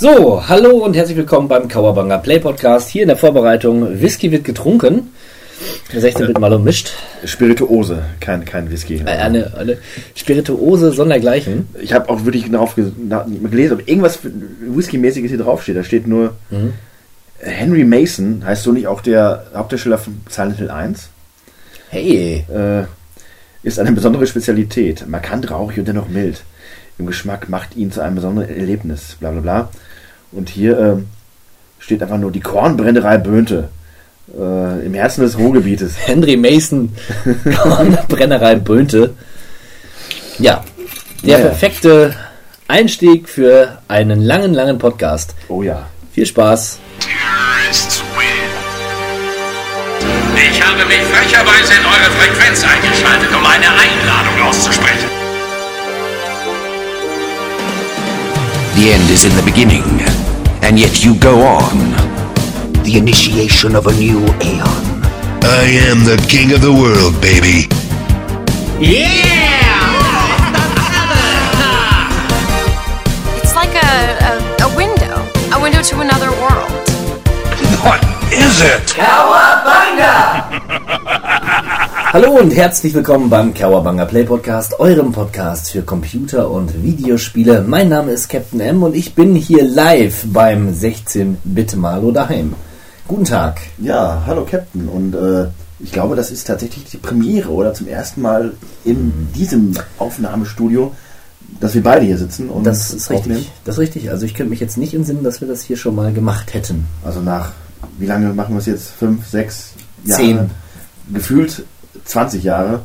So, hallo und herzlich willkommen beim Kauerbanger Play Podcast. Hier in der Vorbereitung Whisky wird getrunken. 16 wird mal ummischt. Spirituose, kein, kein Whisky. Äh, Eine, eine Spirituose sondergleichen. Ich habe auch wirklich darauf gelesen, ob irgendwas Whisky-mäßiges hier draufsteht. Da steht nur Mhm. Henry Mason, heißt so nicht auch der Hauptdarsteller von Silent Hill 1? Hey, Äh, ist eine besondere Spezialität. Markant rauchig und dennoch mild. Im Geschmack macht ihn zu einem besonderen Erlebnis. Bla bla bla. Und hier ähm, steht einfach nur die Kornbrennerei Bönte. Äh, Im Herzen des Ruhrgebietes. Henry Mason, Brennerei Bönte. Ja, der Ja, ja. perfekte Einstieg für einen langen, langen Podcast. Oh ja. Viel Spaß. Terrorists win. Ich habe mich frecherweise in eure Frequenz eingeschaltet, um eine Einladung auszusprechen. The end is in the beginning, and yet you go on. The initiation of a new aeon. I am the king of the world, baby. Yeah! it's like a, a, a window, a window to another world. What is it? Hallo und herzlich willkommen beim Kauerbanger Play Podcast, eurem Podcast für Computer- und Videospiele. Mein Name ist Captain M und ich bin hier live beim 16-Bit-Malo daheim. Guten Tag. Ja, hallo Captain. Und äh, ich glaube, das ist tatsächlich die Premiere oder zum ersten Mal in diesem Aufnahmestudio, dass wir beide hier sitzen und Das ist aufnehmen. richtig. Das ist richtig. Also ich könnte mich jetzt nicht entsinnen, dass wir das hier schon mal gemacht hätten. Also nach, wie lange machen wir es jetzt? Fünf, sechs Jahre? Zehn. Gefühlt 20 Jahre.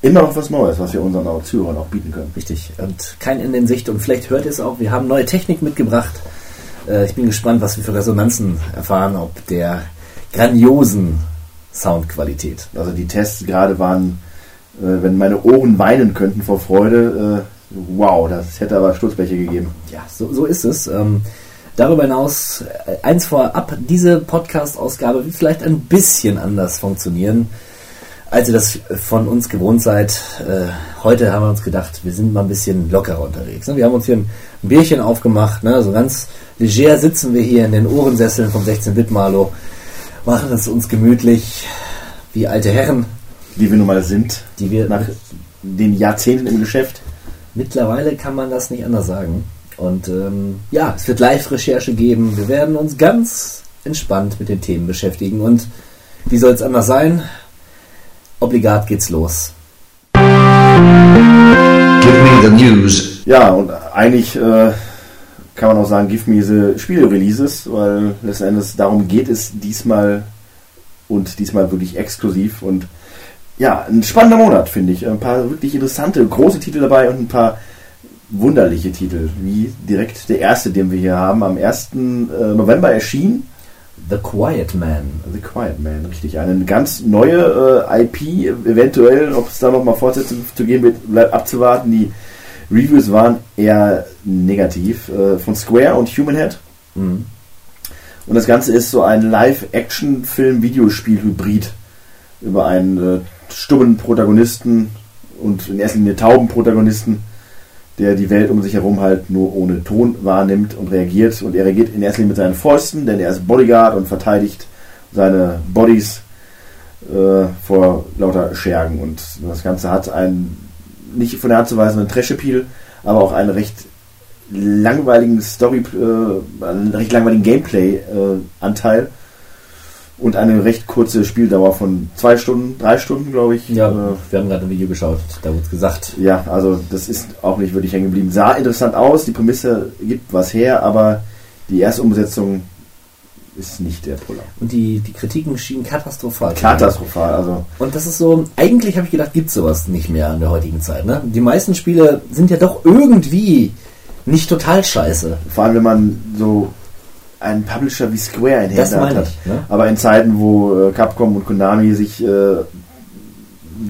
Immer noch was Neues, was wir unseren Zuhörern auch bieten können. Richtig. Und kein Ende in Sicht. Und vielleicht hört ihr es auch. Wir haben neue Technik mitgebracht. Äh, ich bin gespannt, was wir für Resonanzen erfahren, ob der grandiosen Soundqualität. Also die Tests gerade waren, äh, wenn meine Ohren weinen könnten vor Freude, äh, wow, das hätte aber Sturzbleche gegeben. Ja, so, so ist es. Ähm, darüber hinaus, eins vorab, diese Podcast-Ausgabe wird vielleicht ein bisschen anders funktionieren, als ihr das von uns gewohnt seid. Äh, heute haben wir uns gedacht, wir sind mal ein bisschen lockerer unterwegs. Ne? Wir haben uns hier ein Bierchen aufgemacht, ne? so ganz leger sitzen wir hier in den Ohrensesseln vom 16-Bit-Malo, machen es uns gemütlich, wie alte Herren, Die wir nun mal sind, die wir nach den Jahrzehnten im Geschäft. Mittlerweile kann man das nicht anders sagen. Und ähm, ja, es wird Live-Recherche geben. Wir werden uns ganz entspannt mit den Themen beschäftigen. Und wie soll es anders sein? Obligat geht's los. Give me the news. Ja, und eigentlich äh, kann man auch sagen, give me the Spiele-Releases, weil letzten Endes darum geht es diesmal und diesmal wirklich exklusiv und ja, ein spannender Monat, finde ich. Ein paar wirklich interessante, große Titel dabei und ein paar wunderliche Titel, wie direkt der erste, den wir hier haben, am 1. äh, November erschien. The Quiet Man. The Quiet Man, richtig. Eine ganz neue äh, IP, eventuell, ob es da nochmal Fortsetzungen zu geben wird, bleibt abzuwarten. Die Reviews waren eher negativ. Äh, von Square und Human Head. Mhm. Und das Ganze ist so ein Live-Action-Film-Videospiel-Hybrid über einen äh, stummen Protagonisten und in erster Linie tauben Protagonisten, der die Welt um sich herum halt nur ohne Ton wahrnimmt und reagiert. Und er reagiert in erster Linie mit seinen Fäusten, denn er ist Bodyguard und verteidigt seine Bodies äh, vor lauter Schergen. Und das Ganze hat einen nicht von der Hand zu weisenden Trash-Appeal, aber auch einen recht langweiligen Story, äh, einen recht langweiligen Gameplay-Anteil und eine recht kurze Spieldauer von zwei Stunden, drei Stunden, glaube ich. Ja, Äh, wir haben gerade ein Video geschaut. Da wurde gesagt. ja, also das ist auch nicht wirklich hängen geblieben. Sah interessant aus, die Prämisse gibt was her, aber die erste Umsetzung ist nicht der Puller. Und die, die Kritiken schienen katastrophal. Katastrophal, also Und das ist so, eigentlich habe ich gedacht, gibt sowas nicht mehr in der heutigen Zeit. Ne? Die meisten Spiele sind ja doch irgendwie nicht total scheiße. vor allem wenn man so einen Publisher wie Square in Händen hat. ich, ne? Aber in Zeiten, wo äh, Capcom und Konami sich äh,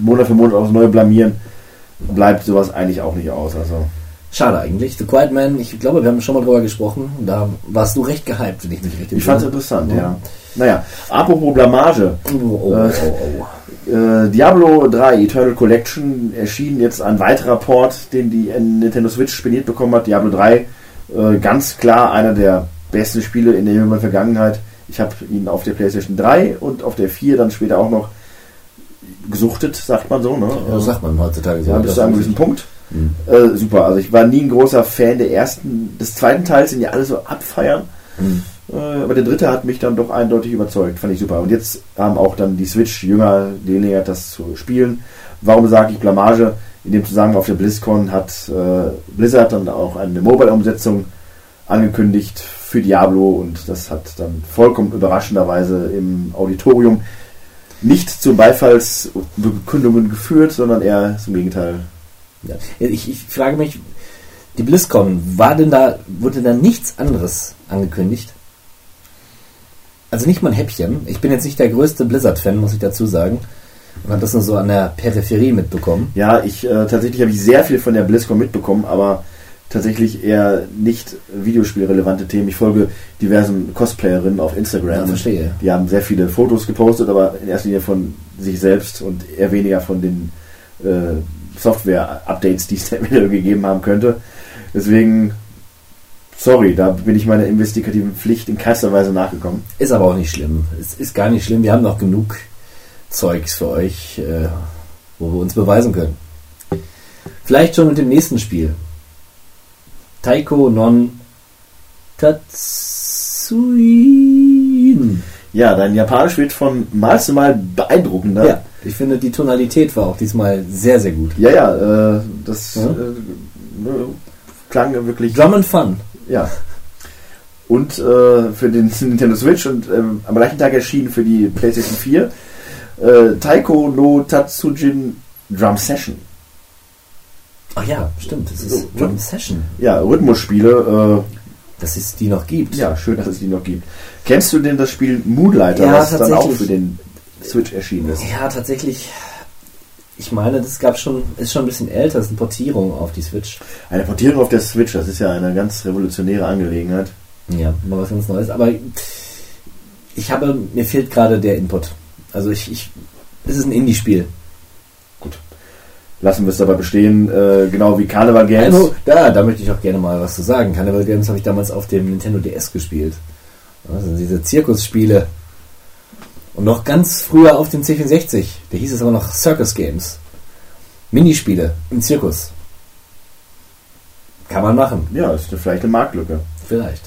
Monat für Monat aufs Neue blamieren, bleibt sowas eigentlich auch nicht aus. Also Schade eigentlich. The Quiet Man, ich glaube, wir haben schon mal drüber gesprochen. Da warst du recht gehypt, wenn ich mich richtig ich fand es interessant, ja. Naja, apropos Blamage. Oh, oh, Äh, oh, oh. Äh, Diablo 3 Eternal Collection erschien jetzt ein weiterer Port, den die Nintendo Switch spediert bekommen hat. Diablo 3 Äh, ganz klar einer der besten Spiele in der jüngeren Vergangenheit. Ich habe ihn auf der PlayStation 3 und auf der 4 dann später auch noch gesuchtet, sagt man so. Ne? Ja, das sagt man heutzutage so. Ja, bis zu einem gewissen Punkt. Mhm. Äh, super. Also ich war nie ein großer Fan der ersten, des zweiten Teils, den ja alle so abfeiern. Mhm. Äh, aber der dritte hat mich dann doch eindeutig überzeugt. Fand ich super. Und jetzt haben auch dann die Switch-Jünger die Gelegenheit, das zu spielen. Warum sage ich Blamage? In dem Zusammenhang auf der BlizzCon hat äh, Blizzard dann auch eine Mobile-Umsetzung angekündigt für Diablo und das hat dann vollkommen überraschenderweise im Auditorium nicht zu Beifallsbekundungen geführt, sondern eher zum Gegenteil. Ja. Ich, ich frage mich, die BlizzCon, war denn da, wurde da nichts anderes angekündigt? Also nicht mal ein Häppchen. Ich bin jetzt nicht der größte Blizzard-Fan, muss ich dazu sagen. Und habe das nur so an der Peripherie mitbekommen. Ja, ich äh, tatsächlich habe ich sehr viel von der BlizzCon mitbekommen, aber tatsächlich eher nicht videospielrelevante Themen. Ich folge diversen Cosplayerinnen auf Instagram. Ja, verstehe. Die haben sehr viele Fotos gepostet, aber in erster Linie von sich selbst und eher weniger von den äh, Software-Updates, die es eventuell gegeben haben könnte. Deswegen, sorry, da bin ich meiner investigativen Pflicht in keinster Weise nachgekommen. Ist aber auch nicht schlimm. Es ist gar nicht schlimm. Wir haben noch genug Zeugs für euch, äh, wo wir uns beweisen können. Vielleicht schon mit dem nächsten Spiel. Taiko non Tatsuin. Ja, dein Japanisch wird von Mal zu Mal beeindruckender. Ja, ich finde, die Tonalität war auch diesmal sehr, sehr gut. Ja, ja, äh, das Ja. Äh, klang wirklich. Drum and Fun. Ja. Und äh, für den Nintendo Switch und ähm, am gleichen Tag erschienen für die PlayStation 4 äh, Taiko no Tatsujin Drum Session. Ach ja, stimmt. Das ist Drum Session. Ja, Rhythmusspiele. Dass es die noch gibt. Äh, ja, schön, dass es die noch gibt. Kennst du denn das Spiel Moonlighter, Ja, was dann auch für den Switch erschienen ist? Ja, tatsächlich. Ich meine, das gab schon, ist schon ein bisschen älter, das ist eine Portierung auf die Switch. Eine Portierung auf der Switch, das ist ja eine ganz revolutionäre Angelegenheit. Ja, mal was ganz Neues. Aber ich habe, mir fehlt gerade der Input. Also ich, ich es ist ein Indie-Spiel. Lassen wir es dabei bestehen, äh, genau wie Carnival Games. Also, da, da möchte ich auch gerne mal was zu sagen. Carnival Games habe ich damals auf dem Nintendo DS gespielt. Also diese Zirkusspiele. Und noch ganz früher auf dem C64. Da hieß es aber noch Circus Games. Minispiele im Zirkus. Kann man machen, Ja, ist vielleicht eine Marktlücke. vielleicht.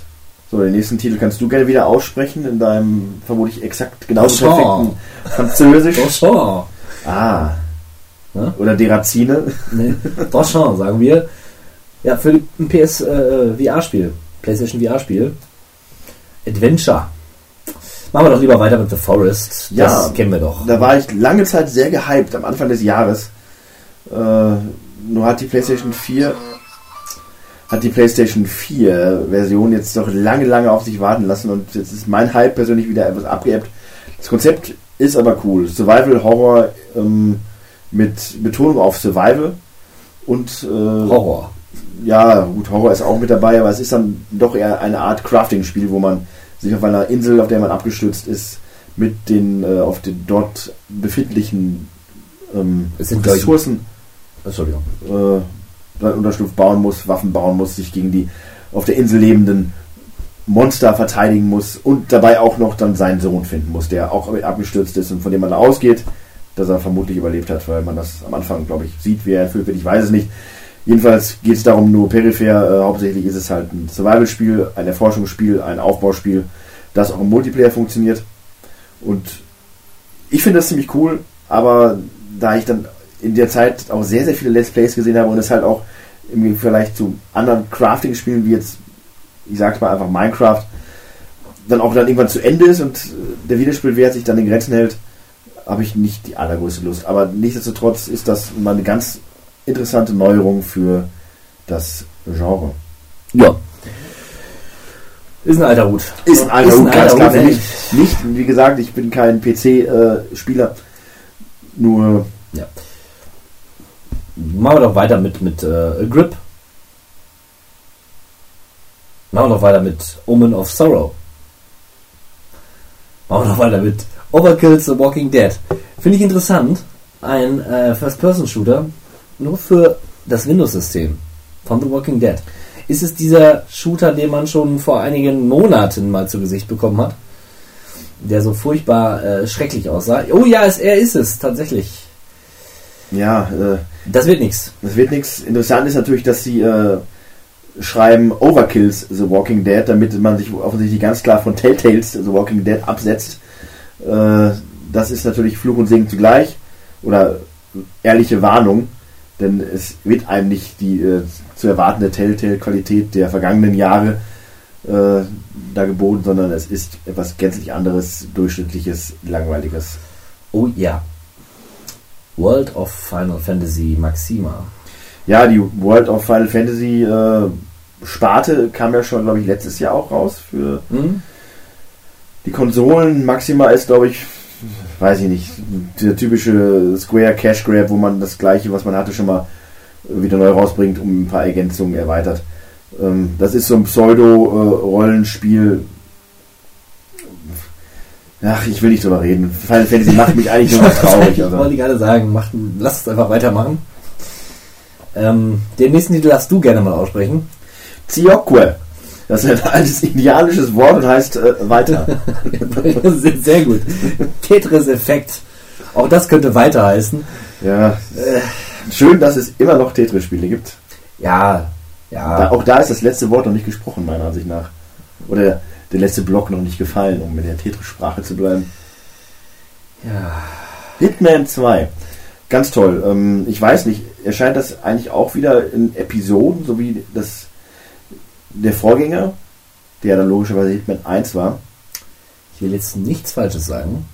So, den nächsten Titel kannst du gerne wieder aussprechen in deinem vermutlich exakt genau Bonjour. perfekten Französisch. Bonjour. Ah. Ja? Oder Derazine. Ne, Bonjour, sagen wir. Ja, für ein PS äh, VR-Spiel. PlayStation VR-Spiel. Adventure. Machen wir doch lieber weiter mit The Forest. Das Ja. kennen wir doch. Da war ich lange Zeit sehr gehypt am Anfang des Jahres. Äh, nur hat die PlayStation 4 hat die PlayStation 4 Version jetzt doch lange, lange auf sich warten lassen und jetzt ist mein Hype persönlich wieder etwas abgeebbt. Das Konzept ist aber cool. Survival Horror ähm, mit Betonung auf Survival und äh, Horror. ja, gut, Horror ist auch mit dabei, aber es ist dann doch eher eine Art Crafting-Spiel, wo man sich auf einer Insel, auf der man abgestürzt ist, mit den äh, auf den dort befindlichen ähm, Ressourcen äh, dann Unterschlupf bauen muss, Waffen bauen muss, sich gegen die auf der Insel lebenden Monster verteidigen muss und dabei auch noch dann seinen Sohn finden muss, der auch abgestürzt ist und von dem man da ausgeht, dass er vermutlich überlebt hat, weil man das am Anfang, glaube ich, sieht, wie er entführt wird. Ich weiß es nicht. Jedenfalls geht es darum nur peripher. Äh, hauptsächlich ist es halt ein Survival-Spiel, ein Erforschungsspiel, ein Aufbauspiel, das auch im Multiplayer funktioniert. Und ich finde das ziemlich cool, aber da ich dann in der Zeit auch sehr, sehr viele Let's Plays gesehen habe und es halt auch im Vergleich zu anderen Crafting-Spielen wie jetzt, ich sag's mal einfach Minecraft, dann auch dann irgendwann zu Ende ist und äh, der Wiederspielwert sich dann in Grenzen hält, habe ich nicht die allergrößte Lust. Aber nichtsdestotrotz ist das mal eine ganz interessante Neuerung für das Genre. Ja. Ist ein alter Hut. Ist ein alter Hut, ganz klar für ey. mich. Nicht, wie gesagt, ich bin kein PC-Spieler, nur Ja. Machen wir doch weiter mit, mit äh, Grip. Machen wir doch weiter mit Omen of Sorrow. Machen wir doch weiter mit Overkill The Walking Dead. Finde ich interessant. Ein äh, First-Person-Shooter nur für das Windows-System von The Walking Dead. Ist es dieser Shooter, den man schon vor einigen Monaten mal zu Gesicht bekommen hat? Der so furchtbar äh, schrecklich aussah. Oh ja, es, er ist es, tatsächlich. Ja, äh, Das wird nichts. das wird nichts. Interessant ist natürlich, dass sie äh, schreiben Overkills The Walking Dead, damit man sich offensichtlich ganz klar von Telltales The Walking Dead absetzt. Äh, das ist natürlich Fluch und Segen zugleich. Oder ehrliche Warnung, denn es wird einem nicht die äh, zu erwartende Telltale-Qualität der vergangenen Jahre äh, da geboten, sondern es ist etwas gänzlich anderes, durchschnittliches, langweiliges. Oh ja. World of Final Fantasy Maxima. Ja, die World of Final Fantasy äh, Sparte kam ja schon, glaube ich, letztes Jahr auch raus für Hm? Die Konsolen. Maxima ist, glaube ich, weiß ich nicht, der typische Square Cash Grab, wo man das gleiche, was man hatte, schon mal wieder neu rausbringt, um ein paar Ergänzungen erweitert. Ähm, das ist so ein Pseudo-Rollenspiel. Ach, ich will nicht drüber reden. Final Fantasy macht mich eigentlich nur traurig. ich Also. wollte gerade sagen, mach, lass uns einfach weitermachen. Ähm, den nächsten Titel darfst du gerne mal aussprechen. Ziokwe. Das ist ein altes indianisches Wort und heißt äh, weiter. sehr, sehr gut. Tetris-Effekt. Auch das könnte weiter heißen. Ja. Schön, dass es immer noch Tetris-Spiele gibt. Ja, Da, ja. auch da ist das letzte Wort noch nicht gesprochen, meiner Ansicht nach. Oder der letzte Block noch nicht gefallen, um in der Tetris-Sprache zu bleiben. ja. Hitman 2. Ganz toll. Ähm, ich weiß nicht, erscheint das eigentlich auch wieder in Episoden, so wie das der Vorgänger, der dann logischerweise Hitman 1 war. Ich will jetzt nichts Falsches sagen.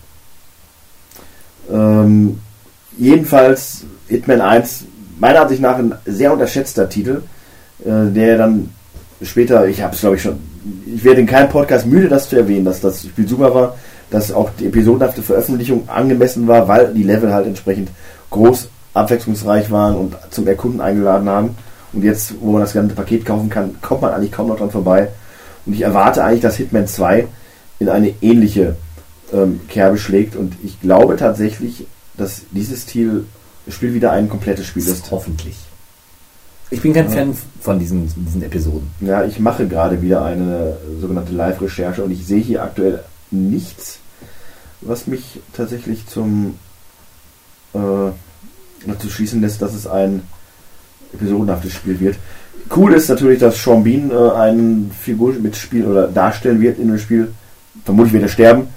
Ähm, jedenfalls Hitman 1, meiner Ansicht nach ein sehr unterschätzter Titel, äh, der dann später, ich habe es glaube ich schon, ich werde in keinem Podcast müde, das zu erwähnen, dass das Spiel super war, dass auch die episodenhafte Veröffentlichung angemessen war, weil die Level halt entsprechend groß, abwechslungsreich waren und zum Erkunden eingeladen haben. Und jetzt, wo man das ganze Paket kaufen kann, kommt man eigentlich kaum noch dran vorbei. Und ich erwarte eigentlich, dass Hitman 2 in eine ähnliche ähm, Kerbe schlägt. Und ich glaube tatsächlich, dass dieses Stil Spiel wieder ein komplettes Spiel ist. Hoffentlich. Ich bin kein Fan von diesen, diesen Episoden. Ja, ich mache gerade wieder eine sogenannte Live-Recherche und ich sehe hier aktuell nichts, was mich tatsächlich zum äh, dazu schließen lässt, dass es ein episodenhaftes Spiel wird. Cool ist natürlich, dass Sean Bean äh, eine Figur mitspielen oder darstellen wird in dem Spiel. Vermutlich wird er sterben,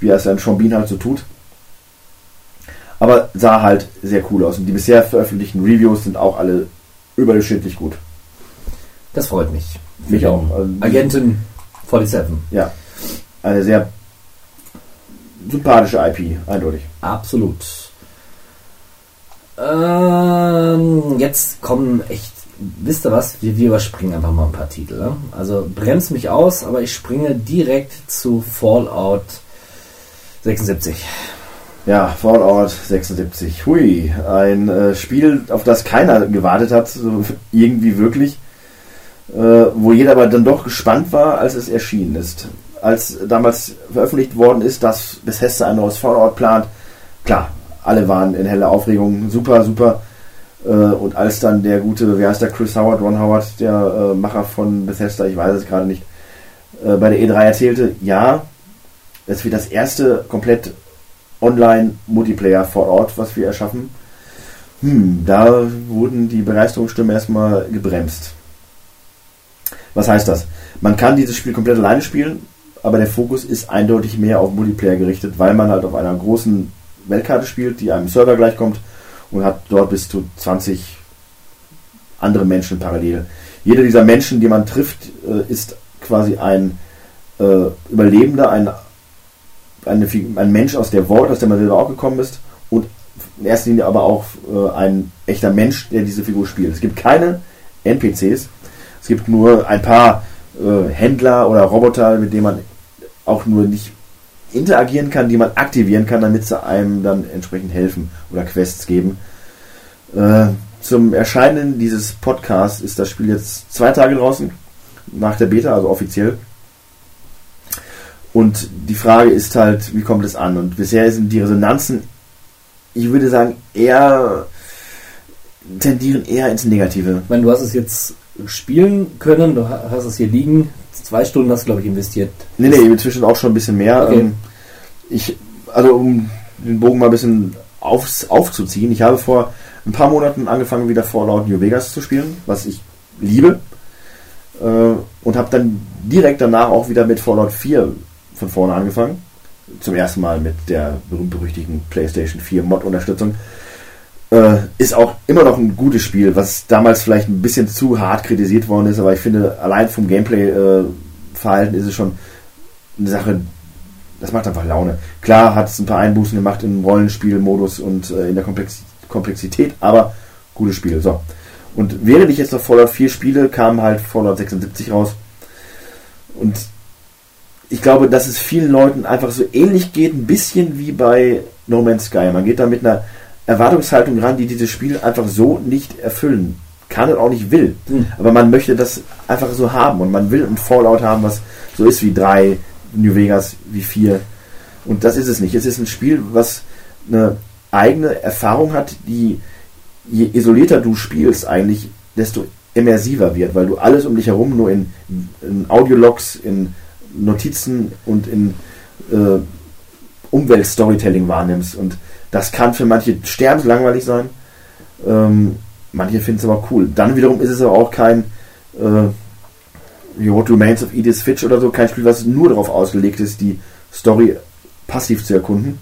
wie er es an Sean Bean halt so tut. Aber sah halt sehr cool aus. Und die bisher veröffentlichten Reviews sind auch alle überdurchschnittlich gut. Das freut mich. Mich auch. Also Agentin 47. Ja, eine sehr sympathische IP, eindeutig. Absolut. Ähm, jetzt kommen echt, wisst ihr was? Wir, wir überspringen einfach mal ein paar Titel. Ne? Also bremst mich aus, aber ich springe direkt zu Fallout 76. Ja, Fallout 76. Hui, ein äh, Spiel, auf das keiner gewartet hat, so irgendwie wirklich. Äh, wo jeder aber dann doch gespannt war, als es erschienen ist. Als damals veröffentlicht worden ist, dass Bethesda ein neues Fallout plant, klar, alle waren in heller Aufregung, super, super. Äh, und als dann der gute, wie heißt der, Chris Howard, Ron Howard, der äh, Macher von Bethesda, ich weiß es gerade nicht, äh, bei der E3 erzählte, ja, es wird das erste komplett Online-Multiplayer vor Ort, was wir erschaffen. Hm, da wurden die Begeisterungsstimmen erstmal gebremst. Was heißt das? Man kann dieses Spiel komplett alleine spielen, aber der Fokus ist eindeutig mehr auf Multiplayer gerichtet, weil man halt auf einer großen Weltkarte spielt, die einem Server gleichkommt und hat dort bis zu 20 andere Menschen parallel. Jeder dieser Menschen, die man trifft, äh, ist quasi ein äh, Überlebender, ein, eine, ein Mensch aus der Vault, aus der man selber auch gekommen ist und in erster Linie aber auch äh, ein echter Mensch, der diese Figur spielt. Es gibt keine NPCs, es gibt nur ein paar Händler oder Roboter, mit denen man auch nur nicht interagieren kann, die man aktivieren kann, damit sie einem dann entsprechend helfen oder Quests geben. Äh, zum Erscheinen dieses Podcasts ist das Spiel jetzt zwei Tage draußen, nach der Beta, also offiziell. Und die Frage ist halt, wie kommt es an? Und bisher sind die Resonanzen, ich würde sagen, eher tendieren eher ins Negative. Ich meine, du hast es jetzt spielen können. Du ha- hast es hier liegen. Zwei Stunden hast du, glaube ich, investiert. Nee, nee, inzwischen auch schon ein bisschen mehr. Okay. Ähm, ich, also um den Bogen mal ein bisschen aufs, aufzuziehen, ich habe vor ein paar Monaten angefangen, wieder Fallout New Vegas zu spielen, was ich liebe. Äh, und habe dann direkt danach auch wieder mit Fallout 4 von vorne angefangen. Zum ersten Mal mit der berühmt-berüchtigten PlayStation 4 Mod-Unterstützung. Äh, ist auch immer noch ein gutes Spiel, was damals vielleicht ein bisschen zu hart kritisiert worden ist, aber ich finde, allein vom Gameplay-Verhalten ist es schon eine Sache, das macht einfach Laune. Klar hat es ein paar Einbußen gemacht im Rollenspielmodus und äh, in der Komplex Komplexität, aber gutes Spiel. So. Und während ich jetzt noch Fallout 4 spiele, kam halt Fallout 76 raus. Und ich glaube, dass es vielen Leuten einfach so ähnlich geht, ein bisschen wie bei No Man's Sky. Man geht da mit einer Erwartungshaltung ran, die dieses Spiel einfach so nicht erfüllen kann und auch nicht will. Hm. Aber man möchte das einfach so haben und man will ein Fallout haben, was so ist wie 3, New Vegas, wie 4. Und das ist es nicht. Es ist ein Spiel, was eine eigene Erfahrung hat, die je isolierter du spielst eigentlich, desto immersiver wird, weil du alles um dich herum nur in, in Audiologs, in Notizen und in äh, Umwelt-Storytelling wahrnimmst. Und das kann für manche sterbenslangweilig sein. Ähm, manche finden es aber cool. Dann wiederum ist es aber auch kein äh, What Remains of Edith Fitch oder so, kein Spiel, was nur darauf ausgelegt ist, die Story passiv zu erkunden.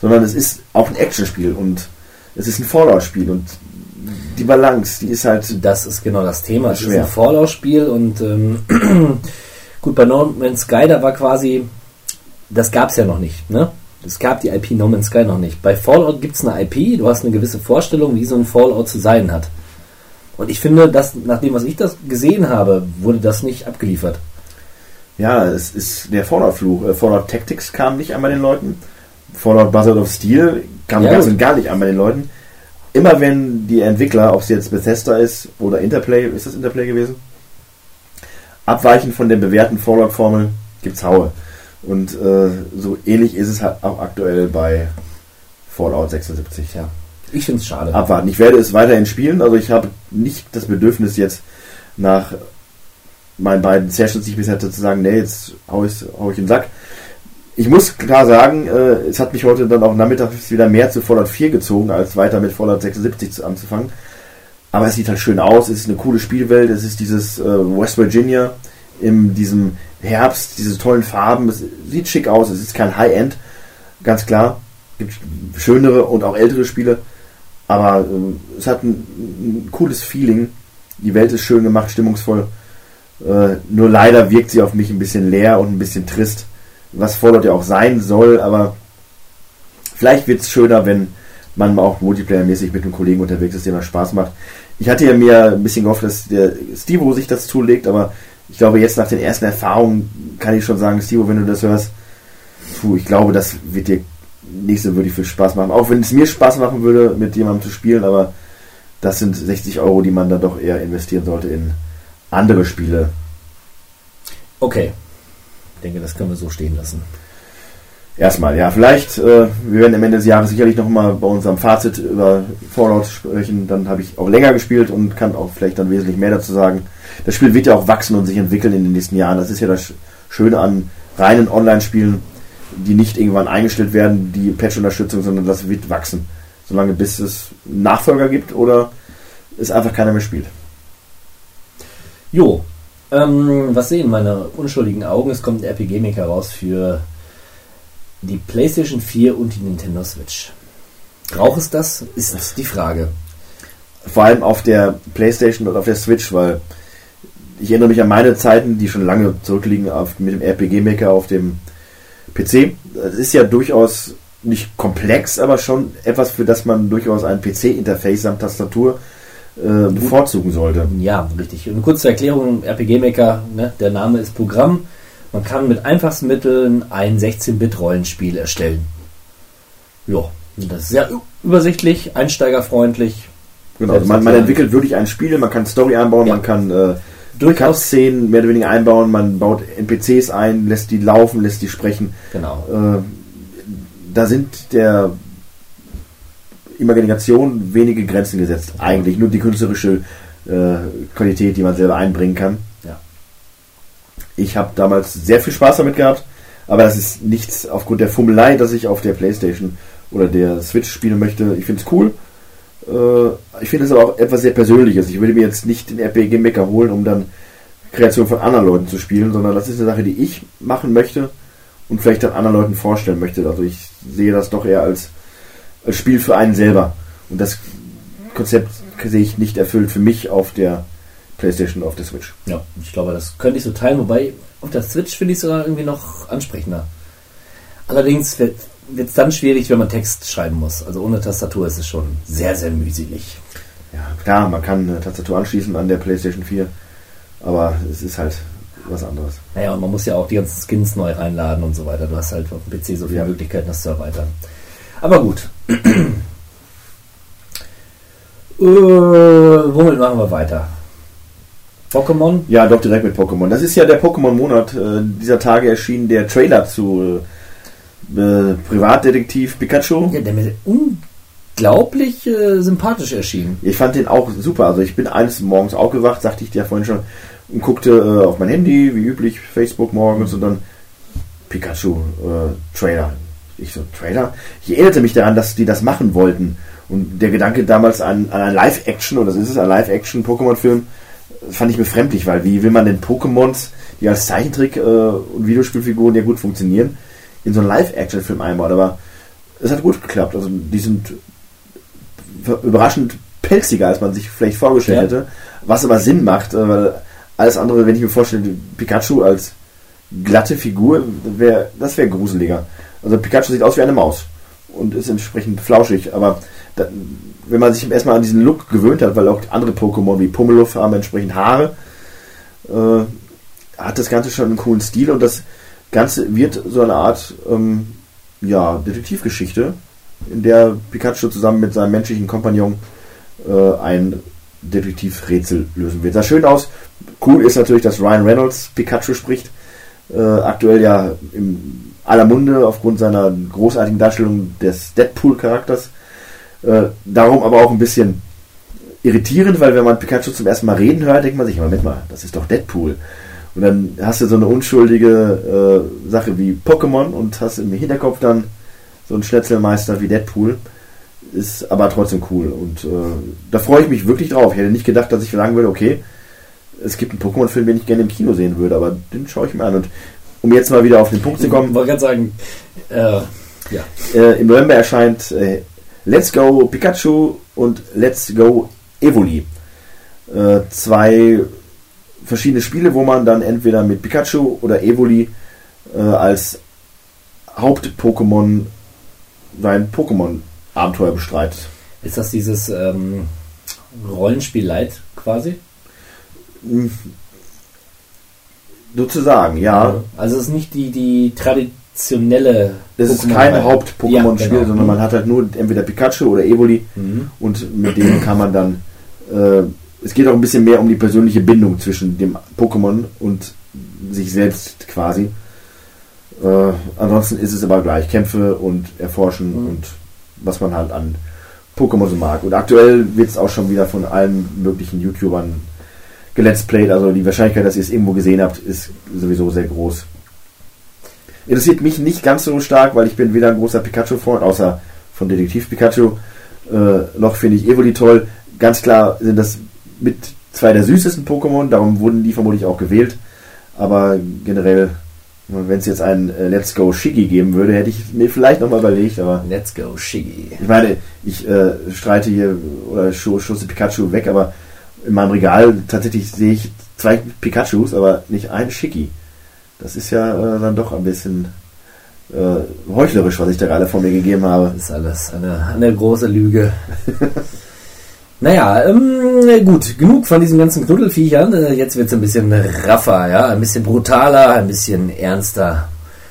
Sondern es ist auch ein Actionspiel und es ist ein Fallout-Spiel und die Balance, die ist halt Das ist genau das Thema. Es ist ein Fallout-Spiel und ähm, gut, bei No Man's Sky, da war quasi, das gab es ja noch nicht, ne? Es gab die IP No Man's Sky noch nicht. Bei Fallout gibt es eine IP, du hast eine gewisse Vorstellung, wie so ein Fallout zu sein hat. Und ich finde, dass, nach dem, was ich das gesehen habe, wurde das nicht abgeliefert. Ja, es ist der Fallout-Fluch. Äh, Fallout Tactics kam nicht bei den Leuten. Fallout Buzzard of Steel kam Ja, ganz und gar nicht bei den Leuten. Immer wenn die Entwickler, ob es jetzt Bethesda ist oder Interplay, ist das Interplay gewesen, abweichen von der bewährten Fallout-Formel, gibt's Haue. Und äh, so ähnlich ist es halt auch aktuell bei Fallout 76. Ja. Ich finde es schade. abwarten. Ich werde es weiterhin spielen, also ich habe nicht das Bedürfnis jetzt nach meinen beiden Sessions, die ich bisher hatte, zu sagen, nee, jetzt hau ich, hau ich in den Sack. Ich muss klar sagen, äh, es hat mich heute dann auch nachmittags wieder mehr zu Fallout 4 gezogen, als weiter mit Fallout 76 zu, anzufangen. Aber es sieht halt schön aus, es ist eine coole Spielwelt, es ist dieses äh, West Virginia in diesem Herbst, diese tollen Farben, es sieht schick aus, es ist kein High-End, ganz klar. Gibt schönere und auch ältere Spiele, aber äh, es hat ein, ein cooles Feeling. Die Welt ist schön gemacht, stimmungsvoll. Äh, nur leider wirkt sie auf mich ein bisschen leer und ein bisschen trist, was Fallout ja auch sein soll, aber vielleicht wird es schöner, wenn man auch multiplayer-mäßig mit einem Kollegen unterwegs ist, dem das Spaß macht. Ich hatte ja mir ein bisschen gehofft, dass der Stevo sich das zulegt, aber ich glaube, jetzt nach den ersten Erfahrungen kann ich schon sagen, Stevo, wenn du das hörst, puh, ich glaube, das wird dir nicht so wirklich viel Spaß machen. Auch wenn es mir Spaß machen würde, mit jemandem zu spielen, aber das sind 60 Euro, die man dann doch eher investieren sollte in andere Spiele. Okay. Ich denke, das können wir so stehen lassen. Erstmal, ja, vielleicht, äh, wir werden am Ende des Jahres sicherlich nochmal bei unserem Fazit über Fallout sprechen. Dann habe ich auch länger gespielt und kann auch vielleicht dann wesentlich mehr dazu sagen. Das Spiel wird ja auch wachsen und sich entwickeln in den nächsten Jahren. Das ist ja das Schöne an reinen Online-Spielen, die nicht irgendwann eingestellt werden, die Patch-Unterstützung, sondern das wird wachsen. Solange bis es Nachfolger gibt oder es einfach keiner mehr spielt. Jo, ähm, was sehen meine unschuldigen Augen? Es kommt ein RPG Maker raus für die PlayStation 4 und die Nintendo Switch. Braucht es das? Ist die Frage. vor allem auf der Playstation und auf der Switch, weil ich erinnere mich an meine Zeiten, die schon lange zurückliegen auf, mit dem RPG-Maker auf dem PC. Das ist ja durchaus nicht komplex, aber schon etwas, für das man durchaus ein PC-Interface samt Tastatur äh, bevorzugen sollte. Ja, richtig. Und eine kurze Erklärung: RPG Maker, ne, der Name ist Programm. Man kann mit einfachsten Mitteln ein 16-Bit-Rollenspiel erstellen. Ja, das ist sehr übersichtlich, einsteigerfreundlich. Genau, also man, man entwickelt wirklich ein Spiel, man kann Story einbauen, Ja. man kann äh, Durchaus. Cutscenen mehr oder weniger einbauen, man baut NPCs ein, lässt die laufen, lässt die sprechen. Genau. Äh, da sind der Imagination wenige Grenzen gesetzt. Eigentlich nur die künstlerische äh, Qualität, die man selber einbringen kann. Ich habe damals sehr viel Spaß damit gehabt, aber das ist nichts aufgrund der Fummelei, dass ich auf der Playstation oder der Switch spielen möchte. Ich finde es cool. Äh, ich finde es aber auch etwas sehr Persönliches. Ich würde mir jetzt nicht den RPG Maker holen, um dann Kreation von anderen Leuten zu spielen, sondern das ist eine Sache, die ich machen möchte und vielleicht dann anderen Leuten vorstellen möchte. Also ich sehe das doch eher als, als Spiel für einen selber. Und das Konzept sehe ich nicht erfüllt für mich auf der PlayStation, auf der Switch. Ja, ich glaube, das könnte ich so teilen, wobei auf der Switch finde ich es sogar irgendwie noch ansprechender. Allerdings wird es dann schwierig, wenn man Text schreiben muss. Also ohne Tastatur ist es schon sehr, sehr mühselig. Ja, klar, man kann eine Tastatur anschließen an der PlayStation 4, aber es ist halt was anderes. Naja, und man muss ja auch die ganzen Skins neu reinladen und so weiter. Du hast halt auf dem PC so viele Ja. Möglichkeiten, das zu erweitern. Aber gut. äh, womit machen wir weiter? Pokémon? Ja, doch direkt mit Pokémon. Das ist ja der Pokémon-Monat. Äh, dieser Tage erschien der Trailer zu äh, Privatdetektiv Pikachu. Ja, der mir unglaublich äh, sympathisch erschien. Ich fand den auch super. Also ich bin eines Morgens aufgewacht, sagte ich dir vorhin schon, und guckte äh, auf mein Handy, wie üblich, Facebook morgens und dann Pikachu äh, Trailer. Ich so, Trailer? Ich erinnerte mich daran, dass die das machen wollten. Und der Gedanke damals an, an ein Live-Action, oder das ist es, ein Live-Action-Pokémon-Film, fand ich befremdlich, weil wie will man denn Pokémons, die als Zeichentrick äh, und Videospielfiguren ja gut funktionieren, in so einen Live-Action-Film einbauen. Aber es hat gut geklappt. Also die sind überraschend pelziger, als man sich vielleicht vorgestellt Ja. hätte. Was aber Sinn macht, äh, weil alles andere, wenn ich mir vorstelle, Pikachu als glatte Figur, wär, das wäre gruseliger. Also Pikachu sieht aus wie eine Maus und ist entsprechend flauschig, aber da, wenn man sich erstmal an diesen Look gewöhnt hat, weil auch andere Pokémon wie Pummeluff haben entsprechend Haare, äh, hat das Ganze schon einen coolen Stil und das Ganze wird so eine Art ähm, ja, Detektivgeschichte, in der Pikachu zusammen mit seinem menschlichen Kompagnon äh, ein Detektivrätsel lösen wird. Sah schön aus. Cool ist natürlich, dass Ryan Reynolds Pikachu spricht. Äh, aktuell ja in aller Munde aufgrund seiner großartigen Darstellung des Deadpool-Charakters. Äh, darum aber auch ein bisschen irritierend, weil wenn man Pikachu zum ersten Mal reden hört, denkt man sich, Moment mal, das ist doch Deadpool. Und dann hast du so eine unschuldige äh, Sache wie Pokémon und hast im Hinterkopf dann so einen Schnetzelmeister wie Deadpool. Ist aber trotzdem cool. Und äh, da freue ich mich wirklich drauf. Ich hätte nicht gedacht, dass ich sagen würde, okay, es gibt einen Pokémon-Film, den ich gerne im Kino sehen würde, aber den schaue ich mir an. Und um jetzt mal wieder auf den Punkt zu Ich kommen, wollte gerade sagen, äh, ja. äh, im November erscheint äh, Let's Go Pikachu und Let's Go Evoli. Äh, zwei verschiedene Spiele, wo man dann entweder mit Pikachu oder Evoli äh, als Haupt-Pokémon sein Pokémon-Abenteuer bestreitet. Ist das dieses ähm, Rollenspiel Light quasi? Sozusagen, ja. Also es ist nicht die, die traditionelle. Es ist kein Ja, Haupt-Pokémon-Spiel, genau. sondern man hat halt nur entweder Pikachu oder Evoli Mhm. und mit denen kann man dann. Äh, es geht auch ein bisschen mehr um die persönliche Bindung zwischen dem Pokémon und sich selbst quasi. Äh, ansonsten ist es aber gleich Kämpfe und Erforschen Mhm. und was man halt an Pokémon so mag. Und aktuell wird es auch schon wieder von allen möglichen YouTubern geletzplayt. Also die Wahrscheinlichkeit, dass ihr es irgendwo gesehen habt, ist sowieso sehr groß. Interessiert mich nicht ganz so stark, weil ich bin weder ein großer Pikachu-Freund, außer von Detektiv Pikachu, äh, noch finde ich Evoli toll. Ganz klar sind das mit zwei der süßesten Pokémon, darum wurden die vermutlich auch gewählt. Aber generell, wenn es jetzt ein äh, Let's Go Shiggy geben würde, hätte ich mir vielleicht nochmal überlegt, aber Let's go, Shiggy. ich meine, ich äh, streite hier oder stoße Pikachu weg, aber in meinem Regal tatsächlich sehe ich zwei Pikachus, aber nicht ein Shiggy. Das ist ja äh, dann doch ein bisschen äh, heuchlerisch, was ich da gerade von mir gegeben habe. Das ist alles eine, eine große Lüge. naja, ähm, gut, genug von diesen ganzen Knuddelfiechern. Äh, Jetzt wird es ein bisschen raffer, ja, ein bisschen brutaler, ein bisschen ernster.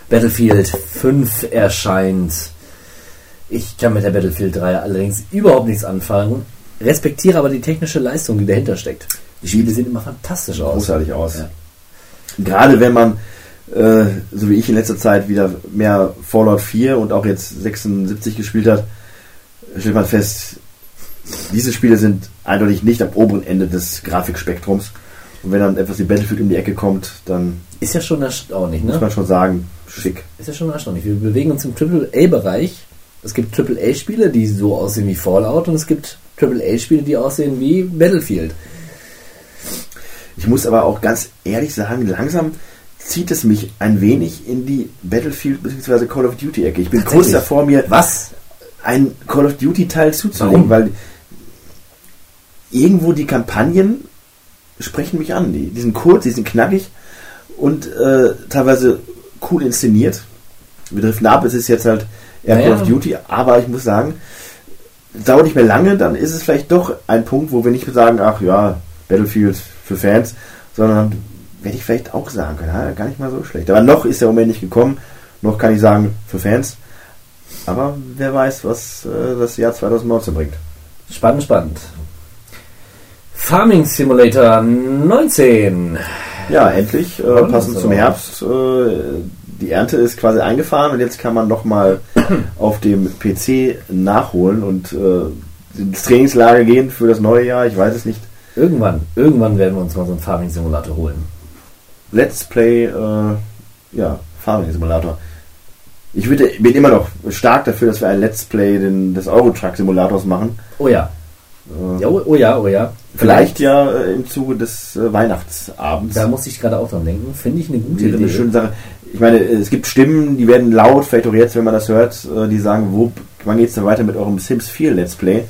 Battlefield 5 erscheint. Ich kann mit der Battlefield 3 allerdings überhaupt nichts anfangen, respektiere aber die technische Leistung, die dahinter steckt. Die Spiele sehen immer fantastisch aus. Großartig aus. Ja. Gerade wenn man, äh, so wie ich in letzter Zeit, wieder mehr Fallout 4 und auch jetzt 76 gespielt hat, stellt man fest, diese Spiele sind eindeutig nicht am oberen Ende des Grafikspektrums. Und wenn dann etwas wie Battlefield um die Ecke kommt, dann Ist ja schon erstaunlich, ne? muss man schon sagen, schick. Ist ja schon erstaunlich. Wir bewegen uns im AAA-Bereich. Es gibt AAA-Spiele, die so aussehen wie Fallout und es gibt AAA-Spiele, die aussehen wie Battlefield. Ich muss aber auch ganz ehrlich sagen, langsam zieht es mich ein wenig in die Battlefield bzw. Call of Duty Ecke. Ich bin kurz davor, mir Was? ein Call of Duty Teil zuzulegen, Warum? weil irgendwo die Kampagnen sprechen mich an. Die, die sind kurz, die sind knackig und äh, teilweise cool inszeniert. Wir driften ab, es ist jetzt halt eher Naja. Call of Duty, aber ich muss sagen, dauert nicht mehr lange, dann ist es vielleicht doch ein Punkt, wo wir nicht sagen, ach ja, Battlefield für Fans, sondern werde ich vielleicht auch sagen können, ah, gar nicht mal so schlecht. Aber noch ist der Moment nicht gekommen, noch kann ich sagen, für Fans. Aber wer weiß, was äh, das Jahr 2019 bringt. Spannend, spannend. Farming Simulator 19. Ja, endlich, äh, passend zum er? Herbst. Äh, die Ernte ist quasi eingefahren und jetzt kann man nochmal auf dem PC nachholen und äh, ins Trainingslager gehen für das neue Jahr. Ich weiß es nicht. Irgendwann, irgendwann werden wir uns mal so einen Farming Simulator holen. Let's Play, äh, ja, Farming Simulator. Ich würde, bin immer noch stark dafür, dass wir ein Let's Play den, des Euro Truck Simulators machen. Oh ja. Äh, ja. Oh, oh ja, oh ja. Vielleicht ja äh, im Zuge des äh, Weihnachtsabends. Da muss ich gerade auch dran denken. Finde ich eine gute wäre eine Idee. schöne Sache. Ich meine, es gibt Stimmen, die werden laut, vielleicht auch jetzt, wenn man das hört, äh, die sagen, wo, wann geht's denn weiter mit eurem Sims 4 Let's Play?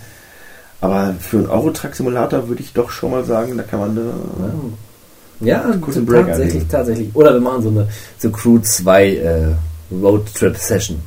Aber für einen Eurotruck Simulator würde ich doch schon mal sagen, da kann man äh, Ja, einen Break tatsächlich, einlegen. tatsächlich. Oder wir machen so eine so Crew 2 äh, Roadtrip Session.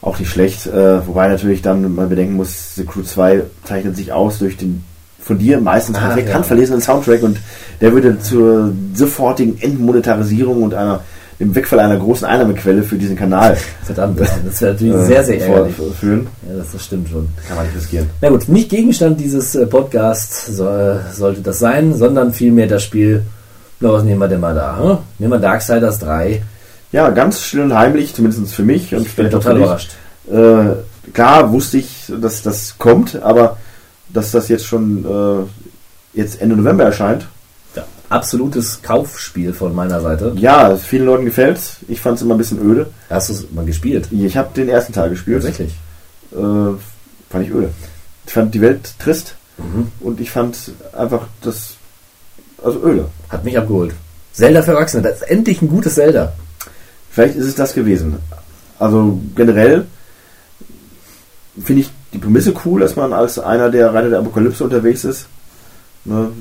auch nicht schlecht. Äh, wobei natürlich dann man bedenken muss, The Crew 2 zeichnet sich aus durch den von dir meistens Ah, perfekt ja. handverlesenen Soundtrack und der würde zur sofortigen Entmonetarisierung und einer, dem Wegfall einer großen Einnahmequelle für diesen Kanal Verdammt, das wäre natürlich äh, sehr, sehr ärgerlich. führen. Ja, das, das stimmt schon. Kann man nicht riskieren. Na gut, nicht Gegenstand dieses äh, Podcasts so, äh, sollte das sein, sondern vielmehr das Spiel. Na, was nehmen wir denn mal da? Hm? Nehmen wir Darksiders 3. Ja, ganz still und heimlich, zumindest für mich. Und Ich bin total für überrascht. Äh, klar wusste ich, dass das kommt, aber dass das jetzt schon äh, jetzt Ende November erscheint. Absolutes Kaufspiel von meiner Seite. Ja, vielen Leuten gefällt Ich fand es immer ein bisschen öde. Hast du es mal gespielt? Ich habe den ersten Teil gespielt. Tatsächlich. Äh, fand ich öde. Ich fand die Welt trist Mhm. und ich fand einfach das, also öde. Hat mich abgeholt. Zelda für Erwachsene, das ist endlich ein gutes Zelda. Vielleicht ist es das gewesen. Also generell finde ich die Prämisse cool, dass man als einer der Reiter der Apokalypse unterwegs ist. Ne?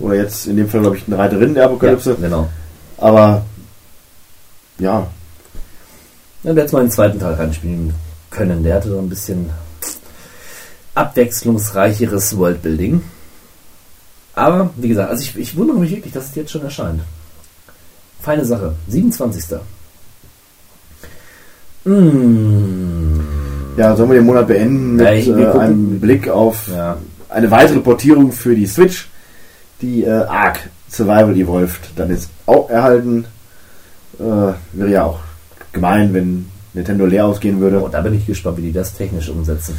Oder jetzt in dem Fall, glaube ich, eine Reiterin der Apokalypse. Ja, genau. Aber ja, Dann hätte mal den zweiten Teil reinspielen können. Der hatte so ein bisschen abwechslungsreicheres Worldbuilding. Aber, wie gesagt, also ich, ich wundere mich wirklich, dass es jetzt schon erscheint. Feine Sache. 27. Mmh. ja, sollen wir den Monat beenden mit Ja, ich- äh, einem Blick auf Ja. Eine weitere Portierung für die Switch, die äh, Ark Survival Evolved dann jetzt auch erhalten. Äh, wäre ja auch gemein, wenn Nintendo leer ausgehen würde. Oh, da bin ich gespannt, wie die das technisch umsetzen.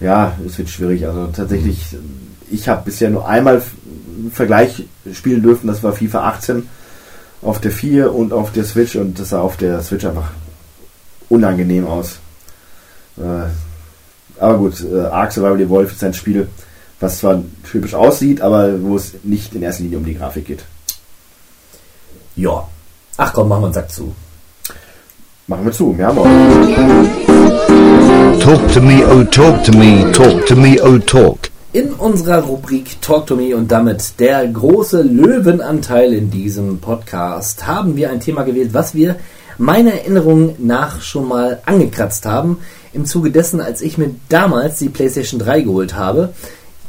Ja, es wird schwierig. Also tatsächlich, ich habe bisher nur einmal einen Vergleich spielen dürfen, das war FIFA 18 auf der 4 und auf der Switch und das sah auf der Switch einfach unangenehm aus. Äh, aber gut, äh, Ark Survival Evolved ist ein Spiel, was zwar typisch aussieht, aber wo es nicht in erster Linie um die Grafik geht. Ja. Ach komm, machen wir einen Sack zu. Machen wir zu, wir haben auch. Talk to me, oh talk to me, talk to me, oh talk. In unserer Rubrik Talk to Me und damit der große Löwenanteil in diesem Podcast haben wir ein Thema gewählt, was wir meiner Erinnerung nach schon mal angekratzt haben. Im Zuge dessen, als ich mir damals die PlayStation 3 geholt habe.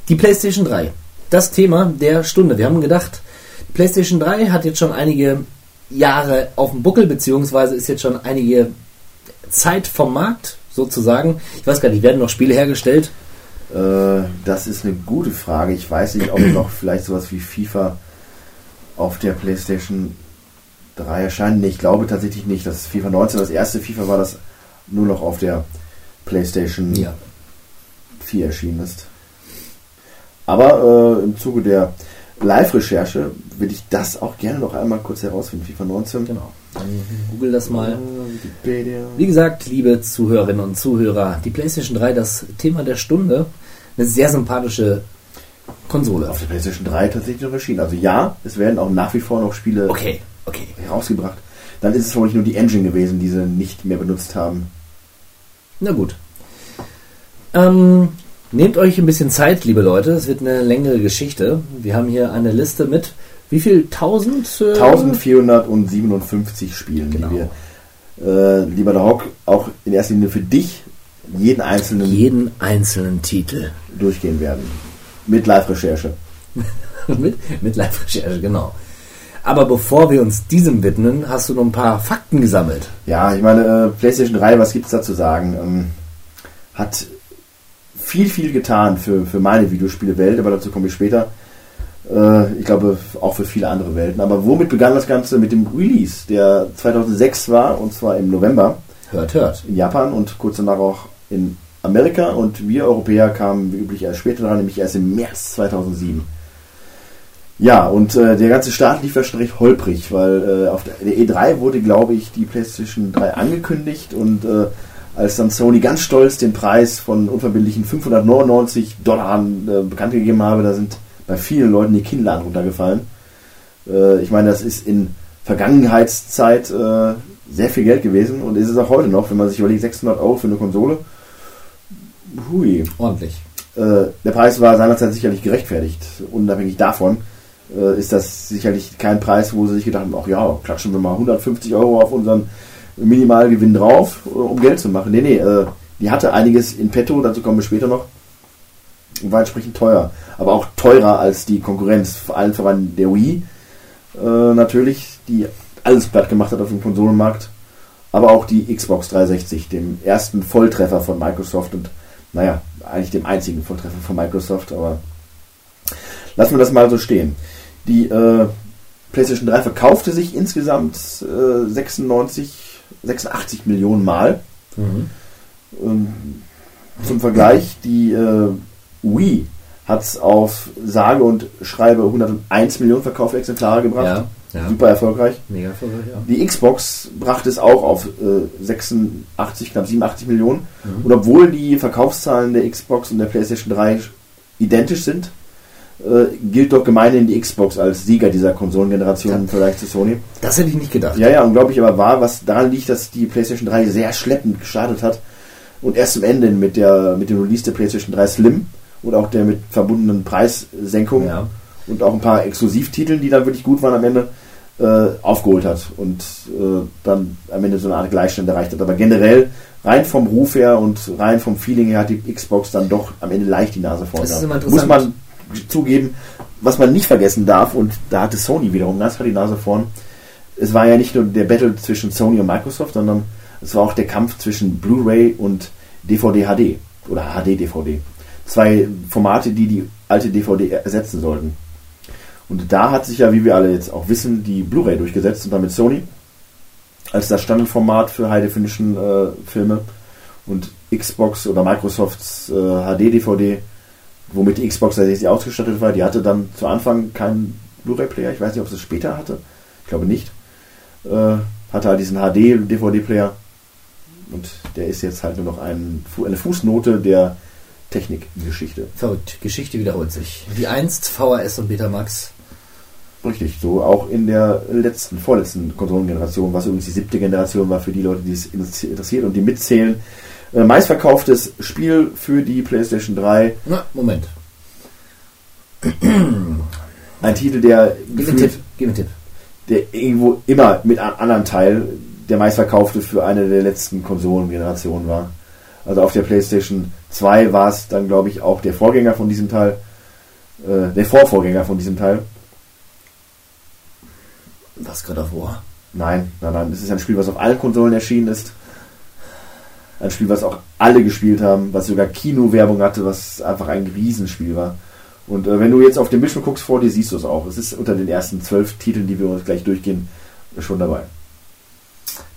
Die PlayStation 3. Das Thema der Stunde. Wir haben gedacht, die PlayStation 3 hat jetzt schon einige Jahre auf dem Buckel, beziehungsweise ist jetzt schon einige Zeit vom Markt, sozusagen. Ich weiß gar nicht, werden noch Spiele hergestellt? Äh, das ist eine gute Frage. Ich weiß nicht, ob noch vielleicht sowas wie FIFA auf der PlayStation 3 erscheint. Ich glaube tatsächlich nicht. Das FIFA 19, das erste FIFA war, das nur noch auf der PlayStation 4 erschienen ist. Aber äh, im Zuge der Live-Recherche will ich das auch gerne noch einmal kurz herausfinden. FIFA 19. Genau. Dann google das mal. Äh, Wikipedia. Wie gesagt, liebe Zuhörerinnen und Zuhörer, die PlayStation 3, das Thema der Stunde, eine sehr sympathische Konsole. Auf der PlayStation 3 tatsächlich noch erschienen. Also ja, es werden auch nach wie vor noch Spiele Okay, okay. herausgebracht. Dann ist es wohl nicht nur die Engine gewesen, die sie nicht mehr benutzt haben. Na gut. Ähm, nehmt euch ein bisschen Zeit, liebe Leute. Es wird eine längere Geschichte. Wir haben hier eine Liste mit wie viel? 1000? Äh, 1457 Spielen, Genau. die wir, äh, lieber der Hock, auch in erster Linie für dich jeden einzelnen jeden einzelnen Titel. durchgehen werden. Mit Live-Recherche. mit, mit Live-Recherche, genau. Aber bevor wir uns diesem widmen, hast du noch ein paar Fakten gesammelt. Ja, ich meine, äh, PlayStation 3, was gibt's da zu sagen? Ähm, hat viel, viel getan für, für meine Videospielewelt, aber dazu komme ich später. Äh, ich glaube, auch für viele andere Welten. Aber womit begann das Ganze? Mit dem Release, der 2006 war, und zwar im November Hört, hört. in Japan und kurz danach auch in Amerika. Und wir Europäer kamen wie üblich erst später dran, nämlich erst im März 2007. Ja, und äh, der ganze Start lief ja recht holprig, weil äh, auf der, der E3 wurde, glaube ich, die PlayStation 3 angekündigt und äh, als dann Sony ganz stolz den Preis von unverbindlichen 599 Dollar äh, bekannt gegeben habe, da sind bei vielen Leuten die Kinnladen runtergefallen. Äh, ich meine, das ist in Vergangenheitszeit äh, sehr viel Geld gewesen und ist es auch heute noch, wenn man sich überlegt, 600 Euro für eine Konsole. Hui. Ordentlich. Äh, der Preis war seinerzeit sicherlich gerechtfertigt. Unabhängig davon äh, ist das sicherlich kein Preis, wo sie sich gedacht haben, ach ja, klatschen wir mal 150 Euro auf unseren Minimalgewinn drauf, äh, um Geld zu machen. Nee, nee, äh, die hatte einiges in petto, dazu kommen wir später noch. War entsprechend teuer. Aber auch teurer als die Konkurrenz, vor allem voran der Wii. Äh, natürlich, die alles platt gemacht hat auf dem Konsolenmarkt. Aber auch die Xbox 360, dem ersten Volltreffer von Microsoft und naja, eigentlich dem einzigen Volltreffer von Microsoft, aber lassen wir das mal so stehen. Die äh, PlayStation 3 verkaufte sich insgesamt äh, 96, 86 Millionen Mal. Ähm, zum Vergleich, die äh, Wii hat es auf sage und schreibe 101 Millionen verkaufte Exemplare gebracht. Ja, ja. Super erfolgreich. Mega verrückt, ja. Die Xbox brachte es auch auf äh, 86, knapp 87 Millionen. Und obwohl die Verkaufszahlen der Xbox und der PlayStation 3 identisch sind, äh, gilt doch gemeinhin die Xbox als Sieger dieser Konsolengeneration im Vergleich zu Sony. Das hätte ich nicht gedacht. Ja, ja, unglaublich aber wahr, was daran liegt, dass die PlayStation 3 sehr schleppend gestartet hat und erst zum Ende mit, der, mit dem Release der PlayStation 3 Slim und auch der mit verbundenen Preissenkungen Ja. und auch ein paar Exklusivtiteln, die dann wirklich gut waren am Ende, äh, aufgeholt hat und äh, dann am Ende so eine Art Gleichstand erreicht hat. Aber generell, rein vom Ruf her und rein vom Feeling her, hat die Xbox dann doch am Ende leicht die Nase vorne. Muss man zugeben, was man nicht vergessen darf, und da hatte Sony wiederum ganz klar die Nase vorn, es war ja nicht nur der Battle zwischen Sony und Microsoft, sondern es war auch der Kampf zwischen Blu-ray und DVD HD oder HD-DVD. Zwei Formate, die die alte DVD ersetzen sollten. Und da hat sich ja, wie wir alle jetzt auch wissen, die Blu-ray durchgesetzt und damit Sony als das Standardformat für High Definition äh, Filme und Xbox oder Microsofts äh, HD-DVD, womit die Xbox tatsächlich ausgestattet war, die hatte dann zu Anfang keinen Blu-ray-Player. Ich weiß nicht, ob sie es später hatte. Ich glaube nicht. Äh, hatte halt diesen HD-DVD-Player und der ist jetzt halt nur noch ein, eine Fußnote der Technikgeschichte. Verrückt. Geschichte wiederholt sich. Wie einst VHS und Betamax. Richtig, so auch in der letzten, vorletzten Konsolengeneration, was übrigens die siebte Generation war für die Leute, die es interessiert und die mitzählen. Äh, meistverkauftes Spiel für die PlayStation 3. Na, Moment. Ein Titel, der, Gib einen gefühlt- Tipp. Gib mir einen Tipp. der irgendwo immer mit einem anderen Teil der meistverkaufte für eine der letzten Konsolengenerationen war. Also auf der PlayStation 2 war es dann, glaube ich, auch der Vorgänger von diesem Teil, äh, der Vorvorgänger von diesem Teil. Was gerade War? Nein, nein, nein. Es ist ein Spiel, was auf allen Konsolen erschienen ist. Ein Spiel, was auch alle gespielt haben, was sogar Kinowerbung hatte, was einfach ein Riesenspiel war. Und äh, wenn du jetzt auf den Bildschirm guckst vor dir, siehst du es auch. Es ist unter den ersten zwölf Titeln, die wir uns gleich durchgehen, schon dabei.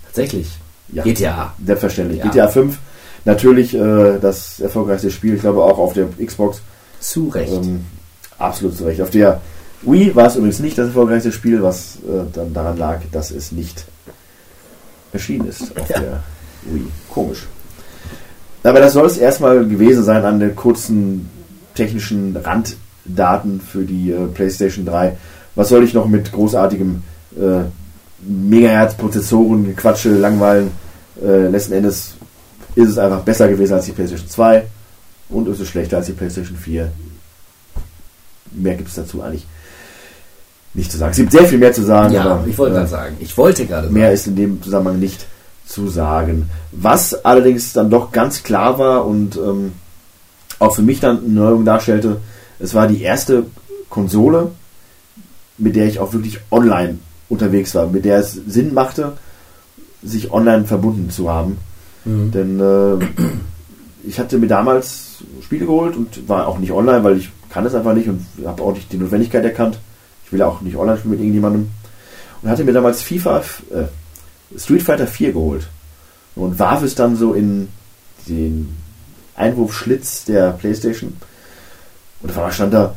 Tatsächlich. Ja. GTA. Selbstverständlich. Ja. GTA 5, natürlich äh, das erfolgreichste Spiel, ich glaube auch auf der Xbox. Zu Recht. Ähm, absolut zu Recht. Auf der Wii war es übrigens nicht das erfolgreichste Spiel, was äh, dann daran lag, dass es nicht erschienen ist auf Ja. der Wii. Komisch. Aber das soll es erstmal gewesen sein an den kurzen technischen Randdaten für die äh, PlayStation 3. Was soll ich noch mit großartigem äh, Megahertz-Prozessoren, Quatsche, langweilen? Äh, letzten Endes ist es einfach besser gewesen als die PlayStation 2 und ist es schlechter als die PlayStation 4. Mehr gibt es dazu eigentlich nicht zu sagen. Es gibt sehr viel mehr zu sagen, Ja, aber ich wollte äh, gerade sagen. Ich wollte gerade sagen. Mehr ist in dem Zusammenhang nicht zu sagen. Was allerdings dann doch ganz klar war und ähm, auch für mich dann eine Neuerung darstellte, es war die erste Konsole, mit der ich auch wirklich online unterwegs war, mit der es Sinn machte, sich online verbunden zu haben. Mhm. Denn äh, ich hatte mir damals Spiele geholt und war auch nicht online, weil ich kann es einfach nicht und habe auch nicht die Notwendigkeit erkannt. Ich will auch nicht online spielen mit irgendjemandem. Und hatte mir damals FIFA, äh, Street Fighter 4 geholt. Und warf es dann so in den Einwurfschlitz der Playstation. Und einmal stand da,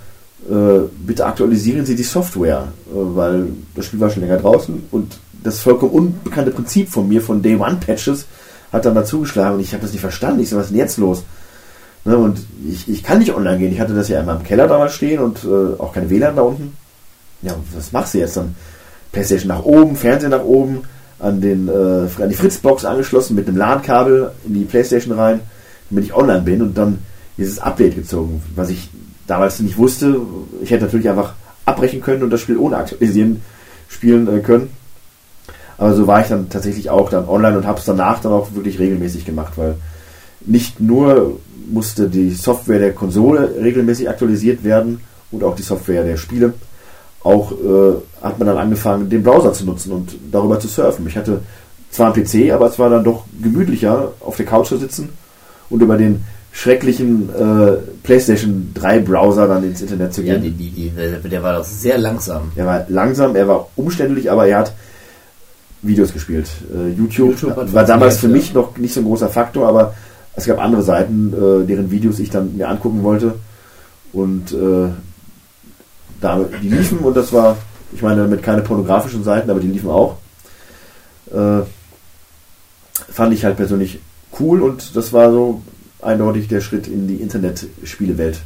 äh, bitte aktualisieren Sie die Software, äh, weil das Spiel war schon länger draußen und das vollkommen unbekannte Prinzip von mir, von Day One Patches, hat dann dazu geschlagen und ich habe das nicht verstanden. Ich so, was ist denn jetzt los? Ne, und ich, ich kann nicht online gehen. Ich hatte das ja einmal im Keller damals stehen und äh, auch keine WLAN da unten. Ja, was machst du jetzt dann? Playstation nach oben, Fernseher nach oben, an, den, äh, an die Fritzbox angeschlossen mit einem LAN-Kabel in die Playstation rein, damit ich online bin und dann dieses Update gezogen, was ich damals nicht wusste. Ich hätte natürlich einfach abbrechen können und das Spiel ohne aktualisieren spielen äh, können. Aber so war ich dann tatsächlich auch dann online und habe es danach dann auch wirklich regelmäßig gemacht, weil nicht nur musste die Software der Konsole regelmäßig aktualisiert werden und auch die Software der Spiele, auch äh, hat man dann angefangen, den Browser zu nutzen und darüber zu surfen. Ich hatte zwar einen PC, aber es war dann doch gemütlicher, auf der Couch zu sitzen und über den schrecklichen äh, PlayStation 3 Browser dann ins Internet zu Ja, gehen. die, die, die, der war doch sehr langsam. Er war langsam, er war umständlich, aber er hat Videos gespielt. Äh, YouTube, YouTube war damals für mich noch nicht so ein großer Faktor, aber es gab andere Seiten, äh, deren Videos ich dann mir angucken wollte. Und äh, da, die liefen und das war, ich meine damit keine pornografischen Seiten, aber die liefen auch. Äh, fand ich halt persönlich cool und das war so eindeutig der Schritt in die Internetspielewelt.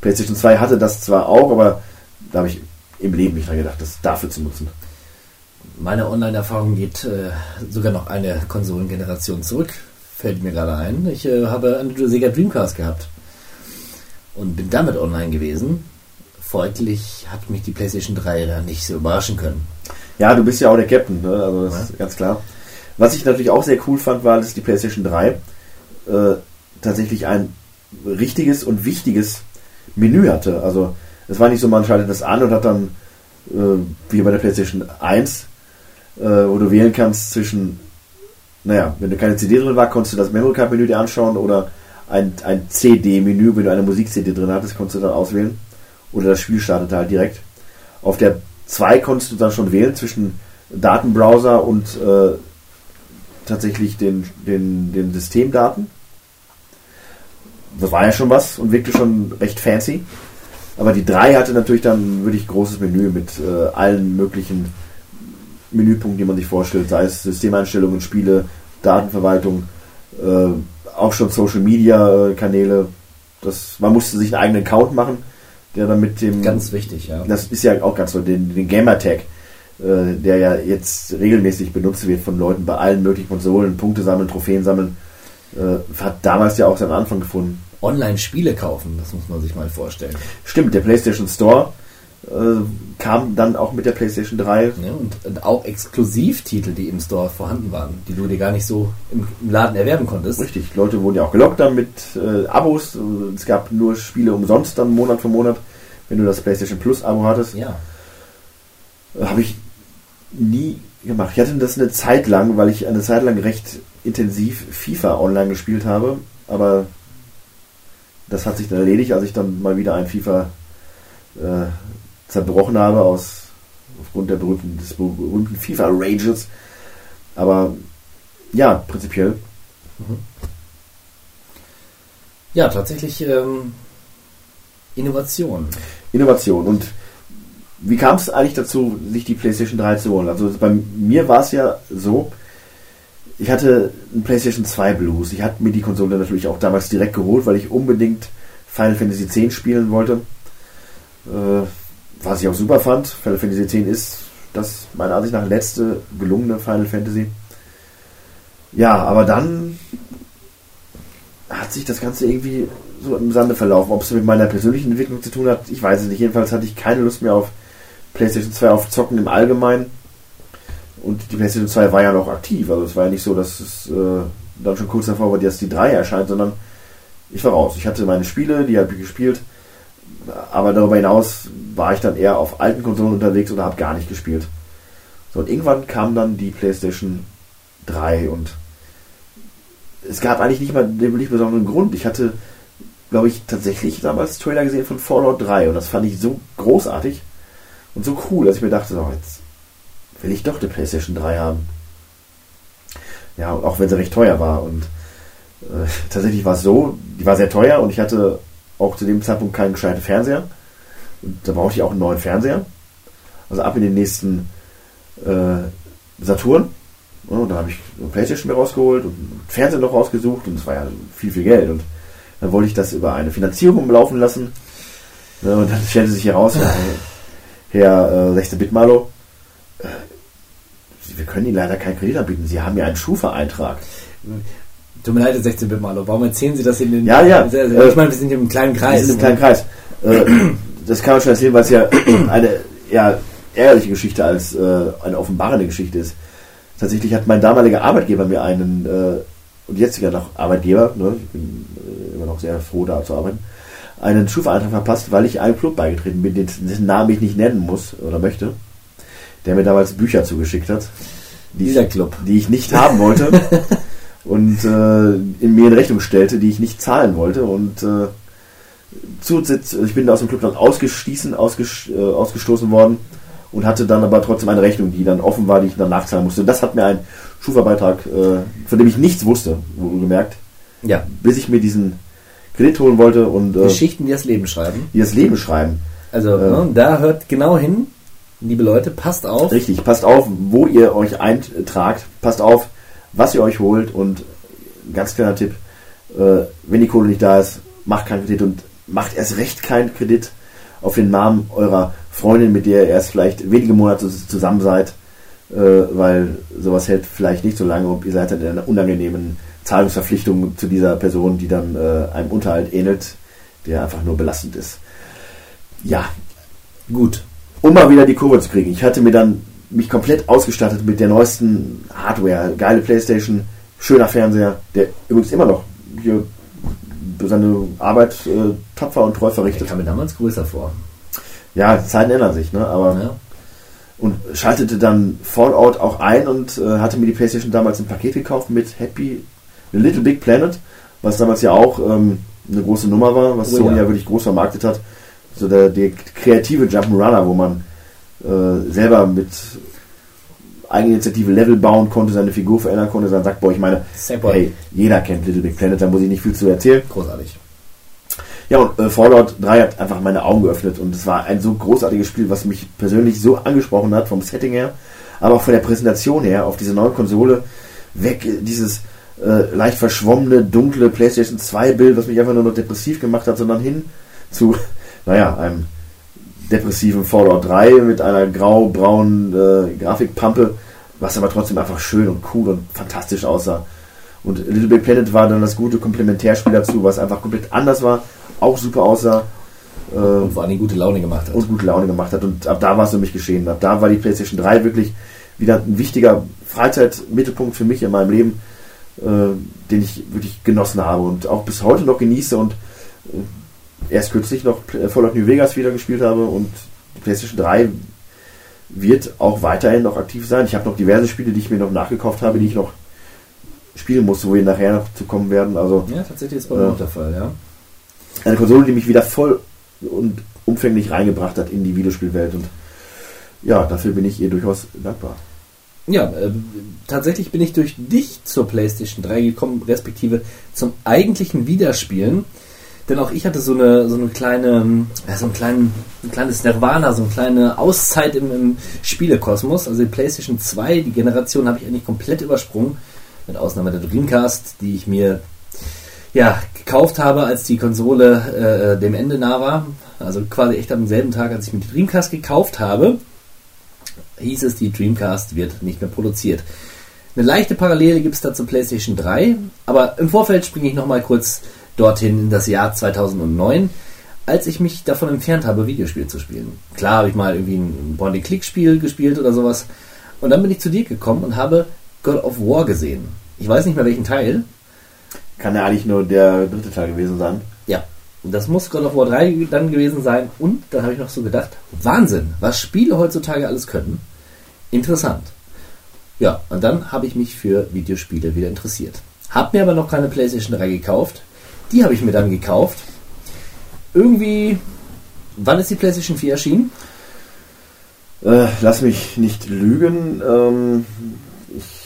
PlayStation 2 hatte das zwar auch, aber da habe ich im Leben nicht dran gedacht, das dafür zu nutzen. Meine Online-Erfahrung geht äh, sogar noch eine Konsolengeneration zurück. Fällt mir gerade ein. Ich äh, habe eine Sega Dreamcast gehabt und bin damit online gewesen. Folglich hat mich die PlayStation 3 da nicht so überraschen können. Ja, du bist ja auch der Captain, ne? also das ist ganz klar. Was ich natürlich auch sehr cool fand, war, dass die PlayStation 3 äh, tatsächlich ein richtiges und wichtiges Menü hatte. Also es war nicht so, man schaltet das an und hat dann, äh, wie bei der PlayStation 1, äh, wo du wählen kannst zwischen, naja, wenn du keine CD drin war, konntest du das Memory Card Menü dir anschauen oder ein, ein CD-Menü, wenn du eine Musik-CD drin hattest, konntest du dann auswählen. Oder das Spiel startete halt direkt. Auf der 2 konntest du dann schon wählen zwischen Datenbrowser und äh, tatsächlich den, den, den Systemdaten. Das war ja schon was und wirkte schon recht fancy. Aber die 3 hatte natürlich dann wirklich großes Menü mit äh, allen möglichen Menüpunkten, die man sich vorstellt, sei es Systemeinstellungen, Spiele, Datenverwaltung, äh, auch schon Social Media äh, Kanäle. Das, man musste sich einen eigenen Account machen, der dann mit dem Ganz wichtig, ja. das ist ja auch ganz so, den, den Gamertag, äh, der ja jetzt regelmäßig benutzt wird von Leuten bei allen möglichen Konsolen, Punkte sammeln, Trophäen sammeln, äh, hat damals ja auch seinen Anfang gefunden. Online-Spiele kaufen, das muss man sich mal vorstellen. Stimmt, der PlayStation Store äh, kam dann auch mit der PlayStation 3. Ne? Und, und auch Exklusivtitel, die im Store vorhanden waren, die du dir gar nicht so im, im Laden erwerben konntest. Richtig, Leute wurden ja auch gelockt dann mit äh, Abos. Es gab nur Spiele umsonst dann Monat für Monat, wenn du das PlayStation Plus Abo hattest. Ja. Habe ich nie gemacht. Ich hatte das eine Zeit lang, weil ich eine Zeit lang recht intensiv FIFA online gespielt habe, aber das hat sich dann erledigt, als ich dann mal wieder ein FIFA äh, zerbrochen habe aus aufgrund der berühmten, des berühmten FIFA Rages. Aber ja, prinzipiell. Ja, tatsächlich ähm, Innovation. Innovation. Und wie kam es eigentlich dazu, sich die PlayStation 3 zu holen? Also bei mir war es ja so, ich hatte einen PlayStation 2 Blues. Ich hatte mir die Konsole natürlich auch damals direkt geholt, weil ich unbedingt Final Fantasy X spielen wollte. Äh, was ich auch super fand. Final Fantasy X ist das meiner Ansicht nach letzte gelungene Final Fantasy. Ja, aber dann hat sich das Ganze irgendwie so im Sande verlaufen. Ob es mit meiner persönlichen Entwicklung zu tun hat, ich weiß es nicht. Jedenfalls hatte ich keine Lust mehr auf PlayStation 2 auf Zocken im Allgemeinen. Und die PlayStation 2 war ja noch aktiv. Also es war ja nicht so, dass es äh, dann schon kurz davor war, dass die 3 erscheint, sondern ich war raus. Ich hatte meine Spiele, die habe ich gespielt. Aber darüber hinaus war ich dann eher auf alten Konsolen unterwegs oder habe gar nicht gespielt. So, und irgendwann kam dann die PlayStation 3 und es gab eigentlich nicht mal den nicht besonderen Grund. Ich hatte, glaube ich, tatsächlich damals Trailer gesehen von Fallout 3 und das fand ich so großartig und so cool, dass ich mir dachte, so, jetzt will ich doch eine PlayStation 3 haben. Ja, auch wenn sie recht teuer war. Und äh, tatsächlich war es so, die war sehr teuer und ich hatte auch zu dem Zeitpunkt keinen gescheiten Fernseher. Und da brauchte ich auch einen neuen Fernseher. Also ab in den nächsten äh, Saturn. Und dann habe ich eine Playstation mir rausgeholt und einen Fernseher noch rausgesucht und es war ja viel, viel Geld. Und dann wollte ich das über eine Finanzierung laufen lassen. Und dann stellte sich heraus, Herr äh, 16-Bit Malo, äh, wir können Ihnen leider keinen Kredit anbieten. Sie haben ja einen Schufa-Eintrag. Tut mir leid, 16-Bit Malo. Warum erzählen Sie das in den. Ja, ja. Ich Äh, meine, wir sind hier im kleinen Kreis. Wir sind im kleinen Kreis. Äh, das kann man schon erzählen, weil es ja eine eher ärgerliche Geschichte als äh, eine offenbarende Geschichte ist. Tatsächlich hat mein damaliger Arbeitgeber mir einen, äh, und jetziger noch Arbeitgeber, ne, ich bin äh, immer noch sehr froh, da zu arbeiten, einen Schufa-Eintrag verpasst, weil ich einem Club beigetreten bin, dessen Namen ich nicht nennen muss oder möchte, der mir damals Bücher zugeschickt hat, die, Dieser ich, Club. die ich nicht haben wollte und äh, in mir in Rechnung stellte, die ich nicht zahlen wollte und äh, Zusitz, ich bin aus dem Club dann ausgestießen, ausges, äh, ausgestoßen worden und hatte dann aber trotzdem eine Rechnung, die dann offen war, die ich dann nachzahlen musste. Und das hat mir ein Schufa-Beitrag, äh, von dem ich nichts wusste, wohlgemerkt, Ja. bis ich mir diesen Kredit holen wollte und äh, Geschichten, die das Leben schreiben. die das Leben schreiben. Also, Äh. ne, da hört genau hin, liebe Leute, passt auf. Richtig, passt auf, wo ihr euch eintragt, passt auf, was ihr euch holt und ganz kleiner Tipp, äh, wenn die Kohle nicht da ist, macht keinen Kredit und macht erst recht keinen Kredit auf den Namen eurer Freundin, mit der ihr erst vielleicht wenige Monate zusammen seid, weil sowas hält vielleicht nicht so lange und ihr seid dann in einer unangenehmen Zahlungsverpflichtung zu dieser Person, die dann äh, einem Unterhalt ähnelt, der einfach nur belastend ist. Ja, Gut. um mal wieder die Kurve zu kriegen. Ich hatte mir dann mich komplett ausgestattet mit der neuesten Hardware, geile Playstation, schöner Fernseher, der übrigens immer noch hier seine Arbeit äh, tapfer und treu verrichtet. kam mir damals größer vor. Ja, Zeiten ändern sich, ne? Aber Ja. Und schaltete dann Fallout auch ein und äh, hatte mir die Playstation damals ein Paket gekauft mit Happy Little Big Planet, was damals ja auch ähm, eine große Nummer war, was Oh Sony ja. wirklich groß vermarktet hat. So der, der kreative Jump'n'Runner, wo man äh, selber mit Eigeninitiative Level bauen konnte, seine Figur verändern konnte, dann sagt, boah, ich meine, hey, jeder kennt Little Big Planet, da muss ich nicht viel zu erzählen. Großartig. Ja, und äh, Fallout 3 hat einfach meine Augen geöffnet und es war ein so großartiges Spiel, was mich persönlich so angesprochen hat, vom Setting her, aber auch von der Präsentation her, auf diese neue Konsole, weg äh, dieses äh, leicht verschwommene, dunkle PlayStation 2 Bild, was mich einfach nur noch depressiv gemacht hat, sondern hin zu, naja, einem depressiven Fallout 3 mit einer grau-braunen äh, Grafikpampe, was aber trotzdem einfach schön und cool und fantastisch aussah. Und Little Big Planet war dann das gute Komplementärspiel dazu, was einfach komplett anders war, auch super aussah äh, Und vor allem gute Laune gemacht hat. und gute Laune gemacht hat. Und ab da war es für mich geschehen. Ab da war die PlayStation 3 wirklich wieder ein wichtiger Freizeitmittelpunkt für mich in meinem Leben, äh, den ich wirklich genossen habe und auch bis heute noch genieße und äh, erst kürzlich noch Pl- Fallout New Vegas wieder gespielt habe und die PlayStation 3 wird auch weiterhin noch aktiv sein. Ich habe noch diverse Spiele, die ich mir noch nachgekauft habe, die ich noch spielen muss, wo wir nachher noch zu kommen werden. Also ja, tatsächlich ist bei mir Ja. auch der Fall, ja. eine Konsole, die mich wieder voll und umfänglich reingebracht hat in die Videospielwelt und ja, dafür bin ich ihr durchaus dankbar. Ja, äh, tatsächlich bin ich durch dich zur PlayStation 3 gekommen, respektive zum eigentlichen Wiederspielen. Denn auch ich hatte so eine, so eine kleine, ja, so einen kleinen, ein kleines Nirvana, so eine kleine Auszeit im, im Spielekosmos. Also die PlayStation 2, die Generation habe ich eigentlich komplett übersprungen. Mit Ausnahme der Dreamcast, die ich mir ja, gekauft habe, als die Konsole äh, dem Ende nah war. Also quasi echt am selben Tag, als ich mir die Dreamcast gekauft habe, hieß es, die Dreamcast wird nicht mehr produziert. Eine leichte Parallele gibt es da zur PlayStation 3, aber im Vorfeld springe ich nochmal kurz dorthin in das Jahr 2009, als ich mich davon entfernt habe, Videospiele zu spielen. Klar habe ich mal irgendwie ein Point-and-Click-Spiel gespielt oder sowas. Und dann bin ich zu dir gekommen und habe God of War gesehen. Ich weiß nicht mehr welchen Teil. Kann ja eigentlich nur der dritte Teil gewesen sein. Ja, das muss God of War 3 dann gewesen sein. Und dann habe ich noch so gedacht, Wahnsinn, was Spiele heutzutage alles können. Interessant. Ja, und dann habe ich mich für Videospiele wieder interessiert. Hab mir aber noch keine PlayStation 3 gekauft. Die habe ich mir dann gekauft. Irgendwie, wann ist die PlayStation 4 erschienen? Äh, lass mich nicht lügen. Ähm, ich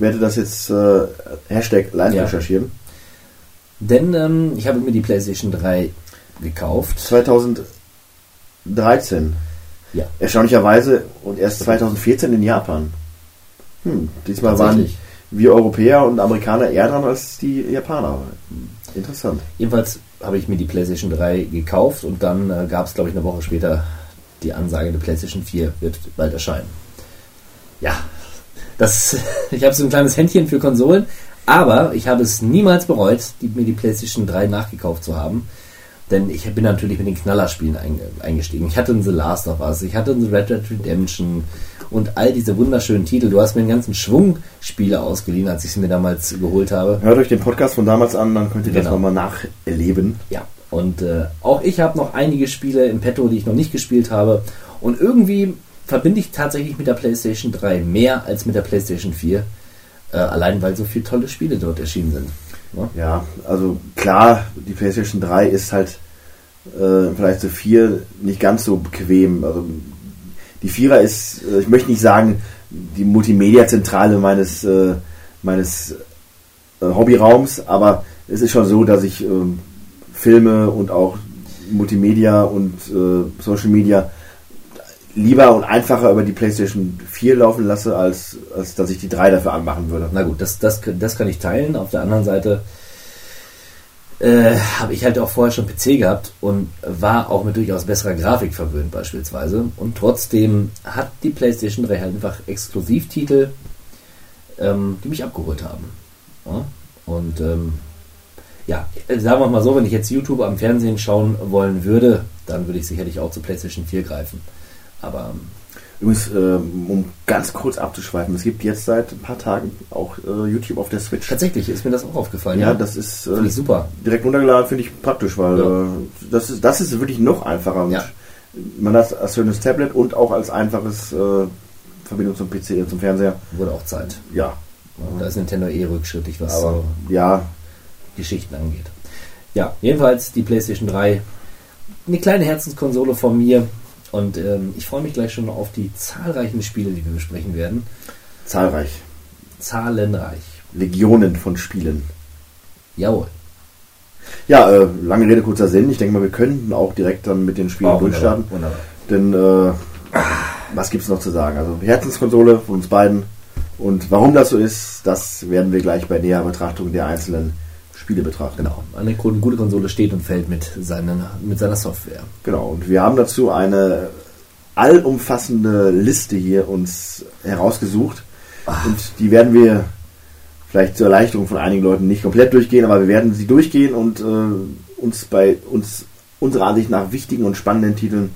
werde das jetzt äh, Hashtag live Ja. recherchieren. Denn ähm, ich habe mir die PlayStation 3 gekauft. 2013. Ja. Erstaunlicherweise und erst 2014 in Japan. Hm, diesmal waren wir Europäer und Amerikaner eher dran als die Japaner. Interessant. Jedenfalls habe ich mir die PlayStation 3 gekauft und dann äh, gab es, glaube ich, eine Woche später die Ansage, die PlayStation 4 wird bald erscheinen. Ja, das, ich habe so ein kleines Händchen für Konsolen, aber ich habe es niemals bereut, die, mir die PlayStation 3 nachgekauft zu haben. Denn ich bin natürlich mit den Knallerspielen einge, eingestiegen. Ich hatte The Last of Us, ich hatte The Red Dead Redemption und all diese wunderschönen Titel. Du hast mir einen ganzen Schwung Spiele ausgeliehen, als ich sie mir damals geholt habe. Hört euch den Podcast von damals an, dann könnt ihr das Genau. nochmal nacherleben. Ja, und äh, auch ich habe noch einige Spiele im Petto, die ich noch nicht gespielt habe. Und irgendwie verbinde ich tatsächlich mit der PlayStation 3 mehr als mit der PlayStation 4. Äh, allein weil so viele tolle Spiele dort erschienen sind. Ne? Ja, also klar, die PlayStation 3 ist halt äh, vielleicht so 4 nicht ganz so bequem. Also die Vierer ist, äh, ich möchte nicht sagen, die Multimedia-Zentrale meines, äh, meines äh, Hobbyraums, aber es ist schon so, dass ich ähm, Filme und auch Multimedia und äh, Social Media lieber und einfacher über die PlayStation 4 laufen lasse, als, als dass ich die 3 dafür anmachen würde. Na gut, das, das, das kann ich teilen. Auf der anderen Seite äh, habe ich halt auch vorher schon PC gehabt und war auch mit durchaus besserer Grafik verwöhnt beispielsweise. Und trotzdem hat die PlayStation 3 halt einfach Exklusivtitel, ähm, die mich abgeholt haben. Ja? Und ähm, ja, sagen wir mal so, wenn ich jetzt YouTube am Fernsehen schauen wollen würde, dann würde ich sicherlich auch zur PlayStation 4 greifen. Aber ähm, Übrigens, ähm, um ganz kurz abzuschweifen, es gibt jetzt seit ein paar Tagen auch äh, YouTube auf der Switch. tatsächlich ist mir das auch aufgefallen. Ja, das ist äh, ich super. direkt runtergeladen, finde ich praktisch, weil Ja. äh, das, ist, das ist wirklich noch einfacher. Ja. Man hat als schönes Tablet und auch als einfaches äh, Verbindung zum PC, äh, zum Fernseher. Wurde auch Zeit. Ja, Da ist Nintendo eh rückschrittig, was aber so ja, Geschichten angeht. Ja, jedenfalls die PlayStation 3. Eine kleine Herzenskonsole von mir. Und ähm, ich freue mich gleich schon auf die zahlreichen Spiele, die wir besprechen werden. zahlreich. Zahlenreich. Legionen von Spielen. Jawohl. Ja, äh, lange Rede, kurzer Sinn. Ich denke mal, wir könnten auch direkt dann mit den Spielen Oh, durchstarten. wunderbar. Denn äh, was gibt's noch zu sagen? Also Herzenskonsole von uns beiden. Und warum das so ist, das werden wir gleich bei näherer Betrachtung der einzelnen Spiele betrachten. Genau. Eine gute Konsole steht und fällt mit, seinen, mit seiner Software. Genau. Und wir haben dazu eine allumfassende Liste hier uns herausgesucht. Und die werden wir vielleicht zur Erleichterung von einigen Leuten nicht komplett durchgehen, aber wir werden sie durchgehen und äh, uns bei uns unserer Ansicht nach wichtigen und spannenden Titeln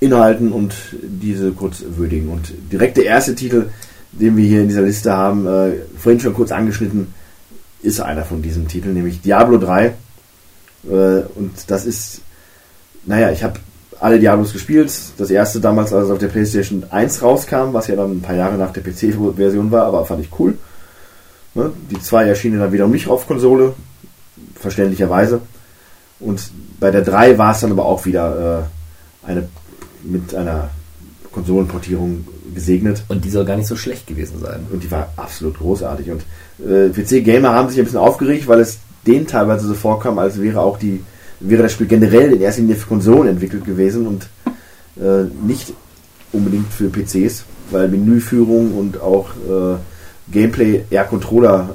inhalten und diese kurz würdigen. Und direkt der erste Titel, den wir hier in dieser Liste haben, äh, vorhin schon kurz angeschnitten, ist einer von diesen Titeln, nämlich Diablo 3. Äh, und das ist, naja, ich habe alle Diablos gespielt. Das erste damals, als es auf der PlayStation 1 rauskam, was ja dann ein paar Jahre nach der PC-Version war, aber fand ich cool. Ne? Die zwei erschienen dann wiederum nicht auf Konsole, verständlicherweise. Und bei der 3 war es dann aber auch wieder äh, eine mit einer Konsolenportierung gesegnet. Und die soll gar nicht so schlecht gewesen sein. Und die war absolut großartig. Und äh, PC-Gamer haben sich ein bisschen aufgeregt, weil es denen teilweise so vorkam, als wäre auch die wäre das Spiel generell in erster Linie für Konsolen entwickelt gewesen und äh, nicht unbedingt für PCs, weil Menüführung und auch äh, Gameplay eher Controller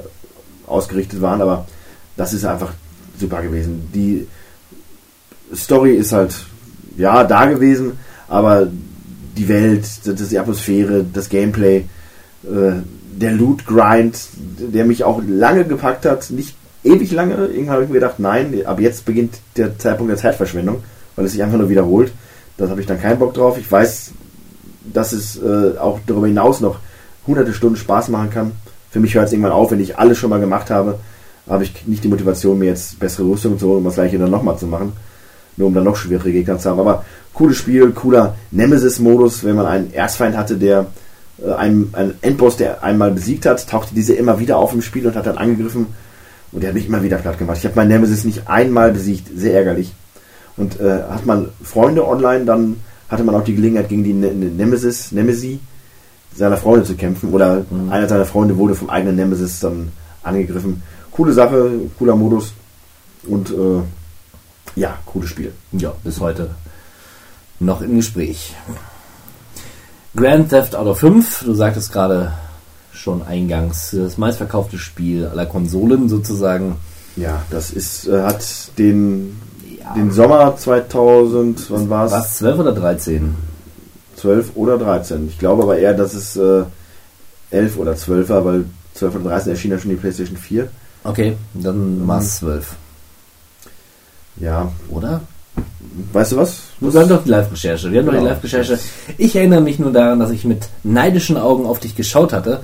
ausgerichtet waren, aber das ist einfach super gewesen. Die Story ist halt ja da gewesen, aber die Welt, das ist die Atmosphäre, das Gameplay, äh, der Loot Grind, der mich auch lange gepackt hat, nicht ewig lange. Irgendwann habe ich mir gedacht, nein, ab jetzt beginnt der Zeitpunkt der Zeitverschwendung, weil es sich einfach nur wiederholt. Da habe ich dann keinen Bock drauf. Ich weiß, dass es äh, auch darüber hinaus noch hunderte Stunden Spaß machen kann. Für mich hört es irgendwann auf, wenn ich alles schon mal gemacht habe, habe ich nicht die Motivation, mir jetzt bessere Rüstung zu holen, um das gleiche dann nochmal zu machen. Nur um dann noch schwierige Gegner zu haben. Aber cooles Spiel, cooler Nemesis-Modus, wenn man einen Erstfeind hatte, der äh, einen, einen Endboss, der einmal besiegt hat, tauchte diese immer wieder auf im Spiel und hat dann angegriffen. Und der hat mich immer wieder platt gemacht. Ich habe meinen Nemesis nicht einmal besiegt, sehr ärgerlich. Und äh, hat man Freunde online, dann hatte man auch die Gelegenheit, gegen die ne ne Nemesis, Nemesis seiner Freunde zu kämpfen. Oder mhm. einer seiner Freunde wurde vom eigenen Nemesis dann angegriffen. Coole Sache, cooler Modus. Und äh, ja, cooles Spiel. Ja, bis heute noch im Gespräch. Grand Theft Auto 5, du sagtest gerade schon eingangs, das meistverkaufte Spiel aller Konsolen sozusagen. Ja, das ist, äh, hat den, ja. den Sommer 2000, wann war es? War es 12 oder 13? 12 oder 13. Ich glaube aber eher, dass es äh, 11 oder 12 war, weil 12 oder 13 erschien ja schon die PlayStation 4. Okay, dann war es 12. Ja. Oder? Weißt du was? Wir haben doch die Live-Recherche. Wir haben doch die Live-Recherche. Ich erinnere mich nur daran, dass ich mit neidischen Augen auf dich geschaut hatte,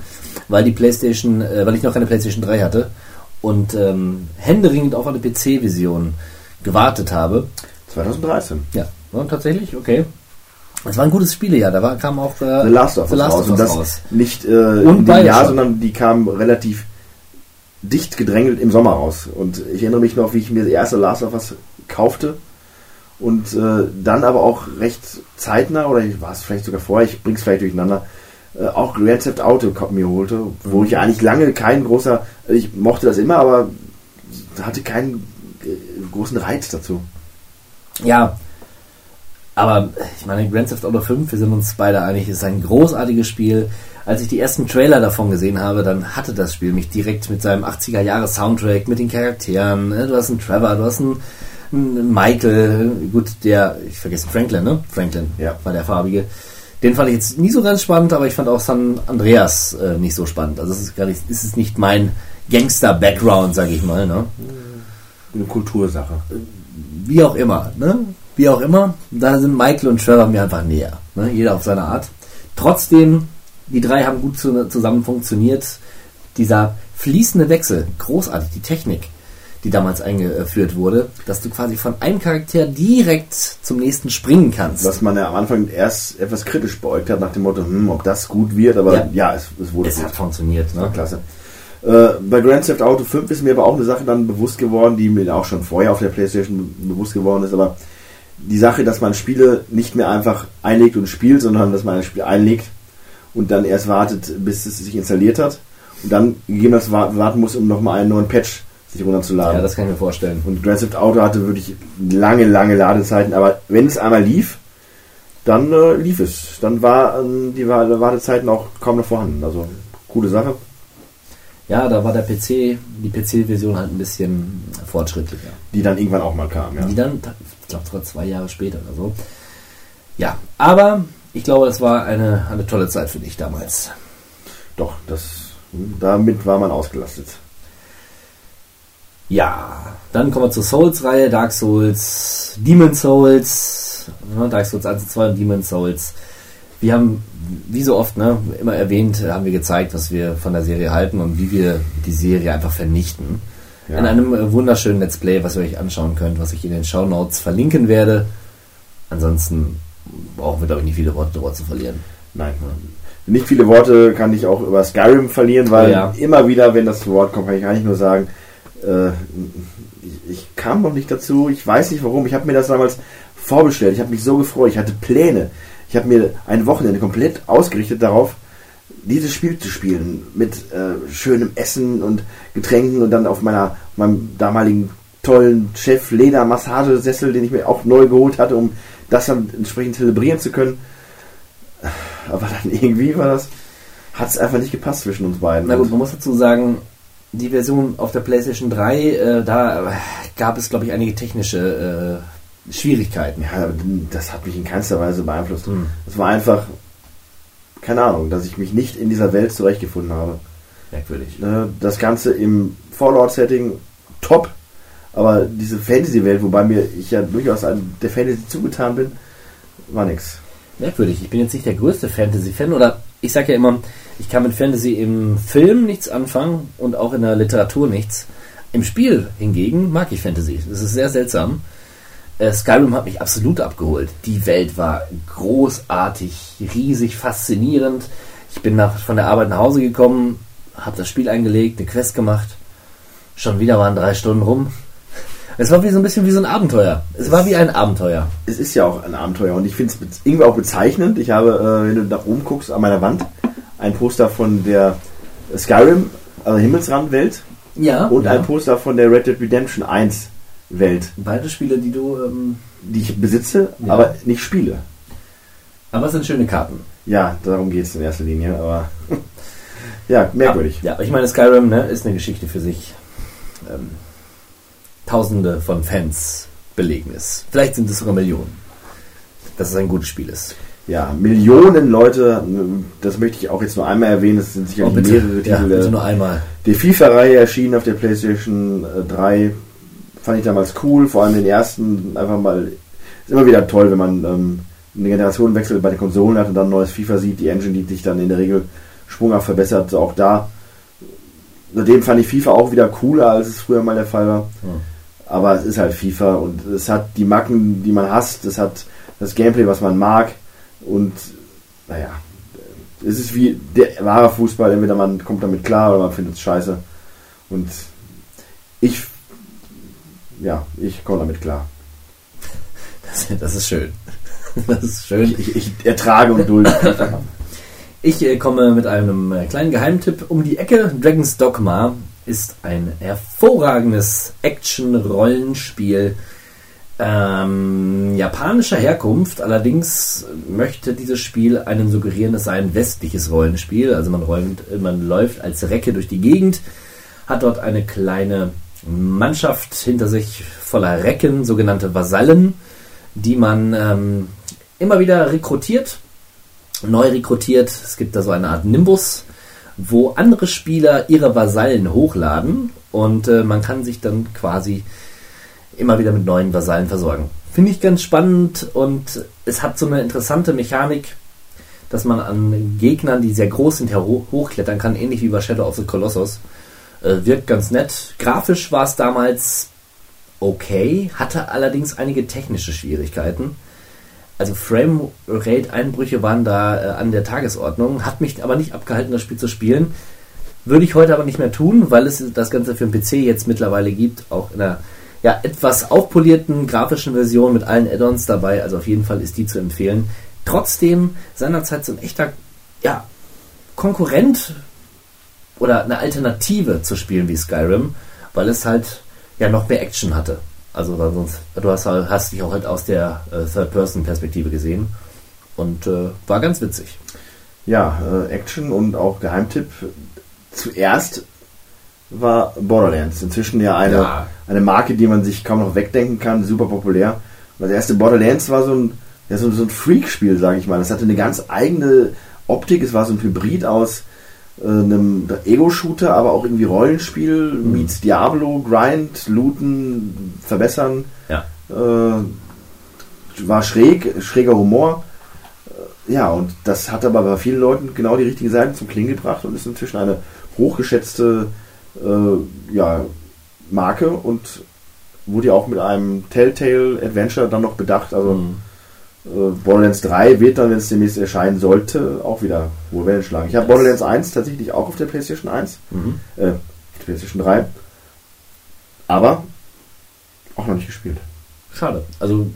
weil die PlayStation, äh, weil ich noch keine PlayStation 3 hatte und ähm, händeringend auf eine PC-Vision gewartet habe. 2013. Ja, und tatsächlich, okay. Es war ein gutes Spielejahr, da war, kam auch äh, The Last of Us Last raus. Of Us und das raus. nicht äh, in dem Jahr, sondern die kamen relativ dicht gedrängelt im Sommer raus. Und ich erinnere mich noch, wie ich mir das erste Last of Us kaufte und äh, dann aber auch recht zeitnah, oder war es vielleicht sogar vorher, ich bring's vielleicht durcheinander, äh, auch Grand Theft Auto mir holte, wo ich eigentlich lange kein großer, ich mochte das immer, aber hatte keinen äh, großen Reiz dazu. Ja, aber ich meine, Grand Theft Auto 5, wir sind uns beide einig, ist ein großartiges Spiel. Als ich die ersten Trailer davon gesehen habe, dann hatte das Spiel mich direkt mit seinem 80er Jahre Soundtrack, mit den Charakteren. Ne? Du hast einen Trevor, du hast einen Michael, gut, der, ich vergesse Franklin, ne? Franklin ja. war der farbige. Den fand ich jetzt nie so ganz spannend, aber ich fand auch San Andreas äh, nicht so spannend. Also es ist gar nicht, ist es nicht mein Gangster-Background, sage ich mal, ne? Eine Kultursache. Wie auch immer, ne? Wie auch immer, da sind Michael und Trevor mir einfach näher, ne? Jeder auf seine Art. Trotzdem, die drei haben gut zu, zusammen funktioniert. Dieser fließende Wechsel, großartig, die Technik die damals eingeführt wurde, dass du quasi von einem Charakter direkt zum nächsten springen kannst. Was man ja am Anfang erst etwas kritisch beäugt hat, nach dem Motto, hm, ob das gut wird, aber ja, ja es, es, wurde es gut. hat funktioniert. Ne? klasse. Äh, bei Grand Theft Auto 5 ist mir aber auch eine Sache dann bewusst geworden, die mir auch schon vorher auf der Playstation bewusst geworden ist, aber die Sache, dass man Spiele nicht mehr einfach einlegt und spielt, sondern dass man ein Spiel einlegt und dann erst wartet, bis es sich installiert hat und dann gegebenenfalls warten muss, um nochmal einen neuen Patch sich runterzuladen. Ja, das kann ich mir vorstellen. Und Grand Theft Auto hatte wirklich lange, lange Ladezeiten, aber wenn es einmal lief, dann äh, lief es. Dann war ähm, die Wartezeiten auch kaum noch vorhanden. Also coole Sache. Ja, da war der PC, die PC-Version halt ein bisschen fortschrittlicher. Die dann irgendwann auch mal kam, ja. Die dann, ich glaube zwei Jahre später oder so. Ja, aber ich glaube, das war eine, eine tolle Zeit für dich damals. Doch, das, damit war man ausgelastet. Ja, dann kommen wir zur Souls-Reihe, Dark Souls, Demon Souls, ne, Dark Souls 1 und 2 und Demon Souls. Wir haben, wie so oft, ne, immer erwähnt, haben wir gezeigt, was wir von der Serie halten und wie wir die Serie einfach vernichten. Ja. In einem äh, wunderschönen Let's Play, was ihr euch anschauen könnt, was ich in den Show Notes verlinken werde. Ansonsten brauchen wir, glaube ich, nicht viele Worte darüber zu verlieren. Nein. Nicht viele Worte kann ich auch über Skyrim verlieren, weil ja. immer wieder, wenn das Wort kommt, kann ich eigentlich nur sagen, äh, ich, ich, kam noch nicht dazu. Ich weiß nicht warum. Ich habe mir das damals vorbestellt. Ich habe mich so gefreut. Ich hatte Pläne. Ich habe mir ein Wochenende komplett ausgerichtet darauf, dieses Spiel zu spielen. Mit äh, schönem Essen und Getränken und dann auf meiner meinem damaligen tollen Chef-Leder-Massagesessel, den ich mir auch neu geholt hatte, um das dann entsprechend zelebrieren zu können. Aber dann irgendwie war das, hat es einfach nicht gepasst zwischen uns beiden. Na gut, man muss dazu sagen, die Version auf der PlayStation 3, äh, da gab es, glaube ich, einige technische äh, Schwierigkeiten. Ja, das hat mich in keinster Weise beeinflusst. Es war einfach, keine Ahnung, dass ich mich nicht in dieser Welt zurechtgefunden habe. Merkwürdig. Ne, Das Ganze im Fallout-Setting top, aber diese Fantasy-Welt, wobei mir ich ja durchaus an der Fantasy zugetan bin, war nix. Merkwürdig. Ich bin jetzt nicht der größte Fantasy-Fan oder ich sage ja immer, ich kann mit Fantasy im Film nichts anfangen und auch in der Literatur nichts. Im Spiel hingegen mag ich Fantasy. Das ist sehr seltsam. Äh, Skyrim hat mich absolut abgeholt. Die Welt war großartig, riesig, faszinierend. Ich bin nach, von der Arbeit nach Hause gekommen, habe das Spiel eingelegt, eine Quest gemacht. Schon wieder waren drei Stunden rum. Es war wie so ein bisschen wie so ein Abenteuer. Es war wie ein Abenteuer. Es ist ja auch ein Abenteuer und ich finde es irgendwie auch bezeichnend. Ich habe, äh, wenn du nach oben guckst, an meiner Wand ein Poster von der Skyrim, also Himmelsrandwelt Ja. und ja. ein Poster von der Red Dead Redemption 1 Welt, Beide Spiele, die du. Ähm, die ich besitze, Ja. aber nicht spiele. aber es sind schöne Karten. Ja, darum geht es in erster Linie, aber ja, merkwürdig. Ja, ich meine, Skyrim ne, ist eine Geschichte für sich. Ähm, Tausende von Fans belegen es. Vielleicht sind es sogar Millionen. Dass es ein gutes Spiel ist. Ja, Millionen Leute, das möchte ich auch jetzt nur einmal erwähnen, es sind sicherlich mehrere ja, Titel. bitte äh, nur einmal. Die FIFA-Reihe erschien auf der PlayStation äh, 3. Fand ich damals cool, vor allem den ersten einfach mal. Ist immer wieder toll, wenn man ähm, einen Generationenwechsel bei den Konsolen hat und dann ein neues FIFA sieht. Die Engine, die sich dann in der Regel sprunghaft verbessert, auch da. Seitdem fand ich FIFA auch wieder cooler, als es früher mal der Fall war. Aber es ist halt FIFA und es hat die Macken, die man hasst, es hat das Gameplay, was man mag und naja, es ist wie der wahre Fußball, entweder man kommt damit klar oder man findet es scheiße. Und ich, ja, ich komme damit klar. Das, das ist schön. Das ist schön. Ich, ich ertrage und dulde. Ich äh, komme mit einem äh, kleinen Geheimtipp um die Ecke. Dragon's Dogma ist ein hervorragendes Action-Rollenspiel ähm, japanischer Herkunft. Allerdings möchte dieses Spiel einem suggerieren, es sei ein westliches Rollenspiel. Also man, räumt, man läuft als Recke durch die Gegend, hat dort eine kleine Mannschaft hinter sich voller Recken, sogenannte Vasallen, die man ähm, immer wieder rekrutiert neu rekrutiert. Es gibt da so eine Art Nimbus, wo andere Spieler ihre Vasallen hochladen und äh, man kann sich dann quasi immer wieder mit neuen Vasallen versorgen. Finde ich ganz spannend und es hat so eine interessante Mechanik, dass man an Gegnern, die sehr groß sind, hochklettern kann, ähnlich wie bei Shadow of the Colossus. Äh, wirkt ganz nett. Grafisch war es damals okay, hatte allerdings einige technische Schwierigkeiten. Also Framerate-Einbrüche waren da äh, an der Tagesordnung, hat mich aber nicht abgehalten, das Spiel zu spielen. Würde ich heute aber nicht mehr tun, weil es das Ganze für den PC jetzt mittlerweile gibt, auch in einer ja, etwas aufpolierten grafischen Version mit allen Add-ons dabei. Also auf jeden Fall ist die zu empfehlen. Trotzdem seinerzeit so ein echter ja, Konkurrent oder eine Alternative zu Spielen wie Skyrim, weil es halt ja noch mehr Action hatte. Also weil sonst, du hast, halt- hast dich auch halt aus der äh, Third-Person-Perspektive gesehen und äh, war ganz witzig. Ja, äh, Action und auch Geheimtipp. Zuerst war Borderlands. Inzwischen ja eine, Ja. eine Marke, die man sich kaum noch wegdenken kann, super populär. Das erste Borderlands war so ein, ja, so, so ein Freak-Spiel, sage ich mal. Das hatte eine ganz eigene Optik. Es war so ein Hybrid aus äh, einem Ego-Shooter, aber auch irgendwie Rollenspiel, meets Diablo, Grind, Looten, Verbessern. Ja. Äh, war schräg, schräger Humor. Äh, Ja, und das hat aber bei vielen Leuten genau die richtige Seite zum Klingen gebracht und ist inzwischen eine hochgeschätzte äh, ja, Marke und wurde ja auch mit einem Telltale Adventure dann noch bedacht. Also Mhm. Äh, Borderlands 3 wird dann, wenn es demnächst erscheinen sollte, auch wieder wohl Wellen schlagen. Ich habe Borderlands 1 tatsächlich auch auf der PlayStation 1, Mhm. äh, auf der PlayStation 3, aber auch noch nicht gespielt. Schade. Also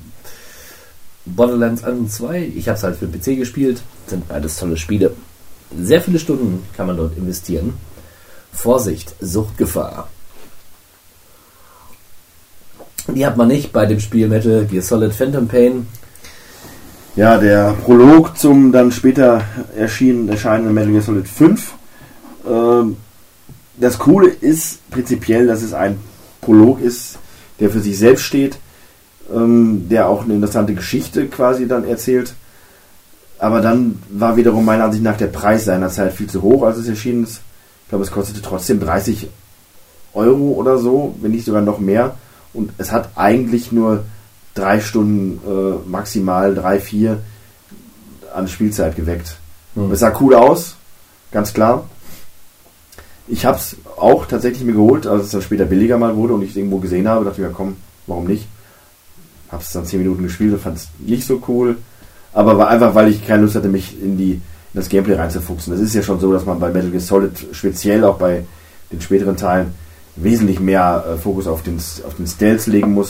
Borderlands 1 und 2, ich habe es halt für den PC gespielt, sind beides tolle Spiele. Sehr viele Stunden kann man dort investieren. Vorsicht, Suchtgefahr. Die hat man nicht bei dem Spiel Metal Gear Solid Phantom Pain. Ja, der Prolog zum dann später erschienen, erscheinenden Metal Gear Solid 5. Ähm, das Coole ist prinzipiell, dass es ein Prolog ist, der für sich selbst steht, ähm, der auch eine interessante Geschichte quasi dann erzählt. Aber dann war wiederum meiner Ansicht nach der Preis seiner Zeit viel zu hoch, als es erschienen ist. Ich glaube, es kostete trotzdem 30 Euro oder so, wenn nicht sogar noch mehr. Und es hat eigentlich nur drei Stunden, äh, maximal drei, vier an Spielzeit geweckt. Hm. Es sah cool aus, ganz klar. Ich habe es auch tatsächlich mir geholt, als es dann später billiger mal wurde und ich es irgendwo gesehen habe, dachte ich mir, komm, warum nicht? Habe es dann zehn Minuten gespielt und fand es nicht so cool. Aber war einfach, weil ich keine Lust hatte, mich in die in das Gameplay reinzufuchsen. Es ist ja schon so, dass man bei Metal Gear Solid, speziell auch bei den späteren Teilen, wesentlich mehr äh, Fokus auf den, auf den Stealth legen muss,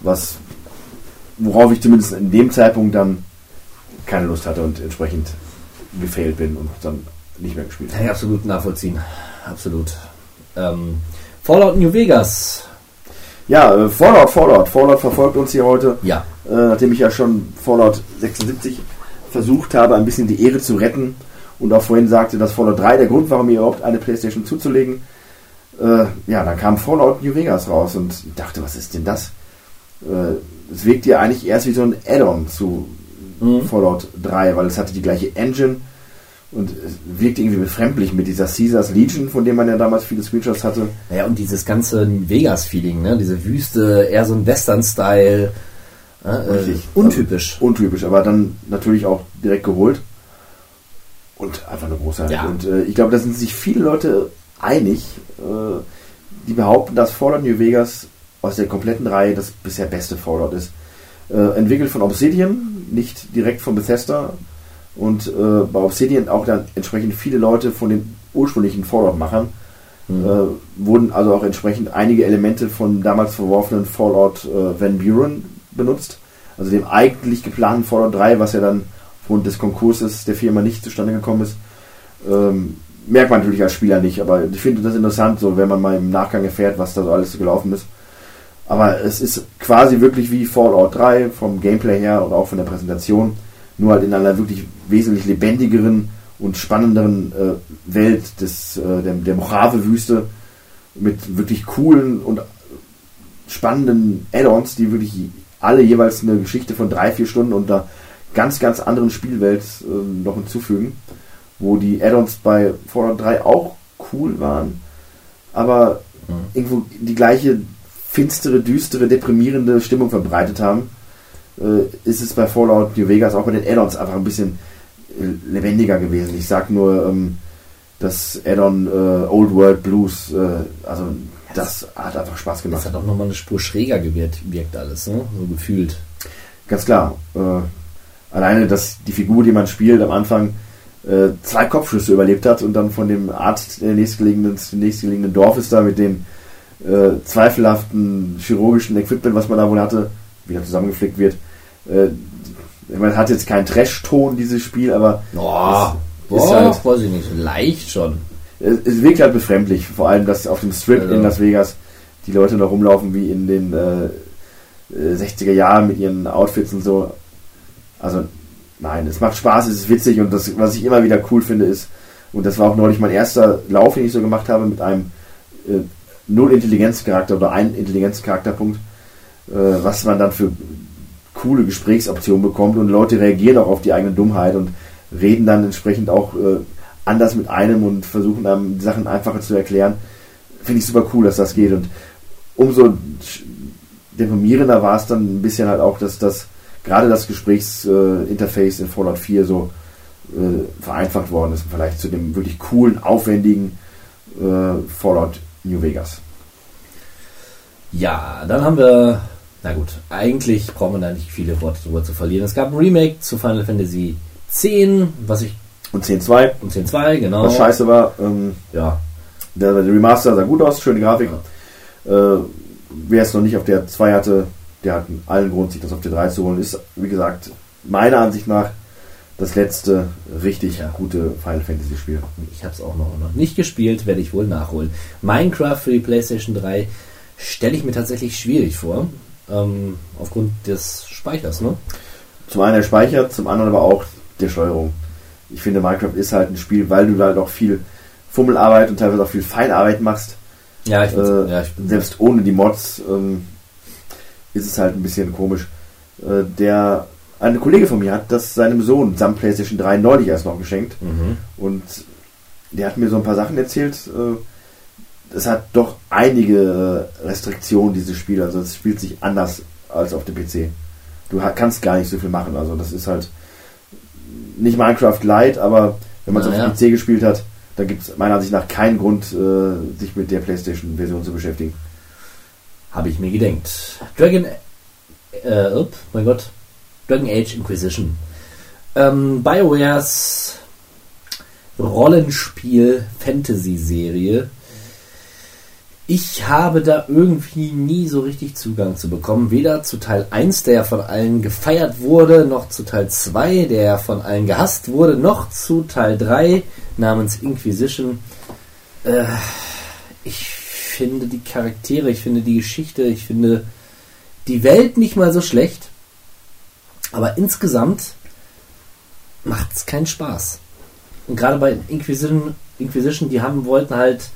was worauf ich zumindest in dem Zeitpunkt dann keine Lust hatte und entsprechend gefailt bin und dann nicht mehr gespielt Kann ich absolut nachvollziehen. Absolut. Ähm, Fallout New Vegas. Ja, äh, Fallout, Fallout. Fallout verfolgt uns hier heute, Ja. äh, nachdem ich ja schon Fallout 76 versucht habe, ein bisschen die Ehre zu retten und auch vorhin sagte, dass Fallout 3 der Grund war, mir überhaupt eine Playstation zuzulegen. Äh, ja, dann kam Fallout New Vegas raus und ich dachte, was ist denn das? Äh, es wirkt ja eigentlich erst wie so ein Add-on zu Fallout 3, weil es hatte die gleiche Engine und es wirkt irgendwie befremdlich mit dieser Caesars Legion, von dem man ja damals viele Screenshots hatte. Naja, und dieses ganze Vegas-Feeling, ne? diese Wüste, eher so ein Western-Style. Äh, äh, Richtig. untypisch. untypisch, aber dann natürlich auch direkt geholt. Und einfach eine Großartig. Ja. Und äh, ich glaube, da sind sich viele Leute einig, äh, die behaupten, dass Fallout New Vegas aus der kompletten Reihe das bisher beste Fallout ist. Äh, entwickelt von Obsidian, nicht direkt von Bethesda. Und äh, bei Obsidian auch dann entsprechend viele Leute von den ursprünglichen Fallout-Machern. Äh, wurden also auch entsprechend einige Elemente von damals verworfenen Fallout äh, Van Buren benutzt. Also dem eigentlich geplanten Fallout 3, was ja dann aufgrund des Konkurses der Firma nicht zustande gekommen ist. Ähm, merkt man natürlich als Spieler nicht, aber ich finde das interessant, so wenn man mal im Nachgang erfährt, was da so alles so gelaufen ist. Aber es ist quasi wirklich wie Fallout 3 vom Gameplay her und auch von der Präsentation, nur halt in einer wirklich wesentlich lebendigeren und spannenderen äh, Welt des, äh, der, der Mojave-Wüste mit wirklich coolen und spannenden Add-ons, die wirklich alle jeweils eine Geschichte von drei, vier Stunden und einer ganz, ganz anderen Spielwelt äh, noch hinzufügen, wo die Add-ons bei Fallout 3 auch cool waren, aber irgendwo die gleiche finstere, düstere, deprimierende Stimmung verbreitet haben, äh, ist es bei Fallout New Vegas auch bei den Add-ons einfach ein bisschen äh, lebendiger gewesen. Ich sag nur ähm, das Add-on äh, Old World Blues, also das hat einfach Spaß Das gemacht. hat auch nochmal eine Spur schräger gewirkt, wirkt alles, ne? so gefühlt. Ganz klar. Alleine, dass die Figur, die man spielt, am Anfang zwei Kopfschüsse überlebt hat und dann von dem Arzt der nächstgelegenen, des nächstgelegenen Dorfes da mit dem äh, zweifelhaften chirurgischen Equipment, was man da wohl hatte, wieder zusammengeflickt wird. Äh, ich meine, hat jetzt keinen Trash-Ton, dieses Spiel, aber Boah, es ist boah halt, weiß ich nicht, leicht schon. es, es wirkt halt befremdlich. Vor allem, dass auf dem Strip Also. in Las Vegas die Leute noch rumlaufen wie in den äh, äh, 60er Jahren mit ihren Outfits und so. Also, nein, es macht Spaß, es ist witzig und das, was ich immer wieder cool finde, ist, und das war auch neulich mein erster Lauf, den ich so gemacht habe, mit einem äh, Null Intelligenzcharakter oder ein Intelligenzcharakterpunkt, äh, was man dann für coole Gesprächsoptionen bekommt und Leute reagieren auch auf die eigene Dummheit und reden dann entsprechend auch äh, anders mit einem und versuchen einem Sachen einfacher zu erklären. Finde ich super cool, dass das geht und umso deprimierender war es dann ein bisschen halt auch, dass das gerade das Gesprächsinterface äh, in Fallout 4 so äh, vereinfacht worden ist Vergleich zu dem wirklich coolen, aufwendigen äh, Fallout New Vegas. Ja, dann haben wir, na gut, eigentlich brauchen wir da nicht viele Worte drüber zu verlieren. Es gab ein Remake zu Final Fantasy X, was ich, Und 10.2, und 10.2, genau. was scheiße war, ähm, Ja, der, der Remaster sah gut aus, schöne Grafik. Äh, wer es noch nicht auf der 2 hatte, der hat allen Grund, sich das auf der 3 zu holen. Ist, wie gesagt, meiner Ansicht nach das letzte richtig Ja. gute Final Fantasy Spiel. ich habe es auch noch, noch nicht gespielt, werde ich wohl nachholen. Minecraft für die PlayStation 3 stelle ich mir tatsächlich schwierig vor. Ähm, aufgrund des Speichers, ne? Zum einen der Speicher, zum anderen aber auch der Steuerung. Ich finde, Minecraft ist halt ein Spiel, weil du da halt auch viel Fummelarbeit und teilweise auch viel Feinarbeit machst. Ja, ich, Äh, ja, ich selbst ohne die Mods ähm, ist es halt ein bisschen komisch. Äh, der ein Kollege von mir hat das seinem Sohn samt PlayStation 3 neulich erst noch geschenkt Mhm. und der hat mir so ein paar Sachen erzählt. Äh, es hat doch einige Restriktionen dieses Spiel, also es spielt sich anders als auf dem PC. Du kannst gar nicht so viel machen, also das ist halt nicht Minecraft Lite, aber wenn man es Naja. auf dem PC gespielt hat, dann gibt es meiner Ansicht nach keinen Grund, äh, sich mit der PlayStation-Version zu beschäftigen. Habe ich mir gedenkt. Dragon. Äh, up, mein Gott. Dragon Age Inquisition. Ähm, BioWares Rollenspiel-Fantasy-Serie. Ich habe da irgendwie nie so richtig Zugang zu bekommen. Weder zu Teil 1, der von allen gefeiert wurde, noch zu Teil 2, der von allen gehasst wurde, noch zu Teil 3 namens Inquisition. Äh, ich finde die Charaktere, ich finde die Geschichte, ich finde die Welt nicht mal so schlecht. Aber insgesamt macht es keinen Spaß. Und gerade bei Inquisition, Inquisition, die haben wollten halt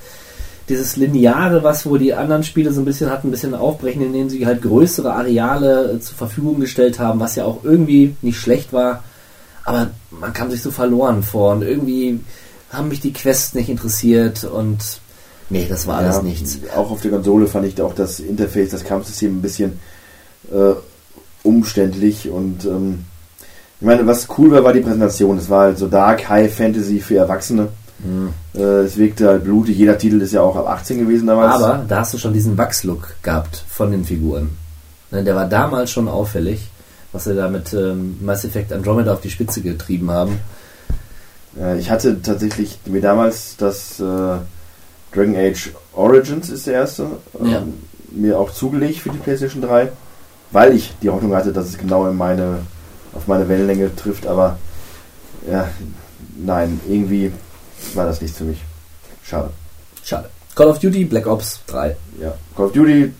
dieses Lineare, was wo die anderen Spiele so ein bisschen hatten, ein bisschen aufbrechen, indem sie halt größere Areale äh, zur Verfügung gestellt haben, was ja auch irgendwie nicht schlecht war. Aber man kam sich so verloren vor und irgendwie haben mich die Quests nicht interessiert und nee, das war alles Ja, nichts. Auch auf der Konsole fand ich auch das Interface, das Kampfsystem ein bisschen äh, umständlich und ähm, ich meine, was cool war, war die Präsentation. Es war halt so Dark High Fantasy für Erwachsene. Hm. Äh, es wirkte halt blutig. Jeder Titel ist ja auch ab 18 gewesen damals. Aber da hast du schon diesen Wachslook gehabt von den Figuren. Ne, Der war damals schon auffällig, was sie da mit ähm, Mass Effect Andromeda auf die Spitze getrieben haben. Äh, ich hatte tatsächlich mir damals das äh, Dragon Age Origins ist der erste, ähm, Ja. mir auch zugelegt für die PlayStation 3, weil ich die Hoffnung hatte, dass es genau in meine, auf meine Wellenlänge trifft, aber ja, nein, irgendwie war das nichts für mich. Schade. Schade. Call of Duty Black Ops 3. Ja. Call of Duty,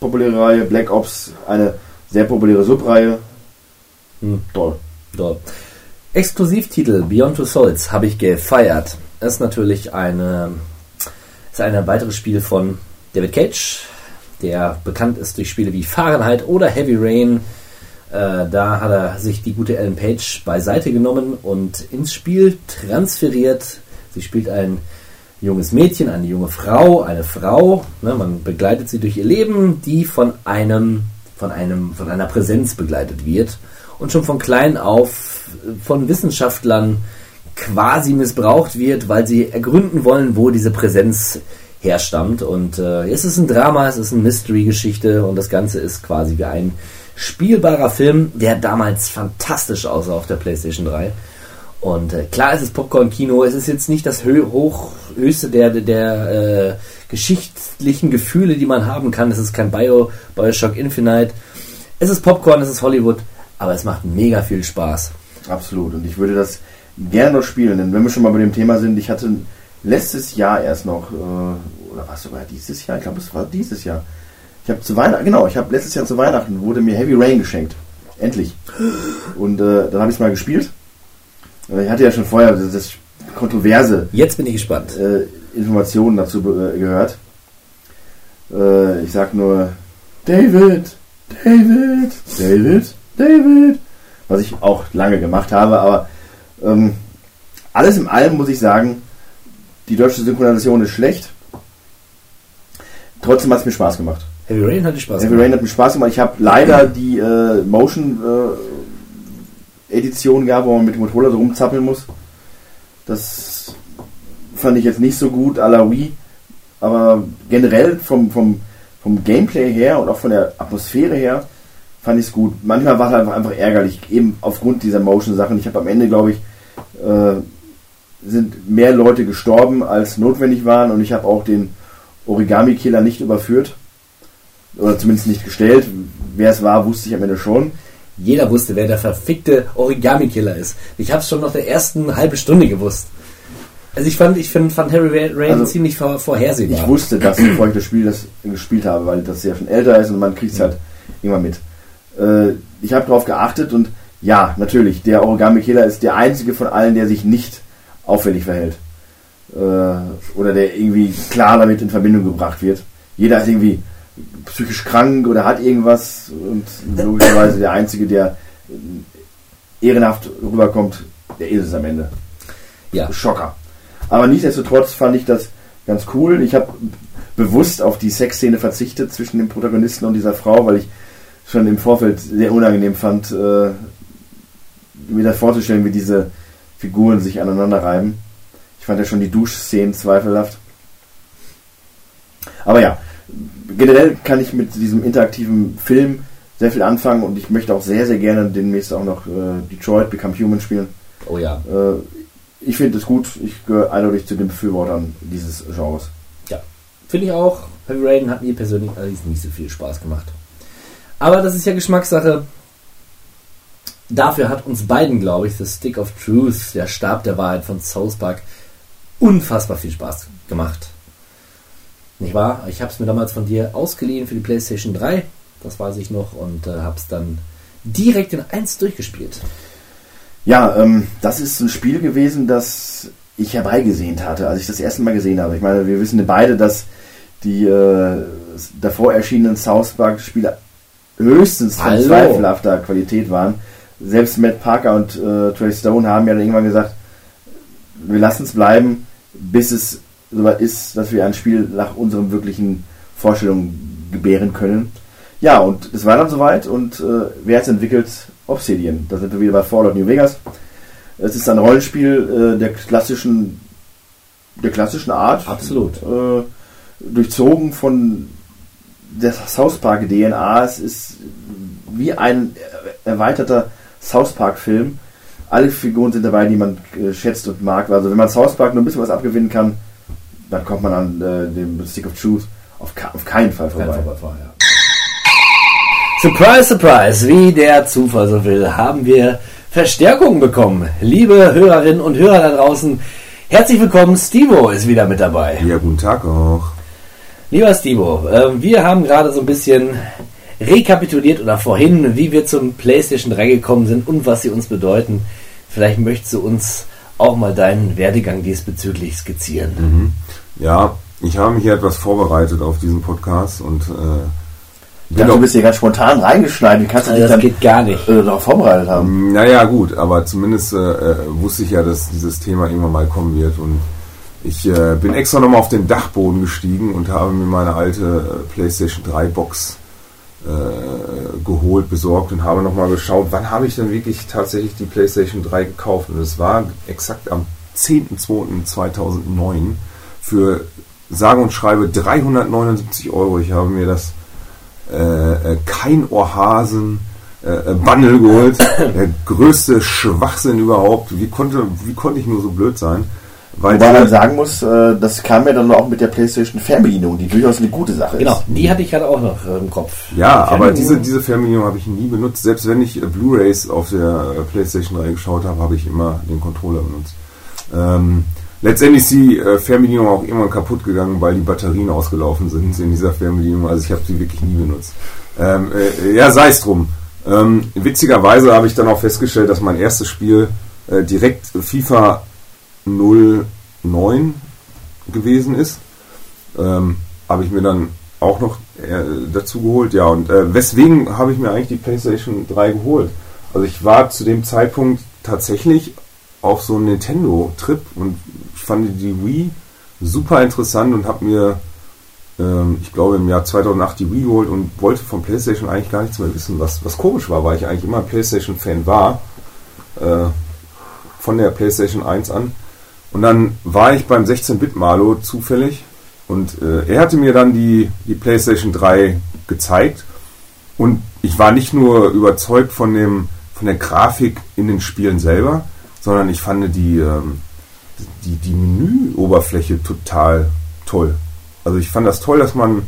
populäre Reihe, Black Ops, eine sehr populäre Subreihe. Hm. Toll. Dort. Exklusivtitel Beyond Two Souls habe ich gefeiert. Das ist natürlich eine, ist ein weiteres Spiel von David Cage, der bekannt ist durch Spiele wie Fahrenheit oder Heavy Rain. Äh, da hat er sich die gute Ellen Page beiseite genommen und ins Spiel transferiert. Sie spielt ein junges Mädchen, eine junge Frau, eine Frau. Ne, man begleitet sie durch ihr Leben, die von einem, von einem, von einer Präsenz begleitet wird und schon von klein auf von Wissenschaftlern quasi missbraucht wird, weil sie ergründen wollen, wo diese Präsenz herstammt. Und äh, es ist ein Drama, es ist eine Mystery-Geschichte und das Ganze ist quasi wie ein spielbarer Film, der damals fantastisch aussah auf der PlayStation 3. Und äh, klar, es ist Popcorn-Kino, es ist jetzt nicht das hö hoch, höchste der, der, der äh, geschichtlichen Gefühle, die man haben kann. Es ist kein Bio, Bioshock Infinite. Es ist Popcorn, es ist Hollywood, aber es macht mega viel Spaß. Absolut. Und ich würde das gerne noch spielen, denn wenn wir schon mal bei dem Thema sind, ich hatte letztes Jahr erst noch, äh, oder was sogar dieses Jahr, ich glaube es war dieses Jahr. Ich habe zu Weihnachten, genau, ich habe letztes Jahr zu Weihnachten wurde mir Heavy Rain geschenkt. Endlich. Und äh, dann habe ich es mal gespielt. Äh, Ich hatte ja schon vorher das, das kontroverse Jetzt bin ich gespannt. äh, Informationen dazu äh, gehört. Äh, ich sag nur David, David, David, David. Was ich auch lange gemacht habe, aber ähm, alles in allem muss ich sagen, die deutsche Synchronisation ist schlecht. Trotzdem hat es mir Spaß gemacht. Heavy Rain hatte Spaß. Heavy Rain hat mir Spaß gemacht. Ich habe leider die äh, Motion äh, Edition gehabt, wo man mit dem Controller so rumzappeln muss. Das fand ich jetzt nicht so gut à la Wii. Aber generell vom, vom, vom Gameplay her und auch von der Atmosphäre her fand ich es gut. Manchmal war es einfach, einfach ärgerlich, eben aufgrund dieser Motion-Sachen. Ich habe am Ende, glaube ich, äh, sind mehr Leute gestorben, als notwendig waren. Und ich habe auch den Origami-Killer nicht überführt. Oder zumindest nicht gestellt. Wer es war, wusste ich am Ende schon. Jeder wusste, wer der verfickte Origami-Killer ist. Ich habe es schon nach der ersten halben Stunde gewusst. Also ich fand, ich find, fand Harry Ra- Rain Also, ziemlich vor, vorhersehbar. Ich wusste das, bevor ich das Spiel das gespielt habe, weil das ja schon älter ist und man kriegt es halt immer mit. Äh, ich habe darauf geachtet und ja, natürlich, der Origami Killer ist der einzige von allen, der sich nicht auffällig verhält. Äh, oder der irgendwie klar damit in Verbindung gebracht wird. Jeder ist irgendwie psychisch krank oder hat irgendwas und logischerweise der einzige, der ehrenhaft rüberkommt, der ist es am Ende. ja. Schocker. Aber nichtsdestotrotz fand ich das ganz cool. Ich habe bewusst auf die Sexszene verzichtet zwischen dem Protagonisten und dieser Frau, weil ich schon im Vorfeld sehr unangenehm fand, äh, mir das vorzustellen, wie diese Figuren sich aneinander reiben. Ich fand ja schon die Duschszenen zweifelhaft. Aber ja, generell kann ich mit diesem interaktiven Film sehr viel anfangen und ich möchte auch sehr, sehr gerne demnächst auch noch äh, Detroit Become Human spielen. Oh ja. Äh, ich finde es gut. Ich gehöre eindeutig zu den Befürwortern dieses Genres. Ja. Finde ich auch. Heavy Rain hat mir persönlich allerdings nicht so viel Spaß gemacht. Aber das ist ja Geschmackssache. Dafür hat uns beiden, glaube ich, The Stick of Truth, der Stab der Wahrheit von South Park, unfassbar viel Spaß gemacht. Nicht wahr? Ich habe es mir damals von dir ausgeliehen für die PlayStation 3, das weiß ich noch, und äh, habe es dann direkt in 1 durchgespielt. Ja, ähm, das ist ein Spiel gewesen, das ich herbeigesehnt hatte, als ich das erste Mal gesehen habe. Ich meine, wir wissen beide, dass die äh, davor erschienenen South Park-Spiele höchstens von Hallo. zweifelhafter Qualität waren. Selbst Matt Parker und äh, Trey Stone haben ja dann irgendwann gesagt, wir lassen es bleiben, bis es soweit ist, dass wir ein Spiel nach unseren wirklichen Vorstellungen gebären können. Ja, und es war dann soweit und äh, wer hat es entwickelt? Obsidian. Da sind wir wieder bei Fallout New Vegas. Es ist ein Rollenspiel äh, der klassischen der klassischen Art. Absolut. Äh, durchzogen von der South Park DNA. Es ist wie ein erweiterter South Park Film. Alle Figuren sind dabei, die man äh, schätzt und mag. Also wenn man South Park nur ein bisschen was abgewinnen kann, dann kommt man an äh, dem Stick of Truth auf, auf keinen Fall vorbei. Kein Vorbei, ja. Surprise, surprise, wie der Zufall so will, haben wir Verstärkung bekommen. Liebe Hörerinnen und Hörer da draußen, herzlich willkommen, Stivo ist wieder mit dabei. Ja, guten Tag auch. Lieber Stivo, äh, wir haben gerade so ein bisschen rekapituliert oder vorhin, wie wir zum PlayStation 3 gekommen sind und was sie uns bedeuten. Vielleicht möchtest du uns auch mal deinen Werdegang diesbezüglich skizzieren. Ja, ich habe mich hier etwas vorbereitet auf diesen Podcast und äh, Ja, bin du auch, bist hier ganz spontan reingeschneit. Wie kannst du dich das dann geht gar nicht. äh, darauf vorbereitet haben? naja gut, aber zumindest äh, äh, wusste ich ja, dass dieses Thema irgendwann mal kommen wird und ich äh, bin extra nochmal auf den Dachboden gestiegen und habe mir meine alte äh, PlayStation 3 Box äh, geholt, besorgt und habe nochmal geschaut, wann habe ich denn wirklich tatsächlich die PlayStation 3 gekauft. Und es war exakt am 10.02.2009 für sage und schreibe 379 Euro. Ich habe mir das äh, äh, kein Ohrhasen äh, äh, Bundle geholt. Der größte Schwachsinn überhaupt. Wie konnte, wie konnte ich nur so blöd sein? Weil Wobei man sagen muss, äh, das kam ja dann auch mit der PlayStation Fernbedienung, die durchaus eine gute Sache ist. Genau, die hatte ich gerade auch noch äh, im Kopf. Ja, Die aber diese, diese Fernbedienung habe ich nie benutzt. Selbst wenn ich äh, Blu-Rays auf der PlayStation 3 geschaut habe, habe ich immer den Controller benutzt. Ähm, letztendlich ist die Fernbedienung auch irgendwann kaputt gegangen, weil die Batterien ausgelaufen sind in dieser Fernbedienung. Also ich habe sie wirklich nie benutzt. Ähm, äh, ja, sei es drum. Ähm, witzigerweise habe ich dann auch festgestellt, dass mein erstes Spiel äh, direkt FIFA 09 gewesen ist. Ähm, habe ich mir dann auch noch äh, dazu geholt, ja. Und äh, weswegen habe ich mir eigentlich die PlayStation 3 geholt? Also ich war zu dem Zeitpunkt tatsächlich auf so einem Nintendo-Trip und fand die Wii super interessant und habe mir, ähm, ich glaube im Jahr 2008 die Wii geholt und wollte von PlayStation eigentlich gar nichts mehr wissen, was, was komisch war, weil ich eigentlich immer ein PlayStation-Fan war, äh, von der PlayStation 1 an. Und dann war ich beim 16-Bit-Malo zufällig und äh, er hatte mir dann die, die PlayStation 3 gezeigt und ich war nicht nur überzeugt von, dem, von der Grafik in den Spielen selber, sondern ich fand die, ähm, die, die Menüoberfläche total toll. Also ich fand das toll, dass man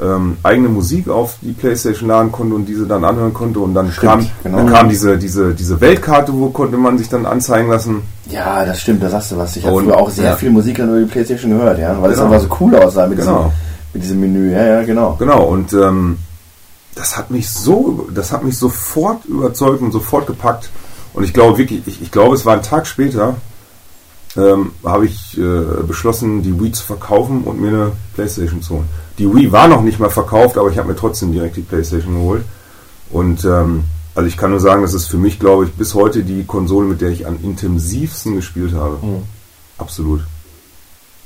ähm, eigene Musik auf die Playstation laden konnte und diese dann anhören konnte und dann Stimmt, kam, genau. dann kam diese, diese, diese Weltkarte, wo konnte man sich dann anzeigen lassen. Ja, das stimmt, da sagst du was. Ich habe auch sehr ja. viel Musik über die Playstation gehört, ja, weil es Genau. einfach so cool aussah mit, Genau. diesem, mit diesem Menü. Ja, ja, genau. Genau, und ähm, das hat mich so, das hat mich sofort überzeugt und sofort gepackt. Und ich glaube wirklich, ich, ich glaube, es war ein Tag später, ähm, habe ich äh, beschlossen, die Wii zu verkaufen und mir eine Playstation zu holen. Die Wii war noch nicht mal verkauft, aber ich habe mir trotzdem direkt die Playstation geholt. Und ähm, also ich kann nur sagen, das ist für mich, glaube ich, bis heute die Konsole, mit der ich am intensivsten gespielt habe. Absolut.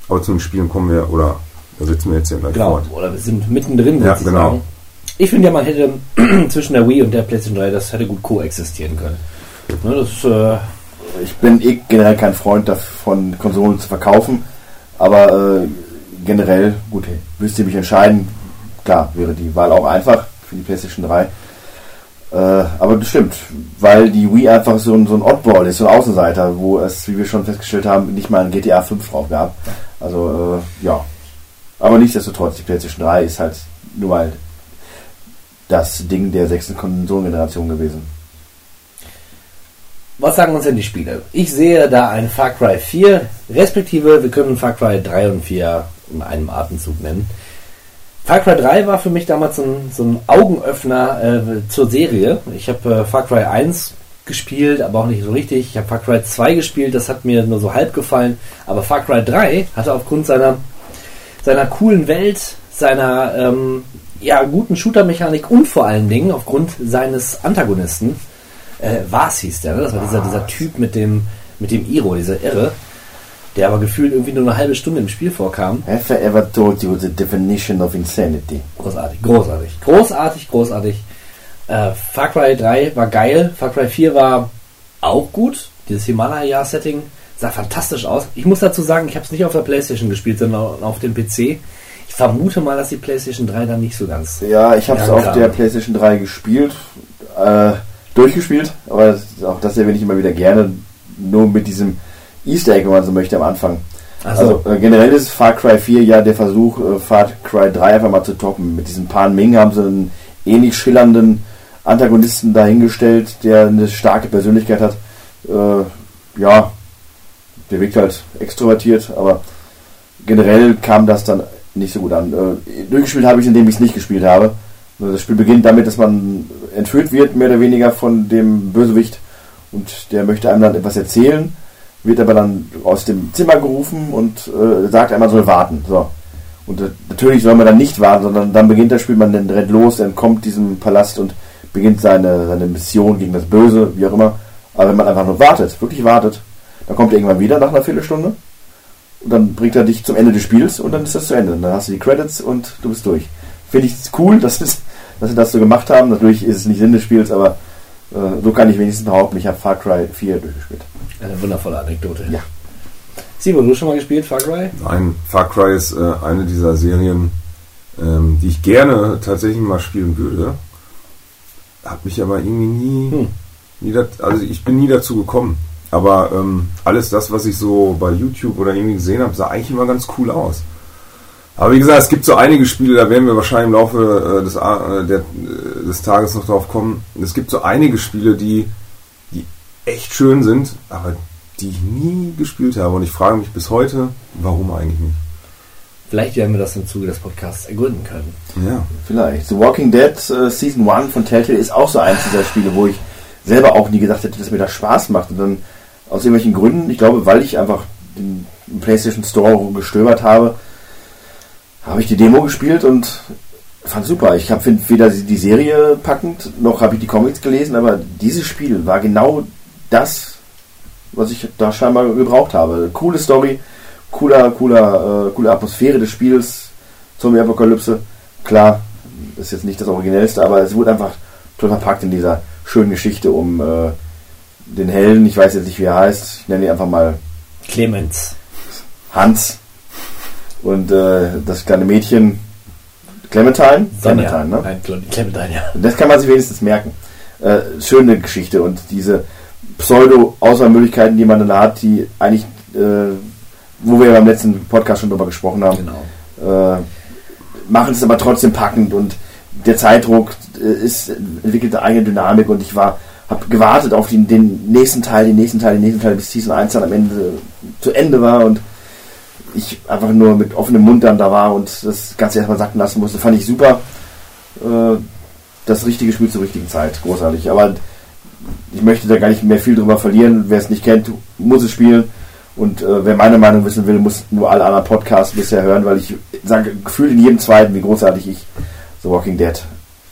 Aber zu den Spielen kommen wir, oder da sitzen wir jetzt ja gleich Genau, fort. oder wir sind mittendrin, Ja, genau. sagen. Ich finde ja, man hätte zwischen der Wii und der PlayStation 3, das hätte gut koexistieren können. Ne, das, äh, Ich bin eh generell kein Freund davon, Konsolen zu verkaufen, aber äh, generell, gut, müsste ich mich entscheiden. Klar, wäre die Wahl auch einfach für die PlayStation 3. Äh, aber das stimmt, weil die Wii einfach so ein, so ein Oddball ist, so ein Außenseiter, wo es, wie wir schon festgestellt haben, nicht mal ein GTA 5 drauf gab. Also, äh, ja. Aber nichtsdestotrotz, die PlayStation 3 ist halt nur mal das Ding der sechsten Konsolengeneration gewesen. was sagen uns denn die Spiele? Ich sehe da ein Far Cry 4, respektive wir können Far Cry 3 und 4 in einem Atemzug nennen. Far Cry 3 war für mich damals so ein, so ein Augenöffner äh, zur Serie. Ich habe äh, Far Cry 1 gespielt, aber auch nicht so richtig. Ich habe Far Cry 2 gespielt, das hat mir nur so halb gefallen. Aber Far Cry 3 hatte aufgrund seiner, seiner coolen Welt, seiner ähm, ja, guten Shooter-Mechanik und vor allen Dingen aufgrund seines Antagonisten, äh, was hieß der, ne? Das war dieser, dieser Typ mit dem, mit dem Iro, dieser Irre, der aber gefühlt irgendwie nur eine halbe Stunde im Spiel vorkam. Have I ever told you the definition of insanity? Großartig, großartig, großartig, großartig. Äh, Far Cry 3 war geil, Far Cry 4 war auch gut. Dieses Himalaya-Setting sah fantastisch aus. Ich muss dazu sagen, ich habe es nicht auf der Playstation gespielt, sondern auf dem PC. Ich vermute mal, dass die Playstation 3 dann nicht so ganz. Ja, ich habe es auf der PlayStation 3 gespielt, äh, durchgespielt, aber auch das erwähne ich immer wieder gerne, nur mit diesem Easter Egg, wenn man so möchte, am Anfang. Ach so. Also äh, generell ist Far Cry 4 ja der Versuch, äh, Far Cry 3 einfach mal zu toppen. Mit diesem Pan Ming haben sie einen ähnlich schillernden Antagonisten dahingestellt, der eine starke Persönlichkeit hat. Äh, ja, der wirkt halt extrovertiert, aber generell kam das dann nicht so gut an. Äh, durchgespielt habe ich, indem ich es nicht gespielt habe. Also Das Spiel beginnt damit, dass man entführt wird, mehr oder weniger von dem Bösewicht und der möchte einem dann etwas erzählen, wird aber dann aus dem Zimmer gerufen und äh, sagt, man soll warten. So. Und äh, natürlich soll man dann nicht warten, sondern dann beginnt das Spiel, man dann rennt los, entkommt diesem Palast und beginnt seine, seine Mission gegen das Böse, wie auch immer. Aber wenn man einfach nur wartet, wirklich wartet, dann kommt er irgendwann wieder nach einer Viertelstunde und dann bringt er dich zum Ende des Spiels und dann ist das zu Ende. Dann hast du die Credits und du bist durch. Finde ich cool, dass, es, dass sie das so gemacht haben. Natürlich ist es nicht Sinn des Spiels, aber so kann ich wenigstens behaupten, ich habe Far Cry 4 durchgespielt. Eine wundervolle Anekdote. Ja. Simon, du schon mal gespielt, Far Cry? Nein, Far Cry ist äh, eine dieser Serien, ähm, die ich gerne tatsächlich mal spielen würde. Hat mich aber irgendwie nie, Hm. nie dat, also ich bin nie dazu gekommen. Aber ähm, alles das, was ich so bei YouTube oder irgendwie gesehen habe, sah eigentlich immer ganz cool aus. Aber wie gesagt, es gibt so einige Spiele, da werden wir wahrscheinlich im Laufe äh, des, A- äh, der, äh, des Tages noch drauf kommen. Es gibt so einige Spiele, die, die echt schön sind, aber die ich nie gespielt habe. Und ich frage mich bis heute, warum eigentlich nicht. Vielleicht werden wir das im Zuge des Podcasts ergründen können. Ja. Vielleicht. The Walking Dead äh, Season 1 von Telltale ist auch so eins dieser Spiele, wo ich selber auch nie gedacht hätte, dass mir das Spaß macht. Und dann aus irgendwelchen Gründen, ich glaube, weil ich einfach den im PlayStation Store gestöbert habe, habe ich die Demo gespielt und fand super. Ich finde weder die Serie packend, noch habe ich die Comics gelesen, aber dieses Spiel war genau das, was ich da scheinbar gebraucht habe. Coole Story, cooler, cooler, äh, coole Atmosphäre des Spiels, Zombie-Apokalypse. Klar, ist jetzt nicht das Originellste, aber es wurde einfach toll verpackt in dieser schönen Geschichte um äh, den Helden. Ich weiß jetzt nicht, wie er heißt. Ich nenne ihn einfach mal Clemens. Hans. Und äh, das kleine Mädchen Clementine? Sonja. Clementine, ne? Nein, Clementine, ja. Das kann man sich wenigstens merken. Äh, schöne Geschichte und diese Pseudo-Auswahlmöglichkeiten, die man dann hat, die eigentlich, äh, wo wir ja beim letzten Podcast schon drüber gesprochen haben, Genau. äh, machen es aber trotzdem packend und der Zeitdruck äh, ist, entwickelt eine eigene Dynamik und ich war habe gewartet auf den, den nächsten Teil, den nächsten Teil, den nächsten Teil, bis Season 1 dann am Ende zu Ende war und ich einfach nur mit offenem Mund dann da war und das Ganze erstmal sacken lassen musste. Fand ich super. Äh, das richtige Spiel zur richtigen Zeit. Großartig. Aber ich möchte da gar nicht mehr viel drüber verlieren. Wer es nicht kennt, muss es spielen. Und äh, wer meine Meinung wissen will, muss nur alle anderen Podcasts bisher hören, weil ich sage gefühlt in jedem zweiten, wie großartig ich The Walking Dead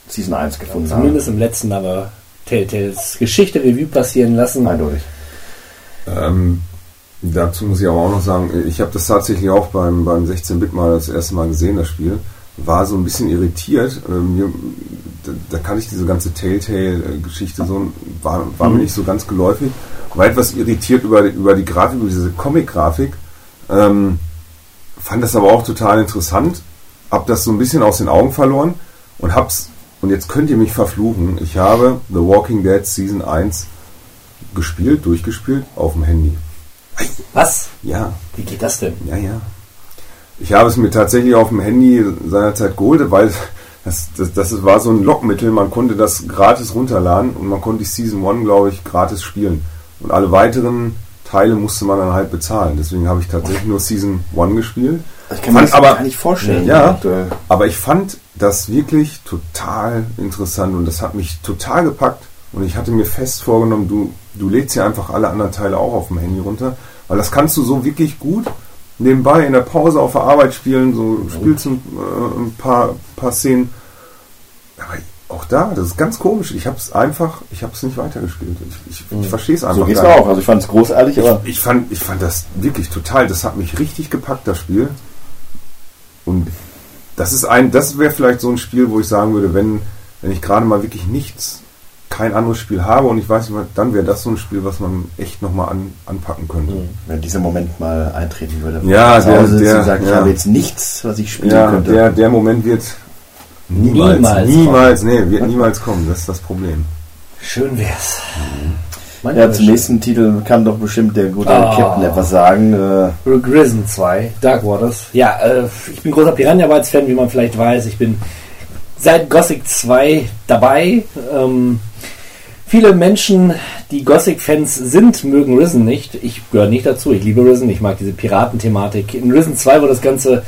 Season 1 gefunden habe. Zumindest im letzten aber Telltales Geschichte Revue passieren lassen. Eindeutig. Ähm, dazu muss ich aber auch noch sagen, ich habe das tatsächlich auch beim, beim 16-Bit mal das erste Mal gesehen, das Spiel. War so ein bisschen irritiert. Ähm, da, da kann ich diese ganze Telltale-Geschichte so, war, war mir nicht so ganz geläufig. War etwas irritiert über, über die Grafik, über diese Comic-Grafik. Ähm, fand das aber auch total interessant. Hab das so ein bisschen aus den Augen verloren und hab's, und jetzt könnt ihr mich verfluchen, ich habe The Walking Dead Season 1 gespielt, durchgespielt auf dem Handy. Was? Ja, Wie geht das denn? ja, ja. Ich habe es mir tatsächlich auf dem Handy seinerzeit geholt, weil das, das, das war so ein Lockmittel. Man konnte das gratis runterladen und man konnte die Season 1, glaube ich, gratis spielen. Und alle weiteren Teile musste man dann halt bezahlen. Deswegen habe ich tatsächlich nur Season 1 gespielt. Ich kann mir Fand das aber- gar nicht vorstellen. Ja. Aber ich fand das wirklich total interessant und das hat mich total gepackt. Und ich hatte mir fest vorgenommen, du, du lädst ja einfach alle anderen Teile auch auf dem Handy runter, weil das kannst du so wirklich gut nebenbei in der Pause auf der Arbeit spielen, so spielst ein, äh, ein paar, paar Szenen. Aber auch da, das ist ganz komisch. Ich habe es einfach, ich habe es nicht weitergespielt. Ich, ich, ich verstehe es einfach So geht's gar auch. Also ich fand es großartig, aber Ich fand, ich fand das wirklich total, das hat mich richtig gepackt, das Spiel. Und das ist ein, das wäre vielleicht so ein Spiel, wo ich sagen würde, wenn, wenn ich gerade mal wirklich nichts, kein anderes Spiel habe und ich weiß nicht, dann wäre das so ein Spiel, was man echt nochmal an, anpacken könnte. wenn dieser Moment mal eintreten würde, Ja, der- der- und sagt, ich ja. habe jetzt nichts, was ich spielen Ja, könnte. der, der Moment wird niemals, Niemals niemals, nee, wird niemals kommen. Das ist das Problem. Schön wär's. Mhm. Ja, zum nächsten Titel kann doch bestimmt der gute Ah. Captain etwas sagen. Äh, Rogue Risen 2, Dark Waters. Ja, äh, ich bin großer Piranha Bytes Fan, wie man vielleicht weiß. Ich bin seit Gothic 2 dabei. Ähm, viele Menschen, die Gothic-Fans sind, mögen Risen nicht. Ich gehöre nicht dazu. Ich liebe Risen. Ich mag diese Piratenthematik. In Risen 2 wurde das Ganze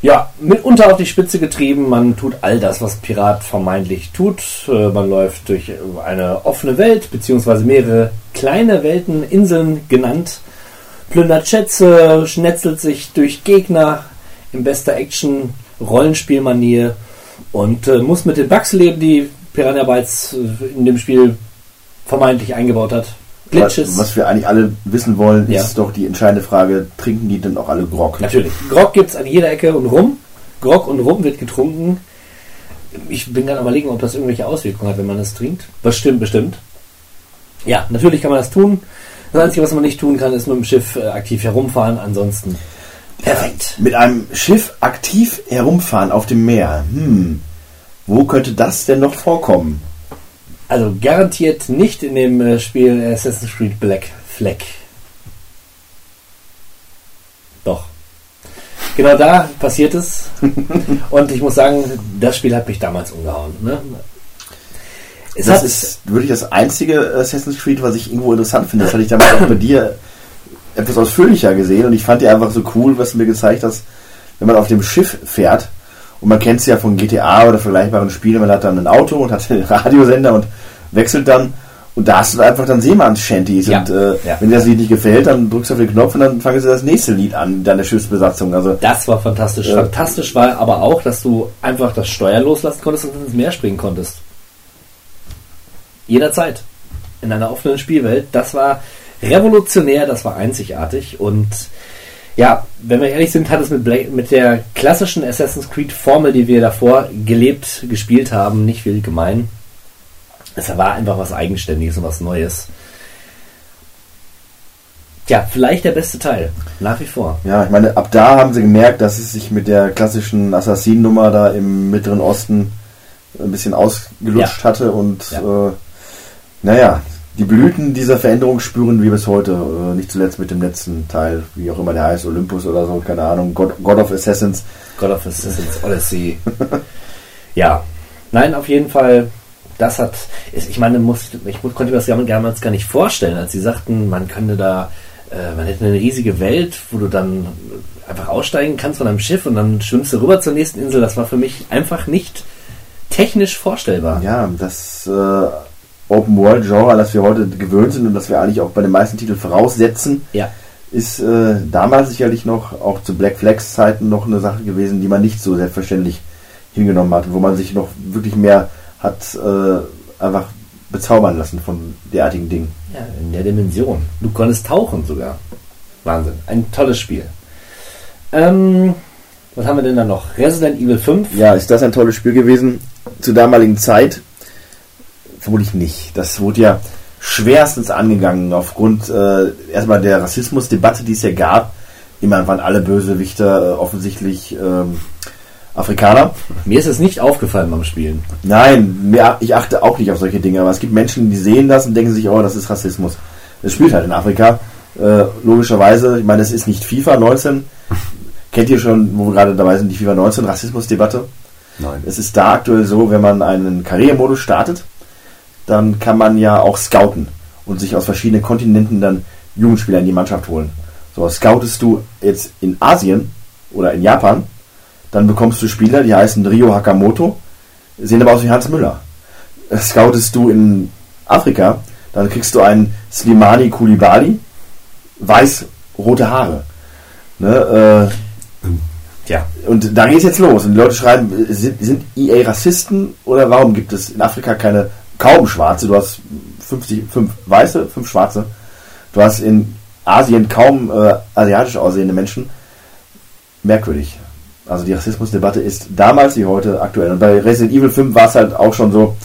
ja, mitunter auf die Spitze getrieben. Man tut all das, was Pirat vermeintlich tut. Äh, Man läuft durch eine offene Welt, beziehungsweise mehrere kleine Welten, Inseln genannt, plündert Schätze, schnetzelt sich durch Gegner in bester Action-Rollenspielmanier und äh, muss mit den Bugs leben, die Piranha Bytes in dem Spiel vermeintlich eingebaut hat. Glitches. was wir eigentlich alle wissen wollen, Ja. ist doch die entscheidende Frage, trinken die denn auch alle Grog? Natürlich. Grog gibt es an jeder Ecke und Rum. Grog und Rum wird getrunken. Ich bin gerade am überlegen, ob das irgendwelche Auswirkungen hat, wenn man das trinkt. Bestimmt, bestimmt. Ja, natürlich kann man das tun. Das Einzige, was man nicht tun kann, ist mit dem Schiff äh, aktiv herumfahren. Ansonsten perfekt. Mit einem Schiff aktiv herumfahren auf dem Meer. Hm. Wo könnte das denn noch vorkommen? Also garantiert nicht in dem äh, Spiel Assassin's Creed Black Flag. Doch. Genau da passiert es. Und ich muss sagen, das Spiel hat mich damals umgehauen. Ne? Es das ist wirklich das einzige Assassin's Creed, was ich irgendwo interessant finde. Das hatte ich damals auch bei dir etwas ausführlicher gesehen und ich fand dir einfach so cool, was du mir gezeigt hast, wenn man auf dem Schiff fährt und man kennt es ja von GTA oder vergleichbaren Spielen, man hat dann ein Auto und hat einen Radiosender und wechselt dann und da hast du einfach dann Seemanns-Shanties Ja, und äh, ja. wenn dir das Lied nicht gefällt, dann drückst du auf den Knopf und dann fangen sie das nächste Lied an, deine Schiffsbesatzung. Also das war fantastisch. Ja. Fantastisch war aber auch, dass du einfach das Steuer loslassen konntest und ins Meer springen konntest. Jederzeit. In einer offenen Spielwelt. Das war revolutionär, das war einzigartig und ja, wenn wir ehrlich sind, hat es mit, Bla- mit der klassischen Assassin's Creed Formel, die wir davor gelebt, gespielt haben, nicht viel gemein. Es war einfach was Eigenständiges und was Neues. Tja, vielleicht der beste Teil. Nach wie vor. Ja, ich meine, ab da haben sie gemerkt, dass es sich mit der klassischen Assassinen-Nummer da im Mittleren Osten ein bisschen ausgelutscht Ja. hatte und Ja. äh, naja, die Blüten dieser Veränderung spüren wir bis heute. Äh, nicht zuletzt mit dem letzten Teil, wie auch immer der heißt, Olympus oder so, keine Ahnung, God, God of Assassins. God of Assassin's Odyssey. ja, nein, auf jeden Fall. das hat, ich meine, muss, ich konnte mir das damals gar nicht vorstellen, als sie sagten, man könnte da, äh, man hätte eine riesige Welt, wo du dann einfach aussteigen kannst von einem Schiff und dann schwimmst du rüber zur nächsten Insel. Das war für mich einfach nicht technisch vorstellbar. Ja, das äh, Open World Genre, das wir heute gewöhnt sind und das wir eigentlich auch bei den meisten Titeln voraussetzen, Ja. ist äh, damals sicherlich noch, auch zu Black Flags Zeiten, noch eine Sache gewesen, die man nicht so selbstverständlich hingenommen hat, wo man sich noch wirklich mehr hat äh, einfach bezaubern lassen von derartigen Dingen. Ja, in der Dimension. Du konntest tauchen sogar. Wahnsinn. Ein tolles Spiel. Ähm, was haben wir denn da noch? Resident Evil 5. Ja, ist das ein tolles Spiel gewesen? Zur damaligen Zeit vermutlich nicht. Das wurde ja schwerstens angegangen aufgrund äh, erstmal der Rassismusdebatte, die es ja gab. Immerhin waren alle Bösewichter äh, offensichtlich ähm, Afrikaner. Mir ist es nicht aufgefallen beim Spielen. Nein, ich achte auch nicht auf solche Dinge, aber es gibt Menschen, die sehen das und denken sich, oh, das ist Rassismus. Es spielt halt in Afrika, äh, logischerweise. Ich meine, es ist nicht FIFA 19. Kennt ihr schon, wo wir gerade dabei sind, die FIFA 19 Rassismusdebatte? Nein. Es ist da aktuell so, wenn man einen Karrieremodus startet, dann kann man ja auch scouten und sich aus verschiedenen Kontinenten dann Jugendspieler in die Mannschaft holen. So, scoutest du jetzt in Asien oder in Japan, dann bekommst du Spieler, die heißen Rio Hakamoto, sehen aber aus wie Hans Müller. Scoutest du in Afrika, dann kriegst du einen Slimani Kulibali, weiß, rote Haare. Ne, äh, Tja. und da geht es jetzt los. Und die Leute schreiben, sind, sind EA Rassisten oder warum gibt es in Afrika keine kaum Schwarze? Du hast 50, fünf Weiße, fünf Schwarze. Du hast in Asien kaum äh, asiatisch aussehende Menschen. Merkwürdig. Also die Rassismusdebatte ist damals wie heute aktuell. Und bei Resident Evil 5 war es halt auch schon so,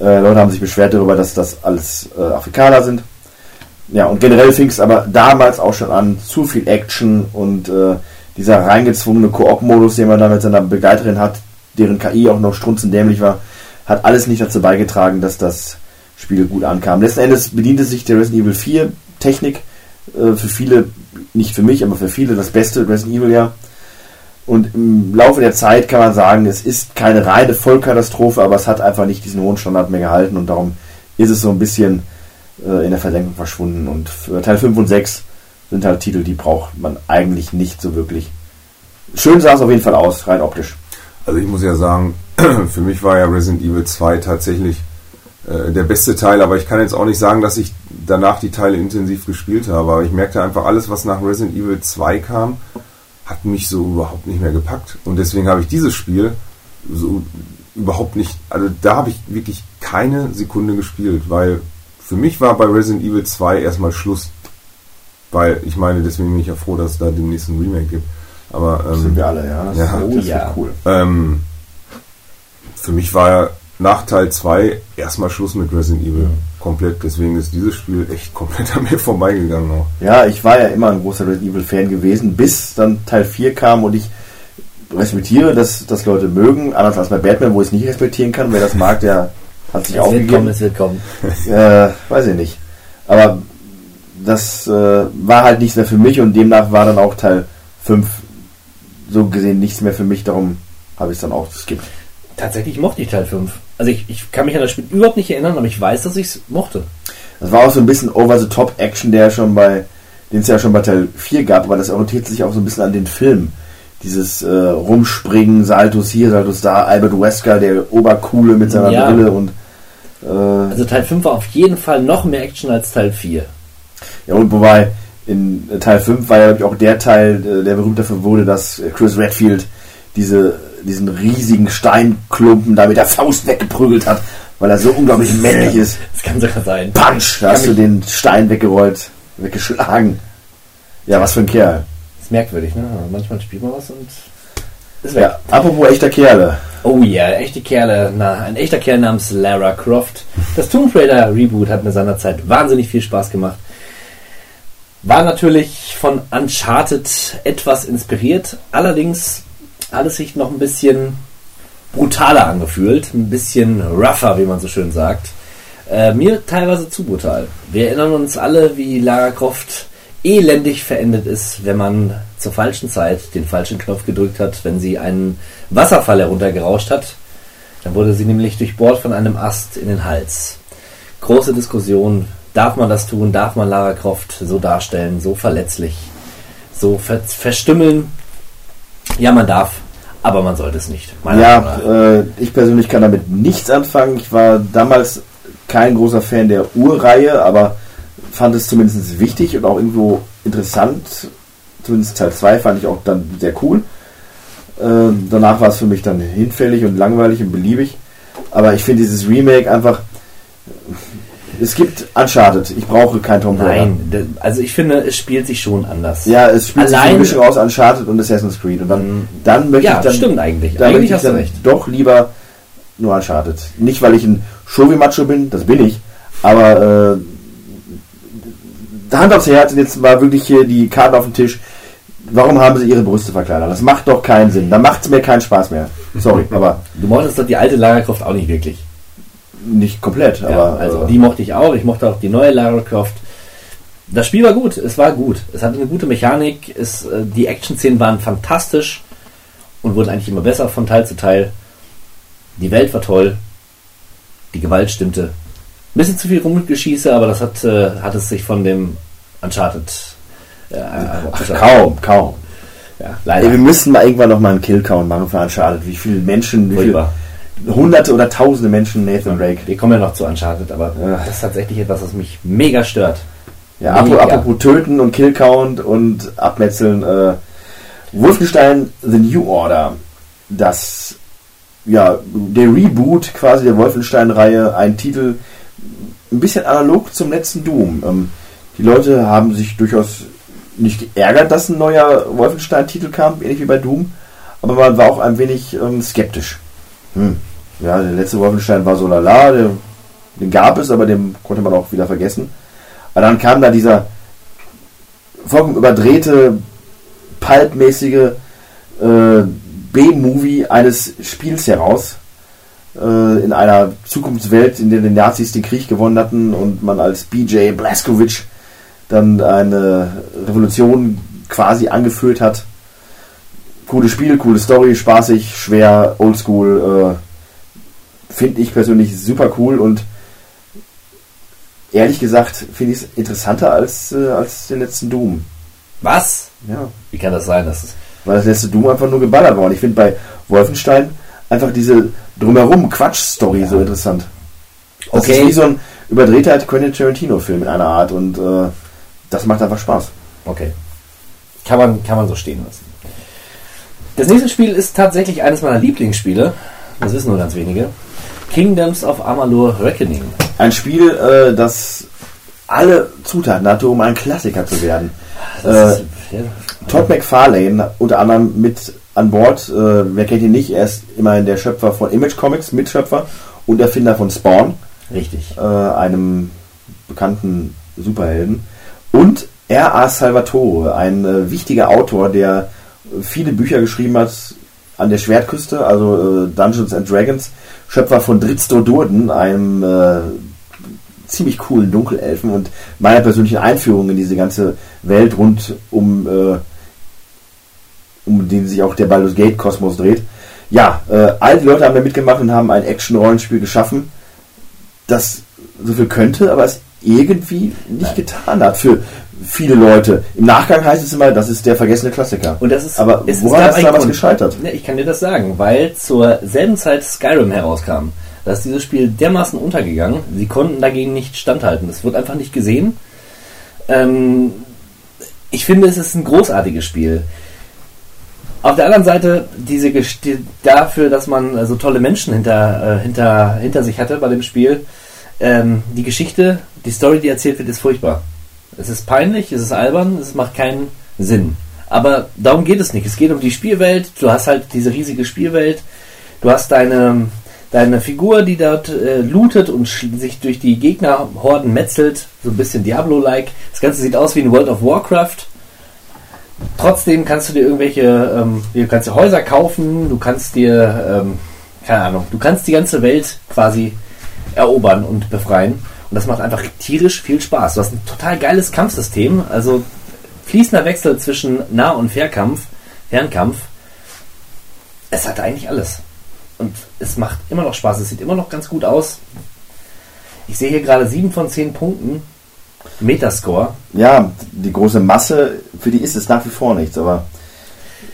äh, Leute haben sich beschwert darüber, dass das alles äh, Afrikaner sind. Ja, und generell fing es aber damals auch schon an, zu viel Action und äh, dieser reingezwungene Koop-Modus, den man da mit seiner Begleiterin hat, deren KI auch noch strunzendämlich war, hat alles nicht dazu beigetragen, dass das Spiel gut ankam. Letzten Endes bediente sich der Resident Evil 4 Technik äh, für viele, nicht für mich, aber für viele das beste Resident Evil ja. Und im Laufe der Zeit kann man sagen, es ist keine reine Vollkatastrophe, aber es hat einfach nicht diesen hohen Standard mehr gehalten und darum ist es so ein bisschen äh, in der Versenkung verschwunden. Und für Teil 5 und 6 sind halt Titel, die braucht man eigentlich nicht so wirklich. Schön sah es auf jeden Fall aus, rein optisch. Also ich muss ja sagen, für mich war ja Resident Evil 2 tatsächlich äh, der beste Teil, aber ich kann jetzt auch nicht sagen, dass ich danach die Teile intensiv gespielt habe. Aber ich merkte einfach, alles, was nach Resident Evil 2 kam, hat mich so überhaupt nicht mehr gepackt. Und deswegen habe ich dieses Spiel so überhaupt nicht, also da habe ich wirklich keine Sekunde gespielt, weil für mich war bei Resident Evil 2 erstmal Schluss. Weil ich meine, deswegen bin ich ja froh, dass es da den nächsten Remake gibt. Aber Das ähm, sind wir alle, ja. Das, ja. das Oh, wird ja. cool. ähm, für mich war ja nach Teil 2 erstmal Schluss mit Resident Evil. Komplett. Deswegen ist dieses Spiel echt komplett an mir vorbeigegangen auch. Ja, ich war ja immer ein großer Resident Evil Fan gewesen, bis dann Teil 4 kam und ich respektiere, dass das Leute mögen, anders als bei Batman, wo ich es nicht respektieren kann. Wer das mag, der hat sich Es wird kommen, aufgegeben. es wird kommen. Äh, weiß ich nicht. Aber das äh, war halt nichts mehr für mich und demnach war dann auch Teil 5 so gesehen nichts mehr für mich, darum habe ich es dann auch geskippt. Tatsächlich mochte ich Teil 5. Also ich, ich kann mich an das Spiel überhaupt nicht erinnern, aber ich weiß, dass ich es mochte. Das war auch so ein bisschen Over-the-Top-Action, der schon bei, den es ja schon bei Teil 4 gab, aber das orientiert sich auch so ein bisschen an den Film. Dieses äh, Rumspringen, Saltos hier, Saltos da, Albert Wesker, der Obercoole mit seiner Ja. Brille und äh, Also Teil 5 war auf jeden Fall noch mehr Action als Teil 4. ja und wobei in Teil 5 war ja auch der Teil, äh, der berühmt dafür wurde, dass Chris Redfield diese, diesen riesigen Steinklumpen da mit der Faust weggeprügelt hat, weil er so unglaublich männlich ist. Das kann sogar sein. Punch! Da hast du den Stein weggerollt, weggeschlagen. Ja, was für ein Kerl. ist merkwürdig, ne? Manchmal spielt man was und ist weg. Ja, apropos echter Kerle. Oh ja, echte Kerle. Na, ein echter Kerl namens Lara Croft. Das Tomb Raider Reboot hat mir seinerzeit wahnsinnig viel Spaß gemacht. War natürlich von Uncharted etwas inspiriert, allerdings alles sich noch ein bisschen brutaler angefühlt, ein bisschen rougher, wie man so schön sagt. Äh, mir teilweise zu brutal. Wir erinnern uns alle, wie Lara Croft elendig verendet ist, wenn man zur falschen Zeit den falschen Knopf gedrückt hat, wenn sie einen Wasserfall heruntergerauscht hat. Dann wurde sie nämlich durchbohrt von einem Ast in den Hals. Große Diskussion, darf man das tun, darf man Lara Croft so darstellen, so verletzlich, so ver verstümmeln? Ja, man darf, aber man sollte es nicht. Ja, äh, ich persönlich kann damit nichts anfangen. Ich war damals kein großer Fan der Urreihe, aber fand es zumindest wichtig und auch irgendwo interessant. Zumindest Teil 2 fand ich auch dann sehr cool. Äh, danach war es für mich dann hinfällig und langweilig und beliebig. Aber ich finde dieses Remake einfach. Es gibt Uncharted. Ich brauche kein Tom Raider. Nein, also ich finde, es spielt sich schon anders. Ja, es spielt sich Allein- eine Mischung aus Uncharted und Assassin's Creed. Und dann, dann möchte Ja, ich dann, stimmt eigentlich. Dann Eigentlich möchte ich hast du recht. doch lieber nur Uncharted. Nicht, weil ich ein Shovi-Macho bin, das bin ich, aber äh, Hand aufs Herz, und jetzt war wirklich hier die Karten auf dem Tisch. Warum haben sie ihre Brüste verkleinert? Das macht doch keinen Sinn. Da macht es mir keinen Spaß mehr. Sorry, aber Du mochtest doch die alte Lara Croft auch nicht wirklich. Nicht komplett. Ja, aber also äh, die mochte ich auch. Ich mochte auch die neue Lara Croft. Das Spiel war gut. Es war gut. Es hatte eine gute Mechanik. Es, äh, die Action-Szenen waren fantastisch und wurden eigentlich immer besser von Teil zu Teil. Die Welt war toll. Die Gewalt stimmte. Ein bisschen zu viel Rumgeschieße, aber das hat, äh, hat es sich von dem Uncharted. Äh, ach, kaum, kaum. Ja, Ey, leider. wir müssen mal irgendwann noch mal einen Killcount machen für Uncharted. Wie viele Menschen, wie Furchtbar. Hunderte oder tausende Menschen Nathan Drake. Wir kommen ja noch zu Uncharted, aber Ja. das ist tatsächlich etwas, was mich mega stört. Ja, apropos, apropos töten und Killcount und abmetzeln. Äh, Wolfenstein The New Order. Das, ja, der Reboot quasi der Wolfenstein-Reihe. Ein Titel ein bisschen analog zum letzten Doom. Ähm, die Leute haben sich durchaus nicht geärgert, dass ein neuer Wolfenstein-Titel kam, ähnlich wie bei Doom. Aber man war auch ein wenig ähm, skeptisch. Hm. Ja, der letzte Wolfenstein war so lala, der, den gab es, aber den konnte man auch wieder vergessen. Aber dann kam da dieser vollkommen überdrehte, pulpmäßige äh, B-Movie eines Spiels heraus. Äh, in einer Zukunftswelt, in der die Nazis den Krieg gewonnen hatten und man als BJ Blazkowicz dann eine Revolution quasi angeführt hat. Cooles Spiel, coole Story, spaßig, schwer, oldschool. Finde ich persönlich super cool und ehrlich gesagt finde ich es interessanter als, äh, als den letzten Doom. Was? Ja. Wie kann das sein? Das ist Weil das letzte Doom einfach nur geballert war. Und ich finde bei Wolfenstein einfach diese drumherum Quatsch-Story so interessant. Das Okay. ist wie so ein überdrehter Quentin Tarantino-Film in einer Art und äh, das macht einfach Spaß. Okay. Kann man, kann man so stehen lassen. Das nächste Spiel ist tatsächlich eines meiner Lieblingsspiele. Das wissen nur ganz wenige. Kingdoms of Amalur Reckoning. Ein Spiel, äh, das alle Zutaten hatte, um ein Klassiker zu werden. Das Äh, Todd McFarlane unter anderem mit an Bord. Äh, wer kennt ihn nicht? Er ist immerhin der Schöpfer von Image Comics, Mitschöpfer und Erfinder von Spawn, richtig. äh, einem bekannten Superhelden. Und R.A. Salvatore, ein äh, wichtiger Autor, der viele Bücher geschrieben hat an der Schwertküste, also äh, Dungeons and Dragons, Schöpfer von Dritsto Durden, einem äh, ziemlich coolen Dunkelelfen und meiner persönlichen Einführung in diese ganze Welt rund um, äh, um den sich auch der Baldur's Gate Kosmos dreht. Ja, äh, all die Leute haben da mitgemacht und haben ein Action-Rollenspiel geschaffen, das so viel könnte, aber es irgendwie nicht getan hat für viele Leute. Im Nachgang heißt es immer, das ist der vergessene Klassiker. Und das ist, aber es, woran ist damals Grund. gescheitert? Ja, ich kann dir das sagen, weil zur selben Zeit Skyrim herauskam. Da ist dieses Spiel dermaßen untergegangen, sie konnten dagegen nicht standhalten. Es wird einfach nicht gesehen. Ähm, ich finde, es ist ein großartiges Spiel. Auf der anderen Seite, diese Gest- dafür, dass man so tolle Menschen hinter, äh, hinter, hinter sich hatte bei dem Spiel, ähm, die Geschichte, die Story, die erzählt wird, ist furchtbar. Es ist peinlich, es ist albern, es macht keinen Sinn. Aber darum geht es nicht. Es geht um die Spielwelt. Du hast halt diese riesige Spielwelt. Du hast deine, deine Figur, die dort äh, lootet und sich durch die Gegnerhorden metzelt. So ein bisschen Diablo-like. Das Ganze sieht aus wie in World of Warcraft. Trotzdem kannst du dir irgendwelche, ähm, du kannst dir Häuser kaufen, du kannst dir, ähm, keine Ahnung, du kannst die ganze Welt quasi erobern und befreien. Und das macht einfach tierisch viel Spaß. Du hast ein total geiles Kampfsystem, also fließender Wechsel zwischen Nah- und Fernkampf, Fernkampf. Es hat eigentlich alles. und es macht immer noch Spaß. Es sieht immer noch ganz gut aus. Ich sehe hier gerade 7 von 10 Punkten. Metascore. Ja, die große Masse, für die ist es nach wie vor nichts, aber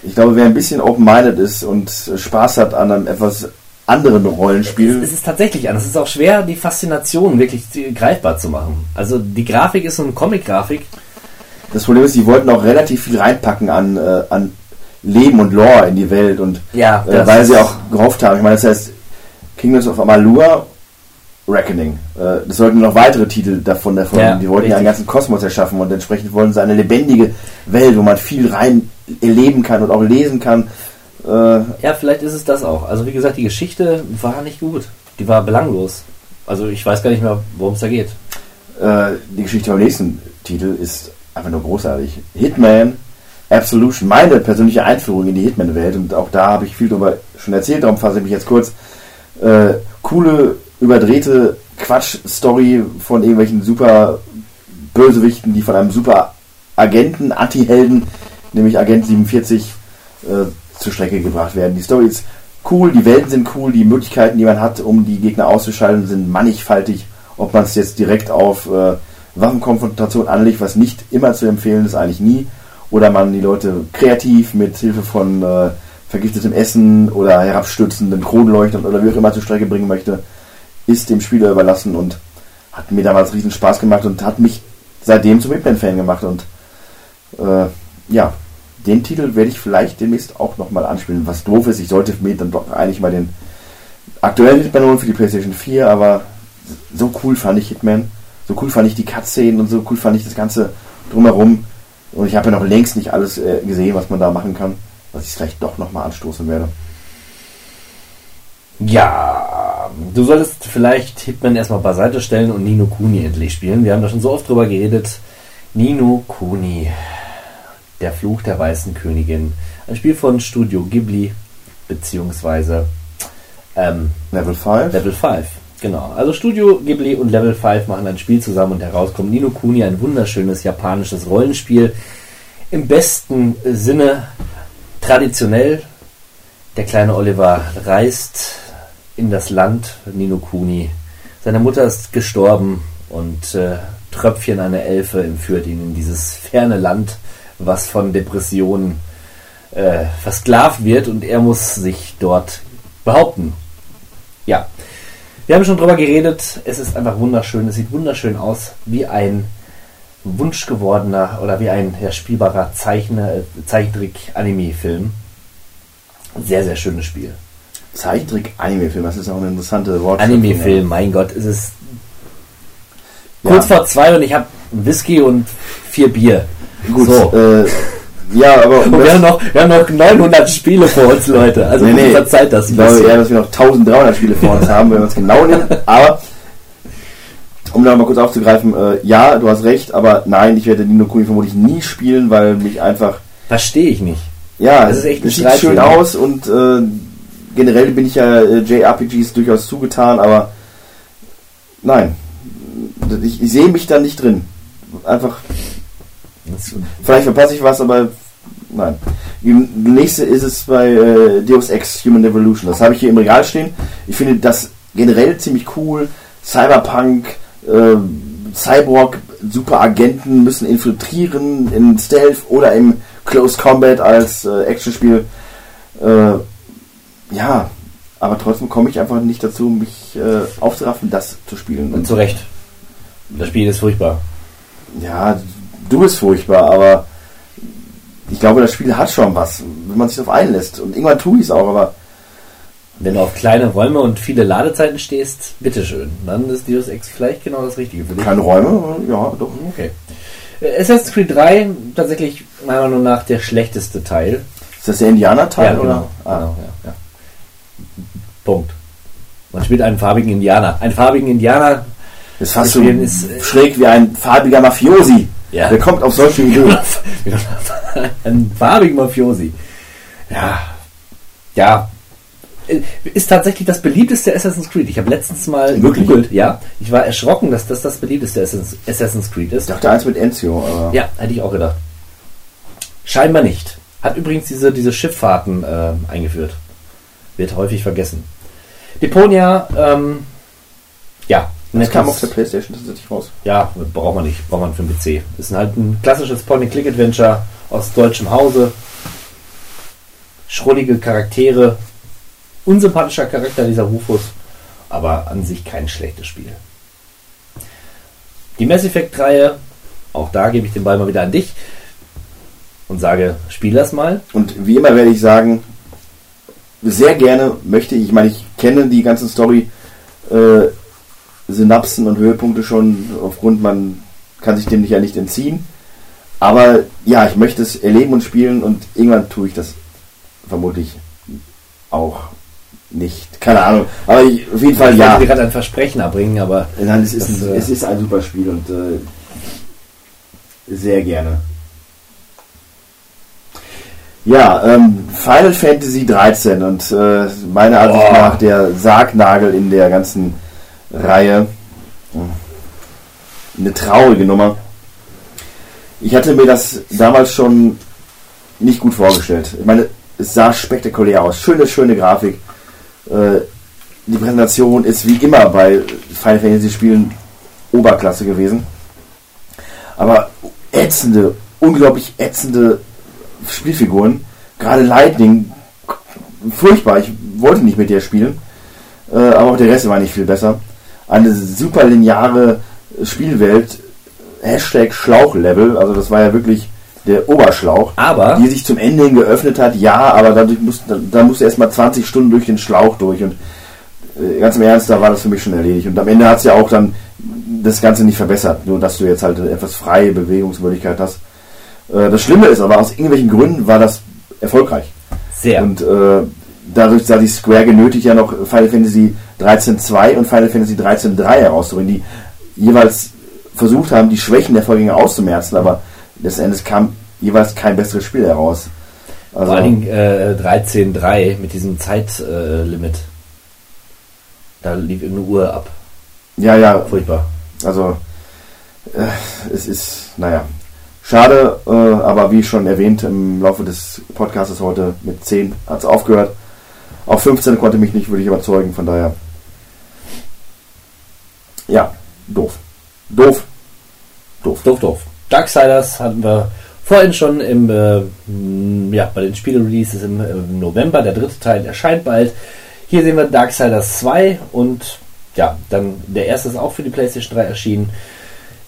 ich glaube, wer ein bisschen open-minded ist und Spaß hat an einem etwas anderen Rollenspiel, Es ist tatsächlich anders. Es ist auch schwer, die Faszination wirklich greifbar zu machen. Also die Grafik ist so eine Comic-Grafik. das Problem ist, die wollten auch relativ viel reinpacken an, äh, an Leben und Lore in die Welt und Ja, äh, weil sie auch gehofft haben, ich meine, das heißt Kingdoms of Amalur Reckoning. Äh, das sollten noch weitere Titel davon davon. Ja, die wollten ja einen ganzen Kosmos erschaffen und entsprechend wollen sie eine lebendige Welt, wo man viel rein erleben kann und auch lesen kann. Äh, Ja, vielleicht ist es das auch. Also wie gesagt, die Geschichte war nicht gut. Die war belanglos. Also ich weiß gar nicht mehr, worum es da geht. äh, die Geschichte beim nächsten Titel ist einfach nur großartig. Hitman Absolution, meine persönliche Einführung in die Hitman-Welt und auch da habe ich viel darüber schon erzählt, darum fasse ich mich jetzt kurz. Äh, coole, überdrehte Quatsch-Story von irgendwelchen super Bösewichten, die von einem super Agenten, Anti-Helden, nämlich Agent 47, äh, zur Strecke gebracht werden. Die Story ist cool, die Welten sind cool, die Möglichkeiten, die man hat, um die Gegner auszuschalten, sind mannigfaltig. Ob man es jetzt direkt auf äh, Waffenkonfrontation anlegt, was nicht immer zu empfehlen ist, eigentlich nie, oder man die Leute kreativ mit Hilfe von äh, vergiftetem Essen oder herabstürzenden Kronleuchtern oder wie auch immer zur Strecke bringen möchte, ist dem Spieler überlassen und hat mir damals riesen Spaß gemacht und hat mich seitdem zum Hitman-Fan gemacht und äh, ja, den Titel werde ich vielleicht demnächst auch nochmal anspielen. Was doof ist, ich sollte mir dann doch eigentlich mal den aktuellen Hitman holen für die PlayStation 4, aber so cool fand ich Hitman, so cool fand ich die Cutscenen und so cool fand ich das Ganze drumherum. Und ich habe ja noch längst nicht alles äh, gesehen, was man da machen kann, was ich vielleicht doch nochmal anstoßen werde. Ja, du solltest vielleicht Hitman erstmal beiseite stellen und Nino Kuni endlich spielen. Wir haben da schon so oft drüber geredet. Nino Kuni, der Fluch der weißen Königin. Ein Spiel von Studio Ghibli, beziehungsweise ähm, Level 5? Level 5. Genau. Also Studio Ghibli und Level 5 machen ein Spiel zusammen und herauskommt Nino Kuni, ein wunderschönes japanisches Rollenspiel. Im besten Sinne traditionell. Der kleine Oliver reist in das Land Nino Kuni. Seine Mutter ist gestorben und äh, Tröpfchen, eine Elfe, entführt ihn in dieses ferne Land, was von Depressionen äh, versklavt wird und er muss sich dort behaupten. Ja, wir haben schon drüber geredet. Es ist einfach wunderschön. Es sieht wunderschön aus, wie ein wunschgewordener oder wie ein ja, spielbarer Zeichner, äh, Zeichentrick-Anime-Film. Sehr, sehr schönes Spiel. Zeichentrick-Anime-Film, das ist auch eine interessante Wort. Anime-Film, mein Gott, es ist Ja. kurz vor zwei und ich habe Whisky und vier Bier. Gut, So. äh, ja, aber wir haben, noch, wir haben noch 900 Spiele vor uns, Leute. Also Nee, nee. verzeiht das Ich glaube eher, dass wir noch 1300 Spiele vor uns haben, wenn wir uns genau nehmen. Aber, um da mal kurz aufzugreifen, äh, ja, du hast recht, aber nein, ich werde Nino Kuni vermutlich nie spielen, weil mich einfach, Verstehe ich nicht. ja, Das ist echt es sieht schön aus und äh, generell bin ich ja äh, JRPGs durchaus zugetan, aber nein, ich, ich sehe mich da nicht drin. Einfach, Das- vielleicht verpasse ich was, aber nein. Die nächste ist es bei äh, Deus Ex Human Evolution. Das habe ich hier im Regal stehen. Ich finde das generell ziemlich cool. Cyberpunk, äh, Cyborg, Superagenten müssen infiltrieren in Stealth oder im Close Combat als äh, Actionspiel. Äh, ja, aber trotzdem komme ich einfach nicht dazu, mich äh, aufzuraffen, das zu spielen. Und zu Recht. Das Spiel ist furchtbar. Ja, du bist furchtbar, aber ich glaube, das Spiel hat schon was, wenn man sich darauf einlässt. Und irgendwann tue ich es auch, aber Wenn du auf kleine Räume und viele Ladezeiten stehst, bitteschön. Dann ist Deus Ex vielleicht genau das Richtige für dich. keine Räume, ja, doch. Okay. Äh, Assassin's Creed 3, tatsächlich meiner Meinung nach der schlechteste Teil. Ist das der Indianer-Teil, genau. oder? Ah, genau ja, ja. Punkt. Man spielt einen farbigen Indianer. Einen farbigen Indianer. Das ist fast so ist, schräg wie ein farbiger Mafiosi. Ja. Wer kommt auf solche Ideen? einen farbigen Mafiosi. Ja. Ja. Ist tatsächlich das beliebteste Assassin's Creed. Ich habe letztens mal Wirklich? gegoogelt, ja. Ich war erschrocken, dass das das beliebteste Assassin's Creed Ich ist. dachte eins mit Ezio, aber Ja, hätte ich auch gedacht. Scheinbar nicht. Hat übrigens diese, diese Schifffahrten äh, eingeführt. wird häufig vergessen. Deponia, ähm, ja, Das kam auf der Playstation tatsächlich raus. ja, braucht man nicht, braucht man für den PC. Ist halt ein klassisches Point-and-Click-Adventure aus deutschem Hause. Schrullige Charaktere, unsympathischer Charakter dieser Rufus, aber an sich kein schlechtes Spiel. Die Mass Effect-Reihe, auch da gebe ich den Ball mal wieder an dich und sage, spiel das mal. Und wie immer werde ich sagen, sehr gerne möchte ich, ich meine, ich kenne die ganze Story, äh, Synapsen und Höhepunkte schon, aufgrund, man kann sich dem nicht ja nicht entziehen. Aber ja, ich möchte es erleben und spielen und irgendwann tue ich das vermutlich auch nicht. Keine Ahnung. Aber ich, auf jeden Fall Ich ja. dir gerade ein Versprechen erbringen, aber Nein, es ist, Das, ein, äh, es ist ein super Spiel und äh, sehr gerne. Ja, ähm, Final Fantasy 13 und äh, meiner Ansicht nach der Sargnagel in der ganzen Reihe. Eine traurige Nummer. Ich hatte mir das damals schon nicht gut vorgestellt. Ich meine, es sah spektakulär aus. Schöne, schöne Grafik. Äh, die Präsentation ist wie immer bei Final Fantasy Spielen Oberklasse gewesen. Aber ätzende, unglaublich ätzende Spielfiguren. Gerade Lightning, furchtbar. Ich wollte nicht mit der spielen. Äh, aber auch der Rest war nicht viel besser. Eine super lineare Spielwelt. Hashtag Schlauchlevel. Also das war ja wirklich der Oberschlauch. Aber- Die sich zum Ende hin geöffnet hat. Ja, aber dadurch musste, da, da musste erst mal 20 Stunden durch den Schlauch durch. Und äh, ganz im Ernst, da war das für mich schon erledigt. Und am Ende hat es ja auch dann das Ganze nicht verbessert, nur dass du jetzt halt eine etwas freie Bewegungsmöglichkeit hast. Äh, das Schlimme ist aber, aus irgendwelchen Gründen war das erfolgreich. sehr. Und äh, dadurch sah sich Square genötigt, ja noch Final Fantasy 13.2 und Final Fantasy 13.3 herauszubringen, die jeweils versucht haben, die Schwächen der Vorgänger auszumerzen, aber letzten Endes kam jeweils kein besseres Spiel heraus. Also, Vor allen Dingen äh, 13.3 mit diesem Zeitlimit. Äh, da lief irgendeine Uhr ab. ja, ja, Furchtbar. Also, äh, es ist, naja, schade, äh, aber wie schon erwähnt im Laufe des Podcasts heute mit 10 hat es aufgehört. Auf 15 konnte mich nicht wirklich überzeugen, von daher. Ja, doof. Doof. Doof. Doof, doof. Darksiders hatten wir vorhin schon im, äh, ja, bei den Spiele-Releases im, im November. Der dritte Teil erscheint bald. Hier sehen wir Darksiders 2 und ja, dann der erste ist auch für die PlayStation 3 erschienen.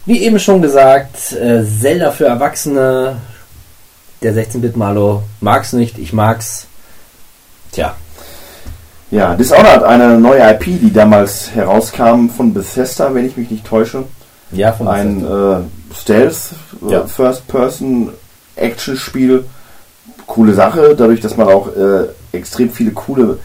Wie eben schon gesagt, äh, Zelda für Erwachsene. Der 16-Bit-Malo mag's nicht, ich mag's. Tja, Ja, Dishonored, eine neue IP, die damals herauskam von Bethesda, wenn ich mich nicht täusche. ja, vom ein äh, Stealth äh, Ja. First-Person-Action-Spiel. Coole Sache, dadurch, dass man auch äh, extrem viele coole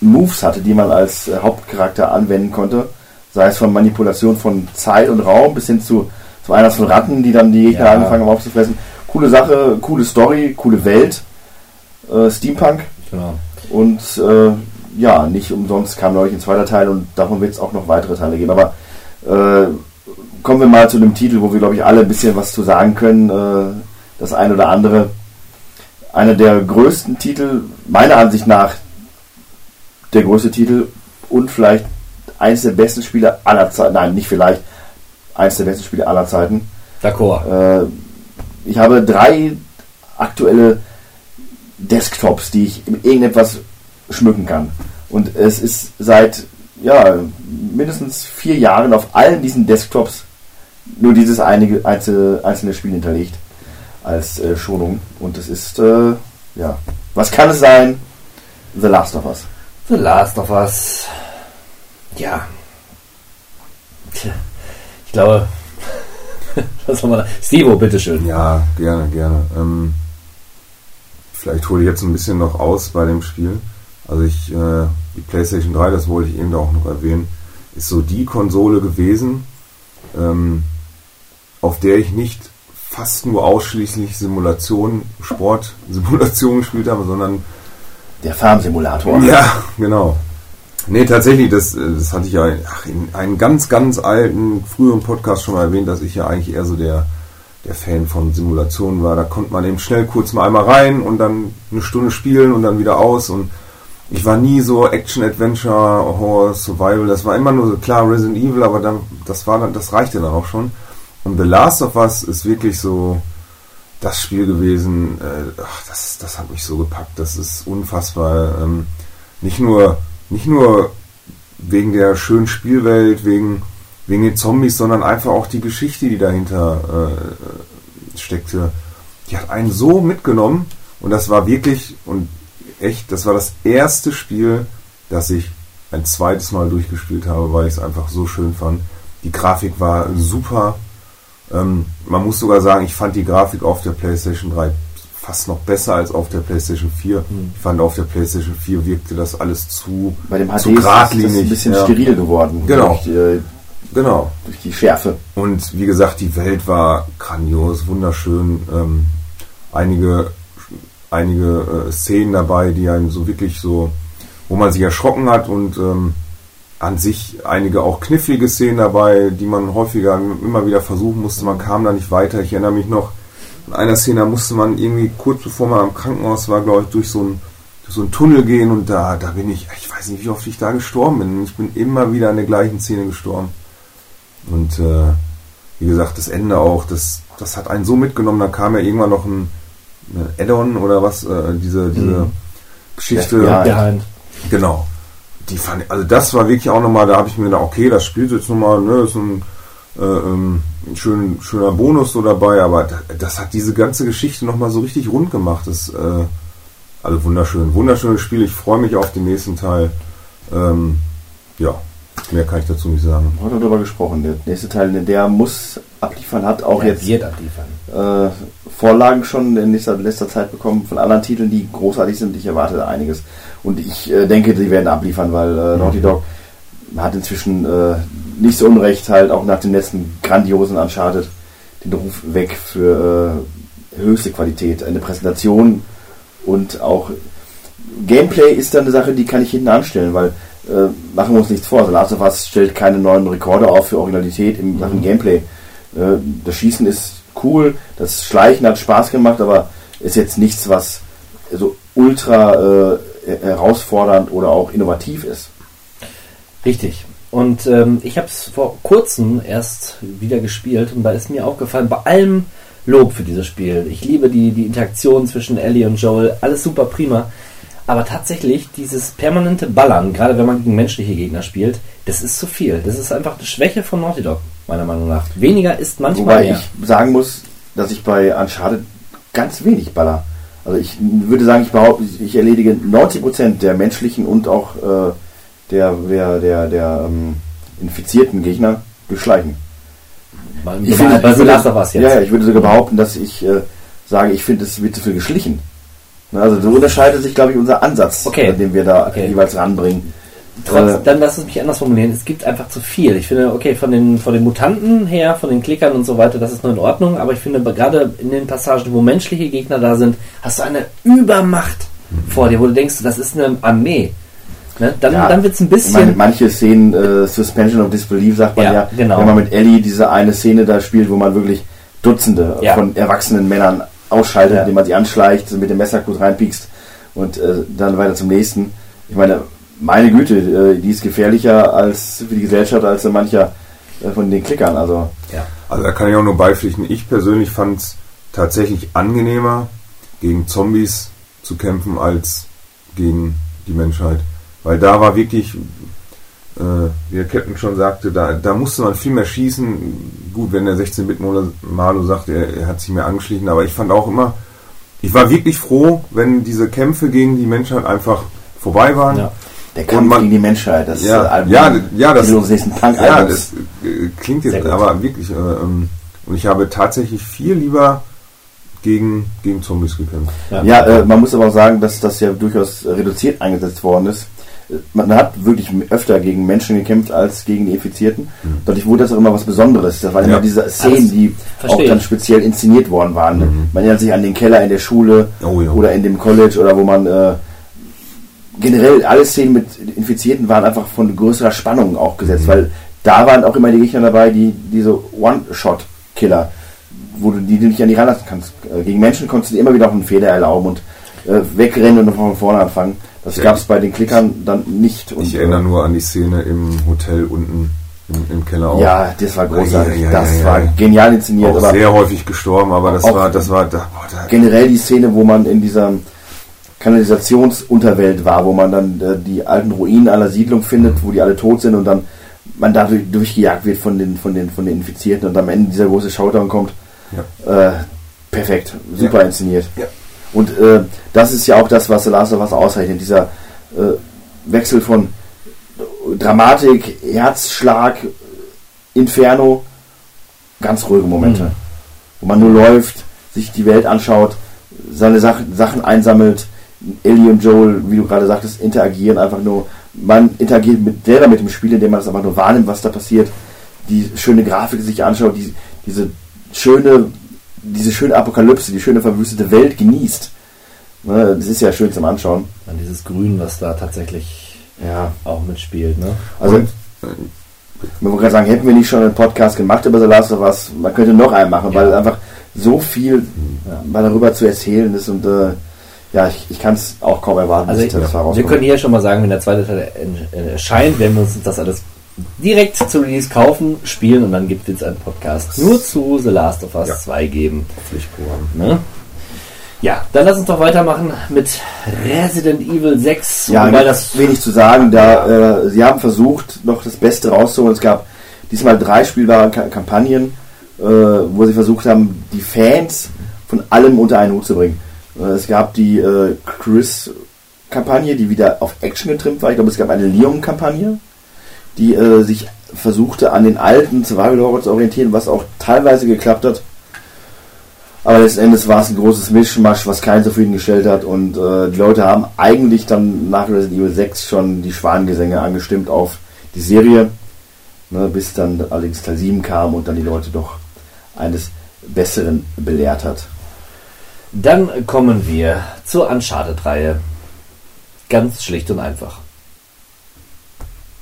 Moves hatte, die man als äh, Hauptcharakter anwenden konnte. Sei es von Manipulation von Zeit und Raum bis hin zu, zu einer von Ratten, die dann die Gegner Ja. angefangen haben aufzufressen. Coole Sache, coole Story, coole Welt. Äh, Steampunk. genau. Und äh, ja, nicht umsonst kam neulich ein zweiter Teil und davon wird es auch noch weitere Teile geben. Aber äh, kommen wir mal zu dem Titel, wo wir, glaube ich, alle ein bisschen was zu sagen können. Äh, das eine oder andere. Einer der größten Titel, meiner Ansicht nach, der größte Titel und vielleicht eines der besten Spiele aller Zeiten. Nein, nicht vielleicht. Eines der besten Spiele aller Zeiten. D'accord. Äh, ich habe drei aktuelle Desktops, die ich mit irgendetwas schmücken kann. Und es ist seit ja, mindestens vier Jahren auf allen diesen Desktops nur dieses einige, einzelne, einzelne Spiel hinterlegt als äh, Schonung. Und es ist, äh, ja, was kann es sein? The Last of Us. The Last of Us. Ja. Tja, ich glaube, was soll man da? Stevo, bitteschön. Ja, gerne, gerne. Ähm, vielleicht hole ich jetzt ein bisschen noch aus bei dem Spiel. Also ich, äh, die PlayStation 3, das wollte ich eben da auch noch erwähnen, ist so die Konsole gewesen, ähm, auf der ich nicht fast nur ausschließlich Simulation, Sportsimulation gespielt habe, sondern Der Farmsimulator. ja, genau. Nee, tatsächlich, das, äh, das hatte ich ja ach, in einem ganz, ganz alten, früheren Podcast schon mal erwähnt, dass ich ja eigentlich eher so der, der Fan von Simulationen war. Da konnte man eben schnell kurz mal einmal rein und dann eine Stunde spielen und dann wieder aus. Und ich war nie so Action, Adventure, Horror, Survival. Das war immer nur so klar Resident Evil, aber dann, das war dann, das reichte dann auch schon. Und The Last of Us ist wirklich so das Spiel gewesen. Äh, ach, das, das hat mich so gepackt. Das ist unfassbar. Ähm, nicht nur, nicht nur wegen der schönen Spielwelt, wegen, wegen den Zombies, sondern einfach auch die Geschichte, die dahinter äh, steckte. Die hat einen so mitgenommen und das war wirklich und echt, das war das erste Spiel, das ich ein zweites Mal durchgespielt habe, weil ich es einfach so schön fand. Die Grafik war super. Ähm, man muss sogar sagen, ich fand die Grafik auf der PlayStation 3 fast noch besser als auf der PlayStation 4. Mhm. Ich fand auf der PlayStation 4 wirkte das alles zu, Bei dem HD zu ist das geradlinig. ein bisschen Ja. steril geworden. Genau. Durch die, äh, Genau. durch die Schärfe. Und wie gesagt, die Welt war grandios, wunderschön. Ähm, einige einige äh, Szenen dabei, die einem so wirklich so, wo man sich erschrocken hat und ähm, an sich einige auch knifflige Szenen dabei, die man häufiger immer wieder versuchen musste. Man kam da nicht weiter. Ich erinnere mich noch, in einer Szene da musste man irgendwie kurz bevor man am Krankenhaus war, glaube ich, durch so ein so einen Tunnel gehen und da, da bin ich, ich weiß nicht, wie oft ich da gestorben bin. Ich bin immer wieder an der gleichen Szene gestorben. Und äh, wie gesagt, das Ende auch, das, das hat einen so mitgenommen. Da kam ja irgendwann noch ein Add-on oder was, äh, diese, diese Mhm. Geschichte. Ja, Behind. Genau. Die fand ich, also das war wirklich auch nochmal, da habe ich mir gedacht, okay, das spielt jetzt nochmal, ne, ist ein, äh, ähm, ein schön, schöner Bonus so dabei, aber das, das hat diese ganze Geschichte nochmal so richtig rund gemacht. Das, äh, also wunderschön, wunderschönes Spiel. Ich freue mich auf den nächsten Teil. Ähm, ja, mehr kann ich dazu nicht sagen. Heute darüber gesprochen. Der nächste Teil, der muss abliefern, hat auch Der jetzt wird abliefern. äh, Vorlagen schon in letzter, letzter Zeit bekommen von anderen Titeln, die großartig sind. Ich erwarte da einiges. Und ich äh, denke, sie werden abliefern, weil äh, Naughty Dog hat inzwischen äh, nicht so unrecht, halt auch nach dem letzten grandiosen Uncharted den Ruf weg für äh, höchste Qualität. Eine Präsentation und auch Gameplay ist dann eine Sache, die kann ich hinten anstellen, weil äh, machen wir uns nichts vor. The Last of Us stellt keine neuen Rekorde auf für Originalität in Sachen Gameplay. Äh, das Schießen ist cool, das Schleichen hat Spaß gemacht, aber ist jetzt nichts, was so ultra äh, herausfordernd oder auch innovativ ist. Richtig. Und ähm, ich habe es vor kurzem erst wieder gespielt und da ist mir aufgefallen, bei allem Lob für dieses Spiel. Ich liebe die, die Interaktion zwischen Ellie und Joel, alles super prima. Aber tatsächlich, dieses permanente Ballern, gerade wenn man gegen menschliche Gegner spielt, das ist zu viel. Das ist einfach eine Schwäche von Naughty Dog, meiner Meinung nach. Weniger ist manchmal Wobei mehr. ich sagen muss, dass ich bei Uncharted ganz wenig baller. Also ich würde sagen, ich behaupte, ich erledige 90% der menschlichen und auch äh, der, der, der, der ähm, infizierten Gegner durch Schleichen. Ich finde- ich würde- ja, ich würde sogar behaupten, dass ich äh, sage, ich finde, es wird zu viel geschlichen. Na, Also so unterscheidet sich, glaube ich, unser Ansatz, Okay. den wir da Okay. jeweils ranbringen. Trotz, Äh, dann lass es mich anders formulieren. Es gibt einfach zu viel. Ich finde, okay, von den, von den Mutanten her, von den Klickern und so weiter, das ist nur in Ordnung. Aber ich finde, gerade in den Passagen, wo menschliche Gegner da sind, hast du eine Übermacht vor dir, wo du denkst, das ist eine Armee. Ne? Dann, Ja, dann wird es ein Ich meine, bisschen. manche Szenen, äh, Suspension of Disbelief, sagt man Ja, ja, genau. wenn man mit Ellie diese eine Szene da spielt, wo man wirklich Dutzende Ja. von erwachsenen Männern ausschaltet, Ja. indem man sie anschleicht, mit dem Messer kurz reinpiekst und äh, dann weiter zum nächsten. Ich meine, meine Güte, äh, die ist gefährlicher als für die Gesellschaft als mancher äh, von den Klickern. Also ja. Also da kann ich auch nur beipflichten. Ich persönlich fand es tatsächlich angenehmer, gegen Zombies zu kämpfen, als gegen die Menschheit. Weil da war wirklich, äh, wie der Captain schon sagte, da, da musste man viel mehr schießen. Gut, wenn der 16-Bit-Malo sagt, er, er hat sich mehr angeschlichen, aber ich fand auch immer, ich war wirklich froh, wenn diese Kämpfe gegen die Menschheit einfach vorbei waren. Ja. der Kampf man- gegen die Menschheit, das Ja, Album, ja, ja, das- nächsten Ja, das äh, klingt jetzt aber wirklich. Äh, ähm, und ich habe tatsächlich viel lieber gegen, gegen Zombies gekämpft. Ja, äh, man muss aber auch sagen, dass das ja durchaus reduziert eingesetzt worden ist. Man hat wirklich öfter gegen Menschen gekämpft als gegen die Infizierten. Dadurch wurde das auch immer was Besonderes. Das waren Ja. immer diese Szenen, die verstehe auch dann speziell inszeniert worden waren. Man erinnert sich an den Keller in der Schule Oh ja. oder in dem College oder wo man äh, generell alle Szenen mit Infizierten waren einfach von größerer Spannung auch gesetzt, weil da waren auch immer die Gegner dabei, die diese One-Shot-Killer, wo du die du nicht an die ranlassen kannst. Äh, Gegen Menschen konntest du dir immer wieder auch einen Fehler erlauben und äh, wegrennen und von vorne anfangen. Das Ja. gab es bei den Klickern dann nicht. Und, Ich erinnere nur an die Szene im Hotel unten im, im Keller auch. Ja, das war großartig. Ja, ja, das war genial inszeniert. auch sehr häufig gestorben, aber das war, das war, da, boah, da, generell die Szene, wo man in dieser Kanalisationsunterwelt war, wo man dann äh, die alten Ruinen aller Siedlung findet, wo die alle tot sind und dann man dadurch durchgejagt wird von den, von den, von den Infizierten und am Ende dieser große Showdown kommt. Äh, perfekt, super inszeniert. Ja. Und äh, das ist ja auch das, was The Last of Us auszeichnet, dieser äh, Wechsel von Dramatik, Herzschlag, Inferno, ganz ruhige Momente, wo man nur läuft, sich die Welt anschaut, seine Sachen, Sachen einsammelt, Ellie und Joel, wie du gerade sagtest, interagieren einfach nur. Man interagiert mit, selber mit dem Spiel, indem man das einfach nur wahrnimmt, was da passiert, die schöne Grafik sich anschaut, die, diese schöne, diese schöne Apokalypse, die schöne verwüstete Welt genießt. Ne, das ist ja schön zum Anschauen. An dieses Grün, was da tatsächlich Ja. auch mitspielt. Ne? Also, Und, man gerade sagen, hätten wir nicht schon einen Podcast gemacht über The Last of Us, man könnte noch einen machen, weil einfach so viel mal darüber zu erzählen ist und äh, ja, ich, ich kann es auch kaum erwarten, Also bis ich, das wir rauskommt. können hier schon mal sagen, wenn der zweite Teil erscheint, werden wir uns das alles direkt zu Release kaufen, spielen und dann gibt es einen Podcast nur zu The Last of Us Ja. 2 geben. Pflichtprogramm. Ne? Ja, dann lass uns doch weitermachen mit Resident Evil 6. Ja, wobei das wenig zu sagen, da äh, sie haben versucht, noch das Beste rauszuholen. Es gab diesmal drei spielbare Ka Kampagnen, äh, wo sie versucht haben, die Fans von allem unter einen Hut zu bringen. Äh, es gab die äh, Chris-Kampagne, die wieder auf Action getrimmt war. Ich glaube, es gab eine Leon-Kampagne, die äh, sich versuchte, an den alten Survival Horror zu orientieren, was auch teilweise geklappt hat. Aber letzten Endes war es ein großes Mischmasch, was keinen zufriedengestellt hat. Und äh, die Leute haben eigentlich dann nach Resident Evil 6 schon die Schwanengesänge angestimmt auf die Serie. Ne, bis dann allerdings Teil 7 kam und dann die Leute doch eines Besseren belehrt hat. Dann kommen wir zur Uncharted-Reihe. Ganz schlicht und einfach.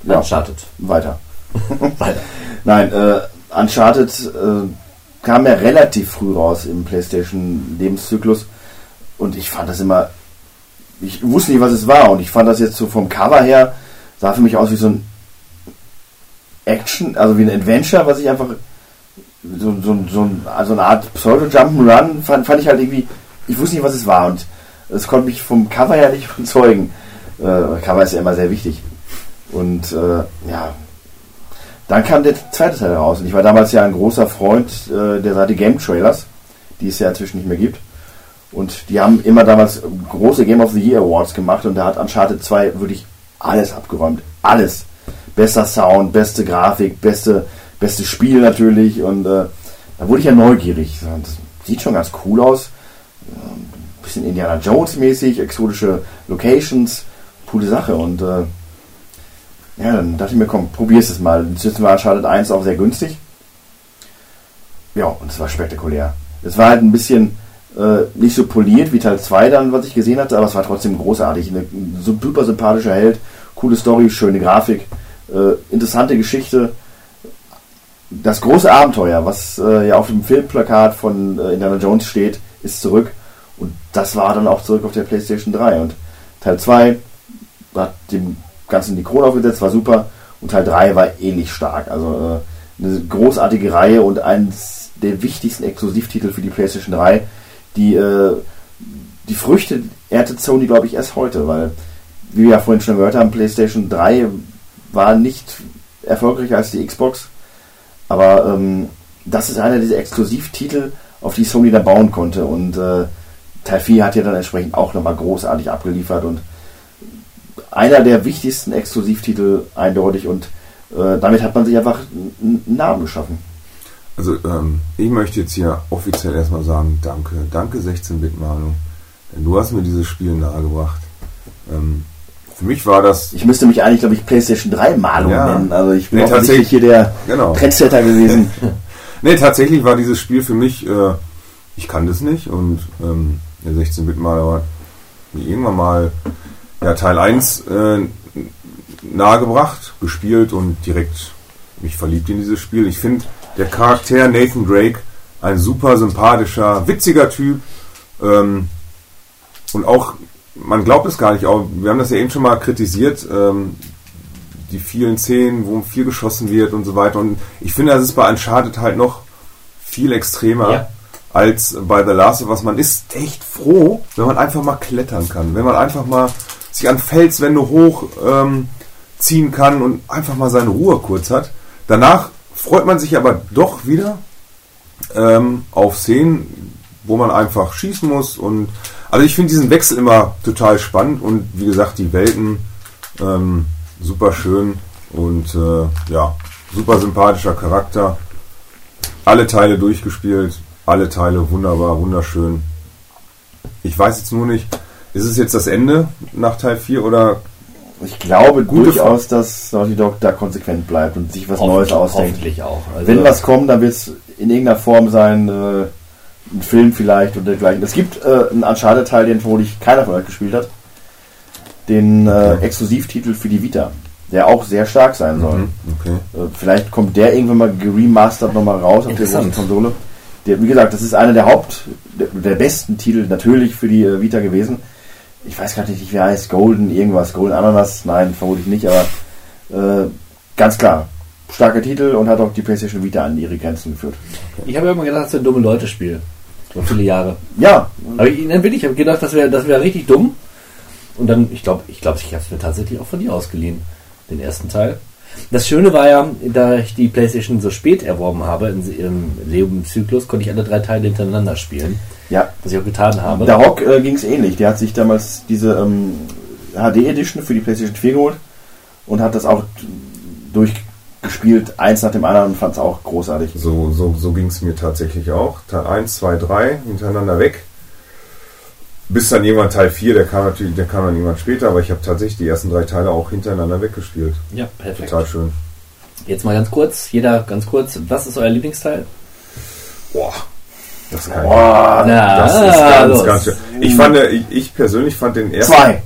Ja. Uncharted. Weiter. Weiter. Nein, äh, Uncharted äh, kam ja relativ früh raus im PlayStation-Lebenszyklus und ich fand das immer, ich wusste nicht, was es war und ich fand das jetzt so vom Cover her, sah für mich aus wie so ein Action, also wie ein Adventure, was ich einfach so, so, so, ein, also eine Art Pseudo-Jump'n'Run fand, fand ich halt irgendwie, ich wusste nicht, was es war und es konnte mich vom Cover her nicht überzeugen. Äh, Cover ist ja immer sehr wichtig. Und äh, ja, dann kam der zweite Teil raus. Und ich war damals ja ein großer Freund äh, der Seite Game Trailers, die es ja inzwischen nicht mehr gibt. Und die haben immer damals große Game of the Year Awards gemacht und da hat Uncharted 2 wirklich alles abgeräumt. Alles. Bester Sound, beste Grafik, beste, beste Spiel natürlich. Und äh, da wurde ich ja neugierig. Das sieht schon ganz cool aus. Ähm, bisschen Indiana Jones mäßig, exotische Locations, coole Sache. Und äh, ja, dann dachte ich mir, komm, probier's es mal. Inzwischen war Uncharted 1 auch sehr günstig. Ja, und es war spektakulär. Es war halt ein bisschen äh, nicht so poliert wie Teil 2 dann, was ich gesehen hatte, aber es war trotzdem großartig. Ein super sympathischer Held, coole Story, schöne Grafik, äh, interessante Geschichte. Das große Abenteuer, was äh, ja auf dem Filmplakat von äh, Indiana Jones steht, ist zurück. Und das war dann auch zurück auf der PlayStation 3. Und Teil 2 hat dem Ganzen die Krone aufgesetzt, war super. Und Teil 3 war ähnlich stark. Also äh, eine großartige Reihe und eines der wichtigsten Exklusivtitel für die PlayStation 3. Die, äh, die Früchte erntet Sony, glaube ich, erst heute, weil, wie wir ja vorhin schon gehört haben, PlayStation 3 war nicht erfolgreicher als die Xbox. Aber ähm, das ist einer dieser Exklusivtitel, auf die Sony dann bauen konnte. Und äh, Teil 4 hat ja dann entsprechend auch nochmal großartig abgeliefert und einer der wichtigsten Exklusivtitel eindeutig und äh, damit hat man sich einfach einen Namen geschaffen. Also ähm, ich möchte jetzt hier offiziell erstmal sagen, danke, danke 16-Bit-Manu. Denn du hast mir dieses Spiel nahegebracht. Ähm, für mich war das, Ich müsste mich eigentlich, glaube ich, PlayStation 3 Malung Ja. nennen. Also ich bin Nee, offensichtlich hier der genau. Trendsetter gewesen. Nee, tatsächlich war dieses Spiel für mich, äh, ich kann das nicht und ähm, der 16-Bit-Maler hat mir irgendwann mal ja, Teil 1 äh, nahegebracht, gespielt und direkt mich verliebt in dieses Spiel. Ich finde der Charakter Nathan Drake ein super sympathischer, witziger Typ. Ähm, und auch, man glaubt es gar nicht, auch, wir haben das ja eben schon mal kritisiert, ähm, die vielen Szenen, wo viel geschossen wird und so weiter. Und ich finde, das ist bei Uncharted halt noch viel extremer Ja. Als bei The Last of Us. Man ist echt froh, wenn man einfach mal klettern kann, wenn man einfach mal sich an Felswände hoch ähm, ziehen kann und einfach mal seine Ruhe kurz hat. Danach freut man sich aber doch wieder ähm, auf Szenen, wo man einfach schießen muss und also ich finde diesen Wechsel immer total spannend und wie gesagt die Welten ähm, super schön und äh, ja super sympathischer Charakter. Alle Teile durchgespielt, alle Teile wunderbar, wunderschön. Ich weiß jetzt nur nicht, ist es jetzt das Ende nach Teil 4 oder Ich glaube Gute durchaus, dass Naughty Dog da konsequent bleibt und sich was Neues ausdenkt. Hoffentlich auch. Also, Wenn was kommt, dann wird es in irgendeiner Form sein, äh, ein Film vielleicht und dergleichen. Es gibt äh, einen Uncharted-Teil, den vermutlich keiner von euch gespielt hat. Den äh, Exklusivtitel für die Vita, der auch sehr stark sein soll. Mhm, okay. Äh, vielleicht kommt der irgendwann mal geremastert nochmal raus auf der großen. Konsole. Der, wie gesagt, das ist einer der Haupt, der, der besten Titel natürlich für die äh, Vita gewesen. Ich weiß gerade nicht, wie er heißt, Golden irgendwas, Golden Ananas, nein, vermutlich nicht, aber äh, ganz klar, starker Titel und hat auch die PlayStation Vita an ihre Grenzen geführt. Ich habe ja immer gedacht, das wäre ein dumme Leute-Spiel. So viele Jahre. Ja, Aber ich, dann bin ich, habe gedacht, das wäre das wär richtig dumm. Und dann, ich glaube, ich, glaub, ich habe es mir tatsächlich auch von dir ausgeliehen, den ersten Teil. Das Schöne war ja, da ich die PlayStation so spät erworben habe, in ihrem Lebenszyklus, konnte ich alle drei Teile hintereinander spielen, ja. was ich auch getan habe. Der Rock äh, ging es ähnlich. Der hat sich damals diese ähm, HD Edition für die PlayStation 4 geholt und hat das auch durchgespielt, eins nach dem anderen und fand es auch großartig. So, so, so ging es mir tatsächlich auch. Teil 1, 2, 3 hintereinander weg. Bis dann irgendwann Teil 4, der kam natürlich, der kam dann irgendwann später, aber ich habe tatsächlich die ersten drei Teile auch hintereinander weggespielt. ja, perfekt. Total schön. Jetzt mal ganz kurz, jeder ganz kurz, was ist euer Lieblingsteil? Boah. Das kann Boah, Na, Das ist ganz, los. ganz schön. Ich fand, ich, ich persönlich fand den ersten. zwei.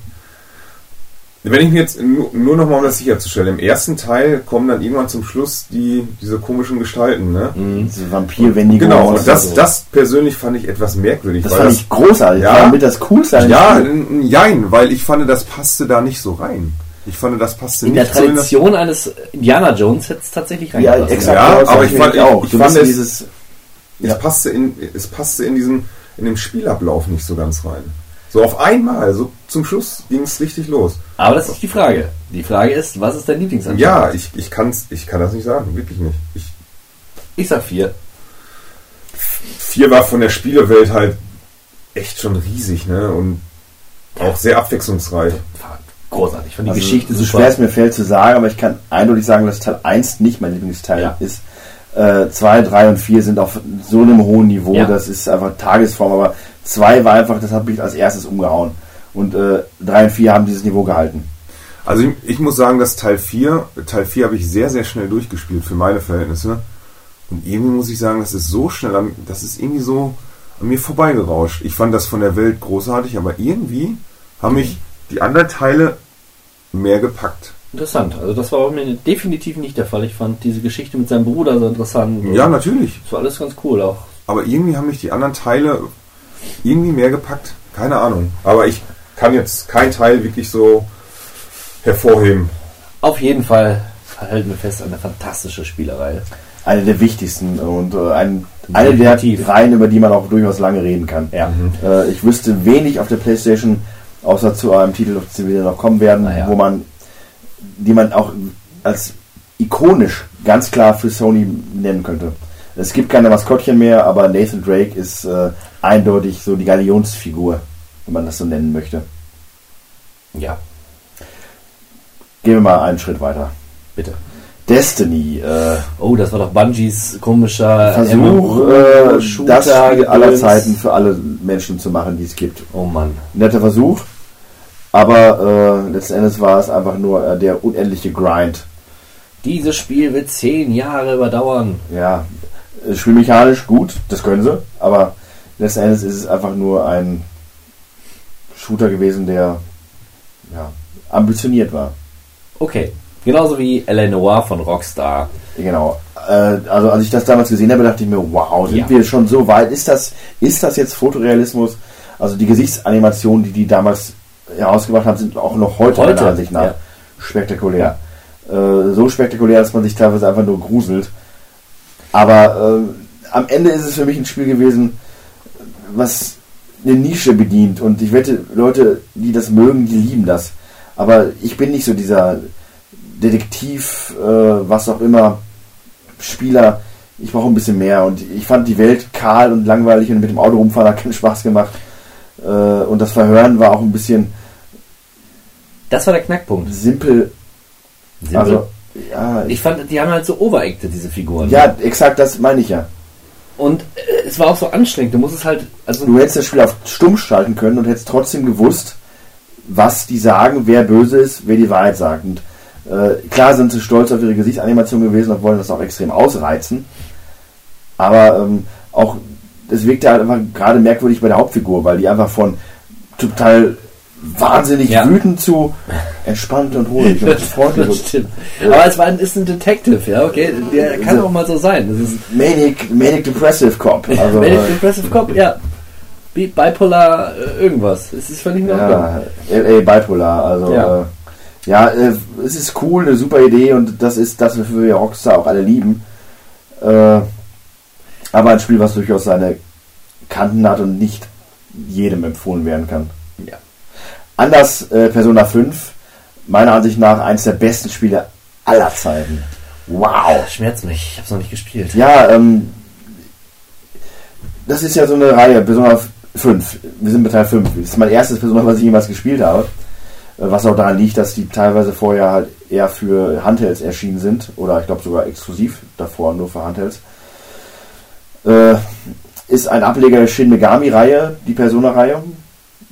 Wenn ich mir jetzt nur, nur noch mal um das sicherzustellen, im ersten Teil kommen dann irgendwann zum Schluss die, diese komischen Gestalten, ne? Diese Vampir Wendigo. Genau, und das, so. das persönlich fand ich etwas merkwürdig. das weil fand ich großartig. Ja. Das war mit das Coolste. dem Ja, jein, weil ich fand, das passte da nicht so rein. Ich fand, das passte In der nicht so in das, Tradition eines Indiana Jones hätte es tatsächlich ja, reingepasst. exakt. Ja, das aber fand ich fand- auch. ich Du fand es- dieses, es, Ja. passte in, es passte in diesem, in dem Spielablauf nicht so ganz rein. So auf einmal, so zum Schluss ging es richtig los. Aber das ist nicht die Frage. Die Frage ist, was ist dein Lieblingsanteil? Ja, ich, ich, kann's, ich kann das nicht sagen, wirklich nicht. Ich, Ich sag vier. vier war von der Spielewelt halt echt schon riesig, ne? Und auch sehr abwechslungsreich. Großartig. Ich fand die also, Geschichte so schwer es mir fällt zu sagen, aber ich kann eindeutig sagen, dass Teil 1 nicht mein Lieblingsteil Ja. ist. 2, 3 und 4 sind auf so einem hohen Niveau, Ja. das ist einfach Tagesform, aber 2 war einfach, das hat mich als erstes umgehauen. Und 3 und 4 haben dieses Niveau gehalten. Also ich, ich muss sagen, dass Teil 4, Teil 4 habe ich sehr, sehr schnell durchgespielt für meine Verhältnisse. Und irgendwie muss ich sagen, das ist so schnell, an, das ist irgendwie so an mir vorbeigerauscht. Ich fand das von der Welt großartig, aber irgendwie haben mich die anderen Teile mehr gepackt. Interessant. Also das war bei mir definitiv nicht der Fall. Ich fand diese Geschichte mit seinem Bruder so interessant. Ja, natürlich. Das war alles ganz cool auch. Aber irgendwie haben mich die anderen Teile irgendwie mehr gepackt. Keine Ahnung. Aber ich kann jetzt kein Teil wirklich so hervorheben. Auf jeden Fall halten wir fest, eine fantastische Spielerei. Eine der wichtigsten und äh, ein, eine der. Reihen, über die man auch durchaus lange reden kann. Ja. Äh, ich wüsste wenig auf der Playstation, außer zu einem Titel, auf den wir noch kommen werden, Na ja. wo man, die man auch als ikonisch ganz klar für Sony nennen könnte. Es gibt keine Maskottchen mehr, aber Nathan Drake ist äh, eindeutig so die Galionsfigur, wenn man das so nennen möchte. Ja, Gehen wir mal einen Schritt weiter. bitte. Destiny, äh, Oh, das war doch Bungies komischer Versuch, äh, Shooter, das Spiel aller. Zeiten für alle Menschen zu machen, die es gibt. Oh Mann. netter Versuch, aber äh, letzten Endes war es einfach nur äh, der unendliche Grind. Dieses Spiel wird zehn Jahre überdauern. Ja, äh, spielmechanisch gut, das können sie, aber letzten Endes ist es einfach nur ein Shooter gewesen, der ja, ambitioniert war. Okay. Genauso wie L.A. Noir von Rockstar. Genau. Äh, also als ich das damals gesehen habe, dachte ich mir, wow, sind Ja. wir schon so weit? Ist das, ist das jetzt Fotorealismus? Also die Gesichtsanimationen, die die damals herausgebracht haben, sind auch noch heute, Heute, meiner Ansicht nach ja. spektakulär. Äh, so spektakulär, dass man sich teilweise einfach nur gruselt. Aber äh, am Ende ist es für mich ein Spiel gewesen, was eine Nische bedient. Und ich wette, Leute, die das mögen, die lieben das. Aber ich bin nicht so dieser Detektiv, äh, was auch immer, Spieler. Ich brauche ein bisschen mehr. Und ich fand die Welt kahl und langweilig und mit dem Auto rumfahren hat keinen Spaß gemacht. Äh, und das Verhören war auch ein bisschen Das war der Knackpunkt. simpel. Simpel. Also, ja, ich fand, die haben halt so overacted, diese Figuren. ja, exakt das meine ich ja. Und äh, es war auch so anstrengend. Du musst es halt, also Du hättest das Spiel auf stumm schalten können und hättest trotzdem gewusst, was die sagen, wer böse ist, wer die Wahrheit sagt. Und äh, klar sind sie stolz auf ihre Gesichtsanimation gewesen und wollen das auch extrem ausreizen. Aber ähm, auch, das wirkte halt einfach gerade merkwürdig bei der Hauptfigur, weil die einfach von total wahnsinnig Ja. wütend zu entspannt und ruhig und freundlich. Aber es war ein, ist ein Detective, ja, okay. Der kann auch mal so sein. Das ist manic, manic depressive Cop. Also, Manic äh, Depressive Cop, ja. Bi- Bipolar, äh, irgendwas. Es ist völlig Ordnung. Ja, LA Bipolar, also Ja. ja, äh, ja äh, es ist cool, eine super Idee und das ist das, wofür wir Rockstar auch alle lieben. Äh, aber ein Spiel, was durchaus seine Kanten hat und nicht jedem empfohlen werden kann. Anders äh, Persona 5, meiner Ansicht nach eines der besten Spiele aller Zeiten. Wow! Schmerzt mich, ich hab's noch nicht gespielt. Ja, ähm, das ist ja so eine Reihe, Persona 5. Wir sind bei Teil 5. Das ist mein erstes Persona, was ich jemals gespielt habe. Äh, Was auch daran liegt, dass die teilweise vorher halt eher für Handhelds erschienen sind. Oder ich glaube sogar exklusiv davor nur für Handhelds. Äh, ist ein Ableger der Shin Megami-Reihe, die Persona-Reihe.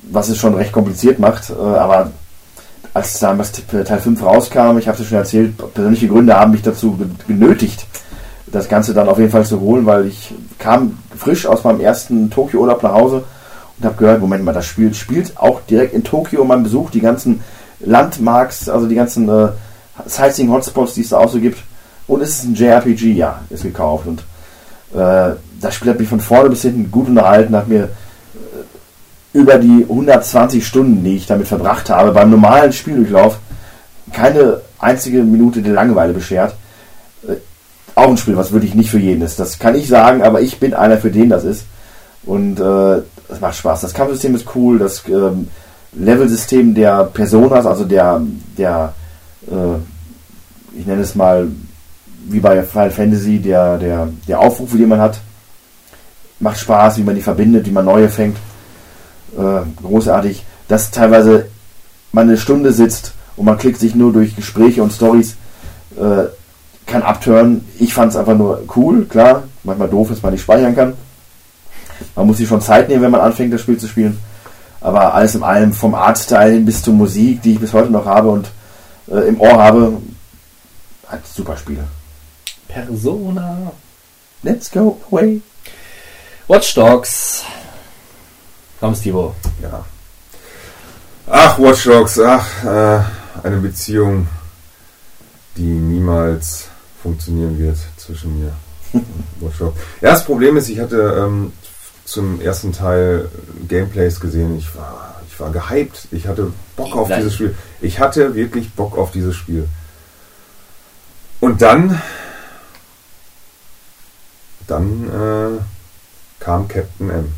Was es schon recht kompliziert macht. Äh, aber als damals Teil 5 rauskam, ich habe es schon erzählt, persönliche Gründe haben mich dazu ge- genötigt, das Ganze dann auf jeden Fall zu holen, weil ich kam frisch aus meinem ersten Tokio-Urlaub nach Hause und habe gehört, Moment mal, das Spiel spielt auch direkt in Tokio man besucht die ganzen Landmarks, also die ganzen äh, Sightseeing-Hotspots, die es da auch so gibt. Und es ist ein JRPG, ja, ist gekauft. Und äh, das Spiel hat mich von vorne bis hinten gut unterhalten, hat mir über die 120 Stunden, die ich damit verbracht habe, beim normalen Spieldurchlauf keine einzige Minute der Langeweile beschert. Äh, auch ein Spiel, was wirklich nicht für jeden ist. Das kann ich sagen, aber ich bin einer, für den das ist. Und äh, es macht Spaß. Das Kampfsystem ist cool, das ähm, Level-System der Personas, also der, der äh, ich nenne es mal wie bei Final Fantasy, der, der, der Aufrufe, die man hat, macht Spaß, wie man die verbindet, wie man neue fängt. Äh, großartig, dass teilweise man eine Stunde sitzt und man klickt sich nur durch Gespräche und Stories, äh, kann abtören. Ich fand es einfach nur cool, klar, manchmal doof, dass man nicht speichern kann. Man muss sich schon Zeit nehmen, wenn man anfängt, das Spiel zu spielen. Aber alles in allem, vom Artstyle bis zur Musik, die ich bis heute noch habe und äh, im Ohr habe, hat super Spiele. Persona. Let's go away. Watch Dogs. Komm, Stivo. Ja. Ach, Watch Dogs, ach, äh, eine Beziehung, die niemals funktionieren wird zwischen mir und Watch Dogs. Ja, das Problem ist, ich hatte ähm, zum ersten Teil Gameplays gesehen. Ich war, ich war gehypt. Ich hatte Bock auf dieses Spiel. Ich hatte wirklich Bock auf dieses Spiel. Und dann, dann äh, kam Captain M.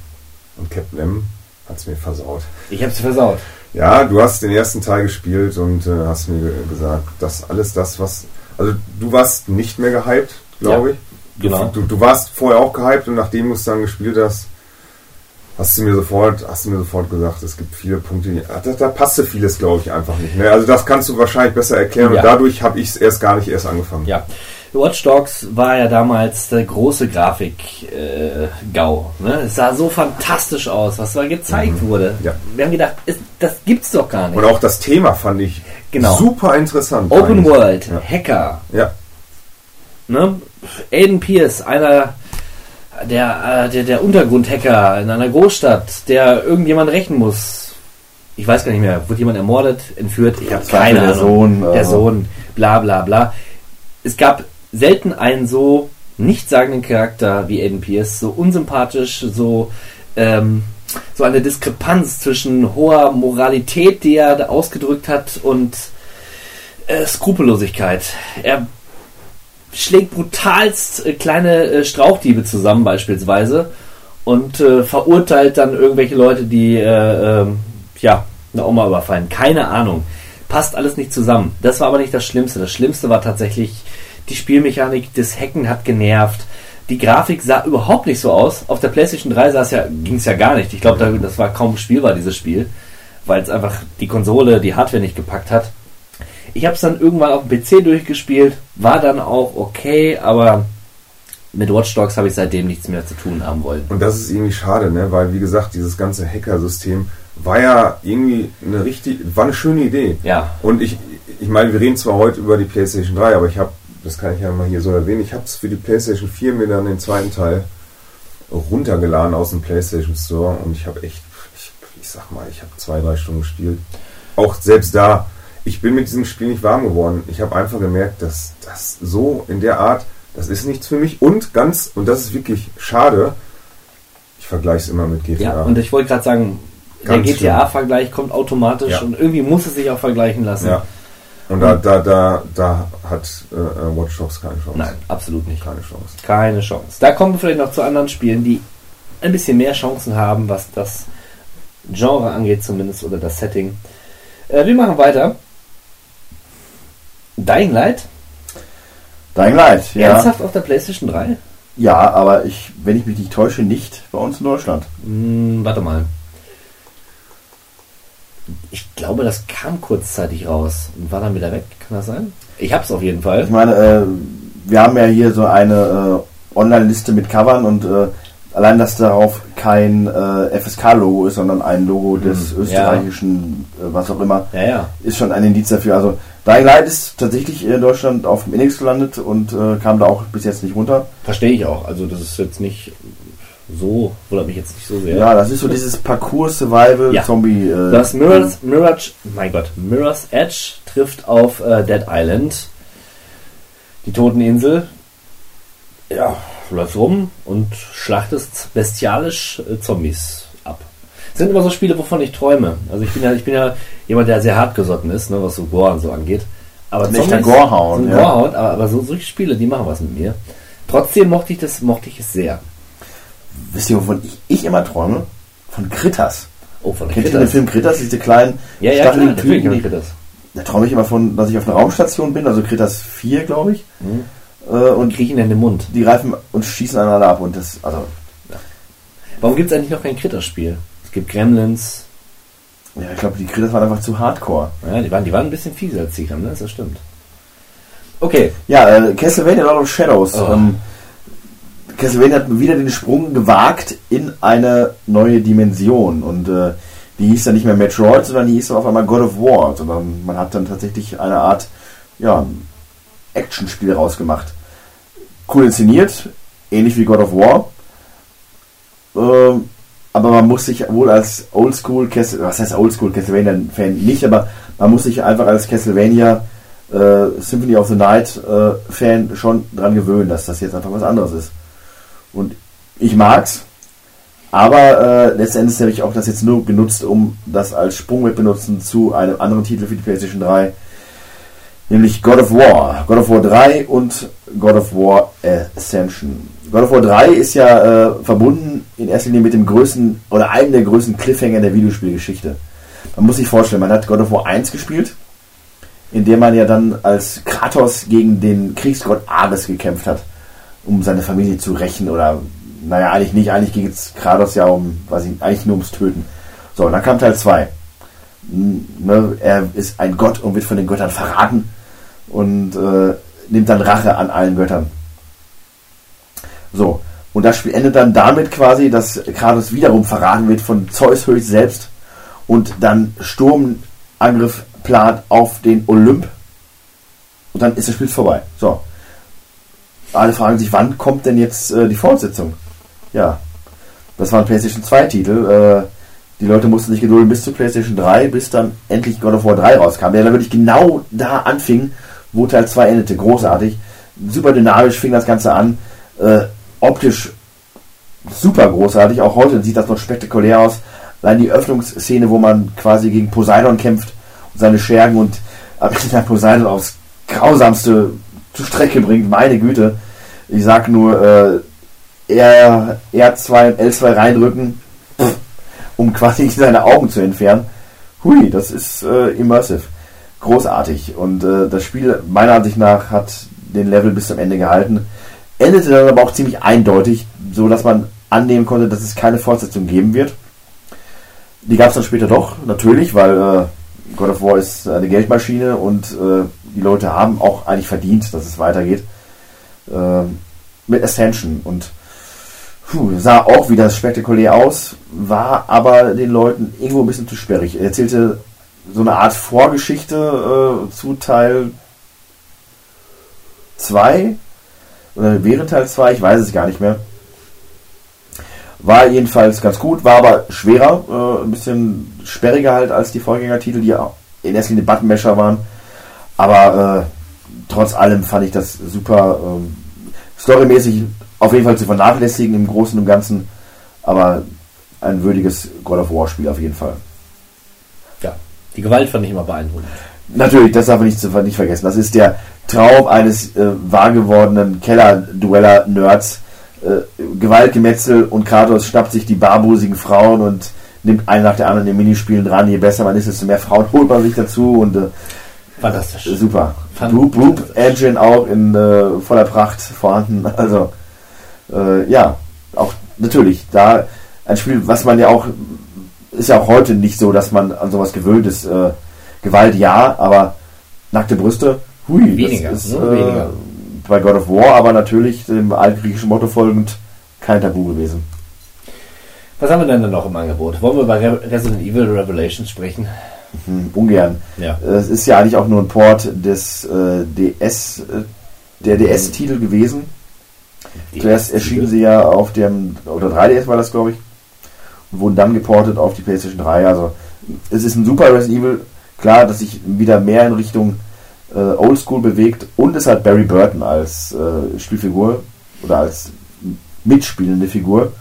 Und Captain M hat es mir versaut. Ich hab's versaut. Ja, du hast den ersten Teil gespielt und äh, hast mir ge- gesagt, dass alles das, was. Also, du warst nicht mehr gehypt, glaube Ja, ich. genau. Du, du warst vorher auch gehypt und nachdem du es dann gespielt hast, hast du mir sofort, hast du mir sofort gesagt, es gibt viele Punkte, die, ah, da, da passte vieles, glaube ich, einfach nicht. Ne? Also, das kannst du wahrscheinlich besser erklären Ja. und dadurch habe ich es erst gar nicht erst angefangen. Ja. Watch Dogs war ja damals der große Grafik-Gau. ne? Es sah so fantastisch aus, was da gezeigt wurde. Ja. Wir haben gedacht, es, das gibt's doch gar nicht. Und auch das Thema fand ich Genau. super interessant. Open eigentlich. World, Ja. Hacker. Ja, Ne? Aiden Pierce, einer der, äh, der, der Untergrundhacker in einer Großstadt, der irgendjemand rächen muss. Ich weiß gar nicht mehr, wurde jemand ermordet, entführt? Ich habe keine der Ahnung. Sohn, der äh, Sohn, bla bla bla. Es gab selten einen so nichtssagenden Charakter wie Aiden Pierce, so unsympathisch, so ähm, so eine Diskrepanz zwischen hoher Moralität, die er da ausgedrückt hat, und äh, Skrupellosigkeit. Er schlägt brutalst äh, kleine äh, Strauchdiebe zusammen beispielsweise und äh, verurteilt dann irgendwelche Leute, die äh, ähm, ja eine Oma überfallen. Keine Ahnung. Passt alles nicht zusammen. Das war aber nicht das Schlimmste. Das Schlimmste war tatsächlich die Spielmechanik. Das Hacken hat genervt. Die Grafik sah überhaupt nicht so aus. Auf der PlayStation 3 ja, ging es ja gar nicht. Ich glaube, da, das war kaum spielbar, dieses Spiel, weil es einfach die Konsole, die Hardware nicht gepackt hat. Ich habe es dann irgendwann auf dem PC durchgespielt, war dann auch okay, aber mit Watch Dogs habe ich seitdem nichts mehr zu tun haben wollen. Und das ist irgendwie schade, ne? weil wie gesagt, dieses ganze Hacker-System war ja irgendwie eine richtig, war eine schöne Idee. Ja. Und ich, ich meine, wir reden zwar heute über die PlayStation 3, aber ich habe, das kann ich ja mal hier so erwähnen, ich habe es für die PlayStation 4 mir dann den zweiten Teil runtergeladen aus dem PlayStation Store und ich habe echt, ich, ich sag mal, ich habe zwei, drei Stunden gespielt. Auch selbst da, ich bin mit diesem Spiel nicht warm geworden. Ich habe einfach gemerkt, dass das so in der Art, das ist nichts für mich. Und ganz, und das ist wirklich schade, ich vergleiche es immer mit GTA. Ja, und ich wollte gerade sagen, Ganz der GTA-Vergleich kommt automatisch Ja. und irgendwie muss es sich auch vergleichen lassen. Ja. Und da, da, da, da hat äh, äh, Watch Dogs keine Chance. Nein, absolut nicht. Keine Chance. Keine Chance. Da kommen wir vielleicht noch zu anderen Spielen, die ein bisschen mehr Chancen haben, was das Genre angeht zumindest oder das Setting. Äh, wir machen weiter. Dying Light? Dying Light, ja. Ernsthaft auf der PlayStation 3? Ja, aber ich, wenn ich mich nicht täusche, nicht bei uns in Deutschland. Hm, warte mal. Ich glaube, das kam kurzzeitig raus und war dann wieder weg. Kann das sein? Ich hab's auf jeden Fall. Ich meine, äh, wir haben ja hier so eine äh, Online-Liste mit Covern und äh, allein, dass darauf kein äh, FSK-Logo ist, sondern ein Logo des Hm, österreichischen, äh, was auch immer, Ja, ja. ist schon ein Indiz dafür. Also Dying Light ist tatsächlich in Deutschland auf dem Index gelandet und äh, kam da auch bis jetzt nicht runter. Verstehe ich auch. Also das ist jetzt nicht so, wundert mich jetzt nicht so sehr. Ja, das ist so dieses Parcours-Survival-Zombie. Äh, Das Mirror's, Mirror's, mein Gott, Mirror's Edge trifft auf äh, Dead Island, die Toteninsel. Ja, du läufst rum und schlachtest bestialisch äh, Zombies ab. Das sind immer so Spiele, wovon ich träume. Also ich bin ja, ich bin ja jemand, der sehr hart gesotten ist, ne, was so Gore und so angeht. Aber Ein echter Gorehound, so ja. Gorehound, aber, aber so solche Spiele, die machen was mit mir. Trotzdem mochte ich das, mochte ich es sehr. Wisst ihr, wovon ich, ich immer träume? Von Kritters. Oh, von Kennt ihr den Film Kritters? Diese kleinen, Ja, ja, klar, Typen? ich das. Da träume ich immer von, dass ich auf einer Raumstation bin, also Kritters 4, glaube ich. Mhm. Äh, und Kriechen in den Mund. die greifen und schießen einander ab. Und das, also, Warum gibt es eigentlich noch kein Critter-Spiel? Es gibt Gremlins. ja, ich glaube, die Kritters waren einfach zu hardcore. Ja, die waren, die waren ein bisschen fieser als die Gremlins, das stimmt. Okay, Ja, äh, Castlevania Lord of Shadows. Oh. Ähm, Castlevania hat wieder den Sprung gewagt in eine neue Dimension. Und äh, die hieß dann nicht mehr Metroid, sondern die hieß dann auf einmal God of War. Sondern man hat dann tatsächlich eine Art ja, Actionspiel rausgemacht. Cool inszeniert, ähnlich wie God of War. Ähm, aber man muss sich wohl als Oldschool Castlevania, was heißt Oldschool Castlevania-Fan nicht, aber man muss sich einfach als Castlevania äh, Symphony of the Night äh, Fan schon dran gewöhnen, dass das jetzt einfach was anderes ist. Und ich mag's, aber äh, letztendlich habe ich auch das jetzt nur genutzt, um das als Sprungbrett benutzen zu einem anderen Titel für die PlayStation 3, nämlich God of War. God of War 3 und God of War Ascension. God of War 3 ist ja äh, verbunden in erster Linie mit dem größten oder einem der größten Cliffhanger der Videospielgeschichte. Man muss sich vorstellen, man hat God of War 1 gespielt, in dem man ja dann als Kratos gegen den Kriegsgott Ares gekämpft hat, um seine Familie zu rächen oder naja, eigentlich nicht, eigentlich ging es Kratos ja um, weiß ich, eigentlich nur ums Töten. So, und dann kam Teil 2. Ne, er ist ein Gott und wird von den Göttern verraten und äh, nimmt dann Rache an allen Göttern. So, und das Spiel endet dann damit quasi, dass Kratos wiederum verraten wird von Zeus höchst selbst und dann Sturmangriff plant auf den Olymp und dann ist das Spiel vorbei. So. Alle fragen sich, wann kommt denn jetzt äh, die Fortsetzung? Ja, das war ein PlayStation 2 Titel. Äh, die Leute mussten sich gedulden bis zu PlayStation 3, bis dann endlich God of War 3 rauskam, der dann wirklich genau da anfing, wo Teil 2 endete. Großartig. Super dynamisch fing das Ganze an. Äh, optisch super großartig. Auch heute sieht das noch spektakulär aus. Allein die Öffnungsszene, wo man quasi gegen Poseidon kämpft und seine Schergen und am Ende Poseidon aufs grausamste zur Strecke bringt. Meine Güte. Ich sag nur, äh, R, R2 und L2 reindrücken, um quasi seine Augen zu entfernen. Hui, das ist äh, immersive. Großartig. Und äh, das Spiel, meiner Ansicht nach, hat den Level bis zum Ende gehalten. Endete dann aber auch ziemlich eindeutig, so dass man annehmen konnte, dass es keine Fortsetzung geben wird. Die gab es dann später doch, natürlich, weil äh, God of War ist eine Geldmaschine und äh, die Leute haben auch eigentlich verdient, dass es weitergeht. Äh, mit Ascension und puh, sah auch wieder spektakulär aus, war aber den Leuten irgendwo ein bisschen zu sperrig. Er erzählte so eine Art Vorgeschichte äh, zu Teil 2 oder während Teil 2, ich weiß es gar nicht mehr. War jedenfalls ganz gut, war aber schwerer, äh, ein bisschen sperriger halt als die Vorgängertitel, die in erster Linie Buttonmesher waren. Aber äh, trotz allem fand ich das super ähm, storymäßig auf jeden Fall zu vernachlässigen im Großen und Ganzen. Aber ein würdiges God of War Spiel auf jeden Fall. Ja, die Gewalt fand ich immer beeindruckend. Natürlich, das darf man nicht, nicht vergessen. Das ist der Traum eines äh, wahrgewordenen Keller-Dueller-Nerds. Äh, Gewaltgemetzel und Kratos schnappt sich die barbusigen Frauen und nimmt einen nach der anderen in den Minispielen dran. Je besser man ist, desto mehr Frauen holt man sich dazu und äh, Fantastisch. super. Fand- Boop, Boop Engine auch in äh, voller Pracht vorhanden. Also äh, ja, auch natürlich da ein Spiel, was man ja auch ist ja auch heute nicht so, dass man an sowas gewöhnt ist. Äh, Gewalt ja, aber nackte Brüste, hui, Weniger, das ist ne? äh, Weniger. bei God of War, aber natürlich dem altgriechischen Motto folgend kein Tabu gewesen. Was haben wir denn dann noch im Angebot? Wollen wir über Re Resident Evil Revelations sprechen? Hm, ungern. Ja. Es ist ja eigentlich auch nur ein Port des äh, DS, äh, der DS-Titel gewesen. Zuerst erschienen sie ja auf dem, oder 3DS war das, glaube ich, und wurden dann geportet auf die PlayStation 3. Also, es ist ein super Resident Evil. Klar, dass sich wieder mehr in Richtung äh, Oldschool bewegt und es hat Barry Burton als äh, Spielfigur oder als mitspielende Figur.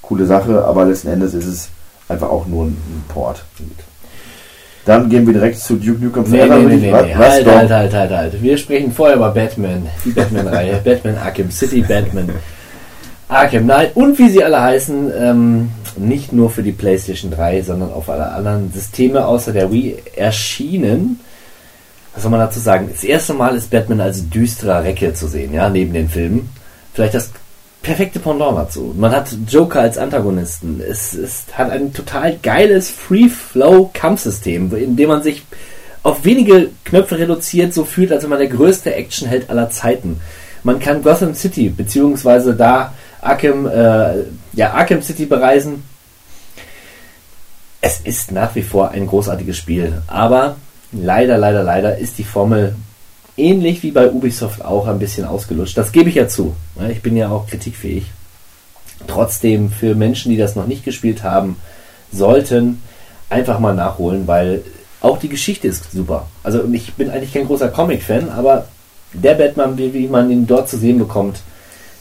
Coole Sache, aber letzten Endes ist es einfach auch nur ein, ein Port. Dann gehen wir direkt zu Duke Nukem Nee, Forever. nee, nee, nee, was, nee. was Halt, halt, halt, halt, halt. Wir sprechen vorher über Batman, die Batman-Reihe. Batman Arkham City, Batman Arkham Knight und wie sie alle heißen, ähm, nicht nur für die PlayStation 3, sondern auf alle anderen Systeme außer der Wii erschienen. Was soll man dazu sagen? Das erste Mal ist Batman als düsterer Recke zu sehen, ja, neben den Filmen. Vielleicht das perfekte Pendant dazu. Man hat Joker als Antagonisten. Es, es hat ein total geiles Free-Flow-Kampfsystem, in dem man sich auf wenige Knöpfe reduziert, so fühlt, als wenn man der größte Actionheld aller Zeiten. Man kann Gotham City, beziehungsweise da Arkham, äh, ja, Arkham City bereisen. Es ist nach wie vor ein großartiges Spiel, aber leider, leider, leider ist die Formel ähnlich wie bei Ubisoft auch ein bisschen ausgelutscht. Das gebe ich ja zu. Ich bin ja auch kritikfähig. Trotzdem für Menschen, die das noch nicht gespielt haben, sollten einfach mal nachholen, weil auch die Geschichte ist super. Also ich bin eigentlich kein großer Comic-Fan, aber der Batman, wie, man ihn dort zu sehen bekommt,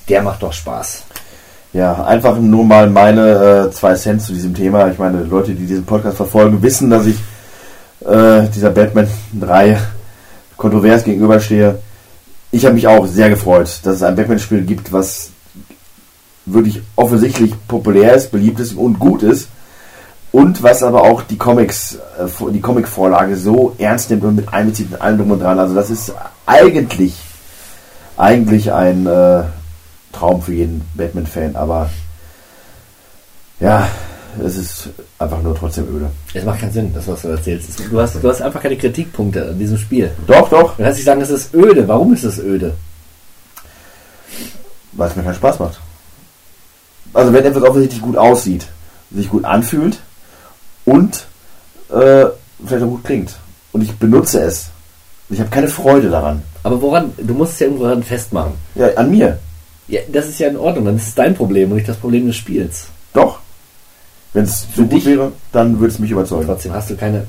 der macht doch Spaß. Ja, einfach nur mal meine äh, zwei Cent zu diesem Thema. Ich meine, Leute, die diesen Podcast verfolgen, wissen, dass ich äh, dieser Batman-Reihe kontrovers gegenüberstehe. Ich habe mich auch sehr gefreut, dass es ein Batman-Spiel gibt, was wirklich offensichtlich populär ist, beliebt ist und gut ist. Und was aber auch die Comics, äh, die Comic-Vorlage so ernst nimmt und mit einbezieht mit allem drum und dran. Also das ist eigentlich, eigentlich ein äh, Traum für jeden Batman-Fan, aber ja, es ist einfach nur trotzdem öde. Es macht keinen Sinn, das was du erzählst. Du hast, du hast einfach keine Kritikpunkte an diesem Spiel. Doch, doch, Du kannst nicht sagen, es ist öde. Warum ist es öde? weil es mir keinen Spaß macht. Also wenn etwas offensichtlich gut aussieht, sich gut anfühlt und äh, vielleicht auch gut klingt und ich benutze es, ich habe keine Freude daran. Aber woran? Du musst es ja irgendwo daran festmachen. Ja, an mir. Ja, das ist ja in Ordnung. Dann ist es dein Problem und nicht das Problem des Spiels. Doch. Wenn es Für so gut dich? wäre, dann würde es mich überzeugen. Trotzdem hast du keine.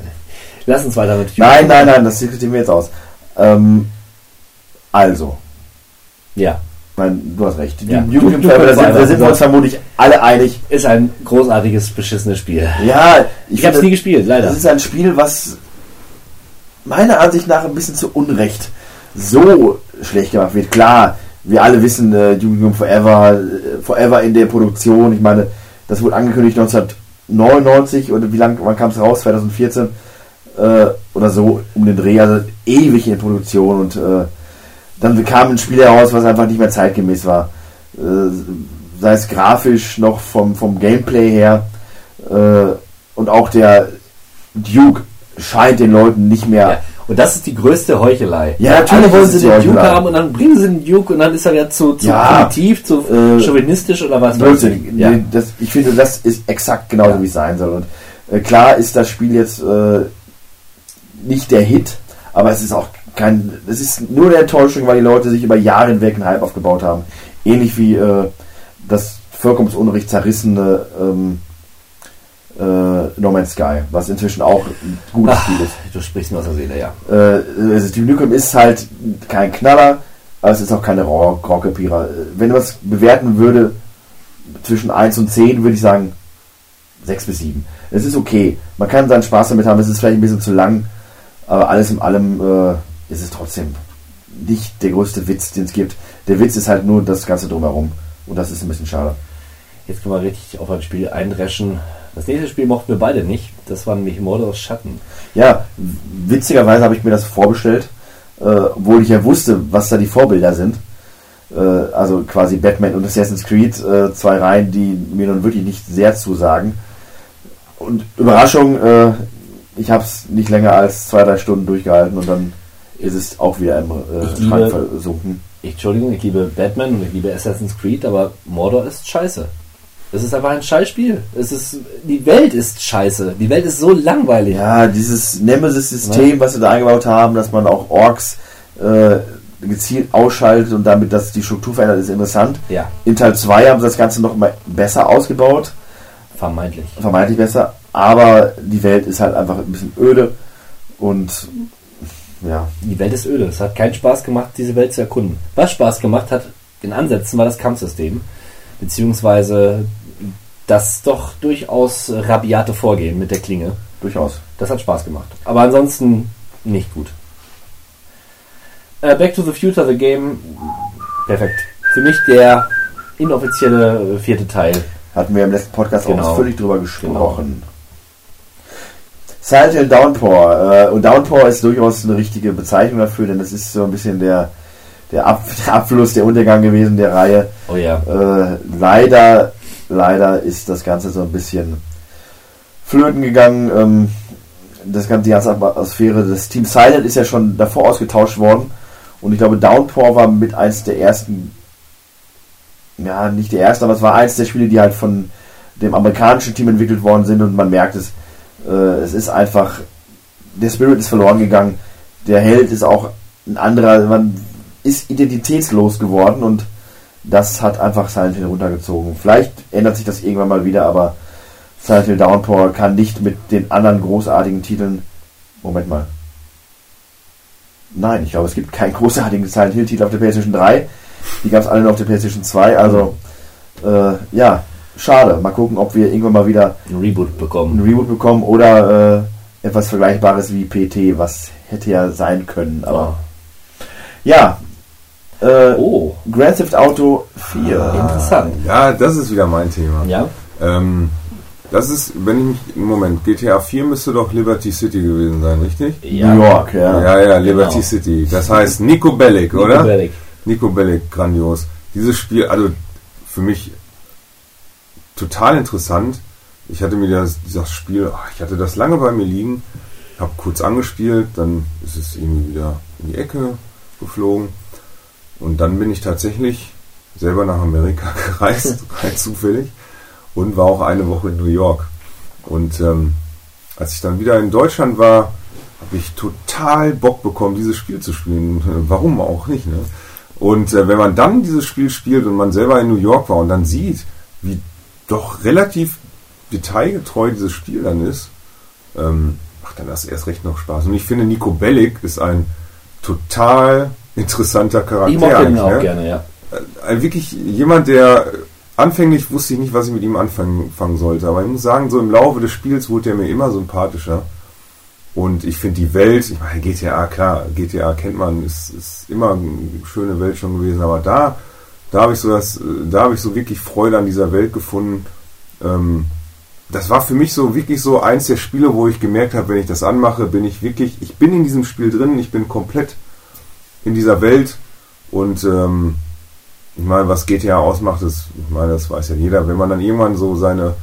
Lass uns weiter mit. Nein, nein, nein, das diskutieren wir jetzt aus. Ähm, also, Ja. meine, du hast recht. Ja, Duke Nukem da sind, da sind wir uns vermutlich alle einig. Ist ein großartiges, beschissenes Spiel. Ja, Ich habe es nie gespielt, leider. Das ist ein Spiel, was meiner Ansicht nach ein bisschen zu Unrecht so schlecht gemacht wird. Klar, wir alle wissen, äh, Duke Nukem Forever, äh, Forever in der Produktion. Ich meine, das wurde angekündigt 1999 oder wie lange, wann kam es raus? 2014 äh, oder so um den Dreh, also ewig in Produktion und äh, dann kam ein Spiel heraus, was einfach nicht mehr zeitgemäß war. Äh, sei es grafisch noch vom, vom Gameplay her äh, und auch der Duke scheint den Leuten nicht mehr. Ja. Und das ist die größte Heuchelei. Ja, natürlich Alle wollen sie den Duke haben und dann bringen sie den Duke und dann ist er ja zu, zu Ja. primitiv, zu Äh, chauvinistisch oder was weiß Blödsinn. ich. Ja. Das, ich finde, das ist exakt genauso, Ja. wie es sein soll. Und äh, klar ist das Spiel jetzt äh, nicht der Hit, aber es ist auch kein. Es ist nur eine Enttäuschung, weil die Leute sich über Jahre hinweg einen Hype aufgebaut haben. Ähnlich wie äh, das vollkommen Unrecht zerrissene ähm, äh, No Man's Sky, was inzwischen auch ein gutes Ach, Spiel ist. du sprichst mir aus der Seele, ja. Äh, also Duke Nukem ist halt kein Knaller, aber es ist auch keine Rock- Rockepierer. Äh, Wenn man es bewerten würde, zwischen 1 und 10, würde ich sagen 6 bis 7. Es ist okay. Man kann seinen Spaß damit haben, es ist vielleicht ein bisschen zu lang, aber alles in allem äh, ist es trotzdem nicht der größte Witz, den es gibt. Der Witz ist halt nur das Ganze drumherum. Und das ist ein bisschen schade. Jetzt können wir richtig auf ein Spiel eindreschen. Das nächste Spiel mochten wir beide nicht. Das war nämlich Mordors Schatten. Ja, witzigerweise habe ich mir das vorbestellt, äh, obwohl ich ja wusste, was da die Vorbilder sind. Äh, also quasi Batman und Assassin's Creed, äh, zwei Reihen, die mir nun wirklich nicht sehr zusagen. Und Überraschung, äh, ich habe es nicht länger als zwei, drei Stunden durchgehalten und dann ist es auch wieder im äh, Schrank versunken. Ich, Entschuldigung, ich liebe Batman und ich liebe Assassin's Creed, aber Mordor ist scheiße. Es ist einfach ein Scheißspiel. Es ist, die Welt ist scheiße. Die Welt ist so langweilig. Ja, dieses Nemesis-System, was sie da eingebaut haben, dass man auch Orks äh, gezielt ausschaltet und damit dass die Struktur verändert, ist interessant. Ja, In Teil 2 haben sie das Ganze noch mal besser ausgebaut, vermeintlich. vermeintlich besser, aber die Welt ist halt einfach ein bisschen öde und ja, Die Welt ist öde. Es hat keinen Spaß gemacht, diese Welt zu erkunden. Was Spaß gemacht hat, in Ansätzen, war das Kampfsystem. Beziehungsweise das doch durchaus rabiate Vorgehen mit der Klinge. durchaus. Das hat Spaß gemacht. Aber ansonsten nicht gut. Äh, Back to the Future, the Game. Perfekt. Für mich der inoffizielle äh, vierte Teil. Hatten wir im letzten Podcast Genau. auch völlig drüber gesprochen. Silent Hill Downpour. Äh, und Downpour ist durchaus eine richtige Bezeichnung dafür, denn es ist so ein bisschen der, der, Ab der Abfluss, der Untergang gewesen der Reihe. Oh ja. Äh, leider, leider ist das Ganze so ein bisschen flöten gegangen. Ähm, das ganze, die ganze Atmosphäre des Team Silent ist ja schon davor ausgetauscht worden. Und ich glaube, Downpour war mit eins der ersten, ja, nicht der erste, aber es war eins der Spiele, die halt von dem amerikanischen Team entwickelt worden sind und man merkt es, äh, es ist einfach, der Spirit ist verloren gegangen. Der Held ist auch ein anderer, man ist identitätslos geworden und das hat einfach Silent Hill runtergezogen. Vielleicht ändert sich das irgendwann mal wieder, aber Silent Hill Downpour kann nicht mit den anderen großartigen Titeln. Moment mal. Nein, ich glaube, es gibt keinen großartigen Silent Hill Titel auf der PlayStation 3. Die gab es alle nur auf der PlayStation 2. Also, äh, ja, schade. Mal gucken, ob wir irgendwann mal wieder Ein Reboot ein bekommen. Reboot bekommen oder äh, etwas Vergleichbares wie PT, was hätte ja sein können. Aber ja, äh, Oh, Grand Theft Auto 4. interessant. Ja, das ist wieder mein Thema. Ja, Ähm, das ist, wenn ich mich, Moment, GTA 4 müsste doch Liberty City gewesen sein, richtig? ja. New York, ja. Ja, ja, Liberty Genau. City. Das heißt Nico Bellic, Nico oder? Bellic. Nico Bellic, grandios. Dieses Spiel, also für mich total interessant. Ich hatte mir das, dieses Spiel, ach, ich hatte das lange bei mir liegen, habe kurz angespielt, dann ist es irgendwie wieder in die Ecke geflogen und dann bin ich tatsächlich selber nach Amerika gereist, rein zufällig und war auch eine Woche in New York. Und ähm, als ich dann wieder in Deutschland war, habe ich total Bock bekommen, dieses Spiel zu spielen. Warum auch nicht, ne? Und äh, wenn man dann dieses Spiel spielt und man selber in New York war und dann sieht, wie doch relativ detailgetreu dieses Spiel dann ist, ähm, macht dann das erst recht noch Spaß. Und ich finde, Nico Bellic ist ein total interessanter Charakter. Ich mochte ihn auch ne? gerne, ja. äh, wirklich jemand, der anfänglich wusste ich nicht, was ich mit ihm anfangen fangen sollte. Aber ich muss sagen, so im Laufe des Spiels wurde er mir immer sympathischer. Und ich finde die Welt, ich meine, GTA, klar, GTA kennt man, ist, ist immer eine schöne Welt schon gewesen, aber da, da habe ich so das, da habe ich so wirklich Freude an dieser Welt gefunden. Ähm, das war für mich so wirklich so eins der Spiele, wo ich gemerkt habe, wenn ich das anmache, bin ich wirklich, ich bin in diesem Spiel drin, ich bin komplett in dieser Welt und ähm, ich meine, was GTA ausmacht, ist, ich meine, das weiß ja jeder, wenn man dann irgendwann so seine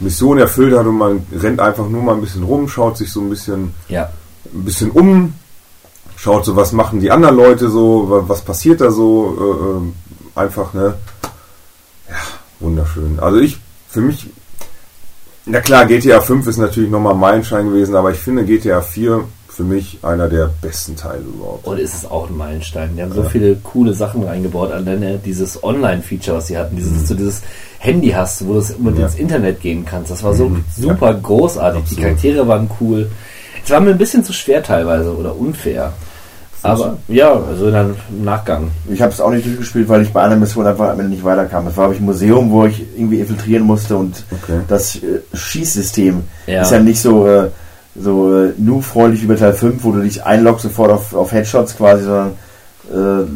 Mission erfüllt hat und man rennt einfach nur mal ein bisschen rum, schaut sich so ein bisschen, Ja. ein bisschen um, schaut so, was machen die anderen Leute so, wa- was passiert da so, äh, ähm, einfach, ne? Ja, wunderschön. Also ich, für mich, na klar, GTA 5 ist natürlich nochmal ein Meilenstein gewesen, aber ich finde GTA 4 für mich einer der besten Teile überhaupt. Und ist es auch ein Meilenstein. Die haben so viele coole Sachen reingebaut. Alleine dieses Online-Feature, was sie hatten, dieses, dass du dieses Handy hast, wo du es mit Mhm. Ja. ins Internet gehen kannst. Das war so Mhm. super großartig. Die Absolut. Charaktere waren cool. Es war mir ein bisschen zu schwer teilweise oder unfair. Aber ja, also in einem Nachgang. Ich habe es auch nicht durchgespielt, weil ich bei einer Mission einfach am Ende nicht weiterkam. Das war ich, ein Museum, wo ich irgendwie infiltrieren musste und Okay. das äh, Schießsystem Ja. ist ja nicht so, äh, so äh, noob-freundlich wie bei Teil 5, wo du dich einloggst sofort auf, auf Headshots quasi, sondern äh,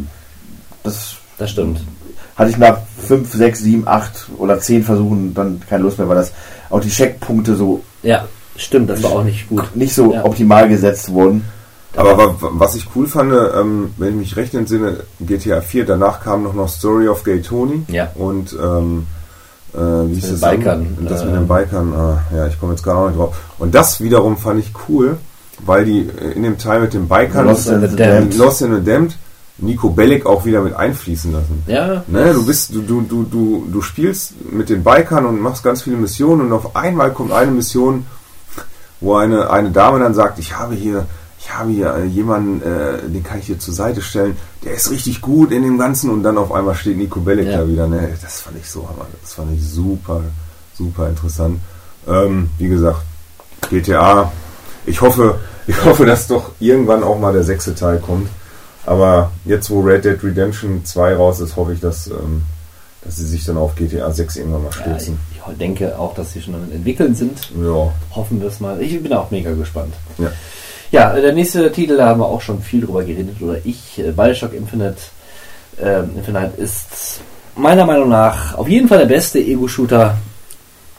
das Das stimmt. hatte ich nach 5, 6, 7, 8 oder 10 Versuchen dann keine Lust mehr, weil das auch die Checkpunkte so Ja, stimmt. Das war auch nicht gut. nicht so Ja. optimal gesetzt wurden. Aber wa- wa- was ich cool fand, ähm, wenn ich mich recht entsinne, GTA 4, danach kam noch noch Story of Gay Tony. Ja. Und ähm, äh, wie hieß den das? Bikern, Das mit ähm, den Bikern, ah, ja, ich komme jetzt gerade auch nicht drauf. Und das wiederum fand ich cool, weil die äh, in dem Teil mit den Bikern Lost in the Damned. Lost in the Damned Nico Bellic auch wieder mit einfließen lassen. Ja, Ne, du bist, du, du, du, du, du spielst mit den Bikern und machst ganz viele Missionen und auf einmal kommt eine Mission, wo eine, eine Dame dann sagt, ich habe hier, ich habe hier äh, jemanden, äh, den kann ich hier zur Seite stellen, der ist richtig gut in dem Ganzen und dann auf einmal steht Nico Bellic Ja. da wieder. Ne? Das fand ich so hammer, das fand ich super, super interessant. Ähm, wie gesagt, GTA, ich hoffe, ich hoffe, dass doch irgendwann auch mal der sechste Teil kommt. Aber jetzt, wo Red Dead Redemption 2 raus ist, hoffe ich, dass, ähm, dass sie sich dann auf GTA 6 irgendwann mal ja stürzen. ich denke auch, dass sie schon entwickeln sind. Ja. Hoffen wir es mal. Ich bin auch mega gespannt. Ja. Ja, der nächste Titel, da haben wir auch schon viel drüber geredet, oder ich, äh, Bioshock Infinite. Ähm, Infinite ist meiner Meinung nach auf jeden Fall der beste Ego-Shooter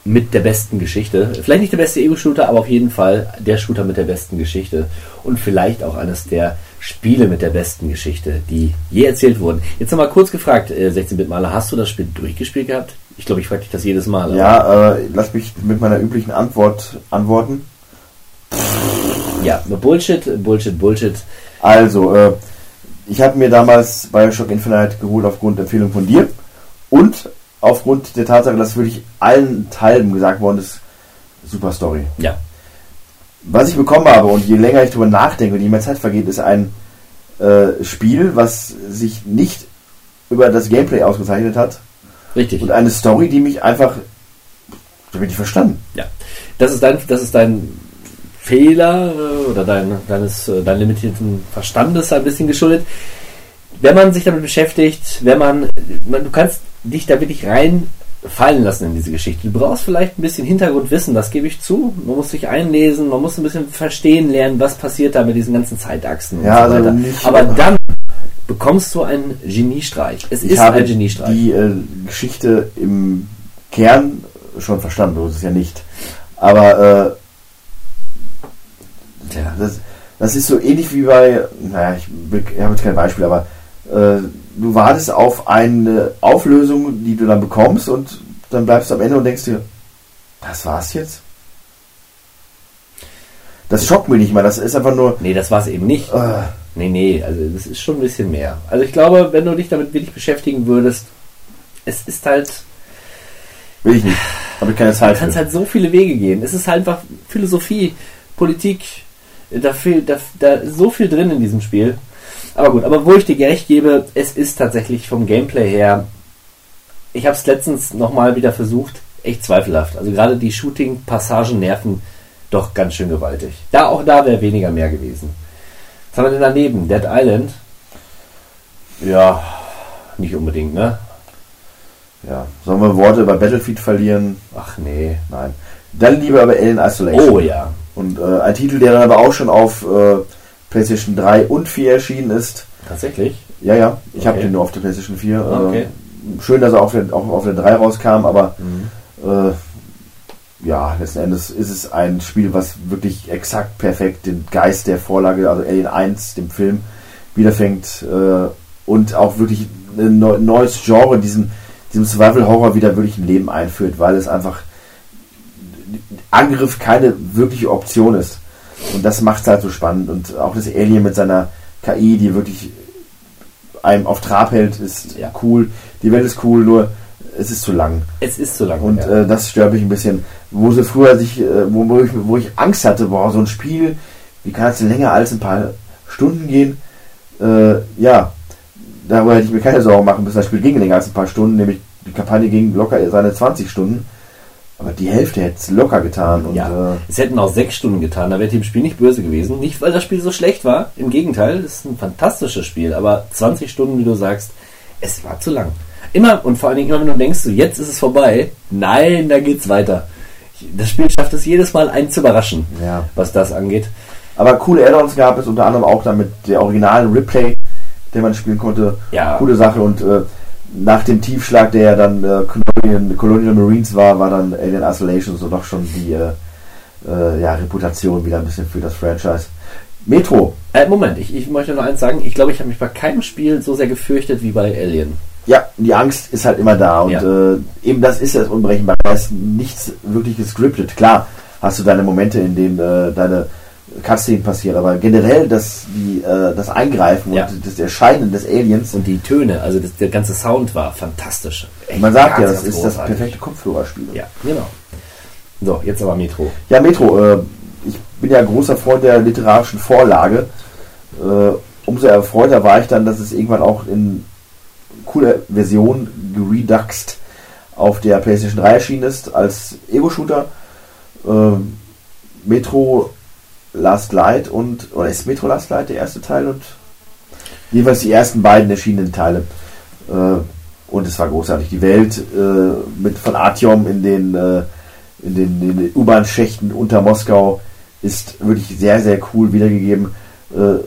mit der besten Geschichte. Vielleicht nicht der beste Ego-Shooter, aber auf jeden Fall der Shooter mit der besten Geschichte. Und vielleicht auch eines der Spiele mit der besten Geschichte, die je erzählt wurden. Jetzt nochmal kurz gefragt, äh, 16-Bit-Maler, hast du das Spiel durchgespielt gehabt? Ich glaube, ich frage dich das jedes Mal. Ja, äh, lass mich mit meiner üblichen Antwort antworten. Ja, Bullshit, Bullshit, Bullshit. Also, äh, ich habe mir damals Bioshock Infinite geholt aufgrund der Empfehlung von dir und aufgrund der Tatsache, dass wirklich allen Teilen gesagt worden ist, super Story. Ja, Was ich bekommen habe und je länger ich darüber nachdenke und je mehr Zeit vergeht, ist ein äh, Spiel, was sich nicht über das Gameplay ausgezeichnet hat richtig. und eine Story, die mich einfach, da bin ich verstanden. Ja, das ist dein, das ist dein Fehler äh, oder dein, deines, äh, dein limitierten Verstandes ein bisschen geschuldet. Wenn man sich damit beschäftigt, wenn man, man, du kannst dich da wirklich reinfallen lassen in diese Geschichte. Du brauchst vielleicht ein bisschen Hintergrundwissen, das gebe ich zu. Man muss sich einlesen, man muss ein bisschen verstehen lernen, was passiert da mit diesen ganzen Zeitachsen Ja, und so also weiter. nicht- Aber dann bekommst du einen Geniestreich. Es Ich ist habe ein Geniestreich. die äh, Geschichte im Kern schon verstanden, so ist es ja nicht. Aber äh, Tja. das, das ist so ähnlich wie bei, naja, ich, ich habe jetzt kein Beispiel, aber äh, du wartest auf eine Auflösung, die du dann bekommst und dann bleibst du am Ende und denkst dir, das war's jetzt? Das schockt mich nicht mal, das ist einfach nur, Nee, das war es eben nicht. äh, Nee, nee, also das ist schon ein bisschen mehr. Also ich glaube, wenn du dich damit wirklich beschäftigen würdest, es ist halt, will ich nicht. Habe ich keine du Zeit kannst für. halt so viele Wege gehen. Es ist halt einfach Philosophie, Politik, da, fehlt, da, da ist so viel drin in diesem Spiel. Aber gut, aber wo ich dir gerecht gebe, es ist tatsächlich vom Gameplay her, ich habe es letztens nochmal wieder versucht, echt zweifelhaft. Also gerade die Shooting-Passagen nerven doch ganz schön gewaltig. Da auch da wäre weniger mehr gewesen. Was haben wir denn daneben? Dead Island. Ja, nicht unbedingt, ne? Ja. Sollen wir Worte über Battlefield verlieren? Ach nee. Nein. Dann lieber über Alien Isolation. Oh ja. Und äh, ein Titel, der dann aber auch schon auf äh, PlayStation 3 und 4 erschienen ist. Tatsächlich? Ja, ja. Ich habe Okay. den nur auf der PlayStation 4. Ah, okay. Äh, schön, dass er auf der, auch auf der 3 rauskam, aber Mhm. äh, ja, letzten Endes ist es ein Spiel, was wirklich exakt perfekt den Geist der Vorlage, also Alien 1, dem Film, wiederfängt äh, und auch wirklich ein neu- neues Genre, diesen, diesem Survival-Horror wieder wirklich ein Leben einführt, weil es einfach Angriff keine wirkliche Option ist. Und das macht es halt so spannend. Und auch das Alien mit seiner KI, die wirklich einem auf Trab hält, ist Ja. cool. Die Welt ist cool, nur es ist zu lang. Es ist zu lang. Und ja. äh, das stört mich ein bisschen. Wo sie früher sich, äh, wo, wo, ich, wo ich Angst hatte, boah, so ein Spiel, wie kann es denn länger als ein paar Stunden gehen? Äh, ja, darüber hätte ich mir keine Sorgen machen müssen. Das Spiel ging länger als ein paar Stunden, nämlich die Kampagne ging locker seine 20 Stunden. Aber die Hälfte hätte es locker getan. Und, ja, äh, es hätten auch sechs Stunden getan, da wäre dem Spiel nicht böse gewesen. Nicht, weil das Spiel so schlecht war, im Gegenteil, es ist ein fantastisches Spiel, aber 20 Stunden, wie du sagst, es war zu lang. Immer und vor allen Dingen immer, wenn du denkst, so jetzt ist es vorbei, nein, da geht's weiter. Das Spiel schafft es jedes Mal, einen zu überraschen, Ja. was das angeht. Aber coole Add-ons gab es unter anderem auch dann mit der originalen Replay, den man spielen konnte. Ja. Coole Sache und äh, nach dem Tiefschlag, der ja dann äh, Colonial, Colonial Marines war, war dann Alien Isolation so doch schon die äh, äh, ja, Reputation wieder ein bisschen für das Franchise. Metro. Äh, Moment, ich, ich möchte noch eins sagen. Ich glaube, ich habe mich bei keinem Spiel so sehr gefürchtet wie bei Alien. Ja, die Angst ist halt immer da und Ja. äh, eben das ist das Unberechenbare. Da ist nichts wirklich gescriptet. Klar hast du deine Momente, in denen äh, deine Cutscene passiert, aber generell das, die, äh, das Eingreifen Ja. und das Erscheinen des Aliens Und die Töne, also das, der ganze Sound war fantastisch. Echt Man sagt ja, das ist das perfekte Kopfhörerspiel. Ja, genau. So, jetzt aber Metro. Ja, Metro, äh, ich bin ja großer Freund der literarischen Vorlage. Äh, umso erfreuter war ich dann, dass es irgendwann auch in cooler Version gereduxt auf der PlayStation 3 erschienen ist, als Ego-Shooter. Äh, Metro Last Light und, oder ist Metro Last Light der erste Teil und jeweils die ersten beiden erschienenen Teile. Äh, und es war großartig. Die Welt äh, mit von Artyom in den, äh, in den, den U-Bahn-Schächten unter Moskau ist wirklich sehr, sehr cool wiedergegeben. Äh,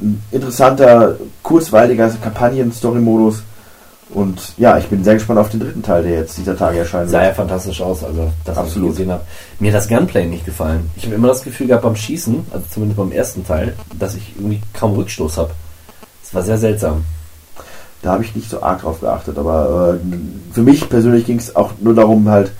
ein interessanter, kurzweiliger Kampagnen-Story-Modus. Und ja, ich bin sehr gespannt auf den dritten Teil, der jetzt dieser Tage erscheinen Sah ja fantastisch aus, also das, was ich Absolut. gesehen habe. Mir hat das Gunplay nicht gefallen. Ich habe immer das Gefühl gehabt beim Schießen, also zumindest beim ersten Teil, dass ich irgendwie kaum Rückstoß habe. Das war sehr seltsam. Da habe ich nicht so arg drauf geachtet, aber äh, für mich persönlich ging es auch nur darum, halt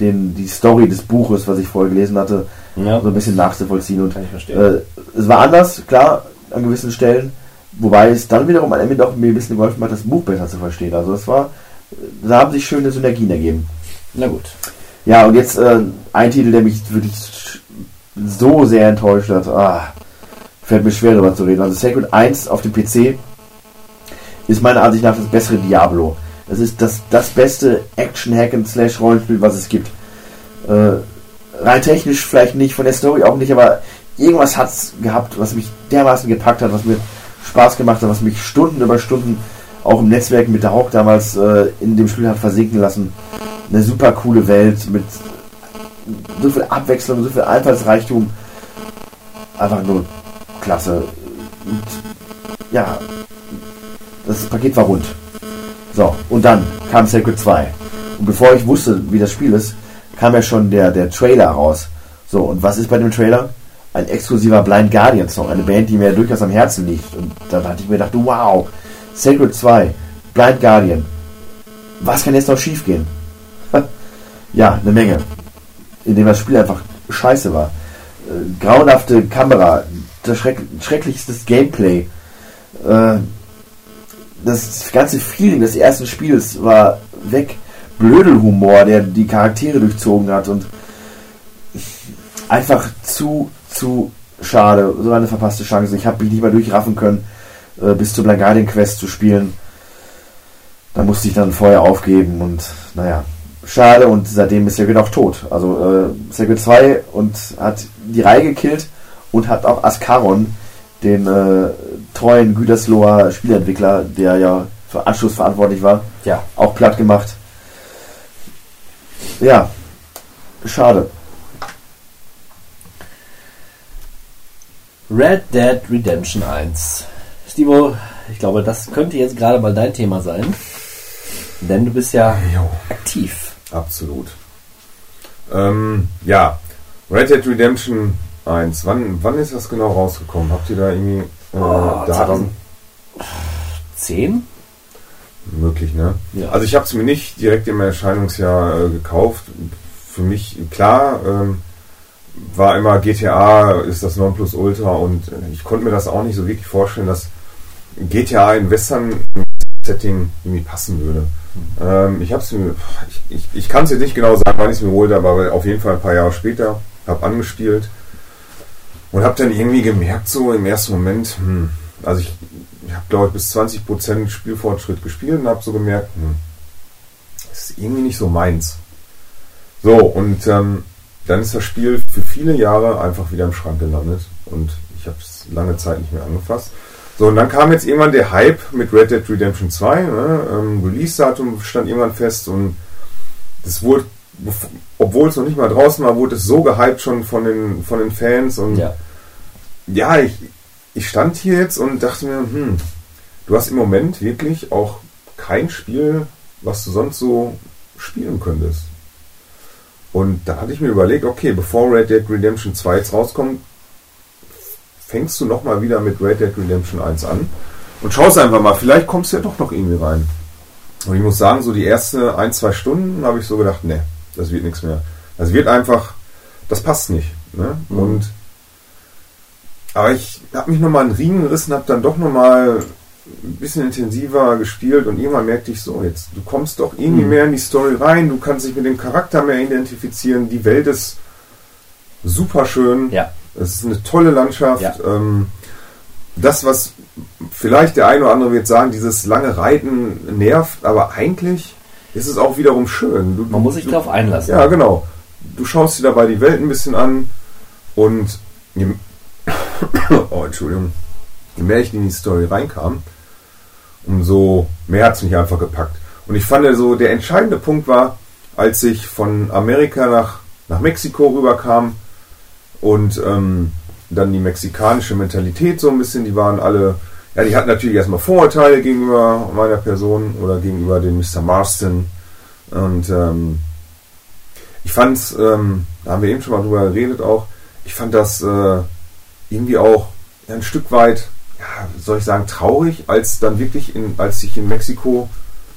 den, die Story des Buches, was ich vorher gelesen hatte, Ja, so ein bisschen nachzuvollziehen. Und kann ich verstehen. äh, es war anders, klar, an gewissen Stellen, wobei es dann wiederum am Ende auch mir ein bisschen geholfen hat, das Buch besser zu verstehen. Also es war, da haben sich schöne Synergien ergeben. Na gut. Ja, und jetzt äh, ein Titel, der mich wirklich so sehr enttäuscht hat. Ah, fällt mir schwer darüber zu reden. Also Sacred 1 auf dem PC ist meiner Ansicht nach das bessere Diablo. Es ist das, das beste Action-Hack-and-Slash-Rollenspiel, was es gibt. Äh, rein technisch vielleicht nicht, von der Story auch nicht, aber irgendwas hat es gehabt, was mich dermaßen gepackt hat, was mir Spaß gemacht hat, was mich Stunden über Stunden auch im Netzwerk mit der Hawk damals äh, in dem Spiel hat versinken lassen. Eine super coole Welt mit so viel Abwechslung, so viel Einfallsreichtum. Einfach nur klasse. Und ja, das Paket war rund. So, und dann kam Sacred 2. Und bevor ich wusste, wie das Spiel ist, kam ja schon der, der Trailer raus. So, und was ist bei dem Trailer? Ein exklusiver Blind Guardian Song, eine Band, die mir durchaus am Herzen liegt. Und dann hatte ich mir gedacht, wow, Sacred 2, Blind Guardian. Was kann jetzt noch schief gehen? ja, eine Menge. In dem das Spiel einfach scheiße war. Äh, grauenhafte Kamera, das schreck schrecklichstes Gameplay. Äh, das ganze Feeling des ersten Spiels war weg. Blödelhumor, der die Charaktere durchzogen hat und einfach zu, zu schade. So eine verpasste Chance. Ich habe mich nicht mal durchraffen können, äh, bis zur Blind Guardian Quest zu spielen. Da musste ich dann vorher aufgeben und naja, schade und seitdem ist Sacred auch tot. Also äh, Sacred 2 und hat die Reihe gekillt und hat auch Ascaron, den äh, treuen Gütersloher Spielentwickler, der ja für Anschluss verantwortlich war, Ja. auch platt gemacht. Ja, schade. Red Dead Redemption 1. Stivo, ich glaube, das könnte jetzt gerade mal dein Thema sein. Denn du bist ja Jo. aktiv. Absolut. Ähm, ja, Red Dead Redemption 1. Wann, wann ist das genau rausgekommen? Habt ihr da irgendwie äh, Oh, Daten? 10? Möglich, ne? Ja. Also ich habe es mir nicht direkt im Erscheinungsjahr äh, gekauft. Für mich, klar, ähm, war immer GTA ist das Nonplusultra und äh, ich konnte mir das auch nicht so wirklich vorstellen, dass GTA in Western-Setting irgendwie passen würde. Ähm, ich habe es mir, ich, ich, ich kann es jetzt nicht genau sagen, wann ich es mir holte, aber auf jeden Fall ein paar Jahre später, habe angespielt und habe dann irgendwie gemerkt, so im ersten Moment, hm, also ich, ich habe glaube ich bis 20% Spielfortschritt gespielt und habe so gemerkt, hm, das ist irgendwie nicht so meins. So, und ähm, dann ist das Spiel für viele Jahre einfach wieder im Schrank gelandet und ich habe es lange Zeit nicht mehr angefasst. So, und dann kam jetzt irgendwann der Hype mit Red Dead Redemption 2. Ne? Ähm, Release-Datum stand irgendwann fest und das wurde, obwohl es noch nicht mal draußen war, wurde es so gehypt schon von den, von den Fans und Ja. ja, ich, ich stand hier jetzt und dachte mir, hm, du hast im Moment wirklich auch kein Spiel, was du sonst so spielen könntest. Und da hatte ich mir überlegt, okay, bevor Red Dead Redemption 2 jetzt rauskommt, fängst du nochmal wieder mit Red Dead Redemption 1 an und schaust einfach mal, vielleicht kommst du ja doch noch irgendwie rein. Und ich muss sagen, so die erste ein, zwei Stunden habe ich so gedacht, ne, das wird nichts mehr. Das wird einfach, das passt nicht. Ne? Mhm. Und aber ich habe mich nochmal einen Riemen gerissen, habe dann doch nochmal ein bisschen intensiver gespielt und irgendwann merkte ich so, jetzt, du kommst doch irgendwie mehr in die Story rein, du kannst dich mit dem Charakter mehr identifizieren, die Welt ist super schön, Ja. es ist eine tolle Landschaft. Ja. Ähm, das, was vielleicht der eine oder andere wird sagen, dieses lange Reiten nervt, aber eigentlich ist es auch wiederum schön. Du, Man muss sich darauf einlassen. ja, genau. Du schaust dir dabei die Welt ein bisschen an und oh, Entschuldigung, je mehr ich in die Story reinkam, umso mehr hat es mich einfach gepackt. Und ich fand so, der entscheidende Punkt war, als ich von Amerika nach, nach Mexiko rüberkam und ähm, dann die mexikanische Mentalität so ein bisschen, die waren alle, ja, die hatten natürlich erstmal Vorurteile gegenüber meiner Person oder gegenüber dem Mr. Marston. Und ähm, ich fand es, ähm, da haben wir eben schon mal drüber geredet auch, ich fand das äh, irgendwie auch ein Stück weit, ja, soll ich sagen, traurig, als dann wirklich, in, als ich in Mexiko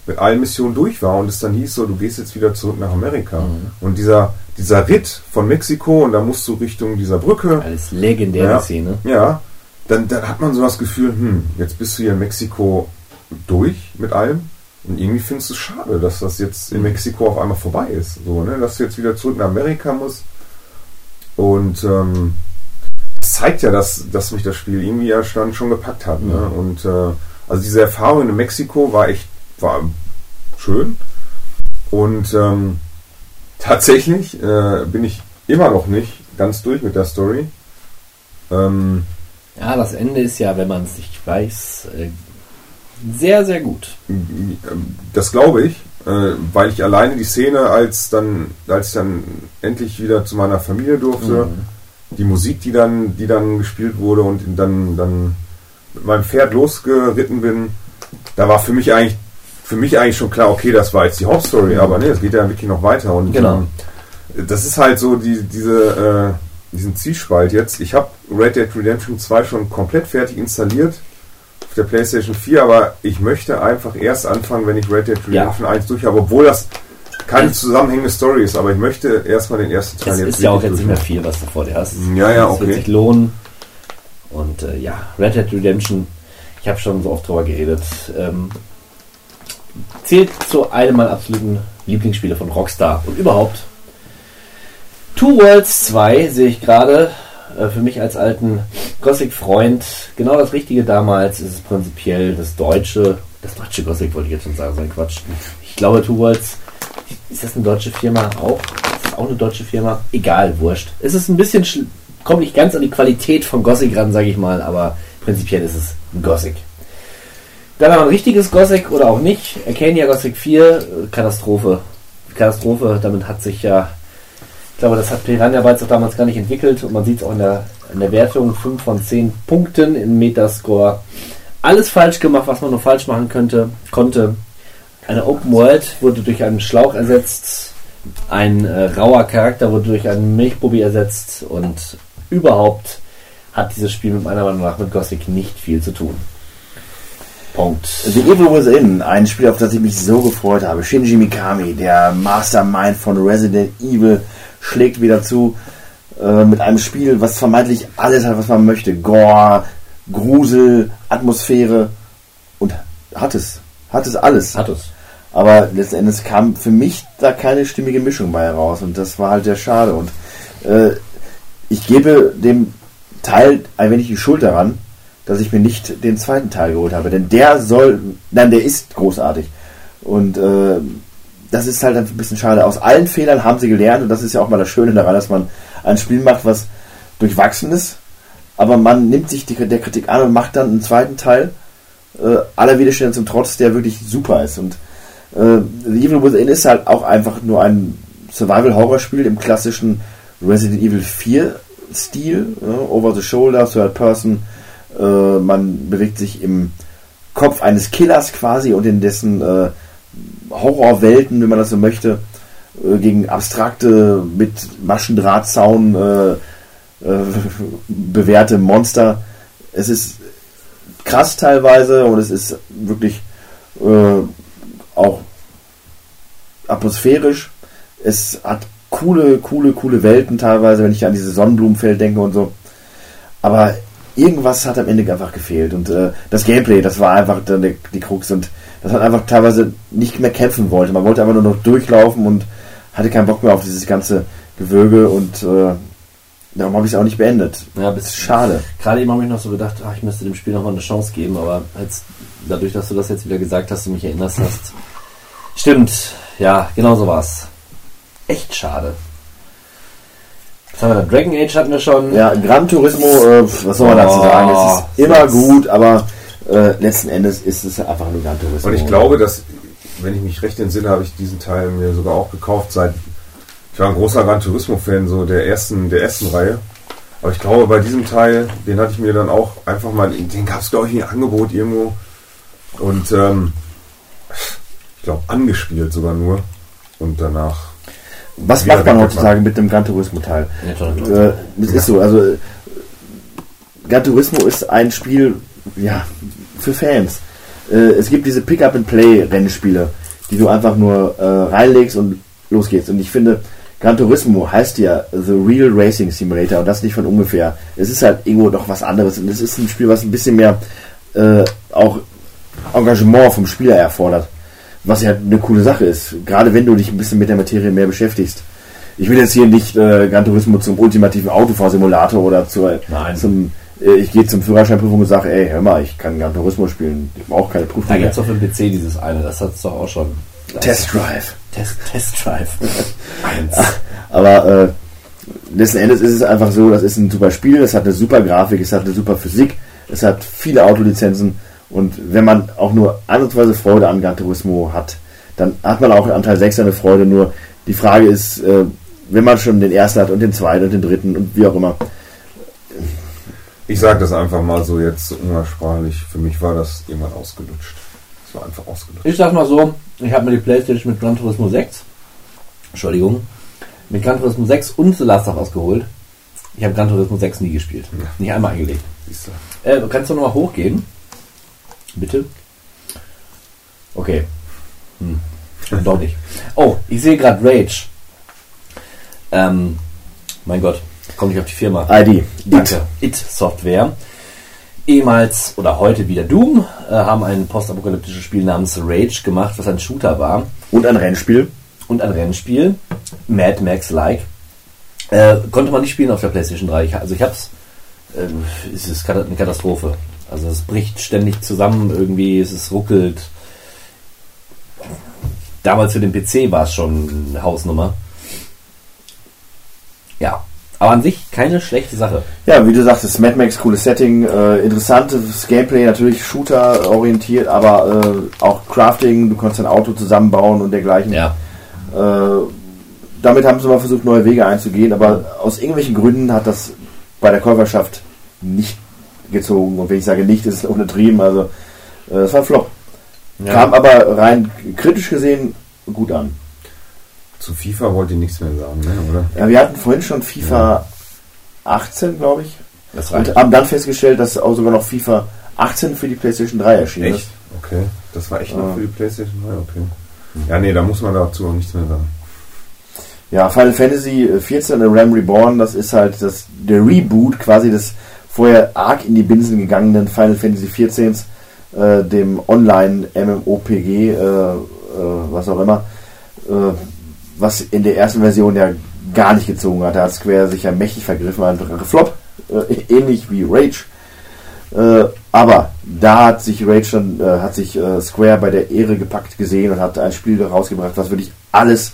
mit allen Missionen durch war und es dann hieß so, du gehst jetzt wieder zurück nach Amerika. Und dieser, dieser Ritt von Mexiko und da musst du Richtung dieser Brücke, Alles legendäre Ja. Szene. ja, dann, dann hat man so das Gefühl, hm, jetzt bist du hier in Mexiko durch mit allem. Und irgendwie findest du es schade, dass das jetzt in Mexiko auf einmal vorbei ist. So, ne? Dass du jetzt wieder zurück nach Amerika musst. Und ähm, das zeigt ja, dass, dass mich das Spiel irgendwie ja schon, schon gepackt hat. Ne? Und äh, also diese Erfahrung in Mexiko war echt, war schön. Und ähm, tatsächlich äh, bin ich immer noch nicht ganz durch mit der Story. Ähm, Ja, das Ende ist ja, wenn man es nicht weiß, äh, sehr, sehr gut. Das glaube ich, äh, weil ich alleine die Szene, als dann, als ich dann endlich wieder zu meiner Familie durfte, die Musik, die dann, die dann gespielt wurde und dann, dann mit meinem Pferd losgeritten bin, da war für mich eigentlich, für mich eigentlich schon klar, okay, das war jetzt die Hauptstory, aber nee, es geht ja wirklich noch weiter und Genau. ähm, das ist halt so die, diese, äh, diesen Zwiespalt jetzt. Ich habe Red Dead Redemption 2 schon komplett fertig installiert auf der PlayStation 4, aber ich möchte einfach erst anfangen, wenn ich Red Dead Redemption 1 durch habe, obwohl das keine zusammenhängende Story ist, aber ich möchte erstmal den ersten Teil Es jetzt ist ja auch jetzt nicht mehr viel, was du vor dir hast. Ja, ja, Es wird okay. sich lohnen. Und äh, ja, Red Dead Redemption, ich habe schon so oft drüber geredet, ähm, zählt zu einem meiner absoluten Lieblingsspiele von Rockstar und überhaupt. Two Worlds 2 sehe ich gerade. Äh, für mich als alten Gothic-Freund genau das Richtige damals ist es prinzipiell das deutsche, das deutsche Gothic wollte ich jetzt schon sagen, sein Quatsch. Ich glaube, Two Worlds, ist das eine deutsche Firma auch? Ist das auch eine deutsche Firma? Egal, wurscht. Es ist ein bisschen, kommt nicht ganz an die Qualität von Gothic ran, sage ich mal, aber prinzipiell ist es ein Gothic. Dann haben wir ein richtiges Gothic oder auch nicht. Arcania Gothic 4, äh, Katastrophe. Katastrophe, damit hat sich ja, ich glaube, das hat Piranha Bytes auch damals gar nicht entwickelt und man sieht es auch in der, in der Wertung 5 von 10 Punkten im Metascore. Alles falsch gemacht, was man nur falsch machen könnte, konnte. Eine Open World wurde durch einen Schlauch ersetzt, ein äh, rauer Charakter wurde durch einen Milchbubi ersetzt und überhaupt hat dieses Spiel mit meiner Meinung nach mit Gothic nicht viel zu tun. Punkt. The Evil Within, ein Spiel, auf das ich mich so gefreut habe. Shinji Mikami, der Mastermind von Resident Evil, schlägt wieder zu äh, mit einem Spiel, was vermeintlich alles hat, was man möchte. Gore, Grusel, Atmosphäre und hat es. Hat es alles. Hat es. Aber letzten Endes kam für mich da keine stimmige Mischung bei heraus und das war halt sehr schade. Und äh, ich gebe dem Teil ein wenig die Schuld daran, dass ich mir nicht den zweiten Teil geholt habe. Denn der soll, nein, der ist großartig. Und äh, das ist halt ein bisschen schade. Aus allen Fehlern haben sie gelernt und das ist ja auch mal das Schöne daran, dass man ein Spiel macht, was durchwachsen ist, aber man nimmt sich die, der Kritik an und macht dann einen zweiten Teil äh, aller Widerstände zum Trotz, der wirklich super ist. Und äh, The Evil Within ist halt auch einfach nur ein Survival-Horror-Spiel im klassischen Resident Evil 4 Stil, äh, over the shoulder, third person. Äh, man bewegt sich im Kopf eines Killers quasi und in dessen äh, Horrorwelten, wenn man das so möchte, äh, gegen abstrakte, mit Maschendrahtzaun äh, äh, bewährte Monster. Es ist krass teilweise und es ist wirklich äh, auch atmosphärisch. Es hat coole, coole, coole Welten teilweise, wenn ich an diese Sonnenblumenfeld denke und so. Aber irgendwas hat am Ende einfach gefehlt. Und äh, das Gameplay, das war einfach dann die, die Krux. Und das hat einfach teilweise nicht mehr kämpfen wollte. Man wollte einfach nur noch durchlaufen und hatte keinen Bock mehr auf dieses ganze Gewürge und äh, darum habe ich es auch nicht beendet. Ja, das ist schade. Gerade eben habe ich noch so gedacht, ach, ich müsste dem Spiel nochmal eine Chance geben, aber als, dadurch, dass du das jetzt wieder gesagt hast und mich erinnerst hast, stimmt, ja, genau so war's. Echt schade. Was haben wir da? Dragon Age hatten wir schon. Ja, Gran Turismo, äh, was soll man dazu Oh, sagen? Es ist immer gut, aber äh, letzten Endes ist es einfach nur Gran Turismo. Und ich glaube, dass, wenn ich mich recht entsinne, habe ich diesen Teil mir sogar auch gekauft seit. Ich war ein großer Gran Turismo-Fan, so der ersten, der ersten Reihe. Aber ich glaube, bei diesem Teil, den hatte ich mir dann auch einfach mal, den gab es glaube ich in Angebot irgendwo. Und ähm, ich glaube, angespielt sogar nur. Und danach. Was macht man heutzutage mit dem Gran Turismo Teil? Ja. Äh, das ist so, also Gran Turismo ist ein Spiel, ja, für Fans. Äh, es gibt diese Pick-up-and-Play-Rennspiele, die du einfach nur äh, reinlegst und los geht's. Und ich finde, Gran Turismo heißt ja The Real Racing Simulator und das nicht von ungefähr. Es ist halt irgendwo doch was anderes und es ist ein Spiel, was ein bisschen mehr äh, auch Engagement vom Spieler erfordert. Was ja eine coole Sache ist. Gerade wenn du dich ein bisschen mit der Materie mehr beschäftigst. Ich will jetzt hier nicht äh, Gran Turismo zum ultimativen Autofahrsimulator oder zur, Nein. zum äh, ich gehe zum Führerscheinprüfung und sage, ey, hör mal, ich kann Gran Turismo spielen. Ich brauche keine Prüfung Da gibt's doch für den PC dieses eine, das hat's doch auch schon. Test Drive. Test, Test Drive. Aber äh, letzten Endes ist es einfach so, das ist ein super Spiel, es hat eine super Grafik, es hat eine super Physik, es hat viele Autolizenzen und wenn man auch nur ansatzweise Freude an Gran Turismo hat, dann hat man auch an Teil 6 eine Freude. Nur die Frage ist, äh, wenn man schon den ersten hat und den zweiten und den dritten und wie auch immer, Ich sage das einfach mal so jetzt umgangssprachlich. Für mich war das irgendwann ausgelutscht. Es war einfach ausgelutscht. Ich sag mal so, ich habe mir die Playstation mit Gran Turismo 6, Entschuldigung, mit Gran Turismo 6 und The Last of Us geholt. Ich habe Gran Turismo 6 nie gespielt. Ja. Nicht einmal eingelegt. Siehst du. Äh, kannst du nochmal hochgehen? Bitte? Okay. Hm. Doch nicht. Oh, ich sehe gerade Rage. Ähm, mein Gott, komme ich auf die Firma. ID. Danke. It Software. Ehemals oder heute wieder Doom äh, haben ein postapokalyptisches Spiel namens Rage gemacht, was ein Shooter war Und ein Rennspiel. und ein Rennspiel, Mad Max-like. Äh, konnte man nicht spielen auf der PlayStation 3. Ich, also ich hab's. Ähm, es ist eine Katastrophe. Also es bricht ständig zusammen irgendwie, es ist ruckelt. Damals für den PC war es schon eine Hausnummer. Ja, Aber an sich keine schlechte Sache. Ja, wie du sagtest, Mad Max, cooles Setting, äh, interessantes Gameplay, natürlich Shooter orientiert, aber äh, auch Crafting, du kannst dein Auto zusammenbauen und dergleichen. Ja. Äh, damit haben sie mal versucht, neue Wege einzugehen, aber aus irgendwelchen Gründen hat das bei der Käuferschaft nicht gezogen. Und wenn ich sage nicht, ist es untertrieben, also äh, es war ein Flop. Ja. Kam aber rein kritisch gesehen gut an. Zu FIFA wollt ihr nichts mehr sagen, ne? oder? Ja, wir hatten vorhin schon FIFA 18, glaube ich. Das Und reicht. haben dann festgestellt, dass auch sogar noch FIFA 18 für die PlayStation 3 erschienen Echt? Okay. Das war echt noch Ja. für die PlayStation 3, okay. Ja, nee, da muss man dazu auch nichts mehr sagen. Ja, Final Fantasy 14 The Ram Reborn, das ist halt das, der Reboot quasi des vorher arg in die Binsen gegangenen Final Fantasy 14, äh, dem Online-MMOPG, äh, äh, was auch immer, äh, was in der ersten Version ja gar nicht gezogen hat. Da hat Square sich ja mächtig vergriffen, ein Flop, äh, ähnlich wie Rage. Äh, aber da hat sich Rage dann, hat sich Square bei der Ehre gepackt gesehen und hat ein Spiel rausgebracht, was wirklich alles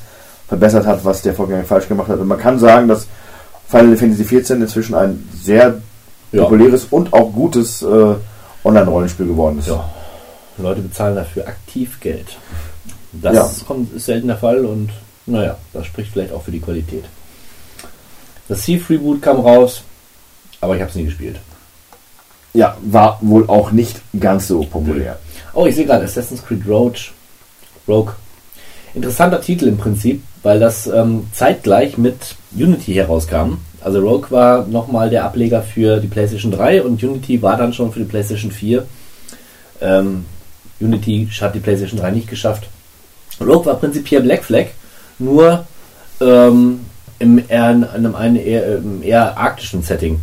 verbessert hat, was der Vorgänger falsch gemacht hat. Und man kann sagen, dass Final Fantasy XIV inzwischen ein sehr Ja. populäres und auch gutes äh, Online-Rollenspiel geworden ist. Ja. Leute bezahlen dafür aktiv Geld. Das Ja. kommt, ist selten der Fall und naja, das spricht vielleicht auch für die Qualität. Das Thief Reboot kam raus, aber ich habe es nie gespielt. Ja, war wohl auch nicht ganz so populär. Oh, ich sehe gerade Assassin's Creed Rogue. Rogue. Interessanter Titel im Prinzip, weil das ähm, zeitgleich mit Unity herauskam. Also Rogue war nochmal der Ableger für die PlayStation 3 und Unity war dann schon für die PlayStation 4. Ähm, Unity hat die PlayStation 3 nicht geschafft. Rogue war prinzipiell Black Flag, nur ähm, im eher, in einem einen eher, im eher arktischen Setting.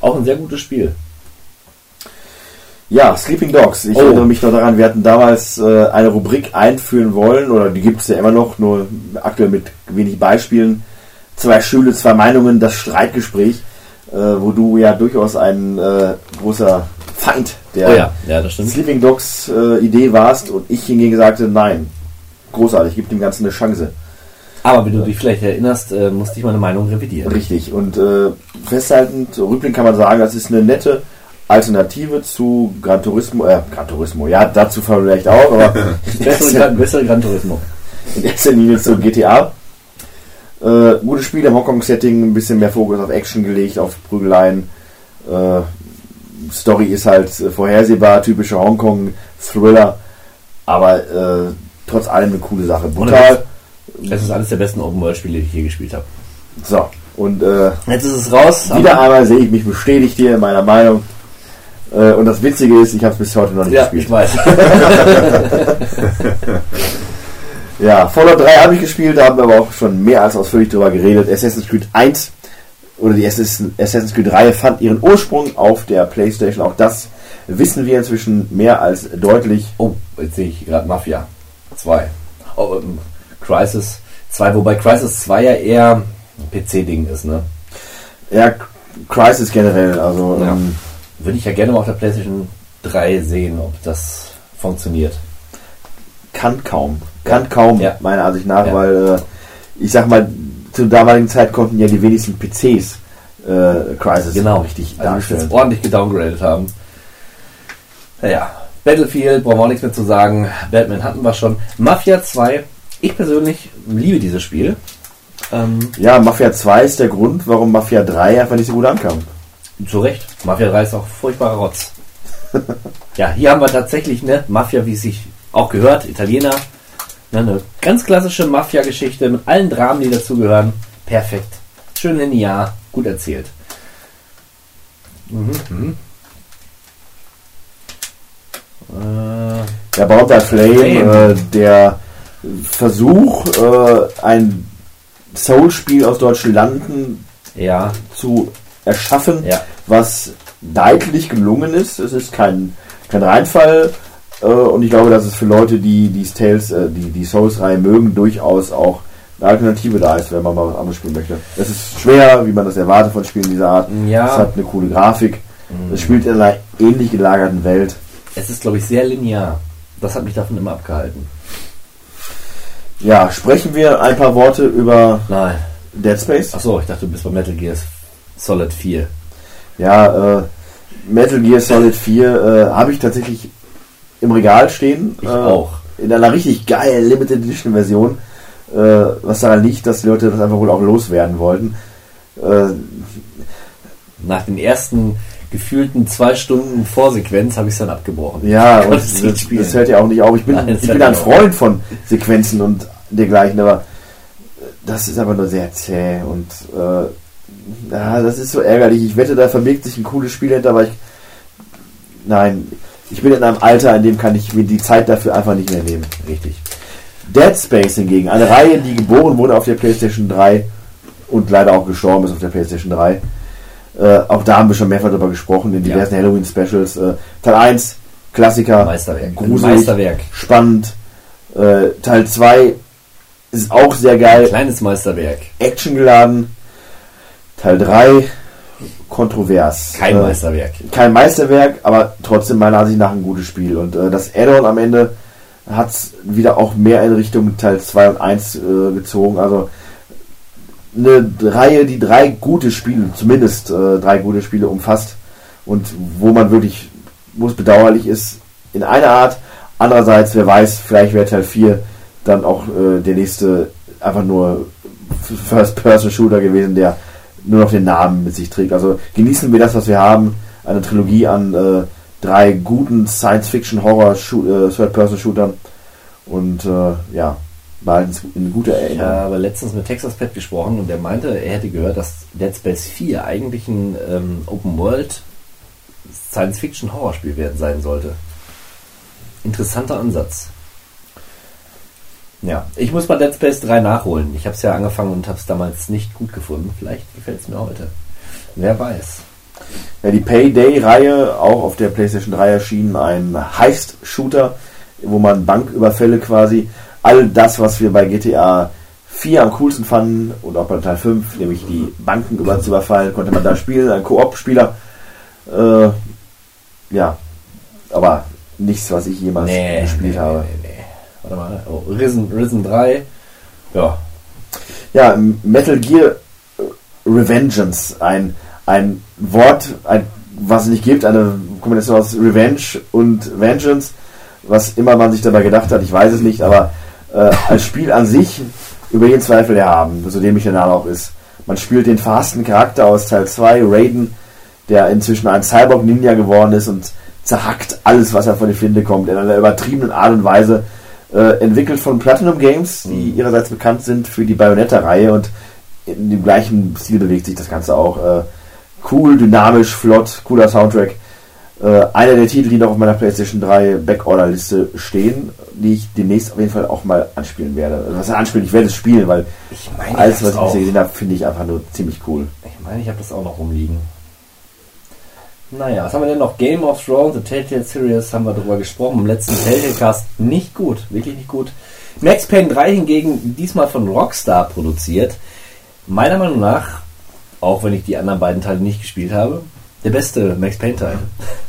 Auch ein sehr gutes Spiel. Ja, Sleeping Dogs. Ich Oh. erinnere mich noch daran, wir hatten damals äh, eine Rubrik einführen wollen, oder die gibt es ja immer noch, nur aktuell mit wenig Beispielen. Zwei Schüle, zwei Meinungen, das Streitgespräch, äh, wo du ja durchaus ein äh, großer Feind der Oh ja, ja. Sleeping Dogs äh, Idee warst und ich hingegen sagte, nein, großartig, gib dem Ganzen eine Chance. Aber wie du dich vielleicht erinnerst, äh, musste ich meine Meinung revidieren. Richtig. Und äh, festhaltend, rückblickend kann man sagen, das ist eine nette Alternative zu Gran Turismo, äh, Gran Turismo, ja, dazu vielleicht auch, aber Bessere, Gran- bessere Gran Turismo. in erster Linie zu GTA. Äh, gutes Spiel im Hongkong-Setting, ein bisschen mehr Fokus auf Action gelegt, auf Prügeleien. Äh, Story ist halt vorhersehbar, typischer Hongkong-Thriller, aber äh, trotz allem eine coole Sache. Brutal. Es ist eines der besten Open-World-Spiele, die ich je gespielt habe. So, und äh, Jetzt ist es raus. Wieder einmal sehe ich mich bestätigt hier in meiner Meinung. Äh, Und das Witzige ist, ich habe es bis heute noch nicht ja, gespielt. ich weiß. Ja, Fallout 3 habe ich gespielt, da haben wir aber auch schon mehr als ausführlich darüber geredet. Assassin's Creed 1 oder die Assassin- Assassin's Creed Reihe fand ihren Ursprung auf der PlayStation. Auch das wissen wir inzwischen mehr als deutlich. oh, jetzt sehe ich gerade Mafia 2. Oh, ähm, Crisis 2, wobei Crisis 2 ja eher ein PC-Ding ist, ne? Ja, Crisis generell, also Ja. ähm, Würde ich ja gerne mal auf der PlayStation 3 sehen, ob das funktioniert. kann kaum. Kann kaum, Ja. meiner Ansicht nach, weil äh, ich sag mal, zur damaligen Zeit konnten ja die wenigsten PCs äh, Crisis Genau, richtig also darstellen. ordentlich gedowngradet haben. Naja, Battlefield, brauchen wir auch nichts mehr zu sagen. Batman hatten wir schon. Mafia 2, ich persönlich liebe dieses Spiel. Ähm, Ja, Mafia 2 ist der Grund, warum Mafia 3 einfach nicht so gut ankam. zu Recht. Mafia 3 ist auch furchtbarer Rotz. ja, hier haben wir tatsächlich eine Mafia, wie es sich auch gehört, Italiener. Ne, eine ganz klassische Mafia-Geschichte mit allen Dramen, die dazugehören. Perfekt. Schön linear, gut erzählt. Mhm. mhm. Äh, Bound by Flame, Flame. äh, der Versuch, äh, ein Soul-Spiel aus deutschen Landen ja, zu erschaffen, ja. was deutlich gelungen ist. Es ist kein, kein Reinfall und ich glaube, dass es für Leute, die die Tales, äh, die, die Souls-Reihe mögen, durchaus auch eine Alternative da ist, wenn man mal was anderes spielen möchte. Es ist schwer, wie man das erwartet von Spielen dieser Art. Ja. Es hat eine coole Grafik. Es spielt in einer ähnlich gelagerten Welt. Es ist, glaube ich, sehr linear. Das hat mich davon immer abgehalten. Ja, sprechen wir ein paar Worte über Nein. Dead Space. Achso, ich dachte, du bist bei Metal Gear Solid 4. Ja, äh, Metal Gear Solid 4 äh, habe ich tatsächlich im Regal stehen. Ich äh, auch. In einer richtig geilen Limited Edition Version. Äh, was daran liegt, dass die Leute das einfach wohl auch loswerden wollten. Äh, Nach den ersten gefühlten zwei Stunden Vorsequenz habe ich es dann abgebrochen. ja, und das, das hört ja auch nicht auf. Ich bin, Nein, ich bin ein. Freund von Sequenzen und dergleichen, aber das ist aber nur sehr zäh und äh, ja, das ist so ärgerlich. Ich wette, da verbirgt sich ein cooles Spiel hinter, aber ich nein, ich bin in einem Alter, in dem kann ich mir die Zeit dafür einfach nicht mehr nehmen. Richtig. Dead Space hingegen, eine Reihe, die geboren wurde auf der PlayStation 3 und leider auch gestorben ist auf der PlayStation 3. Äh, auch da haben wir schon mehrfach darüber gesprochen in diversen Halloween-Specials. Äh, Teil 1, Klassiker, Meisterwerk. Ein gruselig, Meisterwerk. spannend. Äh, Teil 2 ist auch sehr geil, Kleines Meisterwerk. actiongeladen. Teil 3, kontrovers. Kein Äh, Meisterwerk. kein Meisterwerk, aber trotzdem meiner Ansicht nach ein gutes Spiel. Und äh, das Add-on am Ende hat wieder auch mehr in Richtung Teil 2 und 1 äh, gezogen. Also eine Reihe, die drei gute Spiele, zumindest äh, drei gute Spiele umfasst und wo man wirklich, wo es bedauerlich ist, in einer Art. Andererseits, wer weiß, vielleicht wäre Teil 4 dann auch äh, der nächste einfach nur First-Person-Shooter gewesen, der nur noch den Namen mit sich trägt. Also genießen wir das, was wir haben. Eine Trilogie an äh, drei guten Science-Fiction-Horror-Third-Person-Shootern. Und äh, ja, mal in, in guter Ich Erinnerung. habe letztens mit Texas Pet gesprochen und der meinte, er hätte gehört, dass Dead Space 4 eigentlich ein ähm, Open World Science-Fiction-Horrorspiel werden sein sollte. Interessanter Ansatz. Ja, ich muss mal Dead Space 3 nachholen. Ich habe es ja angefangen und habe es damals nicht gut gefunden. Vielleicht gefällt es mir heute. Wer weiß. Ja, die Payday-Reihe, auch auf der PlayStation 3 erschienen, ein Heist-Shooter, wo man Banküberfälle quasi, all das, was wir bei GTA 4 am coolsten fanden und auch bei Teil 5, nämlich die Banken über zu überfallen, konnte man da spielen, ein Koop-Spieler. Äh, ja, aber nichts, was ich jemals gespielt habe. nee, nee. Warte mal. Oh, Risen, Risen 3. Ja, Ja, Metal Gear äh, Revengeance, ein, ein Wort, ein, was es nicht gibt, eine Kombination aus Revenge und Vengeance, was immer man sich dabei gedacht hat, ich weiß es nicht, aber äh, als Spiel an sich über jeden Zweifel erhaben, so dämlich der Name auch ist. Man spielt den verhassten Charakter aus Teil 2, Raiden, der inzwischen ein Cyborg-Ninja geworden ist und zerhackt alles, was er von die Flinte kommt, in einer übertriebenen Art und Weise. Äh, entwickelt von Platinum Games, die ihrerseits bekannt sind für die Bayonetta-Reihe und in dem gleichen Stil bewegt sich das Ganze auch. Äh, cool, dynamisch, flott, cooler Soundtrack. Äh, einer der Titel, die noch auf meiner PlayStation 3 Backorder-Liste stehen, die ich demnächst auf jeden Fall auch mal anspielen werde. Also, was anspielen? Ich werde es spielen, weil ich meine, alles, was ich bisher gesehen habe, finde ich einfach nur ziemlich cool. Ich meine, ich habe das auch noch rumliegen. Naja, was haben wir denn noch? Game of Thrones, The Telltale Series, haben wir darüber gesprochen im letzten Telltale-Cast. Nicht gut, wirklich nicht gut. Max Payne 3 hingegen, diesmal von Rockstar produziert. Meiner Meinung nach, auch wenn ich die anderen beiden Teile nicht gespielt habe, der beste Max Payne-Teil.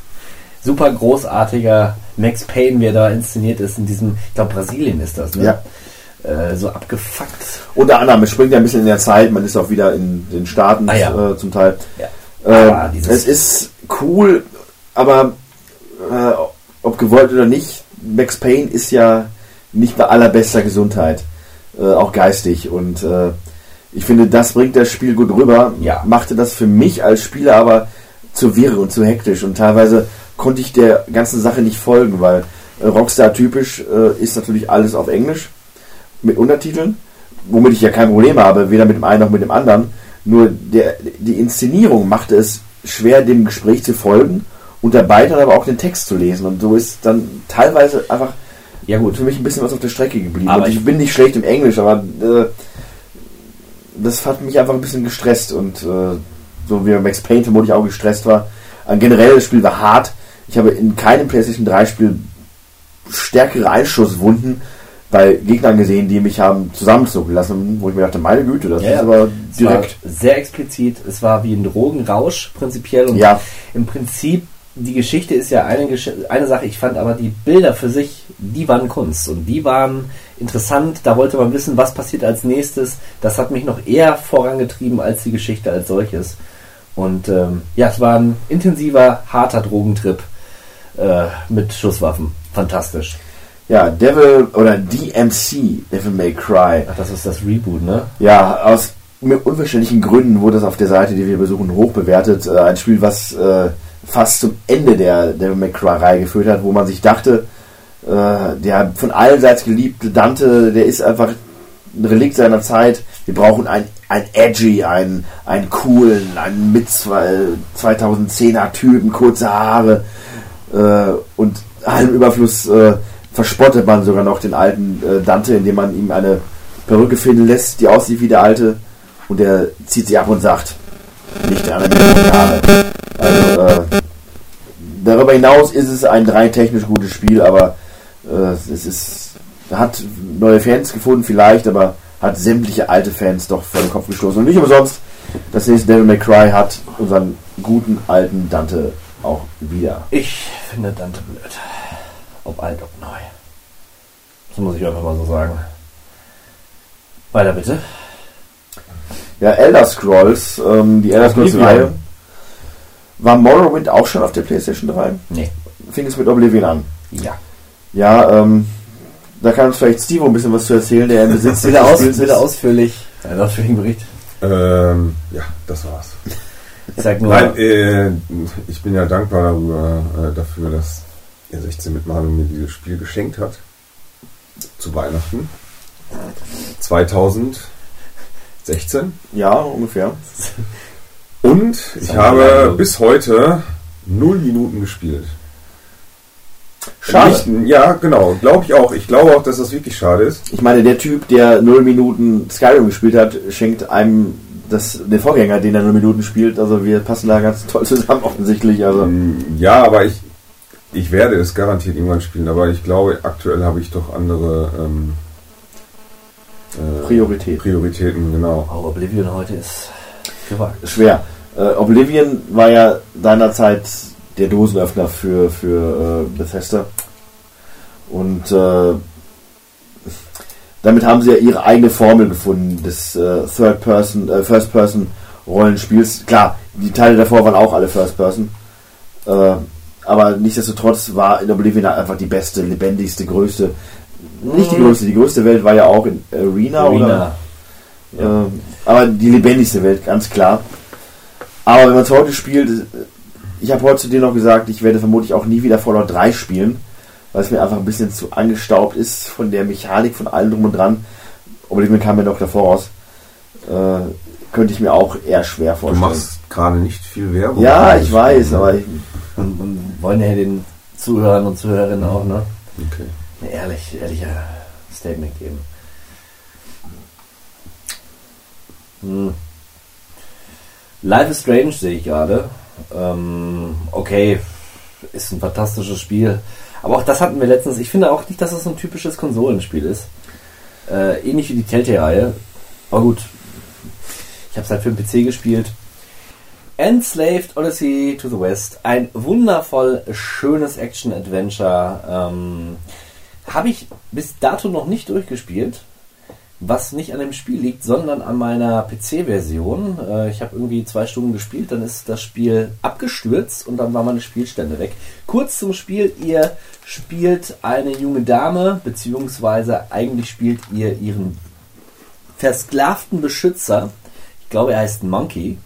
Super großartiger Max Payne, wie er da inszeniert ist in diesem, ich glaube Brasilien ist das, ne? Ja. Äh, so abgefuckt. Unter anderem, es springt ja ein bisschen in der Zeit, man ist auch wieder in den Staaten Ah, ja. äh, zum Teil. Ja. Äh, es ist cool, aber äh, ob gewollt oder nicht, Max Payne ist ja nicht bei allerbester Gesundheit, äh, auch geistig. Und äh, ich finde, das bringt das Spiel gut rüber. Ja. Machte das für mich als Spieler aber zu wirr und zu hektisch. Und teilweise konnte ich der ganzen Sache nicht folgen, weil äh, Rockstar typisch äh, ist natürlich alles auf Englisch mit Untertiteln, womit ich ja kein Problem habe, weder mit dem einen noch mit dem anderen. Nur der, die Inszenierung machte es schwer, dem Gespräch zu folgen und dabei dann aber auch den Text zu lesen. Und so ist dann teilweise einfach Ja gut, für mich ein bisschen was auf der Strecke geblieben. Aber und ich, ich- bin nicht schlecht im Englisch, aber äh, das hat mich einfach ein bisschen gestresst. Und äh, so wie Max Payne vermutlich auch gestresst war. Generell, das Spiel war hart. Ich habe in keinem PlayStation 3 Spiel stärkere Einschusswunden bei Gegnern gesehen, die mich haben zusammenzucken lassen, wo ich mir dachte, meine Güte, das Ja, ist aber direkt. sehr explizit. Es war wie ein Drogenrausch prinzipiell. Und Ja. im Prinzip, die Geschichte ist ja eine, Gesch eine Sache. Ich fand aber die Bilder für sich die waren Kunst und die waren interessant. Da wollte man wissen, was passiert als nächstes. Das hat mich noch eher vorangetrieben als die Geschichte als solches. Und ähm, ja, es war ein intensiver, harter Drogentrip äh, mit Schusswaffen. Fantastisch. Ja, Devil oder DMC, Devil May Cry. Ach, das ist das Reboot, ne? Ja, aus mir unverständlichen Gründen wurde das auf der Seite, die wir besuchen, hoch bewertet. Äh, ein Spiel, was äh, fast zum Ende der Devil May Cry-Reihe geführt hat, wo man sich dachte, äh, der von allen Seiten geliebte Dante, der ist einfach ein Relikt seiner Zeit. Wir brauchen ein, ein edgy, einen, einen coolen, einen mit 2010er Typen, kurze Haare äh, und allem Überfluss äh, verspottet man sogar noch den alten äh, Dante, indem man ihm eine Perücke finden lässt, die aussieht wie der alte und der zieht sie ab und sagt, nicht eine Million. Also, äh, darüber hinaus ist es ein rein technisch gutes Spiel, aber äh, es ist, hat neue Fans gefunden vielleicht, aber hat sämtliche alte Fans doch vor den Kopf gestoßen. Und nicht umsonst, das nächste Devil May Cry hat unseren guten alten Dante auch wieder. Ich finde Dante blöd. Ob alt, ob neu. Das muss ich einfach mal so sagen. Weiter bitte. Ja, Elder Scrolls, ähm, die Elder Scrolls Oblivion. Reihe. War Morrowind auch schon auf der PlayStation 3? Nee. Fing es mit Oblivion an. Ja. Ja, ähm, da kann uns vielleicht Steve ein bisschen was zu erzählen, der im Besitz Wieder, aus, wieder ausführlich. Einen ausführlichen Bericht. Ähm, ja, das war's. Ich sag nur, Nein, äh, ich bin ja dankbar darüber, äh, dafür, dass ihr 16 mit Mario mir dieses Spiel geschenkt hat. Zu Weihnachten. 2016. Ja, ungefähr. Und ich habe bis heute null Minuten gespielt. Schade. Nicht, ja, genau, glaube ich auch. Ich glaube auch, dass das wirklich schade ist. Ich meine, der Typ, der 0 Minuten Skyrim gespielt hat, schenkt einem das, den Vorgänger, den er 0 Minuten spielt. Also wir passen da ganz toll zusammen offensichtlich. Also Mm, Ja, aber ich, ich werde es garantiert irgendwann spielen. Aber ich glaube, aktuell habe ich doch andere ähm, äh, Priorität. Prioritäten, genau. oh, Oblivion heute ist gewagt. schwer. Äh, Oblivion war ja seinerzeit der Dosenöffner für, für äh, Bethesda. Und äh, damit haben sie ja ihre eigene Formel gefunden des äh, Third Person, äh, First Person Rollenspiels. Klar, die Teile davor waren auch alle First Person. Äh, aber nichtsdestotrotz war in Oblivion einfach die beste, lebendigste, größte. Nicht die größte, die größte Welt war ja auch in Arena, oder? Arena. Ähm, aber die lebendigste Welt, ganz klar. Aber wenn man es heute spielt, ich habe heute zu dir noch gesagt, ich werde vermutlich auch nie wieder Fallout 3 spielen, weil es mir einfach ein bisschen zu angestaubt ist von der Mechanik, von allem drum und dran. Oblivion kam mir noch davor raus. Äh, könnte ich mir auch eher schwer Du vorstellen. machst gerade nicht viel Werbung. ja, ich weiß, aber ich, Und, und wollen ja den Zuhörern und Zuhörerinnen auch, ne? Okay. Ein ehrlich, ehrlicher Statement geben. Hm. Life is Strange sehe ich gerade. Ähm, okay, ist ein fantastisches Spiel. Aber auch das hatten wir letztens. Ich finde auch nicht, dass es so ein typisches Konsolenspiel ist. Äh, ähnlich wie die Telltale-Reihe. Aber gut, ich habe es halt für den PC gespielt. Enslaved Odyssey to the West. Ein wundervoll schönes Action-Adventure. Ähm, habe ich bis dato noch nicht durchgespielt. Was nicht an dem Spiel liegt, sondern an meiner PC-Version. Äh, ich habe irgendwie zwei Stunden gespielt, dann ist das Spiel abgestürzt und dann war meine Spielstände weg. Kurz zum Spiel, ihr spielt eine junge Dame, beziehungsweise eigentlich spielt ihr ihren versklavten Beschützer. Ich glaube, er heißt Monkey.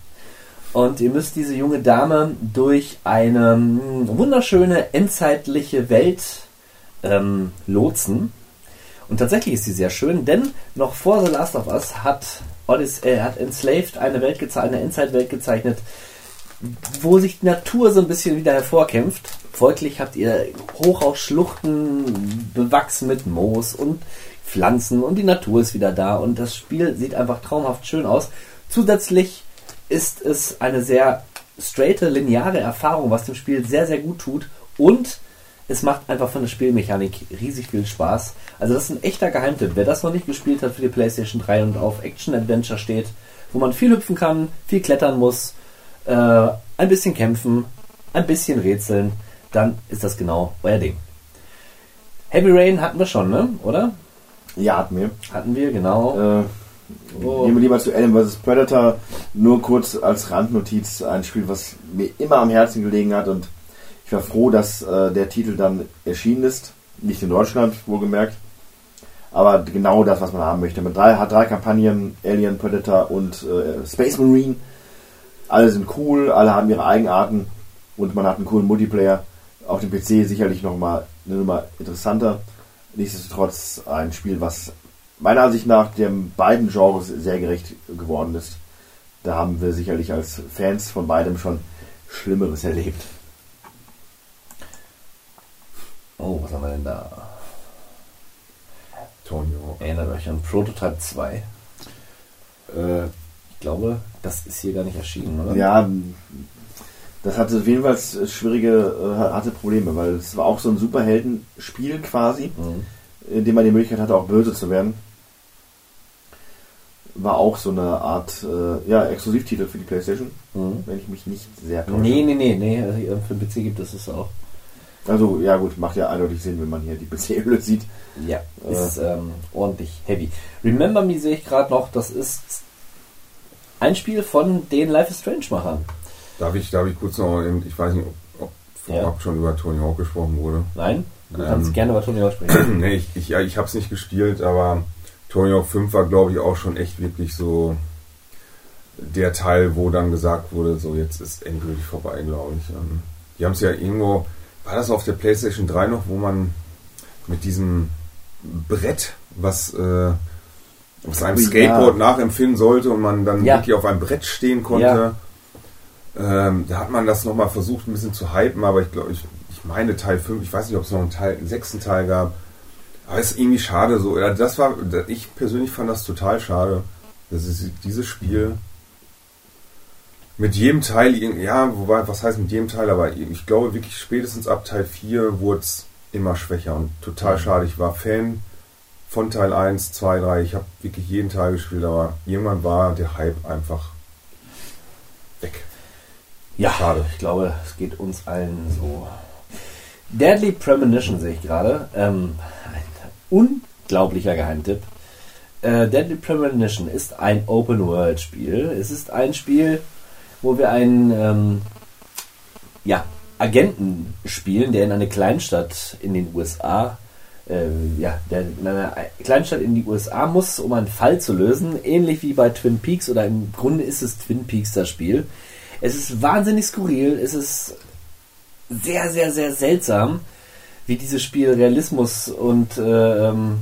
Und ihr müsst diese junge Dame durch eine mm, wunderschöne endzeitliche Welt ähm, lotsen. Und tatsächlich ist sie sehr schön, denn noch vor The Last of Us hat, Odyssey, äh, hat Enslaved eine Welt gezeichnet, eine Endzeitwelt gezeichnet, wo sich die Natur so ein bisschen wieder hervorkämpft. Folglich habt ihr Hochhausschluchten bewachsen mit Moos und Pflanzen und die Natur ist wieder da und das Spiel sieht einfach traumhaft schön aus. Zusätzlich ist es eine sehr straighte, lineare Erfahrung, was dem Spiel sehr, sehr gut tut und es macht einfach von der Spielmechanik riesig viel Spaß. Also das ist ein echter Geheimtipp. Wer das noch nicht gespielt hat für die PlayStation 3 und auf Action-Adventure steht, wo man viel hüpfen kann, viel klettern muss, äh, ein bisschen kämpfen, ein bisschen rätseln, dann ist das genau euer Ding. Heavy Rain hatten wir schon, ne? Oder? Ja, hatten wir. Hatten wir, genau. Äh, Oh. Gehen wir lieber zu Alien vs. Predator. Nur kurz als Randnotiz ein Spiel, was mir immer am Herzen gelegen hat und ich war froh, dass äh, der Titel dann erschienen ist. Nicht in Deutschland, wohlgemerkt. Aber genau das, was man haben möchte. Mit drei, hat drei Kampagnen, Alien, Predator und äh, Space Marine. Alle sind cool, alle haben ihre Eigenarten und man hat einen coolen Multiplayer. Auf dem PC sicherlich nochmal eine Nummer interessanter. Nichtsdestotrotz ein Spiel, was meiner Ansicht nach den beiden Genres sehr gerecht geworden ist. Da haben wir sicherlich als Fans von beidem schon Schlimmeres erlebt. Oh, was haben wir denn da? Hawk. Erinnert euch an Prototype 2. Äh, Ich glaube, das ist hier gar nicht erschienen, oder? Ja, das hatte auf jeden Fall schwierige, äh, hatte Probleme, weil es war auch so ein Superheldenspiel quasi, Mhm. In dem man die Möglichkeit hatte, auch böse zu werden. War auch so eine Art äh, ja, Exklusivtitel für die Playstation, Mhm. wenn ich mich nicht sehr täusche. Nee, nee, nee, nee. also Für den PC gibt es es auch. Also, ja gut, macht ja eindeutig Sinn, wenn man hier die PC-Hülle sieht. Ja, Äh. ist ähm, ordentlich heavy. Remember Me sehe ich gerade noch, das ist ein Spiel von den Life is Strange Machern. darf, ich, darf ich kurz noch, ich weiß nicht, ob, ob vorab schon über Tony Hawk gesprochen wurde. Nein? Du Ähm. kannst gerne über Tony Hawk sprechen. nee, ich, ich, ja, ich habe es nicht gespielt, aber Tony Hawk 5 war, glaube ich, auch schon echt wirklich so der Teil, wo dann gesagt wurde, so jetzt ist endgültig vorbei, glaube ich. Ähm, Die haben es ja irgendwo, war das auf der PlayStation 3 noch, wo man mit diesem Brett, was, äh, was einem Oh, ja. Skateboard nachempfinden sollte und man dann Ja. wirklich auf einem Brett stehen konnte. Ähm, da hat man das nochmal versucht, ein bisschen zu hypen, aber ich glaube, ich meine Teil 5, ich weiß nicht, ob es noch einen, Teil, einen sechsten Teil gab. Aber es ist irgendwie schade so. Das war, ich persönlich fand das total schade, dass es dieses Spiel mit jedem Teil, ja, wobei, was heißt mit jedem Teil, aber ich glaube wirklich spätestens ab Teil 4 wurde es immer schwächer und total schade. Ich war Fan von Teil 1, 2, 3, ich habe wirklich jeden Teil gespielt, aber irgendwann war der Hype einfach weg. Ja, Schade. ich glaube, es geht uns allen so. Deadly Premonition sehe ich gerade. Ähm, ein unglaublicher Geheimtipp. Äh, Deadly Premonition ist ein Open-World-Spiel. Es ist ein Spiel, wo wir einen ähm, ja, Agenten spielen, der in eine Kleinstadt in den USA, äh, ja, der in eine Kleinstadt in die USA muss, um einen Fall zu lösen. Ähnlich wie bei Twin Peaks oder im Grunde ist es Twin Peaks das Spiel. Es ist wahnsinnig skurril, es ist sehr, sehr, sehr seltsam, wie dieses Spiel Realismus und äh, ähm,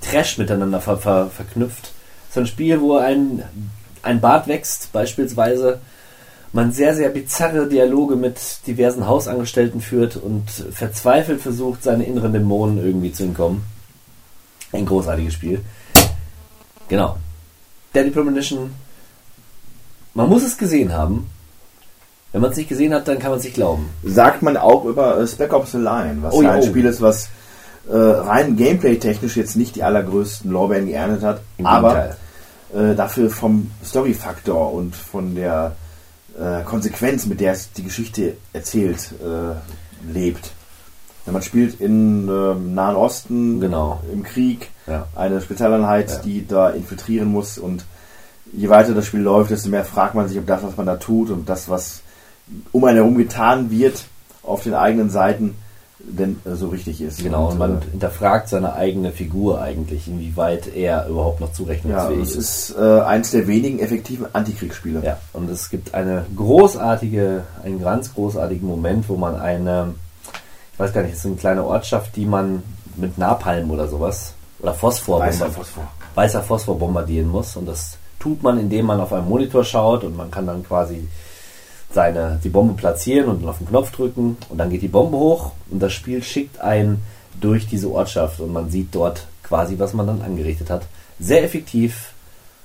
Trash miteinander ver ver verknüpft. Ist ein Spiel, wo ein, ein Bart wächst, beispielsweise, man sehr, sehr bizarre Dialoge mit diversen Hausangestellten führt und verzweifelt versucht, seine inneren Dämonen irgendwie zu entkommen. Ein großartiges Spiel. Genau. Deadly Premonition. Man muss es gesehen haben. Wenn man es nicht gesehen hat, dann kann man es nicht glauben. Sagt man auch über äh, Spec Ops The Line, was Oh ja ein oh. Spiel ist, was äh, rein gameplay-technisch jetzt nicht die allergrößten Lorbeeren geerntet hat, Im aber äh, dafür vom Story-Faktor und von der äh, Konsequenz, mit der es die Geschichte erzählt, äh, lebt. Ja, man spielt in ähm, Nahen Osten, Genau. im Krieg, Ja. eine Spezialeinheit, Ja. die da infiltrieren muss und je weiter das Spiel läuft, desto mehr fragt man sich, ob das, was man da tut und das, was um einen herum getan wird, auf den eigenen Seiten, denn so richtig ist. Genau, und man äh, hinterfragt seine eigene Figur eigentlich, inwieweit er überhaupt noch ja, zurechnungsfähig es ist. ist äh, eins der wenigen effektiven Antikriegsspiele. Ja, und es gibt eine großartige, einen ganz großartigen Moment, wo man eine, ich weiß gar nicht, es ist eine kleine Ortschaft, die man mit Napalm oder sowas oder Phosphor, Weißer Phosphor. weißer Phosphor bombardieren muss. Und das tut man, indem man auf einem Monitor schaut und man kann dann quasi seine, die Bombe platzieren und dann auf den Knopf drücken und dann geht die Bombe hoch und das Spiel schickt einen durch diese Ortschaft und man sieht dort quasi, was man dann angerichtet hat. Sehr effektiv,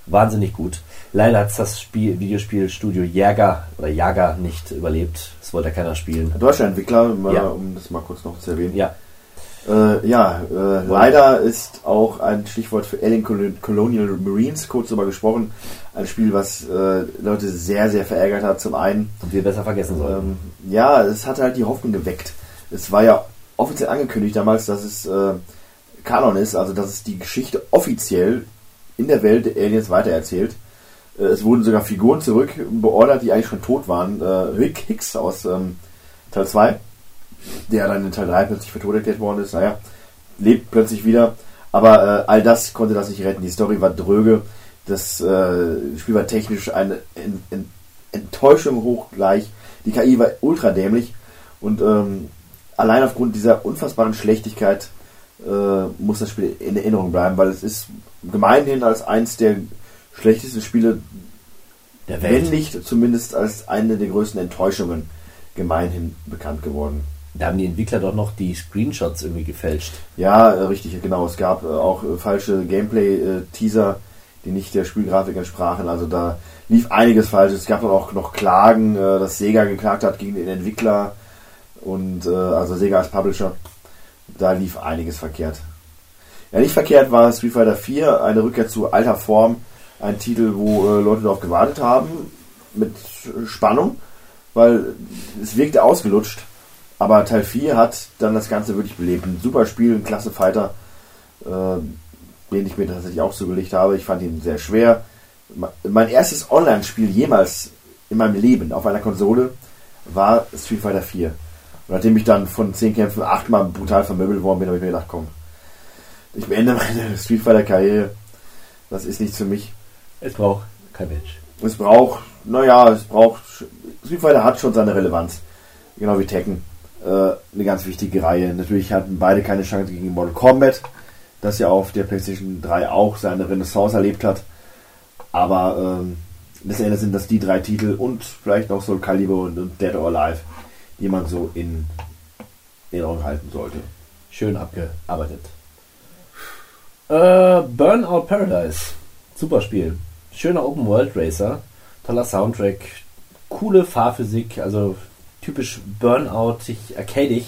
wahnsinnig gut. Leider hat das Spiel, Videospielstudio Jäger oder Jager nicht überlebt. Das wollte keiner spielen. Deutscher Entwickler, Ja. um das mal kurz noch zu erwähnen. Ja, Äh, ja, äh, leider ist auch ein Stichwort für Alien Col- Colonial Marines, kurz darüber gesprochen, ein Spiel, was äh, Leute sehr, sehr verärgert hat. Zum einen, und wir besser vergessen sollten. ähm, ja, es hat halt die Hoffnung geweckt. Es war ja offiziell angekündigt damals, dass es äh, Kanon ist, also dass es die Geschichte offiziell in der Welt der Aliens weitererzählt. Äh, es wurden sogar Figuren zurück beordert, die eigentlich schon tot waren. Äh, Rick Hicks aus ähm, Teil 2, der dann in Teil 3 plötzlich für tot erklärt worden ist, naja, lebt plötzlich wieder. Aber äh, all das konnte das nicht retten. Die Story war dröge. Das äh, Spiel war technisch eine Ent Ent Enttäuschung hochgleich. Die KI war ultra dämlich. Und ähm, allein aufgrund dieser unfassbaren Schlechtigkeit äh, muss das Spiel in Erinnerung bleiben, weil es ist gemeinhin als eins der schlechtesten Spiele Der wenn nicht zumindest als eine der größten Enttäuschungen gemeinhin bekannt geworden. Da haben die Entwickler doch noch die Screenshots irgendwie gefälscht. Ja, äh, richtig, genau. Es gab äh, auch äh, falsche Gameplay-Teaser, die nicht der Spielgrafik entsprachen. Also da lief einiges falsch. Es gab auch noch Klagen, äh, dass Sega geklagt hat gegen den Entwickler und äh, also Sega als Publisher. Da lief einiges verkehrt. Ja, nicht verkehrt war Street Fighter 4, eine Rückkehr zu alter Form. Ein Titel, wo äh, Leute darauf gewartet haben, mit Spannung, weil es wirkte ausgelutscht. Aber Teil 4 hat dann das Ganze wirklich belebt. Ein super Spiel, ein klasse Fighter, äh, den ich mir tatsächlich auch zugelegt habe. Ich fand ihn sehr schwer. Me- Mein erstes Online-Spiel jemals in meinem Leben auf einer Konsole war Street Fighter 4. Und nachdem ich dann von 10 Kämpfen achtmal brutal vermöbelt worden bin, habe ich mir gedacht, komm, ich beende meine Street Fighter Karriere. Das ist nichts für mich. Es braucht kein Mensch. Es braucht, naja, es braucht, Street Fighter hat schon seine Relevanz. Genau wie Tekken. Äh, eine ganz wichtige Reihe. Natürlich hatten beide keine Chance gegen Mortal Kombat, das ja auf der PlayStation 3 auch seine Renaissance erlebt hat. Aber ähm, letzten Endes sind das die drei Titel und vielleicht noch Soul Calibur und, und Dead or Alive, die man so in Erinnerung halten sollte. Schön abgearbeitet. Äh, Burnout Paradise. Super Spiel. Schöner Open World Racer. Toller Soundtrack. Coole Fahrphysik. Also typisch Burnoutig, arcadig.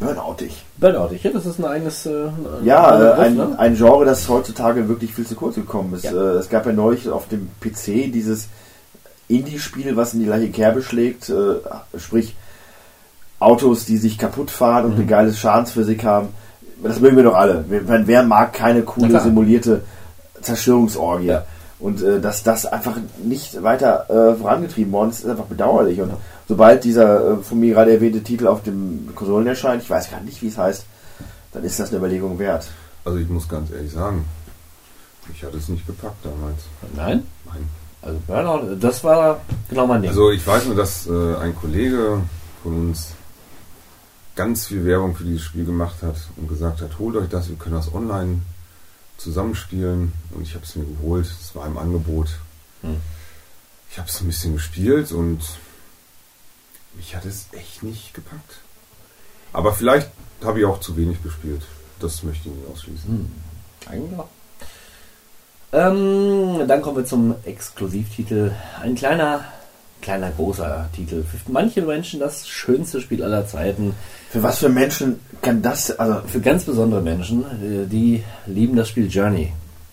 Burnoutig. Burnoutig, ja, das ist ein eigenes. Äh, Ja, ein äh, ein, ne? ein Genre, das heutzutage wirklich viel zu kurz gekommen ist. Ja. Äh, es gab ja neulich auf dem PC dieses Indie-Spiel, was in die gleiche Kerbe schlägt, äh, sprich Autos, die sich kaputt fahren Mhm. und eine geile Schadensphysik haben. Das mögen wir doch alle. Wer, wer mag keine coole, simulierte Zerstörungsorgie? Ja. Und äh, dass das einfach nicht weiter äh, vorangetrieben worden ist, ist einfach bedauerlich. Und sobald dieser äh, von mir gerade erwähnte Titel auf dem Konsolen erscheint, ich weiß gar nicht, wie es heißt, dann ist das eine Überlegung wert. Also ich muss ganz ehrlich sagen, ich hatte es nicht gepackt damals. Nein? Nein. Also Burnout, das war genau mein Ding. Also ich weiß nur, dass äh, ein Kollege von uns ganz viel Werbung für dieses Spiel gemacht hat und gesagt hat, holt euch das, wir können das online zusammenspielen. Und ich habe es mir geholt, es war im Angebot. Hm. Ich habe es ein bisschen gespielt und mich hat es echt nicht gepackt. Aber vielleicht habe ich auch zu wenig gespielt. Das möchte ich nicht ausschließen. Hm. Eigentlich noch. Ähm, dann kommen wir zum Exklusivtitel. Ein kleiner, kleiner, großer Titel. Für manche Menschen das schönste Spiel aller Zeiten. Für was für Menschen kann das, also Für ganz besondere Menschen, äh, die lieben das Spiel Journey.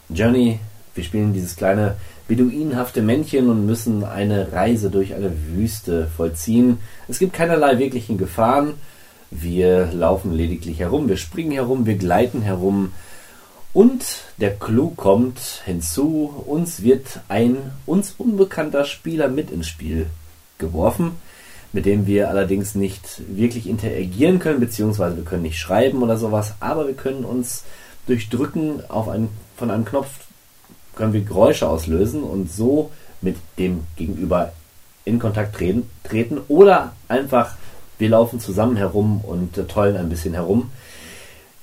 Journey, wir spielen dieses kleine beduinenhafte Männchen und müssen eine Reise durch eine Wüste vollziehen. Es gibt keinerlei wirklichen Gefahren. Wir laufen lediglich herum, wir springen herum, wir gleiten herum. Und der Clou kommt hinzu, uns wird ein uns unbekannter Spieler mit ins Spiel geworfen, mit dem wir allerdings nicht wirklich interagieren können, beziehungsweise wir können nicht schreiben oder sowas, aber wir können uns durch Drücken auf einen, von einem Knopf können wir Geräusche auslösen und so mit dem Gegenüber in Kontakt treten, treten oder einfach wir laufen zusammen herum und tollen ein bisschen herum.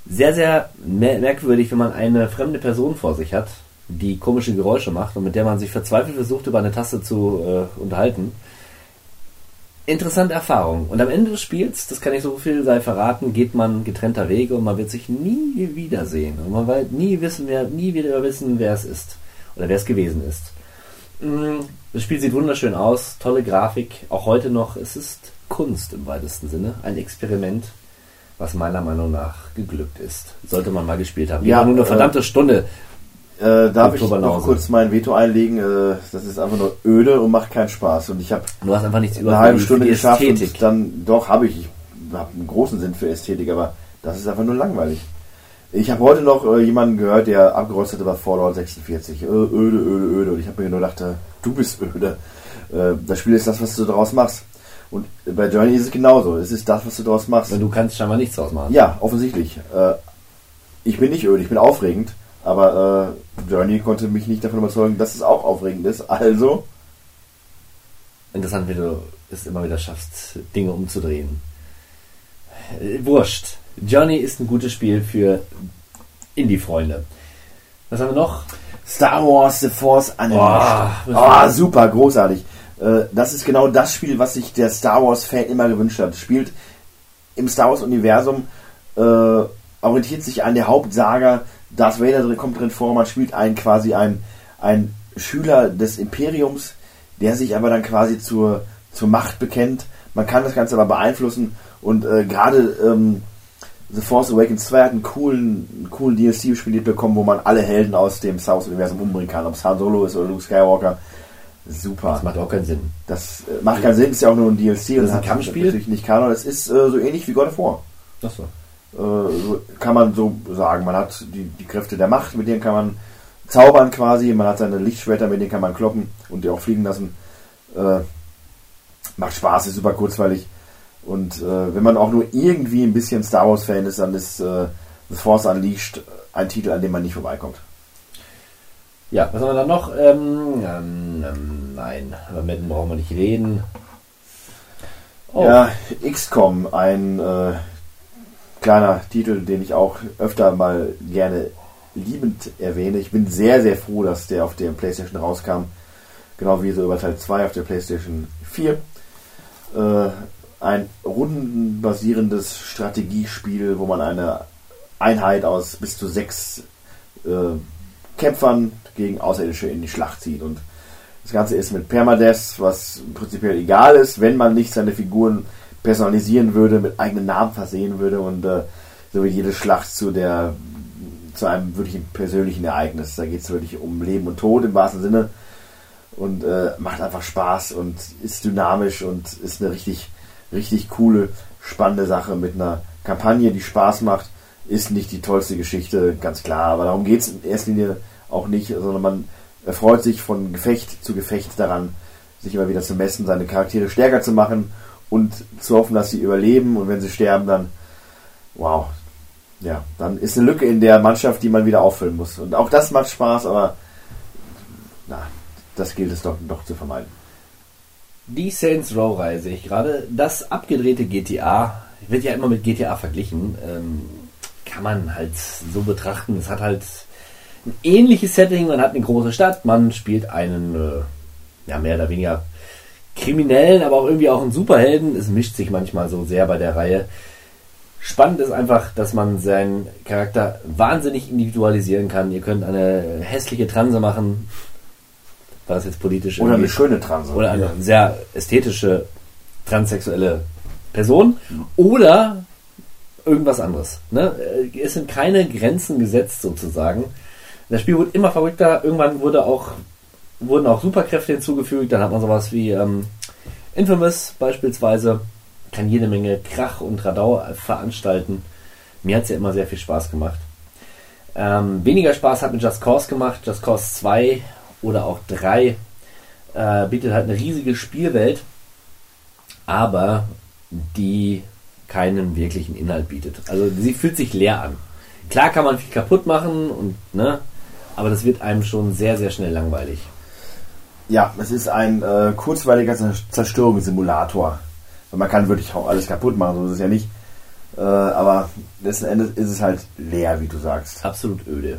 Sehr, sehr mer merkwürdig, wenn man eine fremde Person vor sich hat, die komische Geräusche macht und mit der man sich verzweifelt versucht, über eine Taste zu äh, unterhalten. Interessante Erfahrung. Und am Ende des Spiels, das kann ich so viel sei verraten, geht man getrennter Wege und man wird sich nie wiedersehen. Und man wird nie wissen, wer, nie wieder wissen, wer es ist. Oder wer es gewesen ist. Mm, Das Spiel sieht wunderschön aus, tolle Grafik, auch heute noch. Es ist Kunst im weitesten Sinne, ein Experiment, was meiner Meinung nach geglückt ist. Sollte man mal gespielt haben. Ja, nur eine äh, verdammte Stunde. äh, darf ich noch kurz mein Veto einlegen. Äh, das ist einfach nur öde und macht keinen Spaß. Und ich habe Du hast einfach nichts über eine halbe Stunde geschafft Ästhetik. und dann, doch, habe ich. Ich habe einen großen Sinn für Ästhetik, aber Das ist einfach nur langweilig. Ich habe heute noch äh, jemanden gehört, der abgerostet hat über Fallout 46. Äh, öde, öde, öde. Und ich habe mir nur gedacht, äh, du bist öde. Äh, das Spiel ist das, was du daraus machst. Und bei Journey ist es genauso. Es ist das, was du daraus machst. Und du kannst scheinbar nichts draus machen. Ja, offensichtlich. Äh, ich bin nicht öde, ich bin aufregend. Aber äh, Journey konnte mich nicht davon überzeugen, dass es auch aufregend ist. Also, Interessant, wie du es immer wieder schaffst, Dinge umzudrehen. Äh, wurscht. Johnny ist ein gutes Spiel für Indie-Freunde. Was haben wir noch? Star Wars The Force Unleashed. Boah, Ah, super, großartig. Äh, Das ist genau das Spiel, was sich der Star Wars-Fan immer gewünscht hat. Spielt im Star Wars-Universum, äh, orientiert sich an der Hauptsaga. Darth Vader drin- kommt drin vor. Man spielt einen quasi einen Schüler des Imperiums, der sich aber dann quasi zur, zur Macht bekennt. Man kann das Ganze aber beeinflussen und äh, gerade ähm, The Force Awakens 2 hat einen coolen, einen coolen DLC gespielt bekommen, wo man alle Helden aus dem Star Wars Universum umbringen kann, ob es Han Solo ist oder Luke Skywalker. Super. Das macht auch keinen Sinn. Das äh, macht keinen Sinn, ist ja auch nur ein DLC. Das ist ein Kampfspiel? Natürlich nicht Kanon. Es ist äh, so ähnlich wie God of War. Achso. Äh, so kann man so sagen. Man hat die, die Kräfte der Macht, mit denen kann man zaubern quasi. Man hat seine Lichtschwerter, mit denen kann man kloppen und die auch fliegen lassen. Äh, macht Spaß, ist super kurzweilig. Und äh, wenn man auch nur irgendwie ein bisschen Star Wars Fan ist, dann ist äh, The Force Unleashed ein Titel, an dem man nicht vorbeikommt. Ja, was haben wir dann noch? Ähm, ähm, ähm, nein, über Madden brauchen wir nicht reden. Oh, Ja, XCOM, ein äh, kleiner Titel, den ich auch öfter mal gerne liebend erwähne. Ich bin sehr, sehr froh, dass der auf der PlayStation rauskam. Genau wie so über Teil 2 auf der PlayStation 4. Äh, ein rundenbasierendes Strategiespiel, wo man eine Einheit aus bis zu sechs äh, Kämpfern gegen Außerirdische in die Schlacht zieht. Und das Ganze ist mit Permadeath, was prinzipiell egal ist, wenn man nicht seine Figuren personalisieren würde, mit eigenen Namen versehen würde und äh, so wie jede Schlacht zu der zu einem wirklichen persönlichen Ereignis. Da geht es wirklich um Leben und Tod im wahrsten Sinne und äh, macht einfach Spaß und ist dynamisch und ist eine richtig, richtig coole, spannende Sache mit einer Kampagne, die Spaß macht. Ist nicht die tollste Geschichte, ganz klar, aber darum geht es in erster Linie auch nicht, sondern man erfreut sich von Gefecht zu Gefecht daran, sich immer wieder zu messen, seine Charaktere stärker zu machen und zu hoffen, dass sie überleben und wenn sie sterben, dann wow, ja, dann ist eine Lücke in der Mannschaft, die man wieder auffüllen muss. Und auch das macht Spaß, aber na, das gilt es doch, doch zu vermeiden. Die Saints Row Reihe sehe ich gerade. Das abgedrehte GTA wird ja immer mit GTA verglichen. Ähm, kann man halt so betrachten. Es hat halt ein ähnliches Setting. Man hat eine große Stadt. Man spielt einen, äh, ja, mehr oder weniger Kriminellen, aber auch irgendwie auch einen Superhelden. Es mischt sich manchmal so sehr bei der Reihe. Spannend ist einfach, dass man seinen Charakter wahnsinnig individualisieren kann. Ihr könnt eine hässliche Transe machen. War das jetzt politisch? Oder eine schöne Transe. oder eine sehr ästhetische transsexuelle Person oder irgendwas anderes. Ne? Äh, Es sind keine Grenzen gesetzt sozusagen. Das Spiel wurde immer verrückter. Irgendwann wurde auch, wurden auch Superkräfte hinzugefügt. Dann hat man sowas wie ähm, Infamous beispielsweise. Kann jede Menge Krach und Radau veranstalten. Mir hat es ja immer sehr viel Spaß gemacht. Ähm, weniger Spaß hat mit Just Cause gemacht. Just Cause 2 oder auch 3 äh, bietet halt eine riesige Spielwelt, aber die keinen wirklichen Inhalt bietet. Also sie fühlt sich leer an. Klar kann man viel kaputt machen und ne, aber das wird einem schon sehr sehr schnell langweilig. Ja, es ist ein äh, kurzweiliger Zer- Zerstörungssimulator. Man kann wirklich auch alles kaputt machen, so ist es ja nicht. Äh, aber letzten Endes ist es halt leer, wie du sagst. Absolut öde.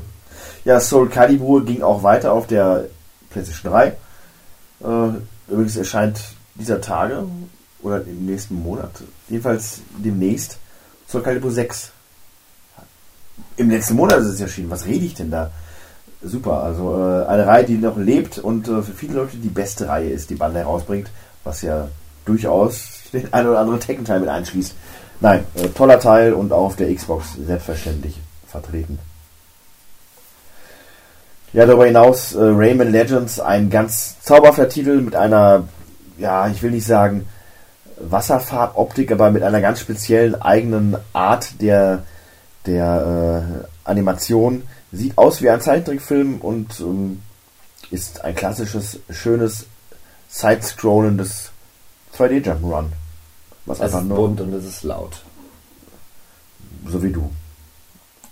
Ja, Soul Calibur ging auch weiter auf der PlayStation 3. Äh, übrigens erscheint dieser Tage oder im nächsten Monat, jedenfalls demnächst, Soul Calibur 6. Im letzten Monat ist es erschienen. Was rede ich denn da? Super, also äh, eine Reihe, die noch lebt und äh, für viele Leute die beste Reihe ist, die Bandai herausbringt, was ja durchaus den ein oder anderen Tekken-Teil mit einschließt. Nein, äh, toller Teil und auch auf der Xbox selbstverständlich vertreten. Ja, darüber hinaus äh, Rayman Legends, ein ganz zauberhafter Titel mit einer, ja, ich will nicht sagen Wasserfarboptik, aber mit einer ganz speziellen eigenen Art der, der äh, Animation. Sieht aus wie ein Zeichentrickfilm und ähm, ist ein klassisches, schönes, side-scrollendes 2D Jump'n'Run. Was Es einfach ist nur, bunt und es ist laut. so wie du.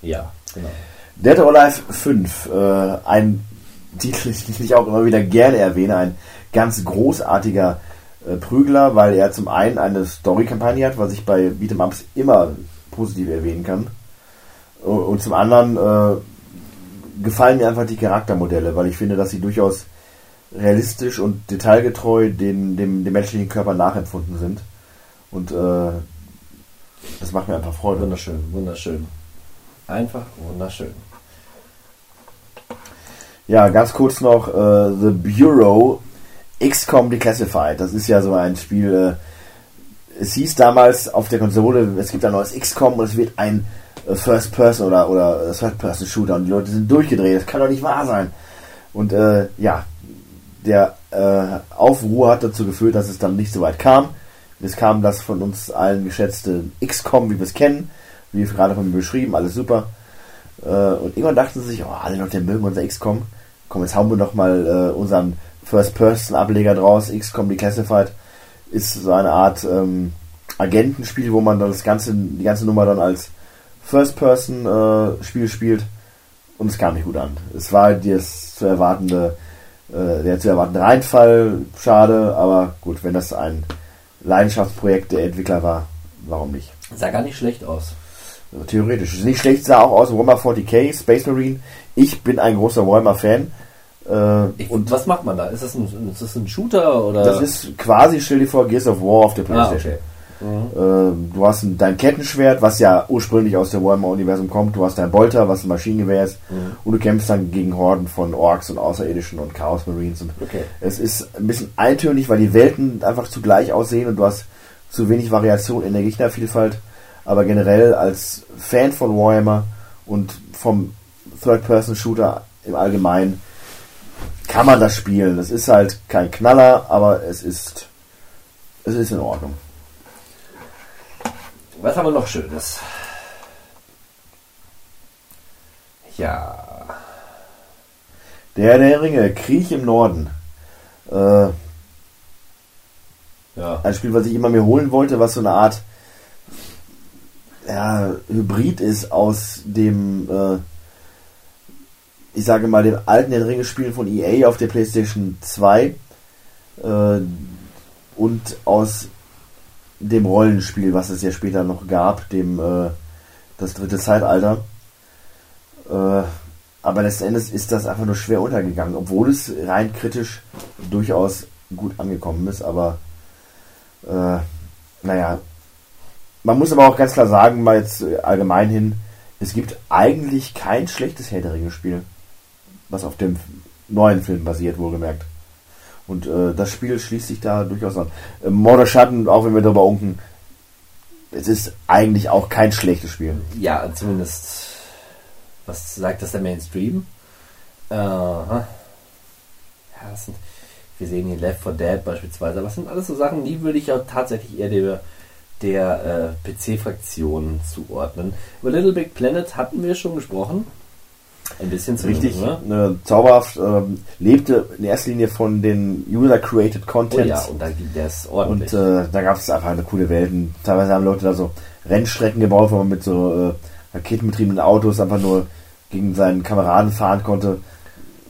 Ja, genau. Dead or Alive 5, äh, ein Titel, den ich auch immer wieder gerne erwähne, ein ganz großartiger äh, Prügler, weil er zum einen eine Story-Kampagne hat, was ich bei Beat'em Ups immer positiv erwähnen kann. Und zum anderen äh, gefallen mir einfach die Charaktermodelle, weil ich finde, dass sie durchaus realistisch und detailgetreu den, dem, dem menschlichen Körper nachempfunden sind. Und äh, das macht mir einfach Freude. Wunderschön, wunderschön. Einfach wunderschön. Ja, ganz kurz noch äh, The Bureau XCOM Declassified. Das ist ja so ein Spiel. Äh, es hieß damals auf der Konsole, es gibt ein neues XCOM und es wird ein First Person oder oder äh, Third Person Shooter und die Leute sind durchgedreht. Das kann doch nicht wahr sein. Und äh, ja, der äh, Aufruhr hat dazu geführt, dass es dann nicht so weit kam. Es kam das von uns allen geschätzte XCOM, wie wir es kennen, wie gerade von mir beschrieben, alles super. Äh, und irgendwann dachten sie sich, oh, alle Leute mögen unser XCOM. Komm, jetzt hauen wir noch mal äh, unseren First-Person-Ableger draus. XCOM Declassified ist so eine Art ähm, Agentenspiel, wo man dann das ganze, die ganze Nummer dann als First-Person-Spiel spielt. Und es kam nicht gut an. Es war das zu erwartende, äh, der zu erwartende Reinfall. Schade, aber gut, wenn das ein Leidenschaftsprojekt der Entwickler war, warum nicht? Sah gar nicht schlecht aus. Also theoretisch. Nicht schlecht, sah auch aus Warhammer 40k, Space Marine. Ich bin ein großer Warhammer-Fan. Äh, Ich, und was macht man da? Ist das ein, ist das ein Shooter oder? das ist quasi, stell dir vor, Gears of War auf der ah, Playstation. okay. Äh, du hast ein, dein Kettenschwert, was ja ursprünglich aus dem Warhammer-Universum kommt. Du hast dein Bolter, was ein Maschinengewehr ist. Mhm. Und du kämpfst dann gegen Horden von Orks und Außerirdischen und Chaos Marines. Und Okay. Es ist ein bisschen eintönig, weil die Welten einfach zugleich aussehen und du hast zu wenig Variation in der Gegnervielfalt. Aber generell als Fan von Warhammer und vom Third-Person-Shooter im Allgemeinen kann man das spielen. Das ist halt kein Knaller, aber es ist, es ist in Ordnung. Was haben wir noch Schönes? Ja. Der der Ringe, Krieg im Norden. Äh, Ja. ein Spiel, was ich immer mir holen wollte, was so eine Art ja, Hybrid ist aus dem, äh, ich sage mal, dem alten Herr Ringe Spielen von EA auf der PlayStation 2 äh, und aus dem Rollenspiel, was es ja später noch gab, dem äh, das dritte Zeitalter. Äh, aber letzten Endes ist das einfach nur schwer untergegangen, obwohl es rein kritisch durchaus gut angekommen ist, aber äh, naja, man muss aber auch ganz klar sagen, mal jetzt allgemein hin, es gibt eigentlich kein schlechtes Herr der Ringe-Spiel, was auf dem neuen Film basiert, wohlgemerkt. Und äh, das Spiel schließt sich da durchaus an. Äh, Schatten, auch wenn wir darüber unken, es ist eigentlich auch kein schlechtes Spiel. Ja, zumindest. Was sagt das der Mainstream? Äh, ja, sind, wir sehen hier Left 4 Dead beispielsweise, aber das sind alles so Sachen, die würde ich auch tatsächlich eher der, der äh, PC-Fraktion zuordnen. Über Little Big Planet hatten wir schon gesprochen. Ein bisschen Richtig, zumindest, ne? zauberhaft, ähm, lebte in erster Linie von den User-Created Oh Content. ja, und da ging das Und ordentlich. äh, da gab es einfach eine coole Welten. Teilweise haben Leute da so Rennstrecken gebaut, wo man mit so äh, raketenbetriebenen Autos einfach nur gegen seinen Kameraden fahren konnte.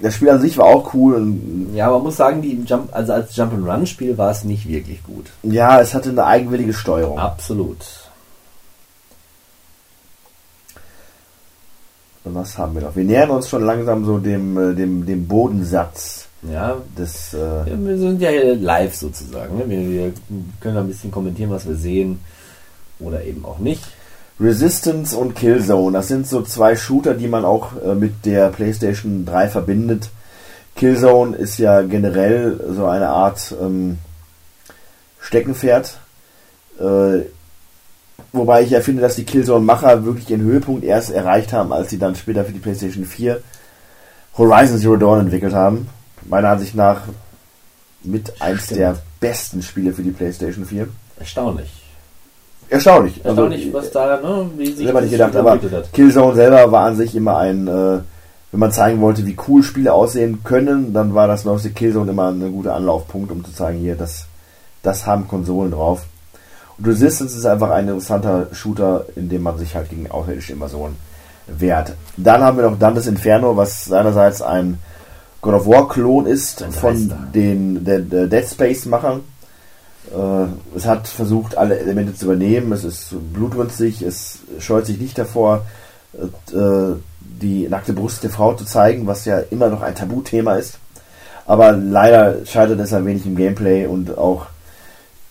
Das Spiel an sich war auch cool. Und, ja, man muss sagen, die Jump, also als Jump-and-Run-Spiel war es nicht wirklich gut. ja, es hatte eine eigenwillige Steuerung. Absolut. Was haben wir noch? Wir nähern uns schon langsam so dem, äh, dem, dem Bodensatz Ja, des. Äh, wir sind ja live sozusagen. Ne? Wir, wir können ein bisschen kommentieren, was wir sehen oder eben auch nicht. Resistance und Killzone. Das sind so zwei Shooter, die man auch äh, mit der PlayStation 3 verbindet. Killzone ist ja generell so eine Art ähm, Steckenpferd. Äh, wobei ich ja finde, dass die Killzone-Macher wirklich ihren Höhepunkt erst erreicht haben, als sie dann später für die PlayStation 4 Horizon Zero Dawn entwickelt haben. Meiner Ansicht nach mit eins Stimmt. der besten Spiele für die PlayStation 4. Erstaunlich. erstaunlich. Erstaunlich, also, was da, ne, wie sich selber nicht das gedacht, aber entwickelt hat. Killzone selber war an sich immer ein, äh, wenn man zeigen wollte, wie cool Spiele aussehen können, dann war das neueste Killzone immer ein guter Anlaufpunkt, um zu zeigen, hier, das, das haben Konsolen drauf. Und Resistance ist einfach ein interessanter Shooter, in dem man sich halt gegen außerirdische Invasionen wehrt. Dann haben wir noch Dantes Inferno, was seinerseits ein God of War Klon ist von den der, der Dead Space Machern. Äh, es hat versucht, alle Elemente zu übernehmen. Es ist blutrünstig, es scheut sich nicht davor, äh, die nackte Brust der Frau zu zeigen, was ja immer noch ein Tabuthema ist. Aber leider scheitert es ein wenig im Gameplay und auch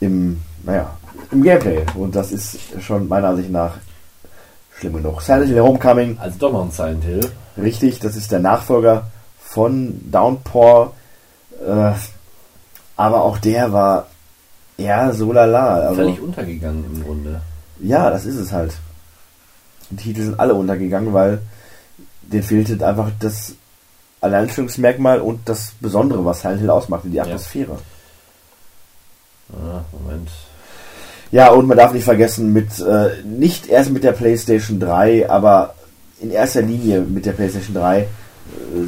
im, naja, im Gameplay. Und das ist schon meiner Ansicht nach schlimm genug. Silent Hill Homecoming, Also doch noch ein Silent Hill. richtig, das ist der Nachfolger von Downpour. Äh, aber auch der war ja so lala. Also, Völlig untergegangen im Grunde. ja, das ist es halt. Die Titel sind alle untergegangen, weil denen fehlte einfach das Alleinstellungsmerkmal und das Besondere, was Silent Hill ausmachte, die Atmosphäre. Ah, Moment. Ja, und man darf nicht vergessen, mit äh, nicht erst mit der PlayStation 3, aber in erster Linie mit der PlayStation 3 äh,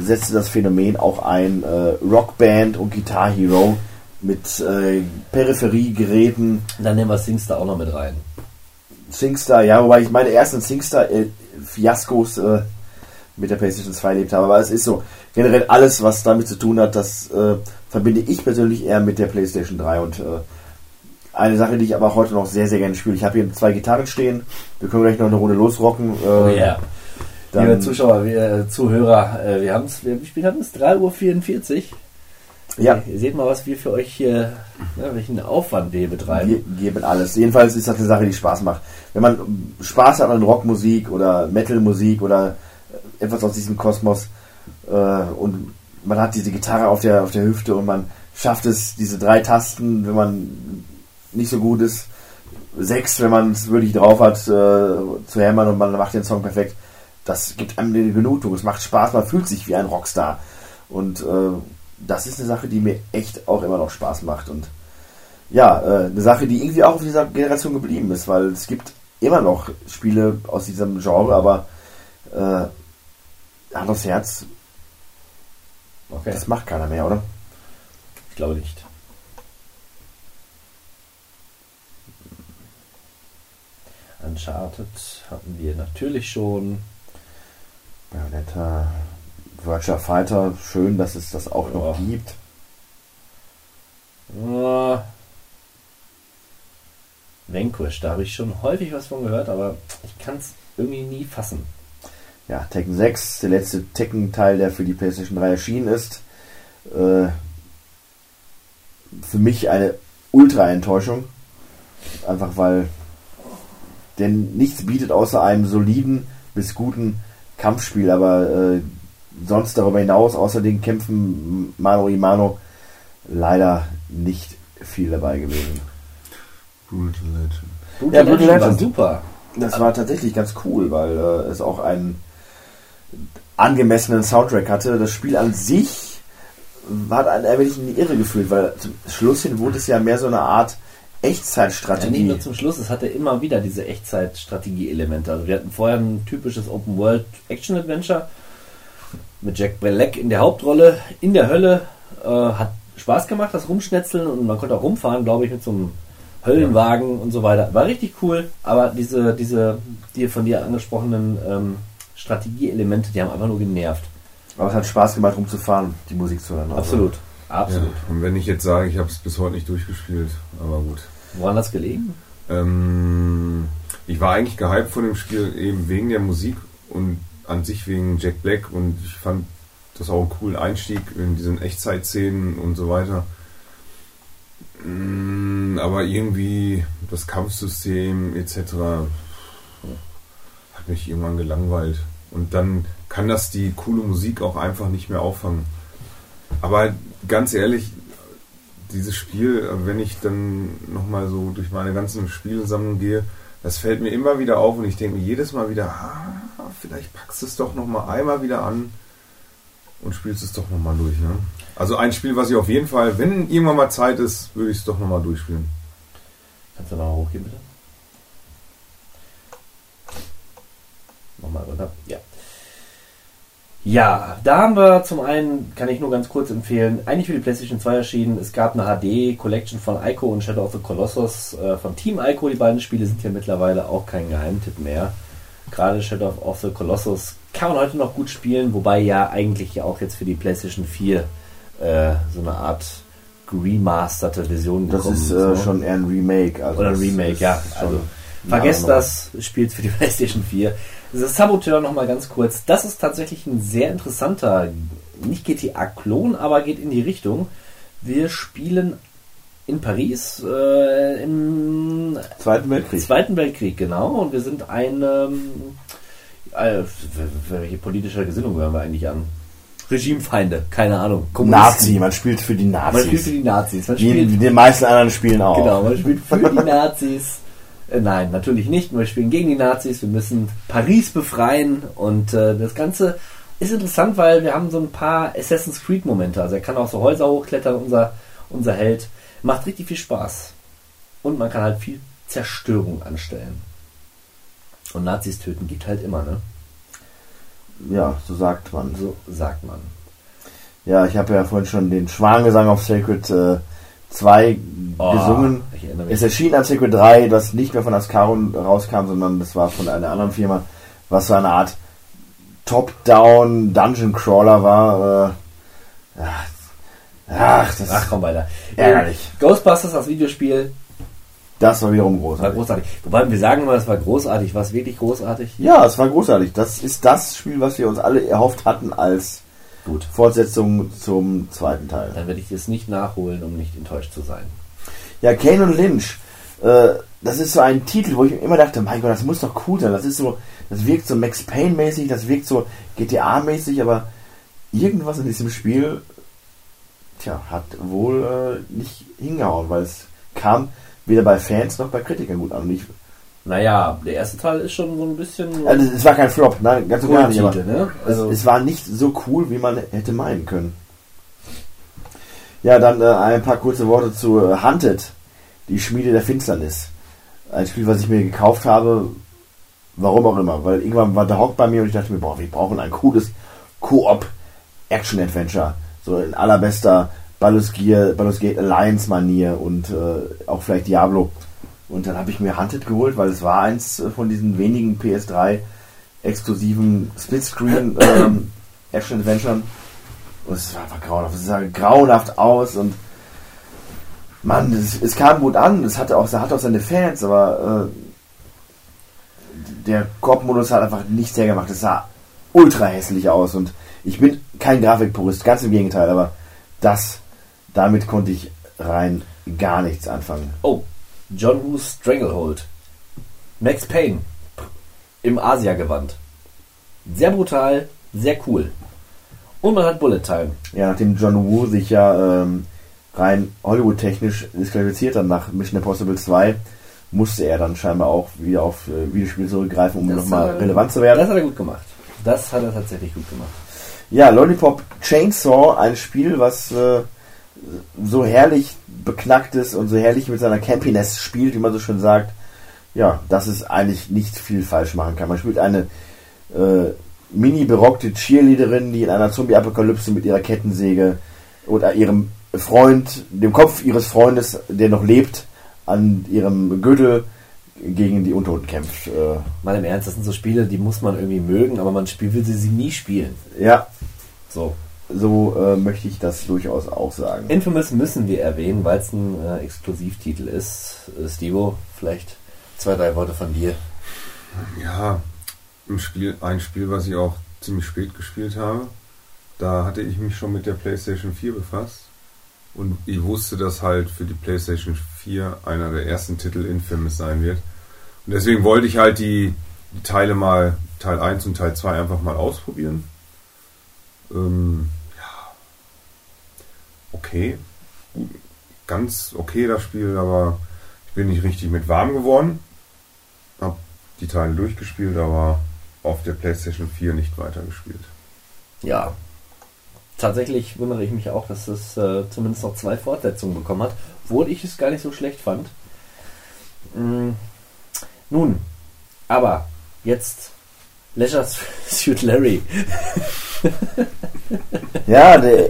setzte das Phänomen auch ein äh, Rockband und Guitar Hero mit äh, Peripheriegeräten, Dann nehmen wir Singstar auch noch mit rein. SingStar, ja, wobei ich meine ersten SingStar-Fiaskos äh, mit der PlayStation 2 erlebt habe, aber es ist so, generell alles, was damit zu tun hat, das äh, verbinde ich persönlich eher mit der PlayStation 3 und äh, eine Sache, die ich aber heute noch sehr, sehr gerne spiele. Ich habe hier zwei Gitarren stehen, wir können gleich noch eine Runde losrocken. Äh, Oh ja. dann- Liebe Zuschauer, wir, äh, Zuhörer, äh, wir haben es, wie spät haben wir es? 3.44 Uhr. Ja, Ihr seht mal, was wir für euch hier, ne, welchen Aufwand wir betreiben. wir geben alles. Jedenfalls ist das eine Sache, die Spaß macht. Wenn man Spaß hat an Rockmusik oder Metalmusik oder etwas aus diesem Kosmos äh, und man hat diese Gitarre auf der, auf der Hüfte und man schafft es, diese drei Tasten, wenn man nicht so gut ist, sechs, wenn man es wirklich drauf hat, äh, zu hämmern und man macht den Song perfekt. Das gibt einem eine Genugtuung. Es macht Spaß, man fühlt sich wie ein Rockstar. Und äh, das ist eine Sache, die mir echt auch immer noch Spaß macht. Und ja, äh, eine Sache, die irgendwie auch auf dieser Generation geblieben ist, weil es gibt immer noch Spiele aus diesem Genre, aber äh, Hand aufs Herz, Okay, das macht keiner mehr, oder? ich glaube nicht. Uncharted hatten wir natürlich schon. Bayonetta, Virtua Fighter, schön, dass es das auch noch Ja. gibt. Äh, Vanquish, da habe ich schon häufig was von gehört, aber ich kann es irgendwie nie fassen. Ja, Tekken 6, der letzte Tekken-Teil, der für die PlayStation 3 erschienen ist. Äh, für mich eine Ultra-Enttäuschung. Einfach weil der nichts bietet außer einem soliden bis guten Kampfspiel, aber äh, sonst darüber hinaus, außer den Kämpfen Mano y Mano, leider nicht viel dabei gewesen. Brutal Legend. Brutal Brutal Legend war super. Das war tatsächlich ganz cool, weil äh, es auch einen angemessenen Soundtrack hatte. Das Spiel an sich hat einen ein wenig in die Irre geführt, weil zum Schluss hin wurde es ja mehr so eine Art Ja, nicht Echtzeitstrategie. nur zum Schluss, es hatte immer wieder diese Echtzeit-Strategie-Elemente. Also wir hatten vorher ein typisches Open-World-Action-Adventure mit Jack Black in der Hauptrolle, in der Hölle. Äh, hat Spaß gemacht, das Rumschnetzeln und man konnte auch rumfahren, glaube ich, mit so einem Höllenwagen und so weiter. War richtig cool, aber diese, diese die von dir angesprochenen ähm, Strategieelemente, die haben einfach nur genervt. Aber es hat Spaß gemacht, rumzufahren, die Musik zu hören. Also, Absolut. Absolut. Ja. Und wenn ich jetzt sage, ich habe es bis heute nicht durchgespielt, aber gut. Woran das gelegen? Ähm, ich war eigentlich gehypt von dem Spiel eben wegen der Musik und an sich wegen Jack Black und ich fand das auch einen coolen Einstieg in diesen Echtzeitszenen und so weiter. Mm, Aber irgendwie das Kampfsystem etc. hat mich irgendwann gelangweilt. Und dann kann das die coole Musik auch einfach nicht mehr auffangen. Aber ganz ehrlich, dieses Spiel, äh, wenn ich dann nochmal so durch meine ganzen Spielsammlungen gehe, das fällt mir immer wieder auf und ich denke mir jedes Mal wieder, ah, vielleicht packst du es doch nochmal einmal wieder an und spielst es doch nochmal durch. Ne? Also ein Spiel, was ich auf jeden Fall, wenn irgendwann mal Zeit ist, würde ich es doch nochmal durchspielen. Kannst du nochmal hochgehen, bitte? Nochmal runter. Ja. Ja, da haben wir zum einen, kann ich nur ganz kurz empfehlen, eigentlich für die PlayStation 2 erschienen. Es gab eine HD-Collection von Ico und Shadow of the Colossus äh, von Team Ico. Die beiden Spiele sind ja mittlerweile auch kein Geheimtipp mehr. Gerade Shadow of the Colossus kann man heute noch gut spielen, wobei ja eigentlich ja auch jetzt für die PlayStation 4 äh, so eine Art remasterte Version Das gekommen ist äh, so. schon eher ein Remake. Also Oder ein das Remake, ist ja. Also, vergesst das, spielt für die PlayStation 4. Das Saboteur nochmal ganz kurz. Das ist tatsächlich ein sehr interessanter, nicht GTA-Klon, aber geht in die Richtung. Wir spielen in Paris äh, im Zweiten Weltkrieg. Zweiten Weltkrieg, genau. Und wir sind ein, ähm, äh, welche politische Gesinnung hören wir eigentlich an? Regimefeinde, keine Ahnung. Nazi, man spielt für die Man Nazis. spielt für die Nazis. Man spielt in den meisten anderen Spielen auch. Genau, man spielt für die Nazis. Äh, nein, natürlich nicht. Wir spielen gegen die Nazis. Wir müssen Paris befreien. Und äh, das Ganze ist interessant, weil wir haben so ein paar Assassin's Creed-Momente. Also er kann auch so Häuser hochklettern, unser, unser Held. Macht richtig viel Spaß. Und man kann halt viel Zerstörung anstellen. Und Nazis töten geht halt immer, ne? Ja, so sagt man. So sagt man. Ja, ich habe ja vorhin schon den Schwangesang auf Sacred äh, 2 Oh, gesungen. Es erschien an Sacred 3, das nicht mehr von Ascaro rauskam, sondern das war von einer anderen Firma, was so eine Art Top-Down Dungeon Crawler war. Äh, ach, das, Ach komm weiter. Ärgerlich. Ghostbusters, das Videospiel, das war wiederum war großartig. großartig. Wobei wir sagen immer, es war großartig. War es wirklich großartig? Ja, es war großartig. Das ist das Spiel, was wir uns alle erhofft hatten als Gut. Fortsetzung zum zweiten Teil. Dann werde ich es nicht nachholen, um nicht enttäuscht zu sein. Ja, Kane und Lynch, äh, das ist so ein Titel, wo ich immer dachte, mein Gott, das muss doch cool sein. Das ist so, das wirkt so Max Payne-mäßig, das wirkt so GTA-mäßig, aber irgendwas in diesem Spiel, tja, hat wohl äh, nicht hingehauen, weil es kam weder bei Fans noch bei Kritikern gut an. Und ich, Naja, der erste Teil ist schon so ein bisschen also es war kein Flop, nein, ganz und gar nicht, Kulttitel, ne? Also, es, es war nicht so cool, wie man hätte meinen können. Ja, dann äh, ein paar kurze Worte zu äh, Hunted, die Schmiede der Finsternis. Ein Spiel, was ich mir gekauft habe, warum auch immer, weil irgendwann war der Hock bei mir und ich dachte mir, boah, wir brauchen ein cooles Koop Action-Adventure. So in allerbester Baldur's, Gear, Baldur's Gate Alliance-Manier und äh, auch vielleicht Diablo. Und dann habe ich mir Hunted geholt, weil es war eins äh, von diesen wenigen PS3 exklusiven Splitscreen ähm, Action Adventuren. Und es war einfach grauenhaft. Es sah grauenhaft aus und Mann, es, es kam gut an. Es hatte auch, es hatte auch seine Fans, aber äh, der Koop-Modus hat einfach nichts hergemacht. Es sah ultra hässlich aus und ich bin kein Grafikpurist, ganz im Gegenteil, aber das, damit konnte ich rein gar nichts anfangen. oh, John Woo's Stranglehold. Max Payne. Im Asia-Gewand. Sehr brutal, sehr cool. Und man hat Bullet Time. Ja, nachdem John Woo sich ja ähm, rein Hollywood-technisch disqualifiziert hat nach Mission Impossible 2, musste er dann scheinbar auch wieder auf äh, Videospiele zurückgreifen, um nochmal relevant zu werden. Das hat er gut gemacht. Das hat er tatsächlich gut gemacht. Ja, Lollipop Chainsaw, ein Spiel, was äh, so herrlich beknackt ist und so herrlich mit seiner Campiness spielt, wie man so schön sagt. Ja, dass es eigentlich nicht viel falsch machen kann. Man spielt eine äh, mini berockte Cheerleaderin, die in einer Zombie-Apokalypse mit ihrer Kettensäge oder ihrem Freund, dem Kopf ihres Freundes, der noch lebt, an ihrem Gürtel gegen die Untoten kämpft. Äh, Mal im Ernst, das sind so Spiele, die muss man irgendwie mögen, aber man spiel, will sie, sie nie spielen. ja, So. So äh, möchte ich das durchaus auch sagen. Infamous müssen wir erwähnen, weil es ein äh, Exklusivtitel ist. Äh, Stevo, vielleicht zwei, drei Worte von dir. Ja, im Spiel, ein Spiel, was ich auch ziemlich spät gespielt habe. Da hatte ich mich schon mit der PlayStation 4 befasst. Und ich wusste, dass halt für die PlayStation 4 einer der ersten Titel Infamous sein wird. Und deswegen wollte ich halt die, die Teile mal, Teil 1 und Teil 2 einfach mal ausprobieren. Ähm, ja. Okay. Ganz okay das Spiel, aber ich bin nicht richtig mit warm geworden. Hab die Teile durchgespielt, aber auf der PlayStation 4 nicht weitergespielt. Ja. Tatsächlich wundere ich mich auch, dass es äh, zumindest noch zwei Fortsetzungen bekommen hat, obwohl ich es gar nicht so schlecht fand. Mm, nun, aber jetzt Leisure Suit Larry. Ja, der,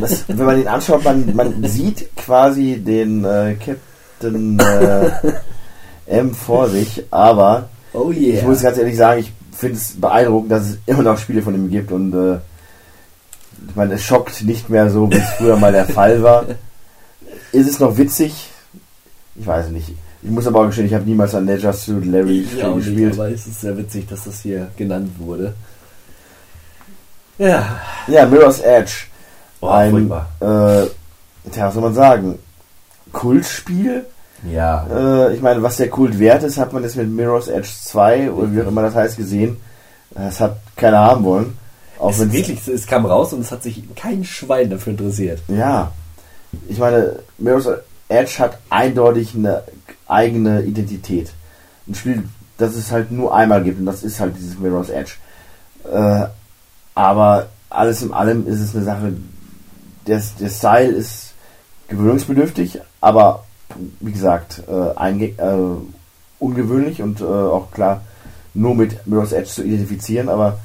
das, wenn man ihn anschaut, man, man sieht quasi den äh, Captain äh, M vor sich, aber Oh ich yeah. muss ganz ehrlich sagen, ich finde es beeindruckend, dass es immer noch Spiele von ihm gibt und äh, ich meine, es schockt nicht mehr so, wie es früher mal der Fall war. Ist es noch witzig? Ich weiß nicht. Ich muss aber auch gestehen, ich habe niemals ein Leisure Suit Larry auch nicht, gespielt. aber es ist sehr witzig, dass das hier genannt wurde. Ja, Ja, Mirror's Edge. oh, ein, äh, tja, was soll man sagen? Kultspiel? Ja, Äh, ich meine, was der Kult wert ist, hat man jetzt mit Mirror's Edge 2 oder wie auch immer das heißt gesehen. Das hat keiner haben wollen. Auch es, wirklich, es kam raus und es hat sich kein Schwein dafür interessiert. Ja. Ich meine, Mirror's Edge hat eindeutig eine eigene Identität. Ein Spiel, das es halt nur einmal gibt und das ist halt dieses Mirror's Edge. Äh, aber alles in allem ist es eine Sache, der, der Style ist gewöhnungsbedürftig, aber wie gesagt, äh, äh, ungewöhnlich und äh, auch klar nur mit Mirror's Edge zu identifizieren, aber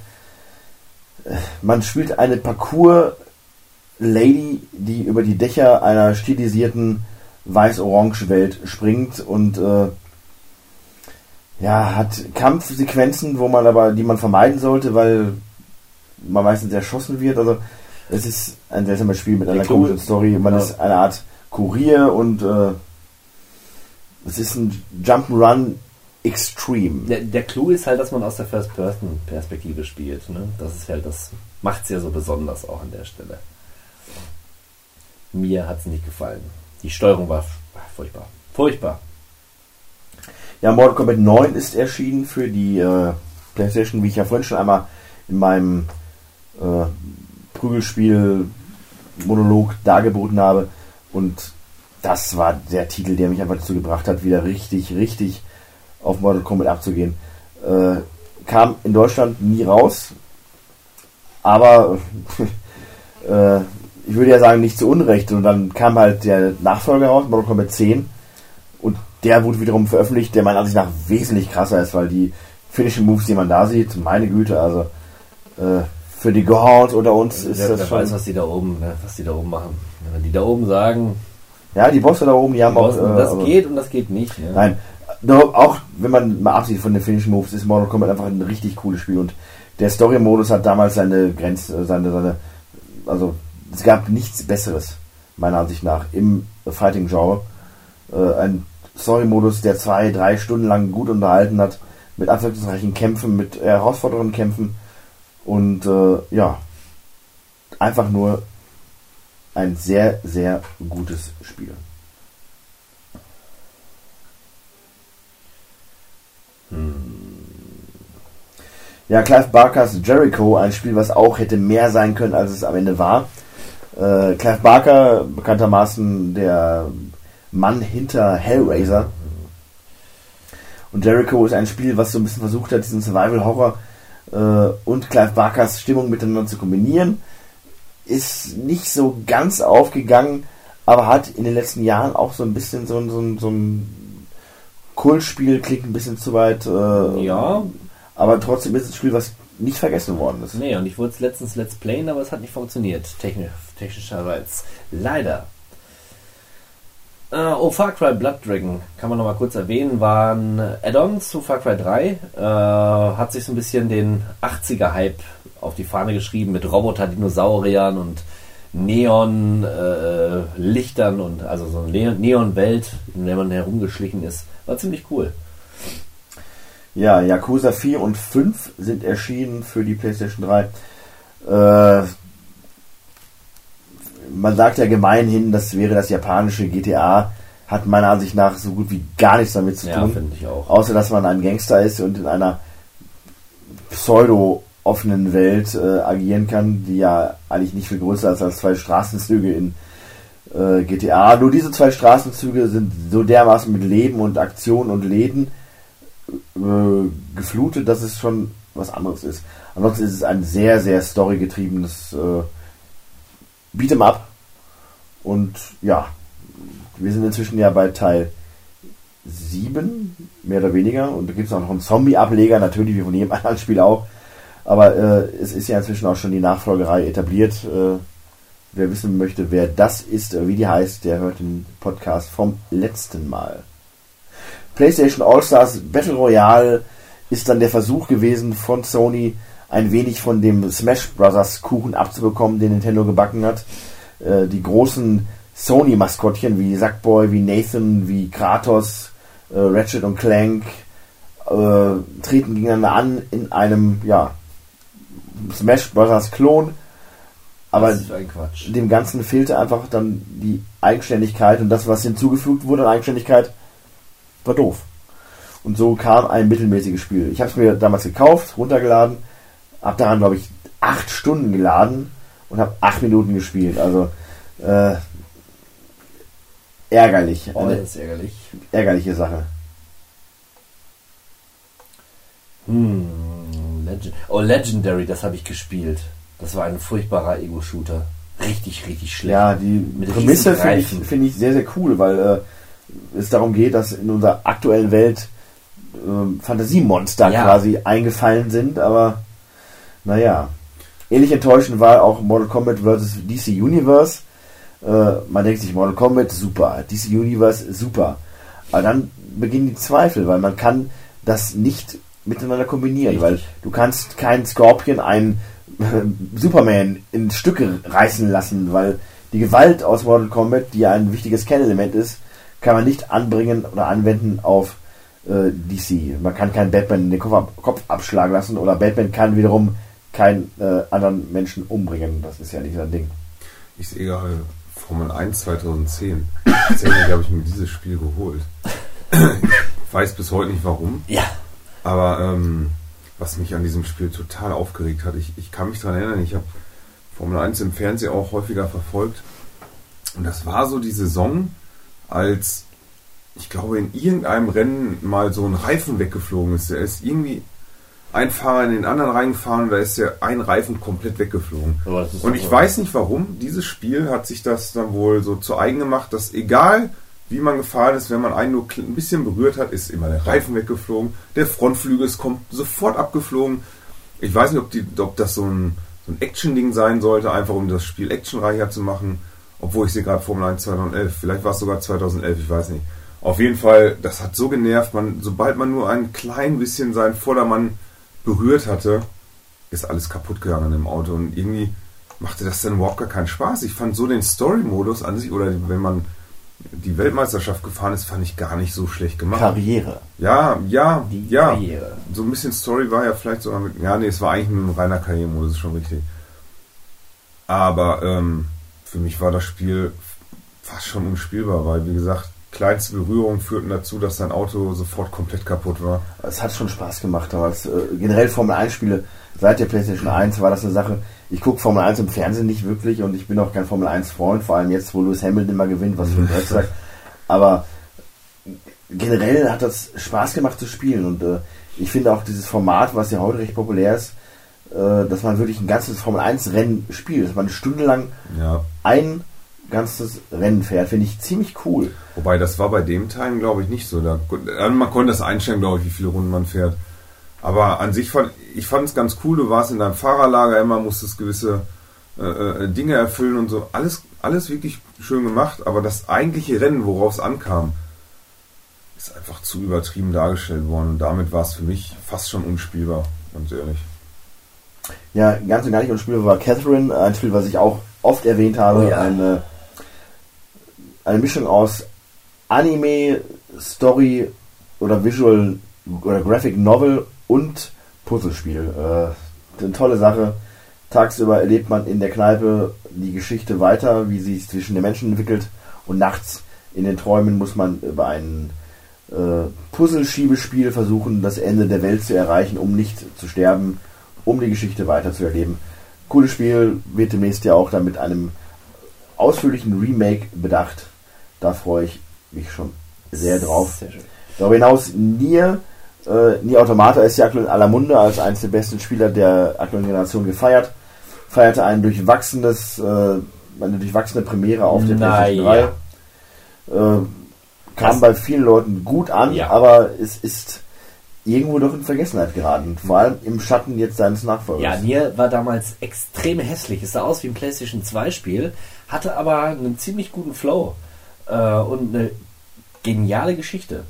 äh, man spielt eine Parcours-Lady, die über die Dächer einer stilisierten weiß-orange-Welt springt und äh, ja, hat Kampfsequenzen, wo man aber, die man vermeiden sollte, weil man meistens erschossen wird. Also es ist ein seltsames Spiel mit einer Clou- komischen Story. Man Ja. ist eine Art Kurier und äh, es ist ein Jump'n'Run Extreme. Der, der Clou ist halt, dass man aus der First-Person-Perspektive spielt. Ne? Das ist halt, das macht es ja so besonders auch an der Stelle. Mir hat es nicht gefallen. Die Steuerung war furchtbar. Furchtbar. Ja, Mortal Kombat 9 ist erschienen für die äh, PlayStation, wie ich ja vorhin schon einmal in meinem äh, Prügelspiel-Monolog dargeboten habe. Und das war der Titel, der mich einfach dazu gebracht hat, wieder richtig, richtig auf Mortal Kombat abzugehen. Äh, kam in Deutschland nie raus, aber äh, ich würde ja sagen, nicht zu Unrecht. Und dann kam halt der Nachfolger raus, Mortal Kombat 10. Und der wurde wiederum veröffentlicht, der meiner Ansicht nach wesentlich krasser ist, weil die Finishing Moves, die man da sieht, meine Güte, also äh, für die Gods unter uns ist wer, das wer schon. weiß, was die da oben, ne, was die da oben machen. Wenn die da oben sagen, ja, die Bosse da oben, die haben die auch. Bossen, äh, das geht und das geht nicht. Ne? Nein, doch, auch wenn man mal absieht von den Finishing Moves, ist Mortal Kombat einfach ein richtig cooles Spiel und der Story-Modus hat damals seine Grenzen, seine, seine, also es gab nichts Besseres, meiner Ansicht nach, im Fighting-Genre. Äh, ein Story-Modus, der zwei, drei Stunden lang gut unterhalten hat, mit abwechslungsreichen Kämpfen, mit herausfordernden Kämpfen und äh, ja, einfach nur ein sehr, sehr gutes Spiel. Ja, Clive Barkers Jericho, ein Spiel, was auch hätte mehr sein können, als es am Ende war. Äh, Clive Barker, bekanntermaßen der Mann hinter Hellraiser. Und Jericho ist ein Spiel, was so ein bisschen versucht hat, diesen Survival-Horror äh, und Clive Barkers Stimmung miteinander zu kombinieren. Ist nicht so ganz aufgegangen, aber hat in den letzten Jahren auch so ein bisschen so ein, so ein, so ein Kultspiel, klingt ein bisschen zu weit. Äh, Ja, aber trotzdem ist es ein Spiel, was nicht vergessen worden ist. nee, und ich wollte es letztens Let's Playen, aber es hat nicht funktioniert. Technisch, technischerseits. Leider. Äh, oh, Far Cry Blood Dragon, kann man noch mal kurz erwähnen, waren Add-ons zu Far Cry 3. Äh, hat sich so ein bisschen den 80er-Hype auf die Fahne geschrieben mit Roboter-Dinosauriern und Neon-Lichtern und also so eine Ne- Neon-Welt, in der man herumgeschlichen ist. War ziemlich cool. Ja, Yakuza 4 und 5 sind erschienen für die PlayStation 3. Äh, man sagt ja gemeinhin, das wäre das japanische GTA. Hat meiner Ansicht nach so gut wie gar nichts damit zu Ja, tun. finde ich auch. Außer, dass man ein Gangster ist und in einer pseudo-offenen Welt äh, agieren kann, die ja eigentlich nicht viel größer ist als zwei Straßenzüge in äh, GTA. Nur diese zwei Straßenzüge sind so dermaßen mit Leben und Aktion und Läden äh, geflutet, dass es schon was anderes ist. Ansonsten ist es ein sehr, sehr storygetriebenes äh, Beat'em Up. Und ja, wir sind inzwischen ja bei Teil 7, mehr oder weniger. Und da gibt es auch noch einen Zombie-Ableger, natürlich wie von jedem anderen Spiel auch. Aber äh, es ist ja inzwischen auch schon die Nachfolgerei etabliert. Äh, wer wissen möchte, wer das ist, oder wie die heißt, der hört den Podcast vom letzten Mal. PlayStation All-Stars Battle Royale ist dann der Versuch gewesen von Sony, ein wenig von dem Smash Brothers Kuchen abzubekommen, den Nintendo gebacken hat. Äh, die großen Sony-Maskottchen wie Sackboy, wie Nathan, wie Kratos, äh, Ratchet und Clank äh, treten gegeneinander an in einem ja, Smash Brothers Klon. Aber dem Ganzen fehlte einfach dann die Eigenständigkeit und das, was hinzugefügt wurde an Eigenständigkeit, war doof. Und so kam ein mittelmäßiges Spiel. Ich habe es mir damals gekauft, runtergeladen, habe daran, glaube ich, acht Stunden geladen und habe acht Minuten gespielt. Also äh, ärgerlich. Oh, das ist ärgerlich. ärgerliche Sache. Hm, Legend oh, Legendary, das habe ich gespielt. Das war ein furchtbarer Ego-Shooter. Richtig, richtig schlecht. Ja, die Mit Prämisse finde ich, finde ich sehr, sehr cool, weil äh, es darum geht, dass in unserer aktuellen Welt ähm, Fantasiemonster Ja. quasi eingefallen sind, aber naja. Ähnlich enttäuschend war auch Mortal Kombat vs. DC Universe. Äh, man denkt sich, Mortal Kombat super, DC Universe super. Aber dann beginnen die Zweifel, weil man kann das nicht miteinander kombinieren, Richtig. weil du kannst keinen Scorpion, einen äh, Superman in Stücke reißen lassen, weil die Gewalt aus Mortal Kombat, die ja ein wichtiges Kernelement ist, kann man nicht anbringen oder anwenden auf äh, DC. Man kann keinen Batman in den Kopf, ab, Kopf abschlagen lassen oder Batman kann wiederum keinen äh, anderen Menschen umbringen. Das ist ja nicht sein Ding. Ich sehe gerade Formel 1 2010. Tatsächlich habe ich mir dieses Spiel geholt. Ich weiß bis heute nicht warum, Ja. aber ähm, was mich an diesem Spiel total aufgeregt hat, ich, ich kann mich daran erinnern, ich habe Formel 1 im Fernsehen auch häufiger verfolgt. Und das war so die Saison, als ich glaube in irgendeinem Rennen mal so ein Reifen weggeflogen ist. Der ist irgendwie ein Fahrer in den anderen reingefahren und da ist der ein Reifen komplett weggeflogen. Und ich weiß nicht warum, dieses Spiel hat sich das dann wohl so zu eigen gemacht, dass egal wie man gefahren ist, wenn man einen nur ein bisschen berührt hat, ist immer der Reifen weggeflogen, der Frontflügel ist kommt sofort abgeflogen. Ich weiß nicht, ob, die, ob das so ein, so ein Action-Ding sein sollte, einfach um das Spiel actionreicher zu machen, obwohl ich sehe gerade Formel 1 2011, vielleicht war es sogar 2011, ich weiß nicht. Auf jeden Fall, das hat so genervt, man, sobald man nur ein klein bisschen seinen Vordermann berührt hatte, ist alles kaputt gegangen im Auto und irgendwie machte das dann überhaupt gar keinen Spaß. Ich fand so den Story-Modus an sich, oder wenn man die Weltmeisterschaft gefahren ist, fand ich gar nicht so schlecht gemacht. Karriere. Ja, ja, Die ja. Karriere. So ein bisschen Story war ja vielleicht sogar mit. Ja, nee, es war eigentlich ein reiner Karrieremodus, ist schon richtig. Aber ähm, für mich war das Spiel fast schon unspielbar, weil, wie gesagt, kleinste Berührungen führten dazu, dass dein Auto sofort komplett kaputt war. Es hat schon Spaß gemacht damals. Äh, generell Formel 1 Spiele, seit der PlayStation 1 war das eine Sache. Ich gucke Formel 1 im Fernsehen nicht wirklich und ich bin auch kein Formel 1 Freund, vor allem jetzt, wo Lewis Hamilton immer gewinnt, was für ein Drecksack. Aber generell hat das Spaß gemacht zu spielen und äh, ich finde auch dieses Format, was ja heute recht populär ist, äh, dass man wirklich ein ganzes Formel 1 Rennen spielt, dass man eine Stunde lang Ja. ein ganzes Rennen fährt, finde ich ziemlich cool. Wobei, das war bei dem Teil, glaube ich, nicht so. Da, äh, man konnte das einstellen, glaube ich, wie viele Runden man fährt. Aber an sich fand ich fand es ganz cool. Du warst in deinem Fahrerlager immer, musstest gewisse äh, äh, Dinge erfüllen und so. Alles, alles wirklich schön gemacht. Aber das eigentliche Rennen, worauf es ankam, ist einfach zu übertrieben dargestellt worden. Und damit war es für mich fast schon unspielbar, ganz ehrlich. Ja, ganz und gar nicht unspielbar war Catherine, ein Spiel, was ich auch oft erwähnt habe. Oh ja. Eine, eine Mischung aus Anime, Story oder Visual oder Graphic Novel und Puzzlespiel. Äh, eine tolle Sache. Tagsüber erlebt man in der Kneipe die Geschichte weiter, wie sie sich zwischen den Menschen entwickelt und nachts in den Träumen muss man über ein äh, Puzzleschiebespiel versuchen, das Ende der Welt zu erreichen, um nicht zu sterben, um die Geschichte weiter zu erleben. Cooles Spiel, wird demnächst ja auch dann mit einem ausführlichen Remake bedacht. Da freue ich mich schon sehr drauf. Sehr. Darüber hinaus Nier, äh, Nier Automata ist ja aktuell in aller Munde als eines der besten Spieler der aktuellen Generation gefeiert. Feierte ein durchwachsenes, äh, eine durchwachsene Premiere auf der Na PlayStation ja. 3. Äh, kam bei vielen Leuten gut an, Ja. aber es ist irgendwo doch in Vergessenheit geraten. Vor allem im Schatten jetzt seines Nachfolgers. Ja, Nier war damals extrem hässlich. Es sah aus wie ein PlayStation 2 Spiel, hatte aber einen ziemlich guten Flow äh, und eine geniale Geschichte.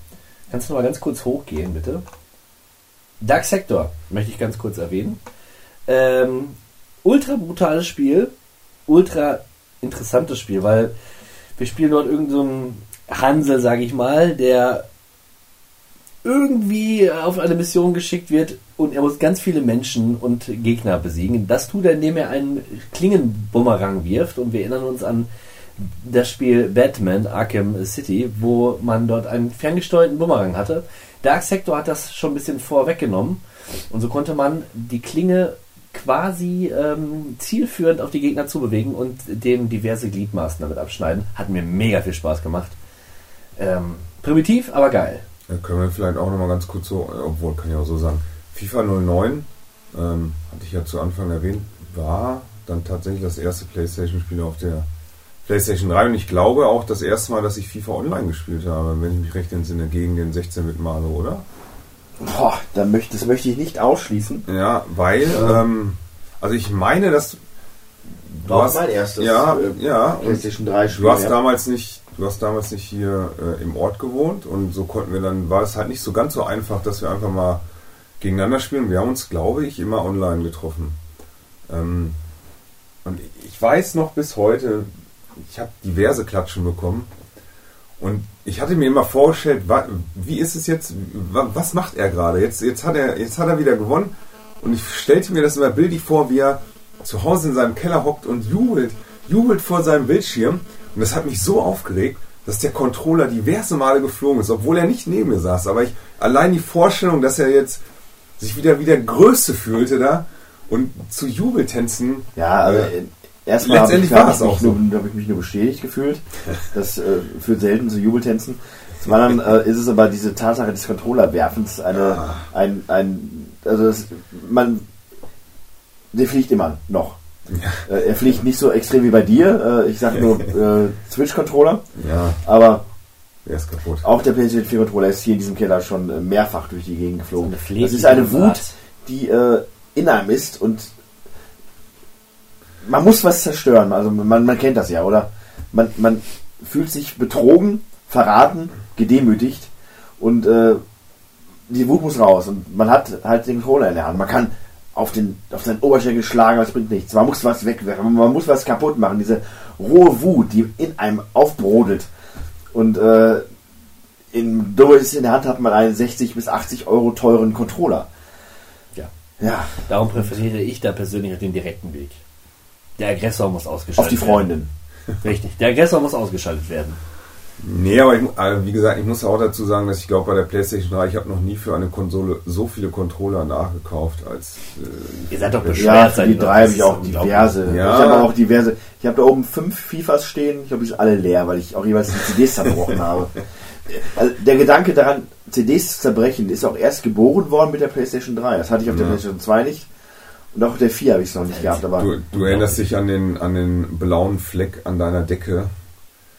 Kannst du noch mal ganz kurz hochgehen, bitte? Dark Sector möchte ich ganz kurz erwähnen. Ähm, ultra brutales Spiel, ultra interessantes Spiel, weil wir spielen dort irgendeinen so Hansel, sage ich mal, der irgendwie auf eine Mission geschickt wird und er muss ganz viele Menschen und Gegner besiegen. Das tut er, indem er einen Klingenbumerang wirft und wir erinnern uns an das Spiel Batman Arkham City, wo man dort einen ferngesteuerten Bumerang hatte. Dark Sector hat das schon ein bisschen vorweggenommen und so konnte man die Klinge quasi ähm, zielführend auf die Gegner zubewegen und denen diverse Gliedmaßen damit abschneiden. Hat mir mega viel Spaß gemacht. Ähm, primitiv, aber geil. Da können wir vielleicht auch nochmal ganz kurz so, äh, obwohl kann ich auch so sagen, FIFA 09, ähm, hatte ich ja zu Anfang erwähnt, war dann tatsächlich das erste Playstation-Spiel auf der Playstation 3 und ich glaube auch das erste Mal, dass ich FIFA Online gespielt habe, wenn ich mich recht entsinne, gegen den 16-Bit Malo, oder? Boah, da möchte, das möchte ich nicht ausschließen. Ja, weil, ähm, also ich meine, dass du War hast, mein erstes, ja, äh, ja, PlayStation 3 Spiel. Du hast ja. damals nicht, du hast damals nicht hier äh, im Ort gewohnt und so konnten wir dann, war es halt nicht so ganz so einfach, dass wir einfach mal gegeneinander spielen. Wir haben uns, glaube ich, immer online getroffen. Ähm, und ich weiß noch bis heute, ich habe diverse Klatschen bekommen und ich hatte mir immer vorgestellt, wie ist es jetzt, wa, was macht er gerade? Jetzt, jetzt, hat er, jetzt hat er wieder gewonnen und ich stellte mir das immer bildlich vor, wie er zu Hause in seinem Keller hockt und jubelt, jubelt vor seinem Bildschirm. Und das hat mich so aufgeregt, dass der Controller diverse Male geflogen ist, obwohl er nicht neben mir saß. Aber ich allein die Vorstellung, dass er jetzt sich wieder wieder Größe fühlte da und zu Jubeltänzen. Ja, äh, äh, erstmal habe ich, letztendlich war es auch so. nur- hab ich mich nur bestätigt gefühlt. Das äh, führt selten zu Jubeltänzen. Zum anderen äh, ist es aber diese Tatsache des Controllerwerfens eine, ein, ein, also das, man, der fliegt immer noch. Äh, er fliegt nicht so extrem wie bei dir. Äh, ich sage nur äh, Switch-Controller. Ja, Aber auch der PlayStation 4 Controller ist hier in diesem Keller schon äh, mehrfach durch die Gegend geflogen. Das ist eine Wut, die äh, in einem ist und man muss was zerstören. Also man, man kennt das ja, oder? Man, man fühlt sich betrogen, verraten, gedemütigt und äh, die Wut muss raus und man hat halt den Controller in der Hand. Man kann auf den auf seinen Oberschenkel schlagen, aber es bringt nichts. Man muss was wegwerfen, man muss was kaputt machen. Diese rohe Wut, die in einem aufbrodelt. Und äh, in Doris in der Hand hat man einen 60 bis 80 Euro teuren Controller. Ja. Ja, Darum präferiere ich da persönlich den direkten Weg. Der Aggressor muss ausgeschaltet auf die Freundin. werden. Richtig. Der Aggressor muss ausgeschaltet werden. Nee, aber ich, also wie gesagt, ich muss auch dazu sagen, dass ich glaube, bei der PlayStation 3, ich habe noch nie für eine Konsole so viele Controller nachgekauft als. Äh, Ihr seid doch Ja, beschwert. seid die drei habe ich auch diverse. Ja. Ich habe auch diverse. Ich habe da oben fünf FIFAs stehen. Ich glaube, die sind alle leer, weil ich auch jeweils die CDs zerbrochen habe. Also der Gedanke daran, CDs zu zerbrechen, ist auch erst geboren worden mit der PlayStation 3. Das hatte ich auf der Ja. PlayStation 2 nicht. Und auch der 4 habe ich es noch nicht gehabt. Aber du, du erinnerst dich an den, an den blauen Fleck an deiner Decke,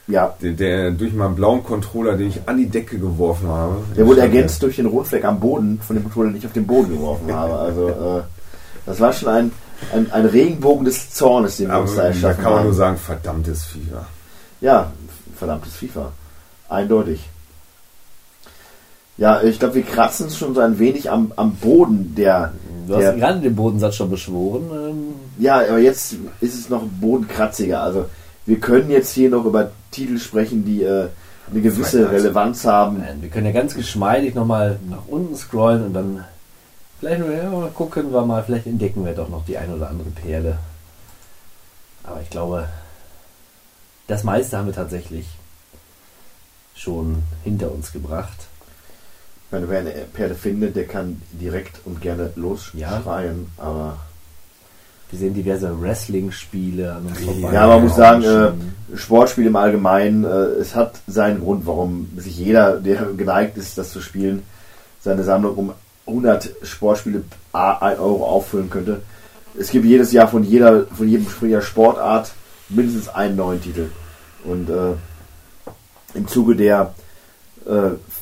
ja, der, der durch meinen blauen Controller, den ich an die Decke geworfen habe. der wurde ergänzt durch den Rotfleck am Boden von dem Controller, den ich auf den Boden geworfen habe. Also äh, das war schon ein, ein, ein Regenbogen des Zornes, den wir Aber uns da da erschaffen kann man haben. nur sagen, verdammtes FIFA. Ja, verdammtes FIFA. Eindeutig. Ja, ich glaube, wir kratzen schon so ein wenig am, am Boden der. Du hast der gerade den Bodensatz schon beschworen. Ähm, ja, aber jetzt ist es noch bodenkratziger. Also wir können jetzt hier noch über Titel sprechen, die äh, eine gewisse. Relevanz haben. nein, wir können ja ganz geschmeidig nochmal nach unten scrollen und dann vielleicht nur, ja, gucken wir mal, vielleicht entdecken wir doch noch die ein oder andere Perle. Aber ich glaube, das meiste haben wir tatsächlich schon hinter uns gebracht. Meine, wer eine Perle findet, der kann direkt und gerne losschreien. Aber Wir sehen diverse Wrestling-Spiele an uns vorbei. ja, man muss sagen, äh, Sportspiel im Allgemeinen, äh, es hat seinen Grund, warum sich jeder, der geneigt ist, das zu spielen, seine Sammlung um 100 Sportspiele a 1 Euro auffüllen könnte. Es gibt jedes Jahr von jeder, von jedem jeder Sportart mindestens einen neuen Titel. Und äh, im Zuge der äh,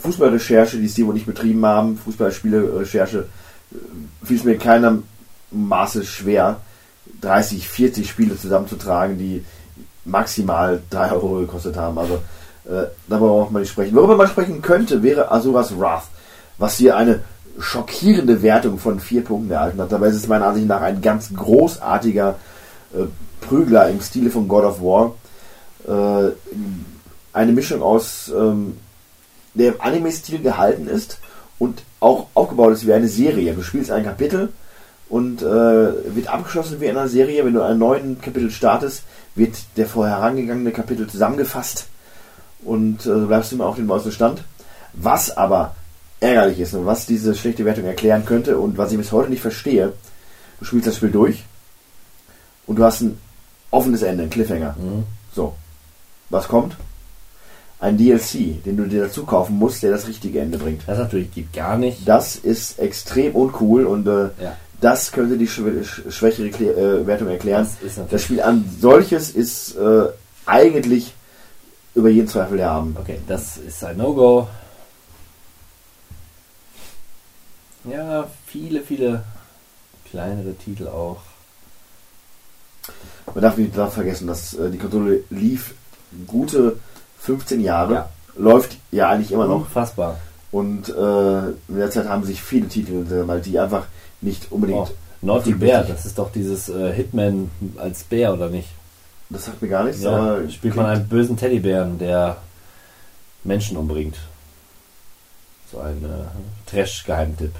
Fußballrecherche, die Steve und ich betrieben haben, Fußballspiele-Recherche, äh, fiel es mir in keinem Maße schwer, 30, 40 Spiele zusammenzutragen, die maximal 3 Euro gekostet haben. Also äh, darüber braucht man nicht sprechen. Worüber man sprechen könnte, wäre Asuras Wrath, was hier eine schockierende Wertung von 4 Punkten erhalten hat. Dabei ist es meiner Ansicht nach ein ganz großartiger äh, Prügler im Stile von God of War. Äh, eine Mischung aus ähm, der im Anime-Stil gehalten ist und auch aufgebaut ist wie eine Serie. Du spielst ein Kapitel und äh, wird abgeschlossen wie in einer Serie. Wenn du einen neuen Kapitel startest, wird der vorherangegangene Kapitel zusammengefasst und äh, bleibst immer auf dem neuesten Stand. Was aber ärgerlich ist und was diese schlechte Wertung erklären könnte und was ich bis heute nicht verstehe, du spielst das Spiel durch und du hast ein offenes Ende, ein Cliffhanger. So, was kommt? Ein DLC, den du dir dazu kaufen musst, der das richtige Ende bringt. Das natürlich geht gar nicht. Das ist extrem uncool und äh, Ja. das könnte die schw sch- schwächere Klä äh, Wertung erklären. Das Das Spiel an solches ist äh, eigentlich über jeden Zweifel erhaben. Okay, das ist ein No-Go. Ja, viele, viele kleinere Titel auch. Man darf nicht vergessen, dass äh, die Konsole lief gute 15 Jahre, Ja. läuft ja eigentlich immer noch. Unfassbar. Und äh, in der Zeit haben sich viele Titel, äh, weil die einfach nicht unbedingt. Oh, Naughty Bear, das ist doch dieses äh, Hitman als Bär, oder nicht? Das sagt mir gar nichts, Ja, aber spielt man einen bösen Teddybären, der Menschen umbringt. So ein äh, Trash-Geheimtipp.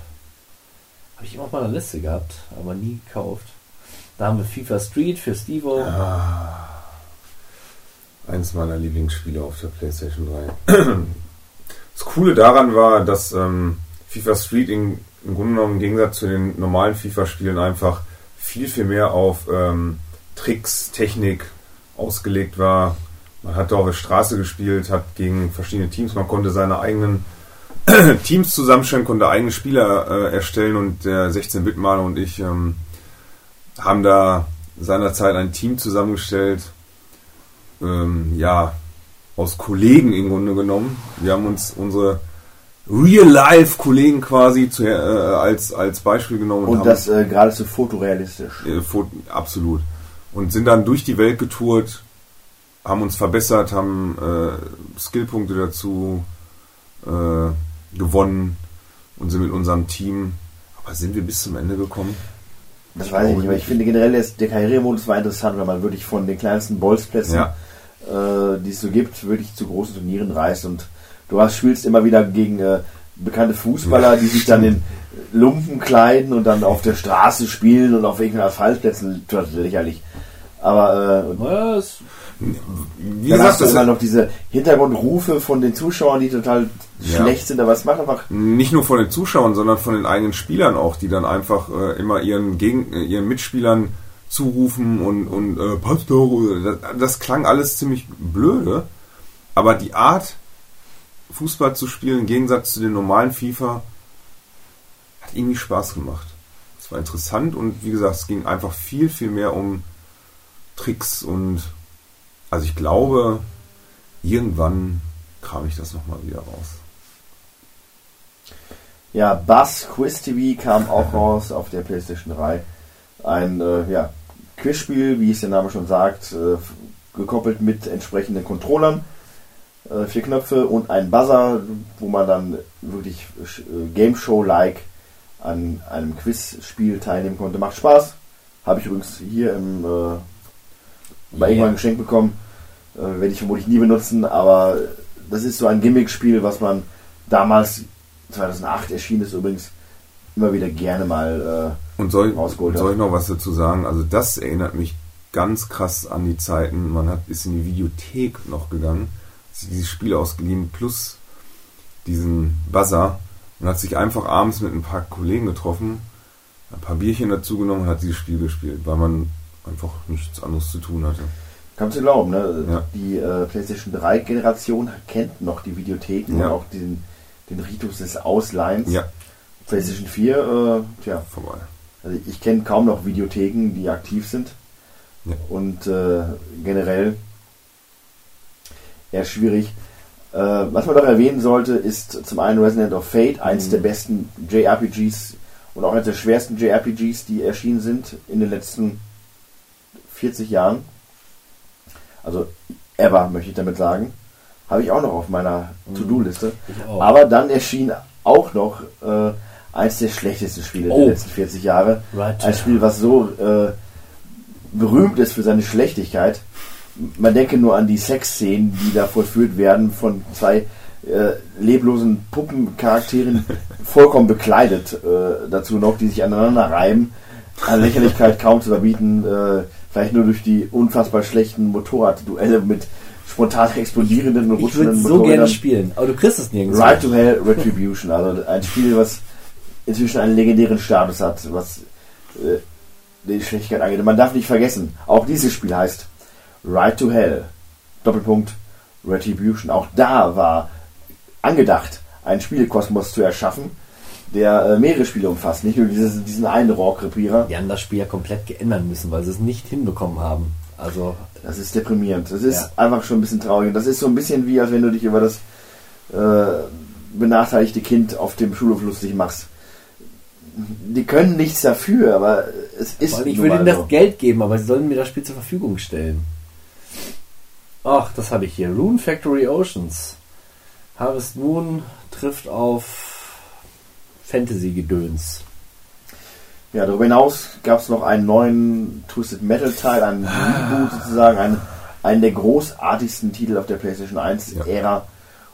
Habe ich immer auf meiner Liste gehabt, aber nie gekauft. Da haben wir FIFA Street für Stevo. Eines meiner Lieblingsspiele auf der PlayStation 3. Das Coole daran war, dass ähm, FIFA Street in, im Grunde genommen im Gegensatz zu den normalen FIFA-Spielen einfach viel, viel mehr auf ähm, Tricks, Technik ausgelegt war. Man hat auf der Straße gespielt, hat gegen verschiedene Teams, man konnte seine eigenen Teams zusammenstellen, konnte eigene Spieler äh, erstellen und der 16-Bit-Maler und ich ähm, haben da seinerzeit ein Team zusammengestellt, ähm, ja, aus Kollegen im Grunde genommen. Wir haben uns unsere Real-Life-Kollegen quasi zu, äh, als, als Beispiel genommen und haben das äh, geradezu fotorealistisch. äh, Fo- absolut. Und sind dann durch die Welt getourt, haben uns verbessert, haben äh, Skillpunkte dazu äh, gewonnen und sind mit unserem Team. Aber sind wir bis zum Ende gekommen? Das weiß ich nicht, aber ich finde generell der Karrieremodus war interessant, weil man wirklich von den kleinsten Bolzplätzen, Ja. Äh, die es so gibt, wirklich zu großen Turnieren reist und du hast, spielst immer wieder gegen äh, bekannte Fußballer, die sich dann in Lumpen kleiden und dann auf der Straße spielen und auf irgendwelchen Asphaltplätzen, total lächerlich. Aber äh, es- Wie dann hast du das immer noch diese Hintergrundrufe von den Zuschauern, die total Ja. schlecht sind, aber es macht einfach nicht nur von den Zuschauern, sondern von den eigenen Spielern auch, die dann einfach äh, immer ihren, Gegen äh, ihren Mitspielern zurufen und, und äh, oder- Das, das klang alles ziemlich blöde, aber die Art, Fußball zu spielen, im Gegensatz zu den normalen FIFA, hat irgendwie Spaß gemacht. Es war interessant und wie gesagt, es ging einfach viel, viel mehr um Tricks und also ich glaube, irgendwann kram ich das nochmal wieder raus. Ja, Bass Quiz TV kam auch raus auf der PlayStation 3. Ein äh, ja, Quizspiel, wie es der Name schon sagt, äh, gekoppelt mit entsprechenden Controllern, äh, vier Knöpfe und ein Buzzer, wo man dann wirklich äh, Game Show-like an einem Quizspiel teilnehmen konnte. Macht Spaß. Habe ich übrigens hier im, äh, bei Ja. irgendwann geschenkt bekommen. Äh, Werde ich vermutlich nie benutzen, aber das ist so ein Gimmick-Spiel, was man damals 2008 erschien es übrigens immer wieder gerne mal Und soll, soll ich noch was dazu sagen? Also das erinnert mich ganz krass an die Zeiten. Man hat ist in die Videothek noch gegangen, hat sich dieses Spiel ausgeliehen plus diesen Buzzer und hat sich einfach abends mit ein paar Kollegen getroffen, ein paar Bierchen dazu genommen und hat dieses Spiel gespielt, weil man einfach nichts anderes zu tun hatte. kannst du glauben, ne? Ja. Die äh, PlayStation 3 Generation kennt noch die Videotheken Ja. und auch den, den Ritus des Ausleihens. Ja, PlayStation 4, äh, tja, vorbei. Also ich kenne kaum noch Videotheken, die aktiv sind. Ja. Und äh, generell eher schwierig. Äh, was man doch erwähnen sollte, ist zum einen Resident of Fate, eins der besten JRPGs und auch eines der schwersten JRPGs, die erschienen sind in den letzten 40 Jahren. Also ever, möchte ich damit sagen. Habe ich auch noch auf meiner To-Do-Liste. Ich auch. Aber dann erschien auch noch äh, eins der schlechtesten Spiele Oh. der letzten 40 Jahre. Right. Ein Spiel, was so äh, berühmt ist für seine Schlechtigkeit. Man denke nur an die Sexszenen, die da vollführt werden von zwei äh, leblosen Puppencharakteren, vollkommen bekleidet äh, dazu noch, die sich aneinander reiben. An Lächerlichkeit kaum zu überbieten, äh, vielleicht nur durch die unfassbar schlechten Motorradduelle mit spontan explodierenden und Ich würde rutschenden so gerne spielen, aber du kriegst es nirgends. Ride to Hell Retribution, also ein Spiel, was inzwischen einen legendären Status hat, was äh, die Schlechtigkeit angeht. Und man darf nicht vergessen, auch dieses Spiel heißt Ride to Hell, Doppelpunkt Retribution. Auch da war angedacht, einen Spielekosmos zu erschaffen, der äh, mehrere Spiele umfasst, nicht nur dieses, diesen einen Rohrkrepierer. Die haben das Spiel ja komplett geändern müssen, weil sie es nicht hinbekommen haben. Also, Das ist deprimierend. Das ist Ja. einfach schon ein bisschen traurig. Das ist so ein bisschen wie, als wenn du dich über das äh, benachteiligte Kind auf dem Schulhof lustig machst. Die können nichts dafür, aber es ist. Allem, ich würde ihnen das so. Geld geben, aber sie sollen mir das Spiel zur Verfügung stellen. Ach, das habe ich hier. Rune Factory Oceans. Harvest Moon trifft auf Fantasy-Gedöns. Ja, darüber hinaus gab es noch einen neuen Twisted Metal Teil, einen Reboot sozusagen, einen, einen der großartigsten Titel auf der PlayStation 1 Ja. Ära.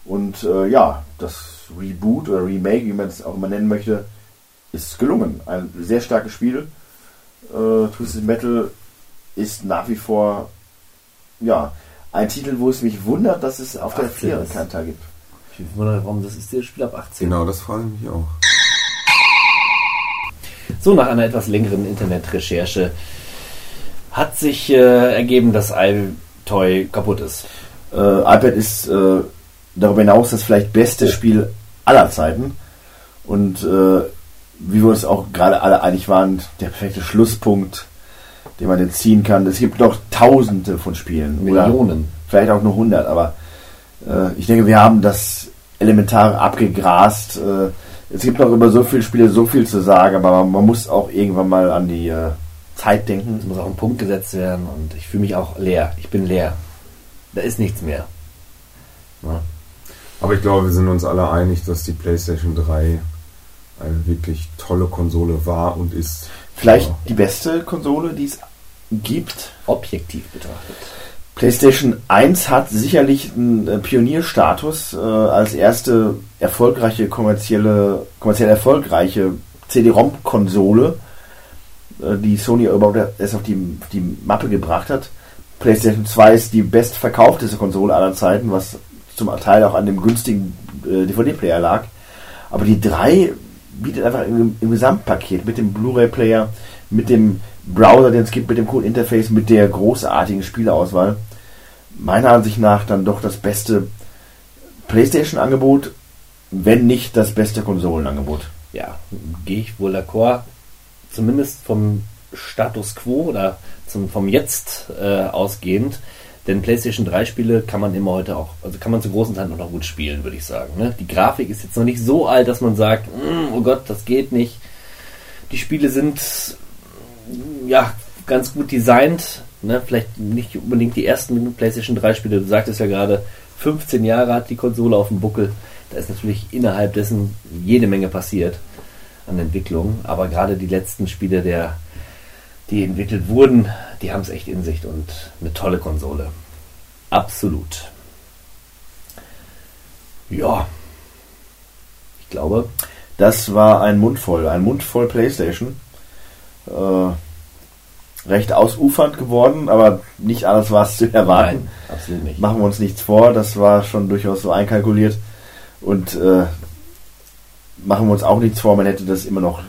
Und äh, ja, das Reboot oder Remake, wie man es auch immer nennen möchte, ist gelungen. Ein sehr starkes Spiel. Äh, Twisted Metal ist nach wie vor ja ein Titel, wo es mich wundert, dass es auf der 18 4 ist. keinen Teil gibt. Ich wundere, warum das ist das Spiel ab 18. Genau, das frage ich mich auch. So, nach einer etwas längeren Internetrecherche hat sich äh, ergeben, dass iToy kaputt ist. Äh, iPad ist äh, darüber hinaus das vielleicht beste Spiel aller Zeiten. Und äh, wie wir uns auch gerade alle einig waren, der perfekte Schlusspunkt, den man jetzt ziehen kann. Es gibt noch tausende von Spielen. Oder Millionen. vielleicht auch nur hundert, aber äh, ich denke, wir haben das elementar abgegrast. Äh, es gibt noch über so viele Spiele so viel zu sagen, aber man, man muss auch irgendwann mal an die äh, Zeit Es denken. muss auch ein Punkt gesetzt werden und ich fühle mich auch leer. Ich bin leer. Da ist nichts mehr. Ja. Aber ich glaube, wir sind uns alle einig, dass die PlayStation 3 eine wirklich tolle Konsole war und ist. Vielleicht Ja. die beste Konsole, die es gibt. Objektiv betrachtet. PlayStation 1 hat sicherlich einen äh, Pionierstatus äh, als erste erfolgreiche kommerzielle, kommerziell erfolgreiche CD-ROM-Konsole, äh, die Sony überhaupt erst auf die, die Mappe gebracht hat. PlayStation 2 ist die bestverkaufteste Konsole aller Zeiten, was zum Teil auch an dem günstigen äh, DVD-Player lag. Aber die 3 bietet einfach im, im Gesamtpaket mit dem Blu-ray-Player, mit dem Browser, den es gibt, mit dem coolen Interface, mit der großartigen Spieleauswahl, meiner Ansicht nach dann doch das beste PlayStation-Angebot, wenn nicht das beste Konsolenangebot. Ja, gehe ich wohl d'accord. Zumindest vom Status quo oder zum, vom Jetzt äh, ausgehend. Denn PlayStation 3 Spiele kann man immer heute auch, also kann man zu großen Teilen auch noch gut spielen, würde ich sagen. Ne? Die Grafik ist jetzt noch nicht so alt, dass man sagt, "Mm, oh Gott, das geht nicht. Die Spiele sind ja ganz gut designt. Ne? Vielleicht nicht unbedingt die ersten PlayStation 3 Spiele. Du sagtest ja gerade, 15 Jahre hat die Konsole auf dem Buckel. Da ist natürlich innerhalb dessen jede Menge passiert an Entwicklung. Aber gerade die letzten Spiele, der, die entwickelt wurden, die haben es echt in sich und eine tolle Konsole. Absolut. Ja. Ich glaube, Das war ein Mund voll, ein Mund voll PlayStation. Äh, recht ausufernd geworden, aber nicht alles war es zu erwarten. nein, absolut nicht. Machen wir uns nichts vor, das war schon durchaus so einkalkuliert. Und äh, machen wir uns auch nichts vor, man hätte das immer noch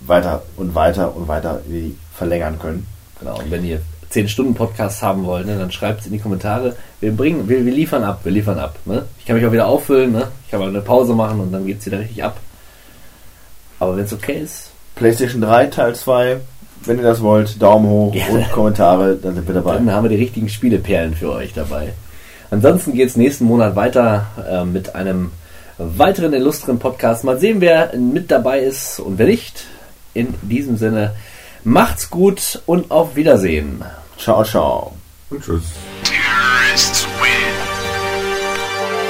weiter und weiter und weiter irgendwie verlängern können. Genau, und wenn ihr 10 Stunden Podcasts haben wollt, ne, dann schreibt es in die Kommentare. Wir bringen, wir, wir liefern ab, wir liefern ab. Ne? Ich kann mich auch wieder auffüllen, ne? ich kann mal eine Pause machen und dann geht es wieder richtig ab. Aber wenn es okay ist, PlayStation 3 Teil 2, wenn ihr das wollt, Daumen hoch Gerne. und Kommentare, dann sind wir dabei. dann haben wir die richtigen Spieleperlen für euch dabei. Ansonsten geht es nächsten Monat weiter äh, mit einem weiteren illustren Podcast. Mal sehen, wer mit dabei ist und wer nicht. In diesem Sinne, macht's gut und auf Wiedersehen. Ciao, ciao. Und tschüss. Terrorists win.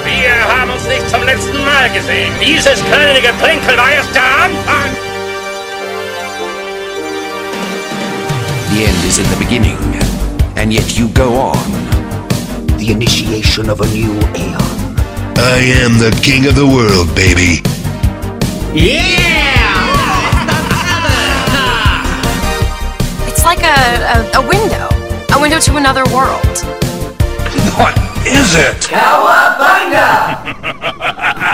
Wir haben uns nicht zum letzten Mal gesehen. Dieses kleine Geplänkel war erst der Anfang. The end is in the beginning, and yet you go on. The initiation of a new aeon. I am the king of the world, baby. It's like a, a, a window. A window to another world. What is it? Cowabunga!